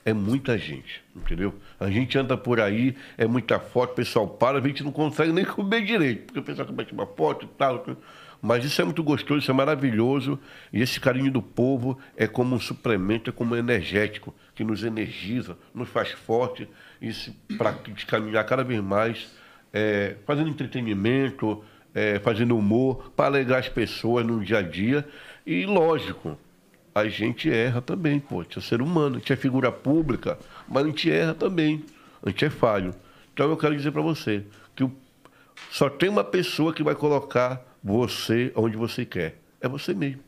[SPEAKER 4] é muita gente, entendeu? A gente anda por aí, é muita foto, o pessoal para, a gente não consegue nem comer direito, porque o pessoal bater uma foto e tal. Mas isso é muito gostoso, isso é maravilhoso. E esse carinho do povo é como um suplemento, é como um energético, que nos energiza, nos faz forte para caminhar cada vez mais, é, fazendo entretenimento, é, fazendo humor, para alegrar as pessoas no dia a dia. E lógico, a gente erra também, pô. A gente é ser humano, a gente é figura pública, mas a gente erra também. A gente é falho. Então eu quero dizer para você que só tem uma pessoa que vai colocar você onde você quer. É você mesmo.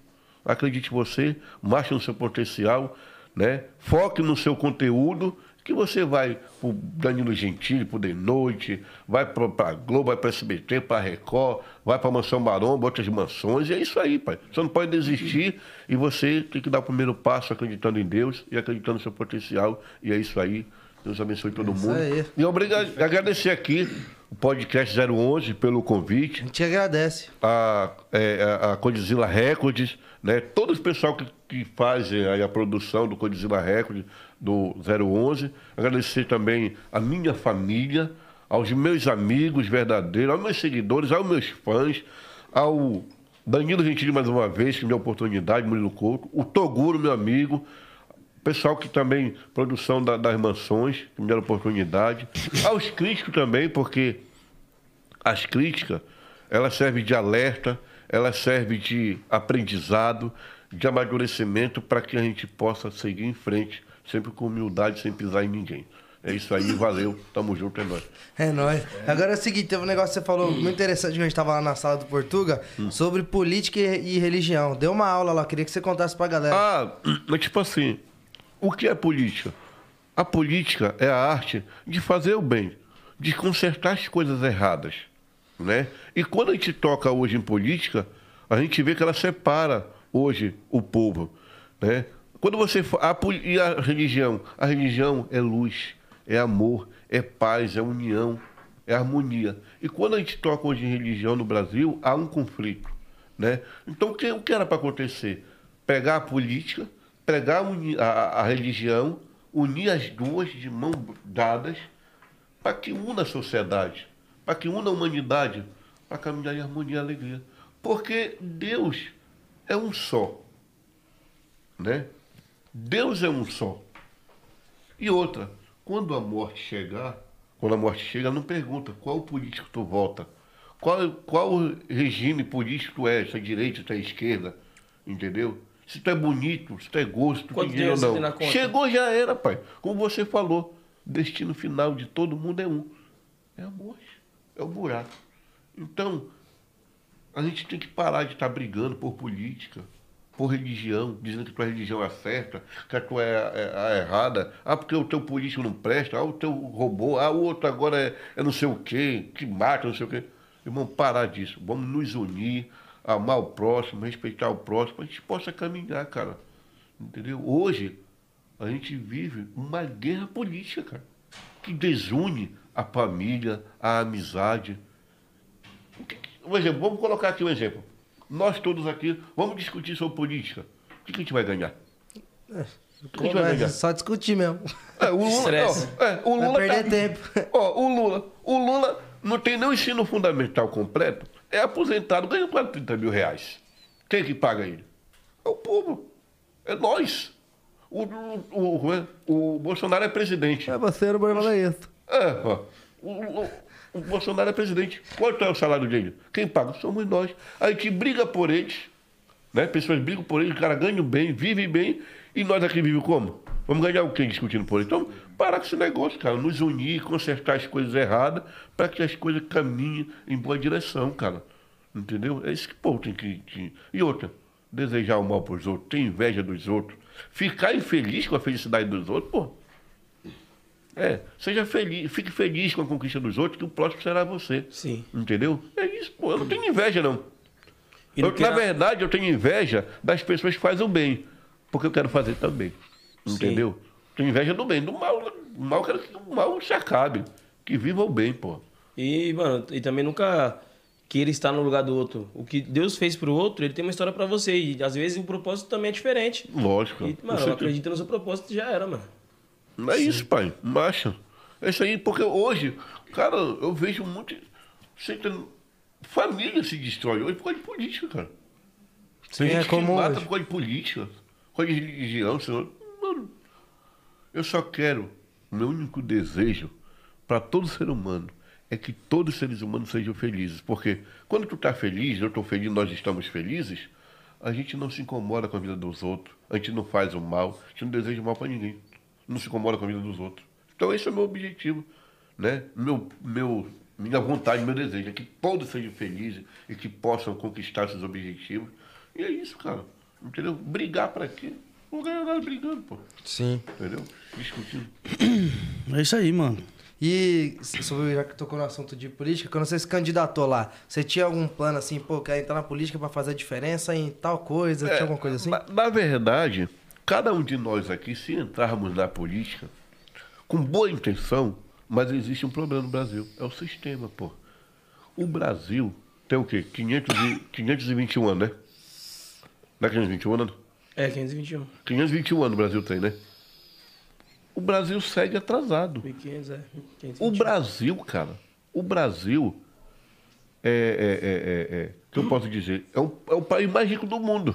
[SPEAKER 4] Acredite em você, marche no seu potencial, né? foque no seu conteúdo, que você vai para o Danilo Gentili, para o De Noite, vai para a Globo, vai para a SBT, para a Record, vai para a Mansão Maromba, outras mansões, e é isso aí, pai. Você não pode desistir e você tem que dar o primeiro passo acreditando em Deus e acreditando no seu potencial, e é isso aí. Deus abençoe todo é mundo. Aí. E obrigado, agradecer aqui podcast 011 pelo convite.
[SPEAKER 2] A gente agradece.
[SPEAKER 4] A, é, a, a Codizila Records, né? Todo o pessoal que, que faz a, a produção do Codizila Records, do 011. Agradecer também a minha família, aos meus amigos verdadeiros, aos meus seguidores, aos meus fãs, ao Danilo Gentili mais uma vez, que me deu a oportunidade, Murilo Couto, o Toguro, meu amigo, pessoal que também, produção da, das mansões, que me deram oportunidade. Aos críticos também, porque as críticas, elas servem de alerta, elas servem de aprendizado, de amadurecimento para que a gente possa seguir em frente, sempre com humildade, sem pisar em ninguém. É isso aí, valeu. Tamo junto, é nóis.
[SPEAKER 2] É nóis. Agora é o seguinte, teve um negócio que você falou muito interessante que a gente tava lá na sala do Portuga hum. sobre política e, religião. Deu uma aula lá, queria que você contasse pra galera.
[SPEAKER 4] Ah, <clears throat> mas tipo assim, o que é política? A política é a arte de fazer o bem, de consertar as coisas erradas, né? E quando a gente toca hoje em política, a gente vê que ela separa hoje o povo, né? Quando você a, e a religião, a religião é luz, é amor, é paz, é união, é harmonia. E quando a gente toca hoje em religião no Brasil, há um conflito, né? Então o que, o que era para acontecer? Pegar a política pregar a, a religião, unir as duas de mãos dadas, para que una a sociedade, para que una a humanidade, para caminhar em harmonia e alegria. Porque Deus é um só. Né? Deus é um só. E outra, quando a morte chegar, quando a morte chega, não pergunta qual político tu vota, qual, qual regime político tu é, se é direita, se é esquerda, entendeu? Se tu é bonito, se tu é gosto, tem dinheiro ou não. Chegou, já era, pai. Como você falou, o destino final de todo mundo é um. É a morte. É o buraco. Então, a gente tem que parar de estar tá brigando por política, por religião, dizendo que tua religião é certa, que a tua é, é a errada. Ah, porque o teu político não presta, ah, o teu robô, ah, o outro agora é, é não sei o quê, que mata, não sei o quê. Irmão, parar disso. Vamos nos unir, amar o próximo, respeitar o próximo, a gente possa caminhar, cara. Entendeu? Hoje, a gente vive uma guerra política, cara, que desune a família, a amizade. Um exemplo, vamos colocar aqui um exemplo. Nós todos aqui vamos discutir sobre política. O que a gente vai ganhar?
[SPEAKER 2] É, o que a gente vai ganhar? Só discutir mesmo.
[SPEAKER 4] É, o Lula, ó, é, o Lula
[SPEAKER 2] vai perder tá, tempo.
[SPEAKER 4] Ó, o Lula, o Lula não tem nem o ensino fundamental completo é aposentado, ganha quase 30 mil reais. Quem é que paga ele? É o povo. É nós. O, o, o, é? o Bolsonaro é presidente.
[SPEAKER 2] É você, não vai falar isso.
[SPEAKER 4] É, ó. O, o, o, Bolsonaro é presidente. Quanto é o salário dele? Quem paga? Somos nós. A gente briga por eles. Né? Pessoas brigam por eles, o cara ganha bem, vive bem. E nós aqui vivemos como? Vamos ganhar o quê discutindo por eles? Então, parar com esse negócio, cara. Nos unir, consertar as coisas erradas para que as coisas caminhem em boa direção, cara. Entendeu? É isso que o povo tem que, que. E outra, desejar o mal para os outros, ter inveja dos outros, ficar infeliz com a felicidade dos outros, pô. É, seja feliz, fique feliz com a conquista dos outros, que o próximo será você.
[SPEAKER 1] Sim.
[SPEAKER 4] Entendeu? É isso, pô. Eu não tenho inveja, não. Eu, na verdade, eu tenho inveja das pessoas que fazem o bem. Porque eu quero fazer também. Entendeu? Sim. Tenho inveja do bem. Do mal, o mal quero que o mal se acabe. Que viva o bem, pô.
[SPEAKER 1] E, mano, e também nunca queira estar no lugar do outro. O que Deus fez pro outro, ele tem uma história para você. E às vezes o propósito também é diferente.
[SPEAKER 4] Lógico.
[SPEAKER 1] E, mano, acredita no seu propósito já era, mano.
[SPEAKER 4] Não é isso, pai. Marcha. É isso aí, porque hoje, cara, eu vejo muito. Família se destrói hoje por causa de política, cara.
[SPEAKER 2] Sim,
[SPEAKER 4] Tem
[SPEAKER 2] é
[SPEAKER 4] gente que
[SPEAKER 2] como
[SPEAKER 4] mata
[SPEAKER 2] hoje.
[SPEAKER 4] por causa de política, por causa de religião. Senhor. Eu só quero, meu único desejo para todo ser humano é que todos os seres humanos sejam felizes. Porque quando tu tá feliz, eu estou feliz, nós estamos felizes, a gente não se incomoda com a vida dos outros, a gente não faz o mal, a gente não deseja mal para ninguém, não se incomoda com a vida dos outros. Então esse é o meu objetivo, né? Meu, meu, minha vontade, meu desejo é que todos sejam felizes e que possam conquistar seus objetivos. E é isso, cara. Entendeu? Brigar para quê? Não ganha nada brigando, pô.
[SPEAKER 2] Sim.
[SPEAKER 4] Entendeu? Discutindo.
[SPEAKER 3] É isso aí, mano.
[SPEAKER 2] E sobre, já que tocou no assunto de política, quando você se candidatou lá, você tinha algum plano assim, pô, quero entrar na política pra fazer a diferença em tal coisa? tinha alguma coisa assim?
[SPEAKER 4] Na, na verdade, cada um de nós aqui, se entrarmos na política, com boa intenção, mas existe um problema no Brasil. É o sistema, pô. O Brasil tem o quê? 500 e, 521 anos, né? Não é 521 anos?
[SPEAKER 1] É, 521.
[SPEAKER 4] 521 anos o Brasil tem, né? O Brasil segue atrasado.
[SPEAKER 1] 1500, é.
[SPEAKER 4] O
[SPEAKER 1] 521.
[SPEAKER 4] Brasil, cara, o Brasil é, é, é, é, é, que eu posso dizer, é o, é o país mais rico do mundo.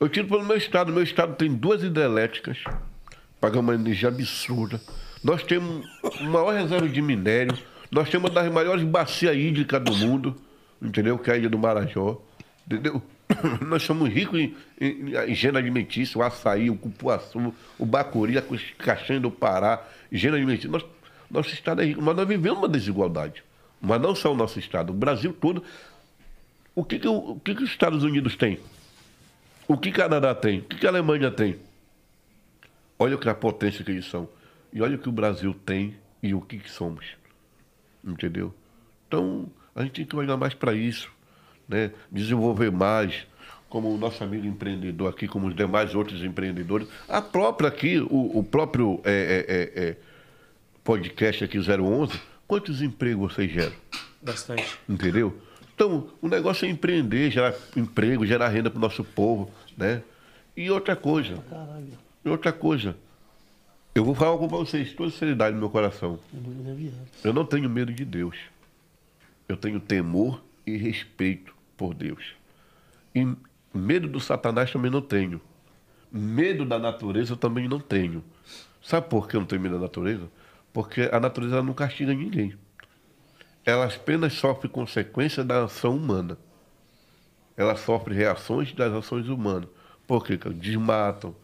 [SPEAKER 4] Eu tiro pelo meu estado, meu estado tem duas hidrelétricas, pagamos uma energia absurda. Nós temos a maior reserva de minério, nós temos uma das maiores bacias hídricas do mundo, entendeu? Que é a Ilha do Marajó, entendeu? <coughs> Nós somos ricos em, em, em higiene alimentícia, o açaí, o cupuaçu, o bacuri, a castanha do Pará, higiene alimentícia. Nós, nosso estado é rico, mas nós vivemos uma desigualdade. Mas não só o nosso estado, o Brasil todo. O que, que, o, que, que os Estados Unidos têm? O que Canadá tem? O que, a Alemanha tem? Olha que a potência que eles são. E olha o que o Brasil tem e o que, que somos. Entendeu? Então, a gente tem que olhar mais para isso, né? desenvolver mais, como o nosso amigo empreendedor aqui, como os demais outros empreendedores. A própria aqui, o, o próprio é, é, é, é, podcast aqui 011, quantos empregos vocês geram?
[SPEAKER 1] Bastante.
[SPEAKER 4] Entendeu? Então, o negócio é empreender, gerar emprego, gerar renda para o nosso povo, né? E outra coisa. E outra coisa. Eu vou falar algo para vocês, toda seriedade no meu coração. Eu não tenho medo de Deus. Eu tenho temor e respeito por Deus. E medo do Satanás também não tenho. Medo da natureza eu também não tenho. Sabe por que eu não tenho medo da natureza? Porque a natureza não castiga ninguém ela apenas sofre consequências da ação humana. Ela sofre reações das ações humanas. Por quê? Desmatam,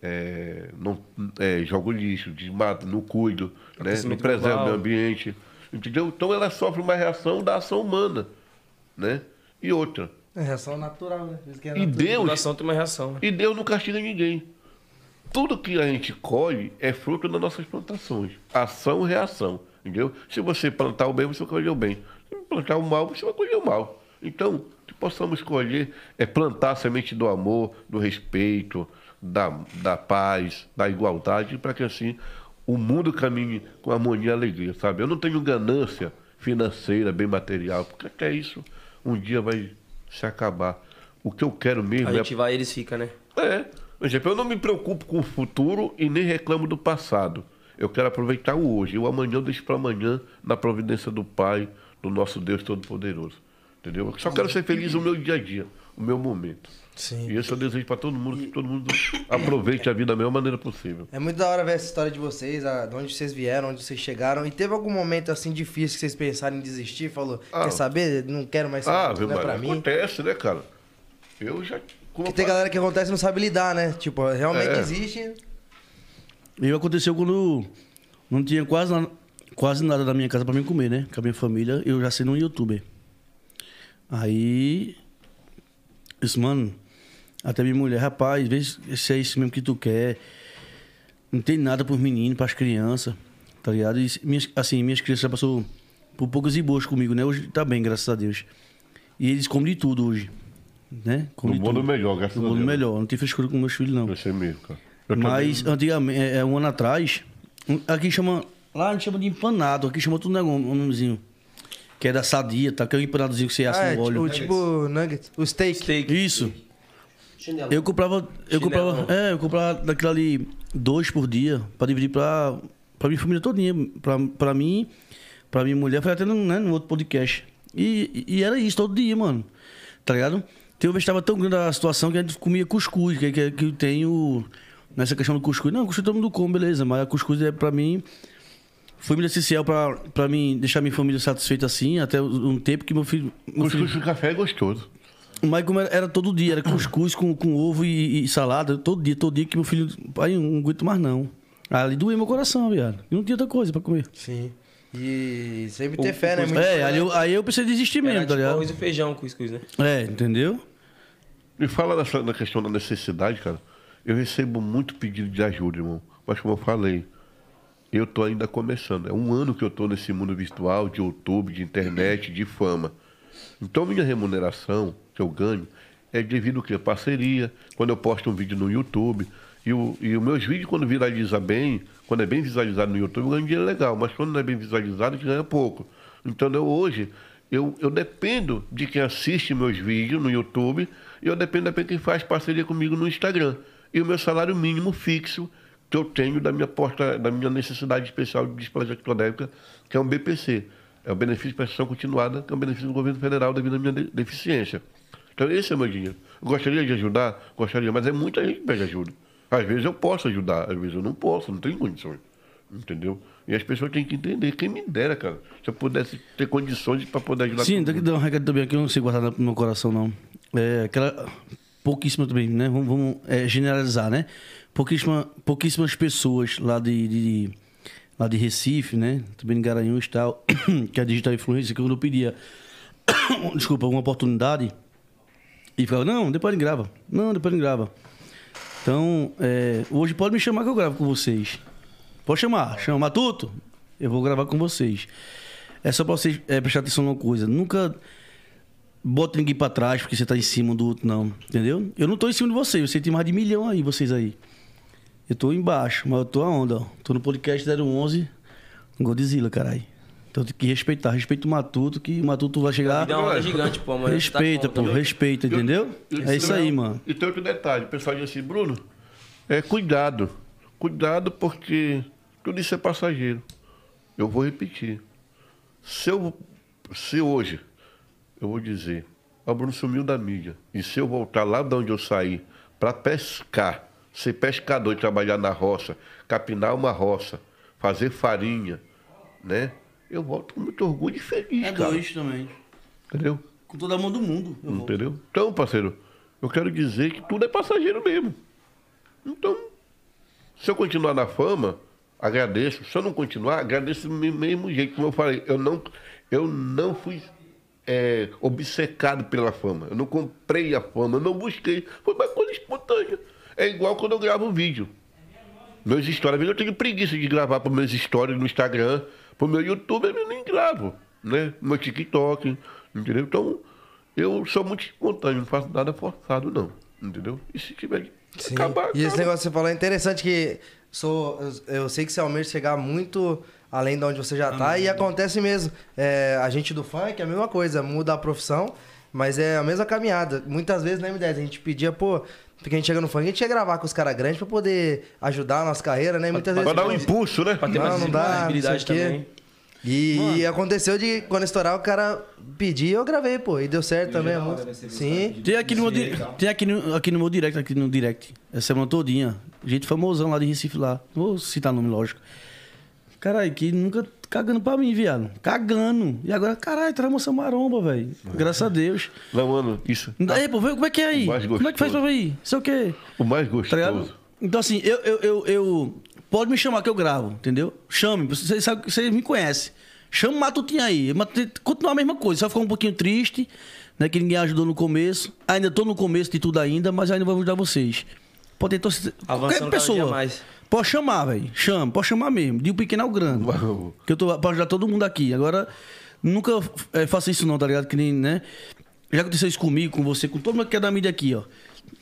[SPEAKER 4] é, não, é, jogam lixo, desmatam, não cuidam, né? não preservam o meio ambiente. Entendeu? Então ela sofre uma reação da ação humana. Né? E outra.
[SPEAKER 2] É reação natural, né? É
[SPEAKER 4] E
[SPEAKER 2] natural.
[SPEAKER 4] Deus,
[SPEAKER 1] Coração tem uma reação. né?
[SPEAKER 4] e Deus não castiga ninguém. Tudo que a gente colhe é fruto das nossas plantações. Ação e reação. Entendeu? Se você plantar o bem, você vai colher o bem. Se plantar o mal, você vai colher o mal. Então, que possamos escolher é plantar a semente do amor, do respeito, da, da paz, da igualdade, para que assim o mundo caminhe com harmonia e alegria, sabe? Eu não tenho ganância financeira, bem material, porque até isso um dia vai se acabar. O que eu quero mesmo
[SPEAKER 1] A
[SPEAKER 4] é
[SPEAKER 1] gente vai e eles ficam, né?
[SPEAKER 4] é. Exemplo, eu não me preocupo com o futuro e nem reclamo do passado. Eu quero aproveitar o hoje. E o amanhã eu deixo para amanhã na providência do Pai, do nosso Deus Todo-Poderoso. Entendeu? Eu só quero ser feliz no meu dia a dia, no meu momento.
[SPEAKER 2] Sim.
[SPEAKER 4] E esse eu desejo para todo mundo, que todo mundo aproveite a vida da melhor maneira possível.
[SPEAKER 2] É muito da hora ver essa história de vocês, a- de onde vocês vieram, onde vocês chegaram. E teve algum momento assim difícil que vocês pensaram em desistir? Falou,
[SPEAKER 4] Ah.
[SPEAKER 2] quer saber? Não quero mais
[SPEAKER 4] Ah,
[SPEAKER 2] não é pra
[SPEAKER 4] mano?
[SPEAKER 2] mim.
[SPEAKER 4] Acontece, né, cara? Eu já. como
[SPEAKER 2] tem
[SPEAKER 4] falo-
[SPEAKER 2] galera que acontece e não sabe lidar, né? Tipo, realmente
[SPEAKER 4] É.
[SPEAKER 2] existe.
[SPEAKER 3] E aconteceu quando não tinha quase, na- quase nada da minha casa pra mim comer, né? Com a minha família, eu já sendo um youtuber. Aí. Disse, mano, até minha mulher, rapaz, vê se é isso mesmo que tu quer. Não tem nada pros meninos, pras crianças, tá ligado? E minhas, assim, minhas crianças já passou por poucas e boas comigo, né? Hoje tá bem, graças a Deus. E eles comem de tudo hoje, né? Comem
[SPEAKER 4] No
[SPEAKER 3] de
[SPEAKER 4] mundo
[SPEAKER 3] tudo.
[SPEAKER 4] melhor, graças
[SPEAKER 3] No
[SPEAKER 4] a
[SPEAKER 3] mundo
[SPEAKER 4] Deus.
[SPEAKER 3] melhor. Não tem frescura com meus filhos, não.
[SPEAKER 4] Vai ser mesmo, cara. Eu
[SPEAKER 3] Mas
[SPEAKER 4] também-
[SPEAKER 3] antigamente, é, é, um ano atrás, aqui chama. Lá a gente chama de empanado, aqui chama tudo negócio, um nomezinho. Que é da sadia, tá? Que é o empanadozinho que você assa
[SPEAKER 2] Ah, é,
[SPEAKER 3] no óleo.
[SPEAKER 2] tipo, tipo nuggets. O steak.
[SPEAKER 1] Steak.
[SPEAKER 3] Isso.
[SPEAKER 6] Chinelo.
[SPEAKER 3] Eu comprava. Eu comprava. É, eu comprava daquilo ali dois por dia pra dividir pra, pra minha família todinha. Pra, pra mim, pra minha mulher, foi até no, né, no outro podcast. E, e era isso todo dia, mano. Tá ligado? Tem uma vez que tava tão grande a situação que a gente comia cuscuz, que, que, que tem o. Nessa questão do cuscuz. Não, cuscuz todo mundo come, beleza. Mas a cuscuz é pra mim. Foi muito essencial pra, pra mim deixar minha família satisfeita assim, até um tempo que meu filho. Meu filho
[SPEAKER 4] Cuscuz de café é gostoso.
[SPEAKER 3] Mas como era, era todo dia, era cuscuz com, com ovo e, e salada, todo dia, todo dia que meu filho. Pai, não aguento mais não. Ali doeu meu coração, viado. E não tinha outra coisa pra comer.
[SPEAKER 2] Sim. E sempre ter fé, né? Muito
[SPEAKER 3] É, aí eu, aí eu pensei em desistir
[SPEAKER 1] Era
[SPEAKER 3] mesmo,
[SPEAKER 1] tipo
[SPEAKER 3] tá ligado?
[SPEAKER 1] arroz e feijão com cuscuz, né?
[SPEAKER 3] É, entendeu?
[SPEAKER 4] Me fala nessa, na questão da necessidade, cara. Eu recebo muito pedido de ajuda, irmão. Mas como eu falei, eu tô ainda começando. É um ano que eu tô nesse mundo virtual, de YouTube, de internet, de fama. Então minha remuneração que eu ganho é devido quê? Parceria, quando eu posto um vídeo no YouTube. E, o, e os meus vídeos, quando viraliza bem, quando é bem visualizado no YouTube, eu ganho dinheiro legal. Mas quando não é bem visualizado, a gente ganha pouco. Então eu, hoje, eu, eu dependo de quem assiste meus vídeos no YouTube e eu dependo de quem faz parceria comigo no Instagram. E o meu salário mínimo fixo que eu tenho da minha porta, da minha necessidade especial de displasia ectodérmica, que é um BPC. É o benefício de prestação continuada, que é um benefício do governo federal devido à minha de- deficiência. Então esse é o meu dinheiro. Eu gostaria de ajudar, gostaria, mas é muita gente que pede ajuda. Às vezes eu posso ajudar, às vezes eu não posso, não tenho condições. Entendeu? E as pessoas têm que entender. Quem me dera, cara, se eu pudesse ter condições para poder ajudar
[SPEAKER 3] Sim, tem que dar um recado também aqui, eu não sei guardar no meu coração, não. É aquela. Pouquíssima também, né? Vamos, vamos, é, generalizar, né? Pouquíssima, pouquíssimas pessoas lá de, de- lá de Recife, né? Também em Garanhuns e tal, <coughs> que é a digital influencer, que eu pedia, <coughs> desculpa, uma oportunidade, e falava, não, depois ele grava. Não, depois ele grava. Então, é, hoje pode me chamar que eu gravo com vocês. Pode chamar. Chama Matuto, eu vou gravar com vocês. É só pra vocês é, prestar atenção numa coisa. Nunca bota ninguém pra trás porque você tá em cima do outro, não. Entendeu? Eu não tô em cima de vocês. Você tem mais de milhão aí, vocês aí. Eu tô embaixo, mas eu tô aonde, ó? Tô no podcast 011, no Godzilla, caralho. Então tem que respeitar. Respeita o Matuto, que o Matuto vai chegar...
[SPEAKER 1] Dá uma roda gigante, pô, você tá
[SPEAKER 3] Respeita,
[SPEAKER 1] como,
[SPEAKER 3] pô.
[SPEAKER 1] tá?
[SPEAKER 3] Respeita, entendeu? É isso aí, mano.
[SPEAKER 4] E tem outro detalhe, o pessoal diz assim, Bruno, é cuidado. Cuidado porque tudo isso é passageiro. Eu vou repetir. Se eu se hoje eu vou dizer, o Bruno sumiu da mídia, e se eu voltar lá de onde eu saí para pescar, ser pescador e trabalhar na roça, capinar uma roça, fazer farinha, né? Eu volto com muito orgulho e feliz,
[SPEAKER 3] É
[SPEAKER 4] cara.
[SPEAKER 3] dois também.
[SPEAKER 4] Entendeu?
[SPEAKER 3] Com toda a mão do mundo.
[SPEAKER 4] Entendeu? Então, parceiro, eu quero dizer que tudo é passageiro mesmo. Então, se eu continuar na fama, agradeço. Se eu não continuar, agradeço do mesmo- mesmo jeito. Como eu falei, eu não, eu não fui é, obcecado pela fama. Eu não comprei a fama, eu não busquei. Foi uma coisa espontânea. É igual quando eu gravo vídeo. Meus stories, às vezes eu tenho preguiça de gravar para meus stories no Instagram, para o meu YouTube, eu nem gravo, né? No meu TikTok, entendeu? Então, eu sou muito espontâneo, não faço nada forçado, não, entendeu? E se tiver que
[SPEAKER 2] Sim.
[SPEAKER 4] acabar,
[SPEAKER 2] E esse
[SPEAKER 4] acaba.
[SPEAKER 2] negócio que você falou é interessante que sou, eu, eu sei que você almeja chegar muito além de onde você já tá e acontece mesmo. É, a gente do funk é a mesma coisa, muda a profissão, mas é a mesma caminhada. Muitas vezes, né, M10, a gente pedia, pô, porque a gente chega no funk, a gente ia gravar com os caras grandes pra poder ajudar a nossa carreira, né? E muitas vezes.
[SPEAKER 4] Pra dar um impulso, né?
[SPEAKER 1] Pra ter
[SPEAKER 2] Não,
[SPEAKER 1] mais
[SPEAKER 2] não dá,
[SPEAKER 1] visibilidade
[SPEAKER 2] não
[SPEAKER 1] também.
[SPEAKER 2] E, e aconteceu de quando estourar o cara pedir, eu gravei, pô, e deu certo também. é muito- Sim.
[SPEAKER 3] Tem aqui no meu, di- tem aqui no, aqui no meu direct, aqui no direct, essa semana todinha. Gente famosão lá de Recife lá. Não vou citar nome, lógico. Caralho, que nunca cagando pra mim, viado. Cagando. E agora, caralho, traz moça maromba, velho. Graças a Deus.
[SPEAKER 4] Não, mano, isso.
[SPEAKER 3] Aí, pô, como é que é aí?
[SPEAKER 4] O mais
[SPEAKER 3] Como é que faz pra ver aí? Isso é o quê?
[SPEAKER 4] O mais
[SPEAKER 3] Tá
[SPEAKER 4] gostoso.
[SPEAKER 3] Então, assim, eu, eu, eu, eu- Pode me chamar que eu gravo, entendeu? Chame, você sabe, você me conhece. Chama o Matutinho aí. Matutinho- Continua a mesma coisa, só ficar um pouquinho triste, né? Que ninguém ajudou no começo. Ainda tô no começo de tudo ainda, mas ainda vou ajudar vocês. Pode.
[SPEAKER 1] Avançando
[SPEAKER 3] Qualquer
[SPEAKER 1] cada
[SPEAKER 3] pessoa.
[SPEAKER 1] dia mais.
[SPEAKER 3] Pode chamar, velho. Chama, pode chamar mesmo. De um pequeno ao grande.
[SPEAKER 4] Uau.
[SPEAKER 3] Que eu tô pra ajudar todo mundo aqui. Agora, nunca é, faça isso não, tá ligado? Que nem, né? Já aconteceu isso comigo, com você, com todo mundo que é da mídia aqui, ó.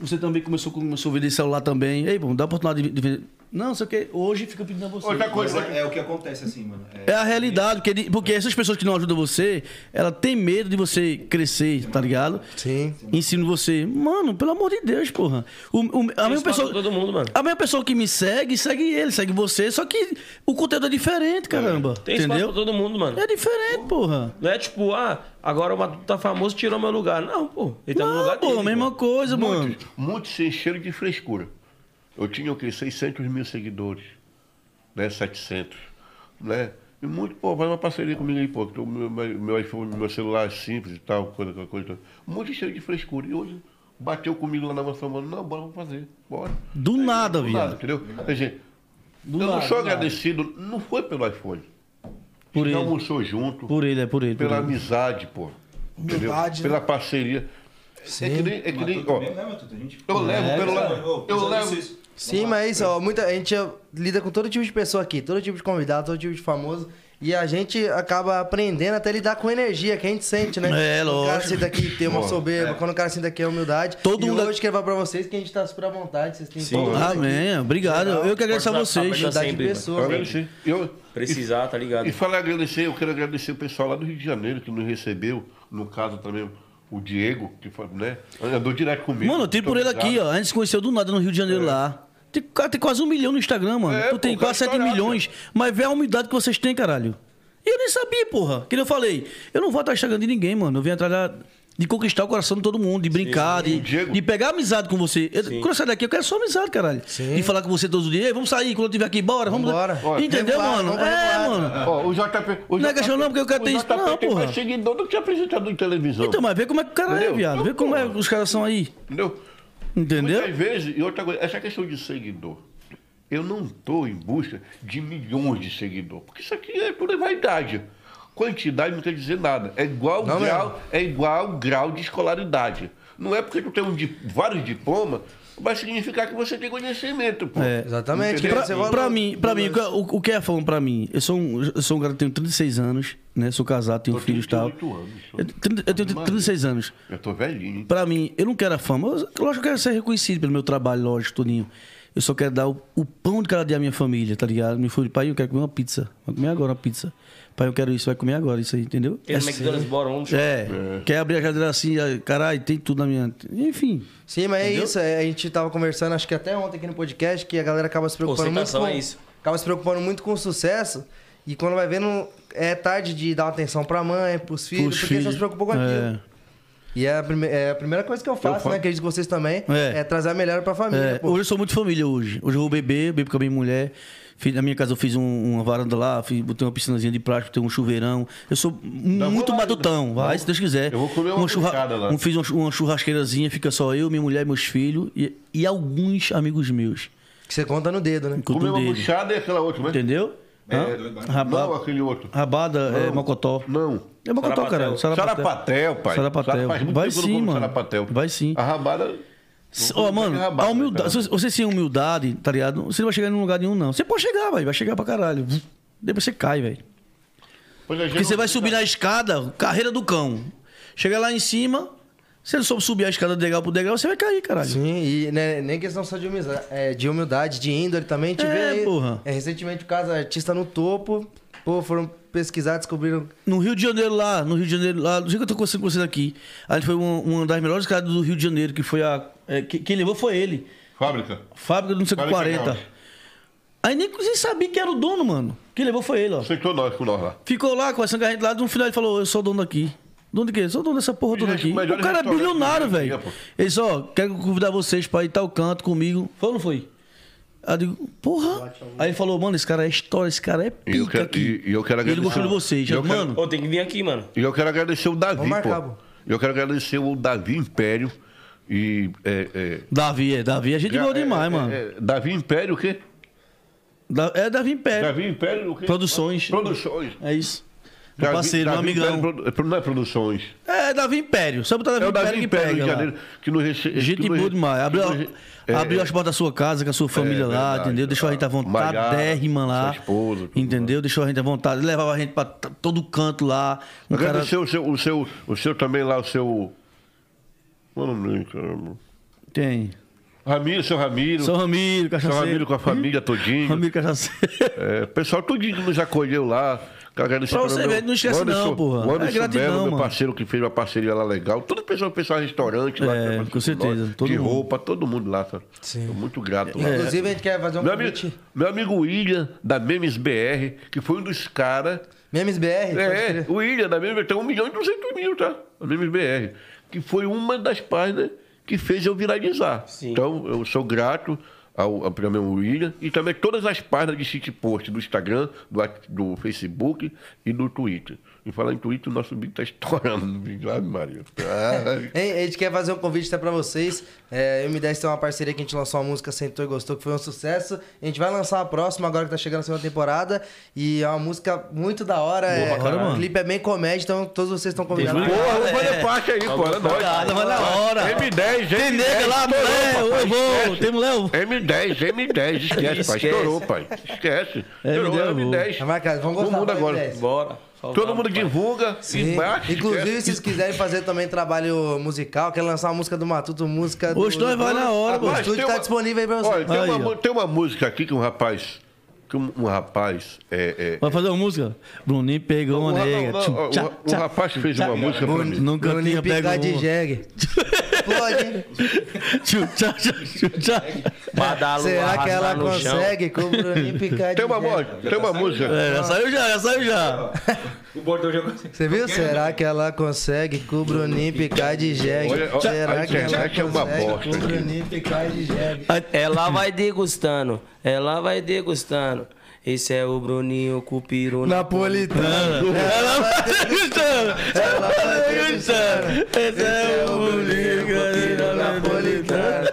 [SPEAKER 3] Você também começou, começou a vender celular também. Ei, bom, dá oportunidade de, de, Não, sei o que. Hoje fica pedindo a você.
[SPEAKER 4] Outra coisa,
[SPEAKER 8] é, é o que acontece assim, mano. É-
[SPEAKER 3] É a realidade, porque, ele- porque essas pessoas que não ajudam você, ela tem medo de você crescer, tá ligado?
[SPEAKER 2] Sim.
[SPEAKER 3] Ensino você. Mano, pelo amor de Deus, porra. O, o- a mesma
[SPEAKER 1] espaço
[SPEAKER 3] pessoa.
[SPEAKER 1] todo mundo, mano.
[SPEAKER 3] A mesma pessoa que me segue, segue ele, segue você, só que o conteúdo é diferente, caramba.
[SPEAKER 1] Tem espaço
[SPEAKER 3] entendeu?
[SPEAKER 1] pra todo mundo, mano.
[SPEAKER 3] É diferente, porra.
[SPEAKER 1] Não é tipo, ah, agora o Matuto tá famoso, tirou meu lugar. Não, pô. Ele tá no
[SPEAKER 3] Não,
[SPEAKER 1] lugar
[SPEAKER 3] pô,
[SPEAKER 1] dele.
[SPEAKER 3] mesma coisa, mano.
[SPEAKER 4] muitos, muitos se encheram de frescura. Eu tinha o quê? 600 mil seguidores, né? 700, né? E muito, pô, faz uma parceria comigo aí, pô. que o Meu, meu, iPhone, meu celular é simples e tal, coisa, coisa, coisa. Muito cheio de frescura. E hoje bateu comigo lá na mansão, mano. Não, bora, vamos fazer. Bora.
[SPEAKER 3] Do nada,
[SPEAKER 4] Do nada, entendeu? Quer dizer,
[SPEAKER 3] Do
[SPEAKER 4] eu não
[SPEAKER 3] nada,
[SPEAKER 4] sou
[SPEAKER 3] do nada.
[SPEAKER 4] agradecido, não foi pelo iPhone.
[SPEAKER 3] Por
[SPEAKER 4] A gente
[SPEAKER 3] ele.
[SPEAKER 4] almoçou junto,
[SPEAKER 3] Por ele, é por ele. Por
[SPEAKER 4] pela
[SPEAKER 3] ele.
[SPEAKER 4] amizade, pô. Entendeu?
[SPEAKER 5] Humildade, né?
[SPEAKER 4] Pela parceria. É que nem, é que nem, ó,
[SPEAKER 8] né,
[SPEAKER 4] eu levo
[SPEAKER 3] É,
[SPEAKER 4] pelo lado. Eu levo.
[SPEAKER 2] Sim, mas é isso, ó, muita, a gente lida com todo tipo de pessoa aqui, todo tipo de convidado, todo tipo de famoso. E a gente acaba aprendendo até lidar com energia que a gente sente, né?
[SPEAKER 3] É,
[SPEAKER 2] Quando O cara
[SPEAKER 3] lógico.
[SPEAKER 2] senta aqui tem uma
[SPEAKER 4] Lógico.
[SPEAKER 2] soberba, quando o cara senta aqui é humildade.
[SPEAKER 3] Todo
[SPEAKER 2] e
[SPEAKER 3] mundo-
[SPEAKER 2] hoje quero falar pra vocês que a gente tá super à vontade, vocês têm
[SPEAKER 1] Sim.
[SPEAKER 3] Amém. Obrigado.
[SPEAKER 2] Legal.
[SPEAKER 3] Eu que agradeço a vocês.
[SPEAKER 1] estar
[SPEAKER 2] Humildade de
[SPEAKER 1] sempre, mano.
[SPEAKER 2] pessoa.
[SPEAKER 4] Eu
[SPEAKER 2] né?
[SPEAKER 4] Eu,
[SPEAKER 1] Precisar, tá ligado?
[SPEAKER 4] e falar agradecer, eu quero agradecer o pessoal lá do Rio de Janeiro que nos recebeu, no caso também o Diego, que foi, né, andou direto comigo.
[SPEAKER 3] Mano, eu tenho por ele aqui, ó. A gente se conheceu do nada no Rio de Janeiro lá. Tem, cara, tem quase um milhão no Instagram, mano.
[SPEAKER 4] É,
[SPEAKER 3] tu tem
[SPEAKER 4] pô, cara
[SPEAKER 3] quase 7
[SPEAKER 4] estourado,
[SPEAKER 3] milhões. Mas vê a humildade que vocês têm, caralho. E eu nem sabia, porra. Que nem eu falei. Eu não vou do Instagram de ninguém, mano. Eu venho atrás da- de conquistar o coração de todo mundo, de brincar, de,
[SPEAKER 4] Diego.
[SPEAKER 3] de pegar amizade com você. Eu, quando eu sair daqui, eu quero só amizade, caralho. De falar com você todos os dias. "Ei, Vamos sair, quando eu estiver aqui, bora. Vamos
[SPEAKER 2] Vambora.
[SPEAKER 3] Entendeu, mano? É, mano.
[SPEAKER 4] Ó, o JP. O
[SPEAKER 3] Não é questão não, porque eu quero ter isso. Não,
[SPEAKER 4] tem
[SPEAKER 3] porra.
[SPEAKER 4] mais seguidor do que apresentador em televisão.
[SPEAKER 3] Então, mas vê como é que o cara é,
[SPEAKER 4] Entendeu?
[SPEAKER 3] viado. Vê
[SPEAKER 4] Não,
[SPEAKER 3] como é
[SPEAKER 4] porra.
[SPEAKER 3] que os caras são aí.
[SPEAKER 4] Entendeu?
[SPEAKER 3] Entendeu?
[SPEAKER 4] Muitas vezes, e outra coisa, essa questão de seguidor. Eu não estou em busca de milhões de seguidores, porque isso aqui é tudo vaidade. Quantidade não quer dizer nada. É igual
[SPEAKER 2] Não
[SPEAKER 4] grau, é igual grau de escolaridade. Não é porque tu tem um di- vários diplomas, vai significar que você tem conhecimento, pô.
[SPEAKER 3] É.
[SPEAKER 2] Exatamente.
[SPEAKER 3] Pra, pra mim, pra mim, o, o que é falando pra mim? Eu sou um, eu sou um cara que tenho 36 anos, né? Sou casado, tenho
[SPEAKER 4] Eu
[SPEAKER 3] filhos e tal.
[SPEAKER 4] 38 anos,
[SPEAKER 3] Eu, tenho- eu tenho 36 anos.
[SPEAKER 4] Eu tô velhinho, hein?
[SPEAKER 3] Pra mim, eu não quero a fama. Eu, lógico que eu quero ser reconhecido pelo meu trabalho, lógico, tudinho. Eu só quero dar o, o pão de cada dia à minha família, tá ligado? Me foi, pai, eu quero comer uma pizza. Vai comer agora uma pizza. Pai, eu quero isso, vai comer agora isso aí, entendeu?
[SPEAKER 1] Tem no McDonald's, bora, vamos
[SPEAKER 3] É, quer abrir a geladeira assim, aí, caralho, tem tudo na minha. Enfim.
[SPEAKER 2] Sim, mas é isso. é, a gente tava conversando, acho que até ontem aqui no podcast, que a galera acaba se preocupando muito com.
[SPEAKER 1] é isso.
[SPEAKER 2] Acaba se preocupando muito com o sucesso. E quando vai vendo, é tarde de dar uma atenção pra mãe, pros filhos,
[SPEAKER 3] Pros
[SPEAKER 2] porque só
[SPEAKER 3] filhos.
[SPEAKER 2] se preocupou com aquilo.
[SPEAKER 3] É.
[SPEAKER 2] E é a, prime- é a primeira coisa que eu faço,
[SPEAKER 4] faço.
[SPEAKER 2] né? Acredito que vocês também.
[SPEAKER 3] É.
[SPEAKER 2] É, trazer a melhor pra família.
[SPEAKER 3] É, hoje eu sou muito família hoje. Hoje eu vou beber, bebo com a minha mulher. Fiz- na minha casa eu fiz um- uma varanda lá, fiz, botei uma piscinazinha de plástico, botei um chuveirão. Eu sou muito
[SPEAKER 4] vou lá,
[SPEAKER 3] matutão, vai, se Deus quiser.
[SPEAKER 4] Eu vou comer uma puxada lá.
[SPEAKER 3] um- Fiz uma, chu- uma churrasqueirazinha, fica só eu, minha mulher, meus filhos e, e alguns amigos meus.
[SPEAKER 2] Que você conta no dedo, né?
[SPEAKER 3] Com
[SPEAKER 4] Comer uma
[SPEAKER 3] dele.
[SPEAKER 4] buchada e aquela outra, né?
[SPEAKER 3] Entendeu?
[SPEAKER 8] É,
[SPEAKER 3] Hã?
[SPEAKER 8] doido, mano.
[SPEAKER 3] Raba-
[SPEAKER 4] Não, aquele outro.
[SPEAKER 3] rabada é mocotó.
[SPEAKER 4] Não.
[SPEAKER 3] É mocotó,
[SPEAKER 1] Sarapatel.
[SPEAKER 3] caralho. Sarapatel.
[SPEAKER 4] Sarapatel, pai.
[SPEAKER 3] Sarapatel.
[SPEAKER 4] Muito
[SPEAKER 3] Vai
[SPEAKER 4] não
[SPEAKER 3] sim, mano.
[SPEAKER 4] Sarapatel.
[SPEAKER 3] Vai sim.
[SPEAKER 4] A rabada...
[SPEAKER 3] Ó, mano,
[SPEAKER 4] rabada,
[SPEAKER 3] a humildade.
[SPEAKER 4] né,
[SPEAKER 3] Se você sem humildade, tá ligado? Você não vai chegar em lugar nenhum, não. Você pode chegar, velho. Vai chegar pra caralho. Depois você cai, velho.
[SPEAKER 4] Gente
[SPEAKER 3] Porque você
[SPEAKER 4] não-
[SPEAKER 3] vai subir na escada, carreira do cão. Chega lá em cima, você não soube subir a escada degrau pro degrau, você vai cair, caralho.
[SPEAKER 2] Sim, e né, nem questão só de humildade, é, de humildade, de índole também. Te
[SPEAKER 3] É,
[SPEAKER 2] vê aí,
[SPEAKER 3] porra.
[SPEAKER 2] É, recentemente o caso artista no topo. Pô, foram pesquisar, descobriram.
[SPEAKER 3] No Rio de Janeiro lá, no Rio de Janeiro lá, do jeito que eu tô conversando com vocês aqui, a gente foi uma, uma das melhores casas do Rio de Janeiro, que foi a. é, que- quem levou foi ele.
[SPEAKER 4] Fábrica.
[SPEAKER 3] Fábrica do não sei o que
[SPEAKER 4] 40
[SPEAKER 3] 40.
[SPEAKER 4] reais.
[SPEAKER 3] Aí nem nem sabia que era o dono, mano. Quem levou foi ele, ó.
[SPEAKER 4] Aceitou nós com nós lá.
[SPEAKER 3] Ficou lá conversando com a gente lá, no final ele falou, eu sou o dono daqui. Dono de quê? Eu sou o dono dessa porra toda
[SPEAKER 4] Gente,
[SPEAKER 3] aqui.
[SPEAKER 4] o
[SPEAKER 3] cara é bilionário, velho. Ele disse, ó, quero convidar vocês pra ir tal canto comigo. Foi ou não foi? Aí eu digo, porra. Aí ele falou, mano, esse cara é história, esse cara é
[SPEAKER 4] E eu
[SPEAKER 3] pica
[SPEAKER 4] quero-
[SPEAKER 3] aqui.
[SPEAKER 4] e- e eu quero
[SPEAKER 3] ele
[SPEAKER 4] agradecer-
[SPEAKER 3] gostou de vocês.
[SPEAKER 4] e eu quero-
[SPEAKER 3] mano,
[SPEAKER 1] Ô, tem que vir aqui, mano.
[SPEAKER 4] E eu quero agradecer o Davi,
[SPEAKER 2] Vamos marcar,
[SPEAKER 4] pô.
[SPEAKER 2] pô.
[SPEAKER 4] Eu quero agradecer o Davi Império e... É, é,
[SPEAKER 3] Davi, é, Davi é gente
[SPEAKER 4] é,
[SPEAKER 3] demais,
[SPEAKER 4] é,
[SPEAKER 3] mano.
[SPEAKER 4] é, Davi Império o quê?
[SPEAKER 3] Da- É Davi Império.
[SPEAKER 4] Davi Império o quê?
[SPEAKER 3] Produções.
[SPEAKER 4] Produções.
[SPEAKER 3] É isso. Meu
[SPEAKER 4] Davi-
[SPEAKER 3] parceiro, meu
[SPEAKER 4] Davi
[SPEAKER 3] amigão.
[SPEAKER 4] Império, não é Produções.
[SPEAKER 3] É, Davi Império. Só botar Davi
[SPEAKER 4] É o
[SPEAKER 3] Império
[SPEAKER 4] Davi
[SPEAKER 3] que
[SPEAKER 4] Império
[SPEAKER 3] pega
[SPEAKER 4] Rio de
[SPEAKER 3] lá.
[SPEAKER 4] Janeiro que recebe.
[SPEAKER 3] Gente boa demais. Abriu,
[SPEAKER 4] é,
[SPEAKER 3] abriu as portas da sua casa com a sua família lá,
[SPEAKER 4] verdade,
[SPEAKER 3] entendeu? Deixou a gente à vontade,
[SPEAKER 4] Maiara,
[SPEAKER 3] dérrima lá.
[SPEAKER 4] sua esposa,
[SPEAKER 3] entendeu? Deixou a gente à vontade. Levava a gente pra todo canto lá. Um cara...
[SPEAKER 4] O, seu, o, seu, o seu também lá, o seu. Qual é o nome dele, caramba?
[SPEAKER 3] Tem.
[SPEAKER 4] Ramiro, seu Ramiro.
[SPEAKER 3] São Ramiro,
[SPEAKER 4] Seu
[SPEAKER 3] Cachaceiro.
[SPEAKER 4] Ramiro com a família todinho.
[SPEAKER 3] Ramiro Cachaceiro.
[SPEAKER 4] É, o pessoal tudinho que nos acolheu lá. Agradecer
[SPEAKER 3] Pra você ver, não esquece
[SPEAKER 4] Anderson-
[SPEAKER 3] não, porra.
[SPEAKER 4] O Anderson
[SPEAKER 3] É gratidão,
[SPEAKER 4] Melo, meu
[SPEAKER 3] mano.
[SPEAKER 4] parceiro que fez uma parceria lá legal. Todo o pessoal, pessoal restaurante lá.
[SPEAKER 3] É,
[SPEAKER 4] faz
[SPEAKER 3] com certeza,
[SPEAKER 4] nós,
[SPEAKER 3] todo
[SPEAKER 4] de
[SPEAKER 3] mundo.
[SPEAKER 4] roupa, todo mundo lá. Sabe? Sim. Tô muito grato. lá.
[SPEAKER 2] Inclusive, a gente quer fazer um
[SPEAKER 4] Meu amigo,
[SPEAKER 2] convite.
[SPEAKER 4] meu amigo William, da Memes BR, que foi um dos caras.
[SPEAKER 2] Memes BR?
[SPEAKER 4] É, o William da Memes tem um milhão e duzentos mil, tá? A Memes BR. Que foi uma das páginas que fez eu viralizar.
[SPEAKER 1] Sim.
[SPEAKER 4] Então, eu sou grato ao, ao primeiro William e também todas as páginas de shitpost do Instagram, do, do Facebook e do Twitter. E falar em Twitter, o nosso bico tá estourando no vídeo. Ave Maria. Ah, <laughs>
[SPEAKER 2] Hein, a gente quer fazer um convite até pra vocês. É, eu e o M10 tem uma parceria que a gente lançou uma música Sentou e Gostou, que foi um sucesso. A gente vai lançar a próxima agora que tá chegando a segunda temporada. E é uma música muito da hora. é,
[SPEAKER 3] pra caralho,
[SPEAKER 2] o clipe é bem comédia, então todos vocês estão convidados.
[SPEAKER 4] Porra, vamos
[SPEAKER 3] É.
[SPEAKER 4] fazer parte aí, pô. É nóis.
[SPEAKER 3] Obrigado, vai na hora.
[SPEAKER 4] M10,
[SPEAKER 3] Tem
[SPEAKER 4] M10.
[SPEAKER 3] nega lá, mulher, eu vou. Tem mulher, vou.
[SPEAKER 4] M10, M10, <laughs> esquece, pai.
[SPEAKER 1] Esquece.
[SPEAKER 4] Estourou, pai. Esquece. Estourou,
[SPEAKER 3] M10, eu vou.
[SPEAKER 4] M10.
[SPEAKER 2] Tá marcado, vamos
[SPEAKER 4] Todo
[SPEAKER 2] gostar
[SPEAKER 4] mundo
[SPEAKER 2] do
[SPEAKER 4] agora.
[SPEAKER 2] M10.
[SPEAKER 1] Bora.
[SPEAKER 4] Todo mundo divulga
[SPEAKER 2] Sim.
[SPEAKER 4] bate.
[SPEAKER 2] Inclusive,
[SPEAKER 4] esquece.
[SPEAKER 2] se vocês quiserem fazer também trabalho musical, quer lançar uma música do Matuto, música do.
[SPEAKER 3] Hoje nós vai na hora,
[SPEAKER 2] O
[SPEAKER 3] pô.
[SPEAKER 4] Mas
[SPEAKER 2] estúdio tá
[SPEAKER 4] uma-
[SPEAKER 2] disponível aí pra você.
[SPEAKER 4] Olha, tem,
[SPEAKER 3] Aí,
[SPEAKER 4] uma, tem uma música aqui que um rapaz. Que um, um rapaz. É, é,
[SPEAKER 3] Vai fazer uma música? Bruninho pegou
[SPEAKER 4] um,
[SPEAKER 3] uma nega.
[SPEAKER 4] não,
[SPEAKER 3] Tchum,
[SPEAKER 4] não,
[SPEAKER 3] tchá,
[SPEAKER 4] um- um rapaz fez uma música pra mim.
[SPEAKER 3] Nunca
[SPEAKER 2] Bruninho
[SPEAKER 3] tinha
[SPEAKER 2] picar de jegue. <laughs> Pode, hein?
[SPEAKER 3] Tchum, tchá, tchá, tchum, tchá.
[SPEAKER 1] Pra dar
[SPEAKER 2] Será que ela consegue com o Bruninho picar de
[SPEAKER 4] Tem uma, mo-
[SPEAKER 2] jegue?
[SPEAKER 4] tem uma música.
[SPEAKER 3] É, já saiu já, já saiu já.
[SPEAKER 7] O bordão já consegue.
[SPEAKER 2] Você viu? Será que ela consegue com o Bruninho picar de jegue?
[SPEAKER 4] Olha, olha,
[SPEAKER 2] Será
[SPEAKER 4] a
[SPEAKER 2] que ela
[SPEAKER 4] internet é uma
[SPEAKER 2] consegue
[SPEAKER 4] bosta
[SPEAKER 2] com o. Bruninho picar de jegue?
[SPEAKER 1] Ela vai degustando, ela vai degustando. Esse é o Bruninho Cupiru
[SPEAKER 2] Napolitano.
[SPEAKER 3] Ela vai degustando. Ela vai degustando. Esse é o Bruninho
[SPEAKER 2] Napolitano.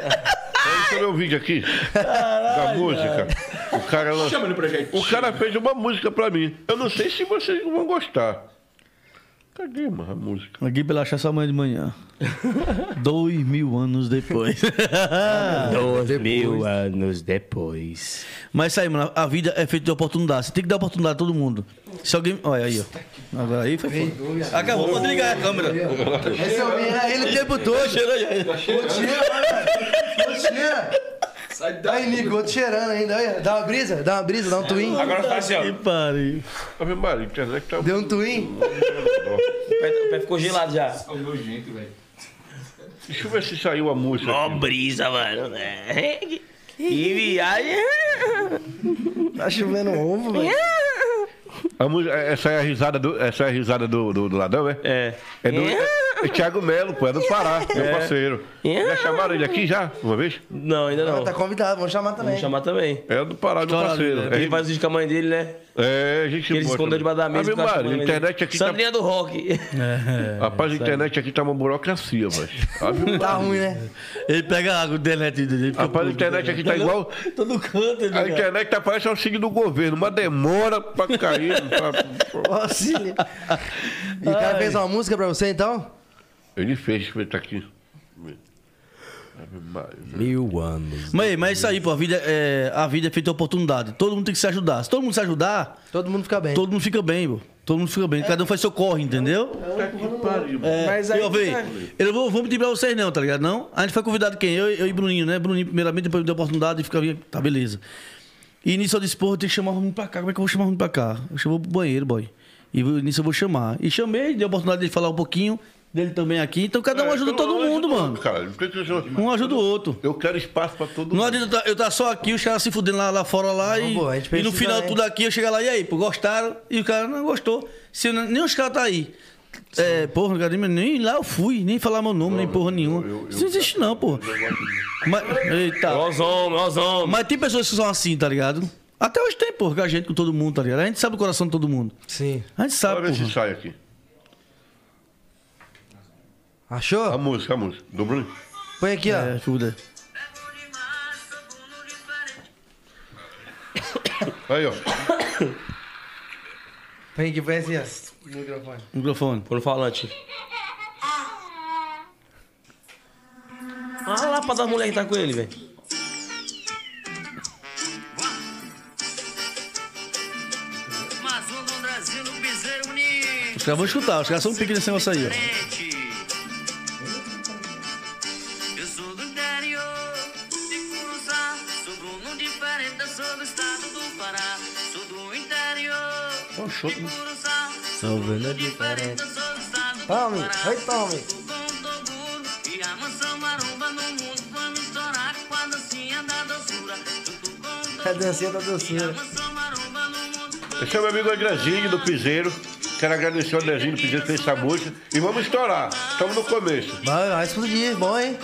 [SPEAKER 4] Esse é meu vídeo aqui. da música. O cara
[SPEAKER 7] projeto.
[SPEAKER 4] O cara fez uma música pra mim. Eu não sei se vocês vão gostar. Cadê, mano, a música?
[SPEAKER 3] Aqui pela achar sua mãe de manhã. <laughs> Dois mil anos depois. <laughs>
[SPEAKER 1] Dois mil anos depois.
[SPEAKER 3] Mas isso aí, mano, a vida é feita de oportunidade. Você tem que dar oportunidade a todo mundo. Se alguém. Olha aí, ó. Agora aí foi foda. Acabou, pode ligar a câmera.
[SPEAKER 2] Esse é o menino, ele o tempo todo.
[SPEAKER 3] Cheira aí.
[SPEAKER 2] Outro cheira, olha. Outro cheira. Aí, Nico, outro cheirando ainda. Olha, dá uma brisa, dá uma brisa, dá um twin.
[SPEAKER 1] Agora faz assim, ó.
[SPEAKER 3] Que pariu.
[SPEAKER 4] A internet tá.
[SPEAKER 2] Deu um twin. <laughs>
[SPEAKER 1] O pé, o pé ficou gelado já.
[SPEAKER 7] É um nojento, velho.
[SPEAKER 4] Deixa eu ver se saiu a música.
[SPEAKER 1] Ó, brisa, mano. né? Que viagem.
[SPEAKER 2] Tá chovendo ovo, velho. <laughs>
[SPEAKER 4] A música, essa é a risada do, essa é a risada do, do, do ladrão, é?
[SPEAKER 1] É.
[SPEAKER 4] É do é, Thiago Melo, pô, é do Pará, meu parceiro. Já chamaram ele aqui já, uma vez?
[SPEAKER 1] Não, ainda não.
[SPEAKER 2] Tá convidado, vamos chamar também.
[SPEAKER 1] Vamos chamar também.
[SPEAKER 4] É do Pará, meu parceiro.
[SPEAKER 3] né?
[SPEAKER 4] É,
[SPEAKER 1] Ele faz vídeo com a mãe dele, né?
[SPEAKER 4] é, a gente
[SPEAKER 1] Que ele escondeu debaixo da mesa.
[SPEAKER 4] Maria, a internet aqui tá...
[SPEAKER 1] Sandrinha do rock.
[SPEAKER 4] Rapaz, a internet aqui tá uma burocracia, mas.
[SPEAKER 2] Tá ruim, né?
[SPEAKER 3] Ele pega a água do delete dele.
[SPEAKER 4] Rapaz, a internet
[SPEAKER 3] né?
[SPEAKER 4] aqui tá igual.
[SPEAKER 3] Todo canto, ele
[SPEAKER 4] A internet tá parece auxílio do governo, uma demora pra cair. <laughs>
[SPEAKER 2] Auxílio. E o cara fez uma música pra você, então?
[SPEAKER 4] Ele fez, ver, tá aqui.
[SPEAKER 1] Mil anos.
[SPEAKER 3] Mas, mas isso aí, pô, a vida, é, a vida é feita de oportunidade. Todo mundo tem que se ajudar. Se todo mundo se ajudar,
[SPEAKER 2] Todo mundo fica bem.
[SPEAKER 3] todo mundo fica bem, pô. Todo mundo fica bem. Cada um faz seu corre, entendeu?
[SPEAKER 4] Tá que pariu.
[SPEAKER 3] É,
[SPEAKER 5] Mas aí
[SPEAKER 3] eu, véi,
[SPEAKER 5] tá.
[SPEAKER 3] eu não vou, vou pedir pra vocês não, tá ligado? Não? A gente foi convidado quem? Eu, eu e Bruninho, né? Bruninho primeiramente, depois me deu a oportunidade e fica tá, beleza. E nisso eu disse, porra, tenho que chamar o Bruninho pra cá. Como é que eu vou chamar o Bruninho pra cá? Eu chamo pro banheiro, boy. E nisso eu vou chamar. E chamei, dei a oportunidade de falar um pouquinho dele também aqui. Então cada um
[SPEAKER 4] É,
[SPEAKER 3] ajuda
[SPEAKER 4] eu
[SPEAKER 3] todo
[SPEAKER 4] não
[SPEAKER 3] mundo,
[SPEAKER 4] ajudo
[SPEAKER 3] mano.
[SPEAKER 4] Cara.
[SPEAKER 3] Um ajuda o outro.
[SPEAKER 4] Eu quero espaço pra todo
[SPEAKER 3] Não
[SPEAKER 4] mundo.
[SPEAKER 3] adianta eu tá- eu estar só aqui, os caras se fudendo lá, lá fora lá e,
[SPEAKER 2] pô, a gente
[SPEAKER 3] e no final
[SPEAKER 2] né?
[SPEAKER 3] tudo aqui eu chegar lá, e aí, pô, gostaram? E o cara não gostou. Se não- nem os caras tá aí. É, porra, cara, nem lá eu fui, nem falar meu nome, nem porra nenhuma. Isso não existe não, porra. Mas, eita.
[SPEAKER 1] Os homens, os homens.
[SPEAKER 3] Mas tem pessoas que são assim, tá ligado? Até hoje tem, porra, com a gente, com todo mundo, tá ligado? A gente sabe o coração de todo mundo.
[SPEAKER 2] Sim.
[SPEAKER 3] A gente sabe,
[SPEAKER 4] ver se
[SPEAKER 3] porra.
[SPEAKER 4] sai aqui.
[SPEAKER 2] Achou?
[SPEAKER 4] A música, a música. Do Bruno.
[SPEAKER 2] Põe aqui, ó.
[SPEAKER 3] É, fuda.
[SPEAKER 4] Aí, ó.
[SPEAKER 2] Põe aqui, põe assim, ó. Microfone.
[SPEAKER 3] Microfone.
[SPEAKER 1] Por falante. Olha lá pra das mulheres que tá com ele, velho.
[SPEAKER 3] Os caras vão escutar, os caras são pique nesse negócio aí, ó. Né?
[SPEAKER 6] Só vendo a diferença.
[SPEAKER 2] Tome, vai, tome.
[SPEAKER 9] E a mansão maromba no mundo vamos estourar com a dancinha da doçura.
[SPEAKER 2] É a dancinha da
[SPEAKER 4] Esse é meu amigo Andrezinho do Piseiro. Quero agradecer o Andrezinho do Piseiro que fez essa música. E vamos estourar. Estamos no começo.
[SPEAKER 2] Vai, vai explodir, bom, hein?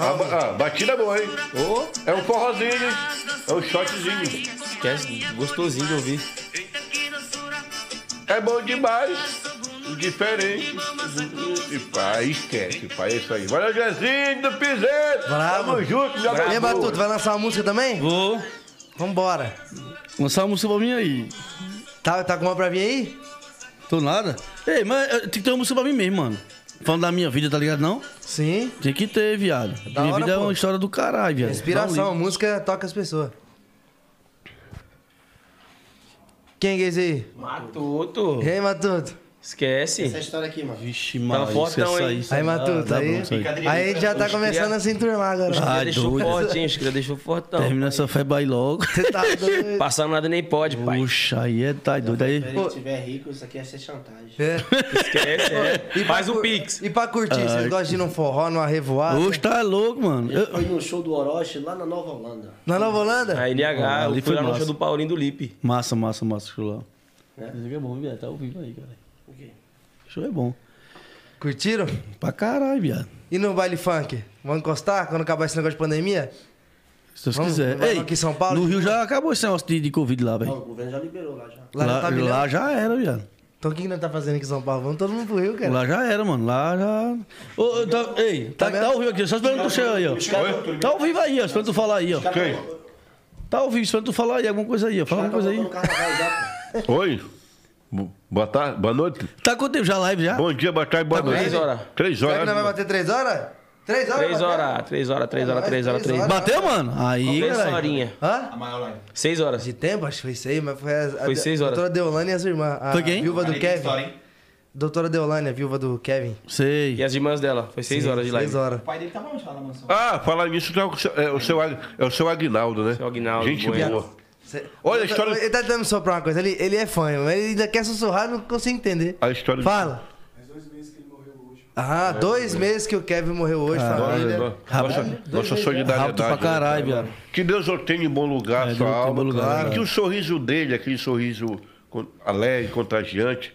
[SPEAKER 4] A, ba- a batida é boa, hein? É um forrozinho, hein? É um shotzinho.
[SPEAKER 1] Esquece, gostosinho de ouvir.
[SPEAKER 4] É bom demais. Diferente. E pai, esquece, pai. É isso aí. Valeu, Andrezinho do Piseiro.
[SPEAKER 2] Bravo.
[SPEAKER 4] Tamo junto, meu amor.
[SPEAKER 2] Batuto, vai lançar uma música também?
[SPEAKER 3] Vou
[SPEAKER 2] Vambora.
[SPEAKER 3] lançar uma música pra mim aí.
[SPEAKER 2] Tá, tá com uma pra vir aí?
[SPEAKER 3] Tô nada. Ei, mas eh, tem que ter uma música pra mim mesmo, mano. Falando da minha vida, tá ligado não?
[SPEAKER 2] Sim.
[SPEAKER 3] Tem que ter, viado.
[SPEAKER 2] Da
[SPEAKER 3] minha
[SPEAKER 2] hora,
[SPEAKER 3] vida é
[SPEAKER 2] pô.
[SPEAKER 3] uma história do caralho, viado.
[SPEAKER 2] Inspiração, a música toca as pessoas. Quem é esse aí?
[SPEAKER 1] Matuto.
[SPEAKER 2] E aí, Matuto?
[SPEAKER 1] Esquece.
[SPEAKER 6] Essa história aqui, mano.
[SPEAKER 3] Vixe,
[SPEAKER 1] Tá
[SPEAKER 3] mano.
[SPEAKER 1] fortão, hein?
[SPEAKER 2] Aí, Matuto,
[SPEAKER 3] tá
[SPEAKER 2] aí,
[SPEAKER 3] aí.
[SPEAKER 2] aí a gente já tá começando a se enturmar agora.
[SPEAKER 3] Ah,
[SPEAKER 1] deixou
[SPEAKER 3] doido.
[SPEAKER 1] forte, hein? Acho que já deixou fortão.
[SPEAKER 3] Termina essa febre aí logo.
[SPEAKER 2] Você tá <laughs> doido?
[SPEAKER 1] Passar nada nem pode, pai.
[SPEAKER 3] Puxa, aí é tá doido. Aí,
[SPEAKER 6] Se ele tiver rico, isso aqui é ser chantagem.
[SPEAKER 2] É.
[SPEAKER 1] Esquece, é.
[SPEAKER 2] E
[SPEAKER 1] Faz o Pix.
[SPEAKER 2] E pra curtir, vocês gostam de ir num forró, numa revoada?
[SPEAKER 3] Hoje tá louco, mano. Eu-
[SPEAKER 6] Foi no show do Orochi lá na Nova Holanda.
[SPEAKER 2] Na Nova Holanda?
[SPEAKER 1] A NH,
[SPEAKER 3] Ali
[SPEAKER 1] eu fui
[SPEAKER 3] foi
[SPEAKER 1] lá no show do Paulinho do Lipe.
[SPEAKER 3] Massa, massa, massa. Show lá.
[SPEAKER 6] É?
[SPEAKER 3] Isso aqui é bom, viado. Tá ao vivo aí, cara.
[SPEAKER 6] O quê?
[SPEAKER 3] Show é bom.
[SPEAKER 2] Curtiram?
[SPEAKER 3] Pra caralho, viado.
[SPEAKER 2] E no baile funk? Vamos encostar quando acabar esse negócio de pandemia?
[SPEAKER 3] Se Deus quiser. Ei,
[SPEAKER 2] aqui em São Paulo?
[SPEAKER 3] no Rio já acabou esse negócio de, de Covid lá,
[SPEAKER 6] Não,
[SPEAKER 3] velho.
[SPEAKER 6] o governo já liberou lá já.
[SPEAKER 2] Lá,
[SPEAKER 3] Lá,
[SPEAKER 2] já tá
[SPEAKER 3] lá já era, viado.
[SPEAKER 2] Então o que que nós tá fazendo aqui em São Paulo? Vamos todo mundo pro Rio, cara.
[SPEAKER 3] Lá já era, mano. Lá já. Ô, tá- ei, tá,
[SPEAKER 2] Tá
[SPEAKER 3] tá ao vivo aqui. Só esperando tu chegar aí, ó. Tá ao vivo aí, ó. Esperando tu falar aí, ó.
[SPEAKER 4] Quem?
[SPEAKER 3] Tá ao vivo, esperando tu falar aí alguma coisa aí, ó. Fala alguma coisa aí.
[SPEAKER 4] Oi. Bo- Boa tarde, boa noite.
[SPEAKER 3] Tá quanto tempo já a live já?
[SPEAKER 4] Bom dia, boa tarde, boa
[SPEAKER 2] Tá
[SPEAKER 4] noite.
[SPEAKER 1] Três horas.
[SPEAKER 4] Três
[SPEAKER 2] Será que
[SPEAKER 4] horas.
[SPEAKER 2] nós vai bater três horas? Três horas?
[SPEAKER 1] Três horas, três horas, três horas, três horas, três horas.
[SPEAKER 3] Bateu, mano? Aí,
[SPEAKER 1] Três horinha.
[SPEAKER 2] Hã?
[SPEAKER 8] A maior live.
[SPEAKER 1] Seis horas.
[SPEAKER 2] De tempo? Acho que foi seis, mas foi a,
[SPEAKER 1] Foi seis
[SPEAKER 2] a
[SPEAKER 1] horas.
[SPEAKER 2] doutora Deolane e as irmãs. A
[SPEAKER 3] Foi quem?
[SPEAKER 2] viúva do Kevin.
[SPEAKER 8] história, hein?
[SPEAKER 2] Doutora Deolane, a viúva do Kevin.
[SPEAKER 3] Sei.
[SPEAKER 1] E as irmãs dela. Foi seis horas de live.
[SPEAKER 2] Seis horas.
[SPEAKER 8] O pai dele tava onde lá na mansão?
[SPEAKER 4] Ah, falar nisso é o seu, é o seu, é o seu Aguinaldo, né?
[SPEAKER 1] Seu Aguinaldo,
[SPEAKER 4] Gente boa.
[SPEAKER 2] Cê-
[SPEAKER 4] Olha a história-
[SPEAKER 2] Ele tá tentando soprar uma coisa. Ele, ele é fã, ele ainda quer sussurrar, não consigo entender.
[SPEAKER 4] A história
[SPEAKER 2] Fala. Ah, dois meses que o Kevin morreu hoje, família.
[SPEAKER 4] Nossa, nossa, nossa solidariedade.
[SPEAKER 3] Rápido pra caralho,
[SPEAKER 4] né, cara? Que Deus o tenha em bom lugar,
[SPEAKER 3] É,
[SPEAKER 4] sua alma.
[SPEAKER 3] bom lugar,
[SPEAKER 4] e que o sorriso dele, aquele sorriso alegre, contagiante,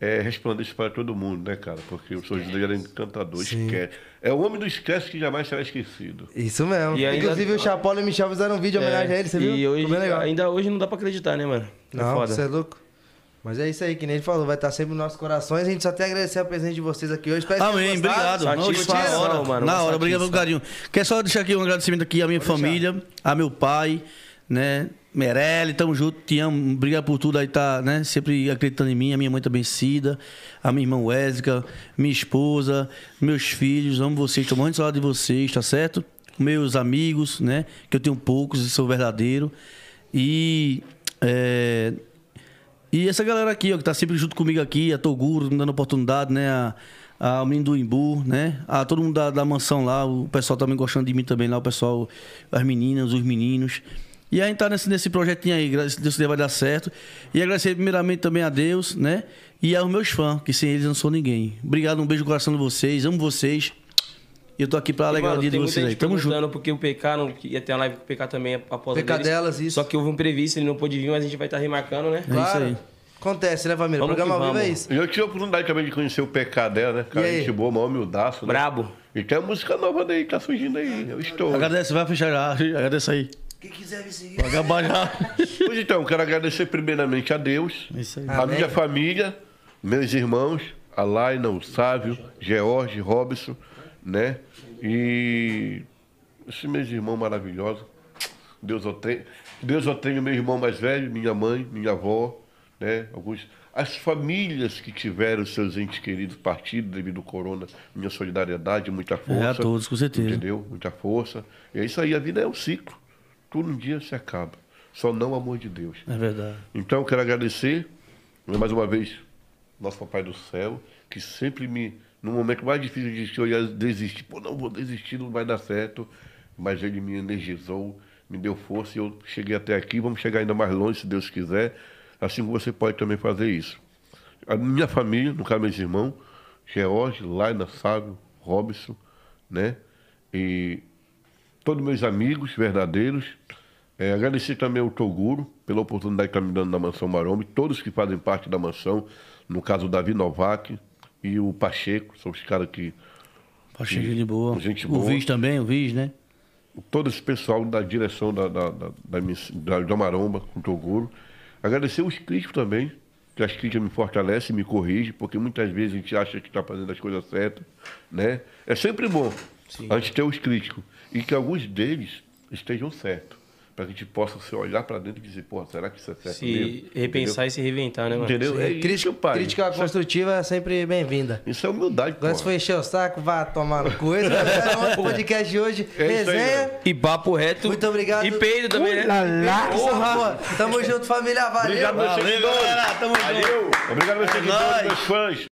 [SPEAKER 4] é, resplandeça para todo mundo, né, cara? Porque o sorriso dele era encantador, esquece. É o homem do esquece que jamais será esquecido.
[SPEAKER 2] Isso mesmo.
[SPEAKER 1] E ainda-
[SPEAKER 2] Inclusive o Chapola e o Michel fizeram um vídeo em homenagem a ele, você viu?
[SPEAKER 1] E hoje, ainda hoje não dá pra acreditar, né, mano? É
[SPEAKER 2] Não,
[SPEAKER 1] foda.
[SPEAKER 2] você é louco. Mas é isso aí, que nem ele falou, vai estar sempre nos nossos corações. A gente só tem a agradecer a presença de vocês aqui hoje. Espero que
[SPEAKER 3] Amém,
[SPEAKER 2] gostado.
[SPEAKER 3] obrigado. Não, isso na hora,
[SPEAKER 1] mano,
[SPEAKER 3] na hora, obrigado pelo carinho. Quero só deixar aqui um agradecimento aqui à minha família, a meu pai, né? Merelli, tamo junto, te amo, obrigado por tudo aí, tá, né? Sempre acreditando em mim, a minha mãe também Cida, a minha irmã Wésica, minha esposa, meus filhos, amo vocês, tô de saudade de vocês, tá certo? Meus amigos, né? Que eu tenho poucos e sou verdadeiro. E é, e essa galera aqui, ó, que tá sempre junto comigo aqui, a Toguro, me dando oportunidade, né? A, a menino do Imbu, né? A todo mundo da, da mansão lá, o pessoal também gostando de mim também lá, o pessoal, as meninas, os meninos. E a gente tá nesse, nesse projetinho aí, se Deus vai dar certo. E agradecer primeiramente também a Deus, né? E aos meus fãs, que sem eles eu não sou ninguém. Obrigado, um beijo no coração de vocês, amo vocês. E eu tô aqui pra alegrar o dia de vocês aí. Tamo junto.
[SPEAKER 1] perguntando porque o PK não que ia ter uma live com o PK também após a
[SPEAKER 2] PK
[SPEAKER 1] deles.
[SPEAKER 2] delas, isso.
[SPEAKER 1] Só que houve um previsto, ele não pôde vir, mas a gente vai estar remarcando, né?
[SPEAKER 3] É isso
[SPEAKER 2] Claro.
[SPEAKER 3] aí.
[SPEAKER 2] Acontece, né, família?
[SPEAKER 1] Vamos
[SPEAKER 2] Programa
[SPEAKER 1] que
[SPEAKER 2] ao vivo é isso.
[SPEAKER 4] Eu tive a oportunidade também de conhecer o PK dela, né? Cara,
[SPEAKER 2] aí?
[SPEAKER 4] gente boa, maior humildaço, né?
[SPEAKER 1] Brabo.
[SPEAKER 4] E tem a música nova daí, tá surgindo aí. Eu estou.
[SPEAKER 3] Agradece, vai fechar já. <laughs> Agradece aí.
[SPEAKER 2] Quem quiser me seguir.
[SPEAKER 3] Vai já. <laughs>
[SPEAKER 4] Pois então, quero agradecer primeiramente a Deus, a minha família, meus irmãos, a Laina, o Sávio, George, Robson, né? E esses meus irmãos maravilhosos. Deus eu tenho. Deus eu tenho meu irmão mais velho, minha mãe, minha avó, né? Alguns. As famílias que tiveram seus entes queridos partidos devido ao corona, minha solidariedade, muita força.
[SPEAKER 3] É, a todos, com certeza.
[SPEAKER 4] Entendeu? Muita força. E é isso aí, a vida é um ciclo. Tudo um dia se acaba. Só não o amor de Deus.
[SPEAKER 3] É verdade.
[SPEAKER 4] Então, eu quero agradecer, né, mais uma vez, nosso Papai do Céu, que sempre me, no momento mais difícil de que eu ia desistir, pô, não vou desistir, não vai dar certo, mas ele me energizou, me deu força e eu cheguei até aqui, vamos chegar ainda mais longe, se Deus quiser. assim como você pode também fazer isso. A minha família, no caso meus irmãos, George, Laina, Sábio, Robson, né? E todos meus amigos verdadeiros. É, agradecer também ao Toguro pela oportunidade que está me dando na Mansão Maromba, e todos que fazem parte da mansão, no caso o Davi Novak e o Pacheco, são os caras que.
[SPEAKER 3] Pacheco de boa.
[SPEAKER 4] Gente
[SPEAKER 3] O
[SPEAKER 4] boa.
[SPEAKER 3] Viz também, o Viz, né?
[SPEAKER 4] todo esse pessoal da direção da, da, da, da, da- Maromba, com o Toguro. Agradecer os críticos também, que as críticas me fortalecem me corrigem, porque muitas vezes a gente acha que está fazendo as coisas certas, né? É sempre bom a gente ter os críticos e que alguns deles estejam certos, para que a gente possa se olhar para dentro e dizer, pô, será que isso é certo
[SPEAKER 1] Se
[SPEAKER 4] mesmo?
[SPEAKER 1] repensar e se reinventar, né, mano?
[SPEAKER 4] Entendeu? É
[SPEAKER 2] Crítica,
[SPEAKER 4] isso, pai.
[SPEAKER 2] crítica construtiva é sempre bem-vinda.
[SPEAKER 4] Isso é humildade,
[SPEAKER 2] Agora, se for encher o saco, vá tomar no cu. Esse é o <laughs> podcast de hoje.
[SPEAKER 4] É
[SPEAKER 2] Resenha.
[SPEAKER 1] E papo reto.
[SPEAKER 2] Muito obrigado.
[SPEAKER 1] E peido também, né?
[SPEAKER 2] Porra. Tamo junto, família. Valeu.
[SPEAKER 4] Obrigado, meus seguidores.
[SPEAKER 3] Tamo junto.
[SPEAKER 4] Obrigado, meus seguidores, meus fãs.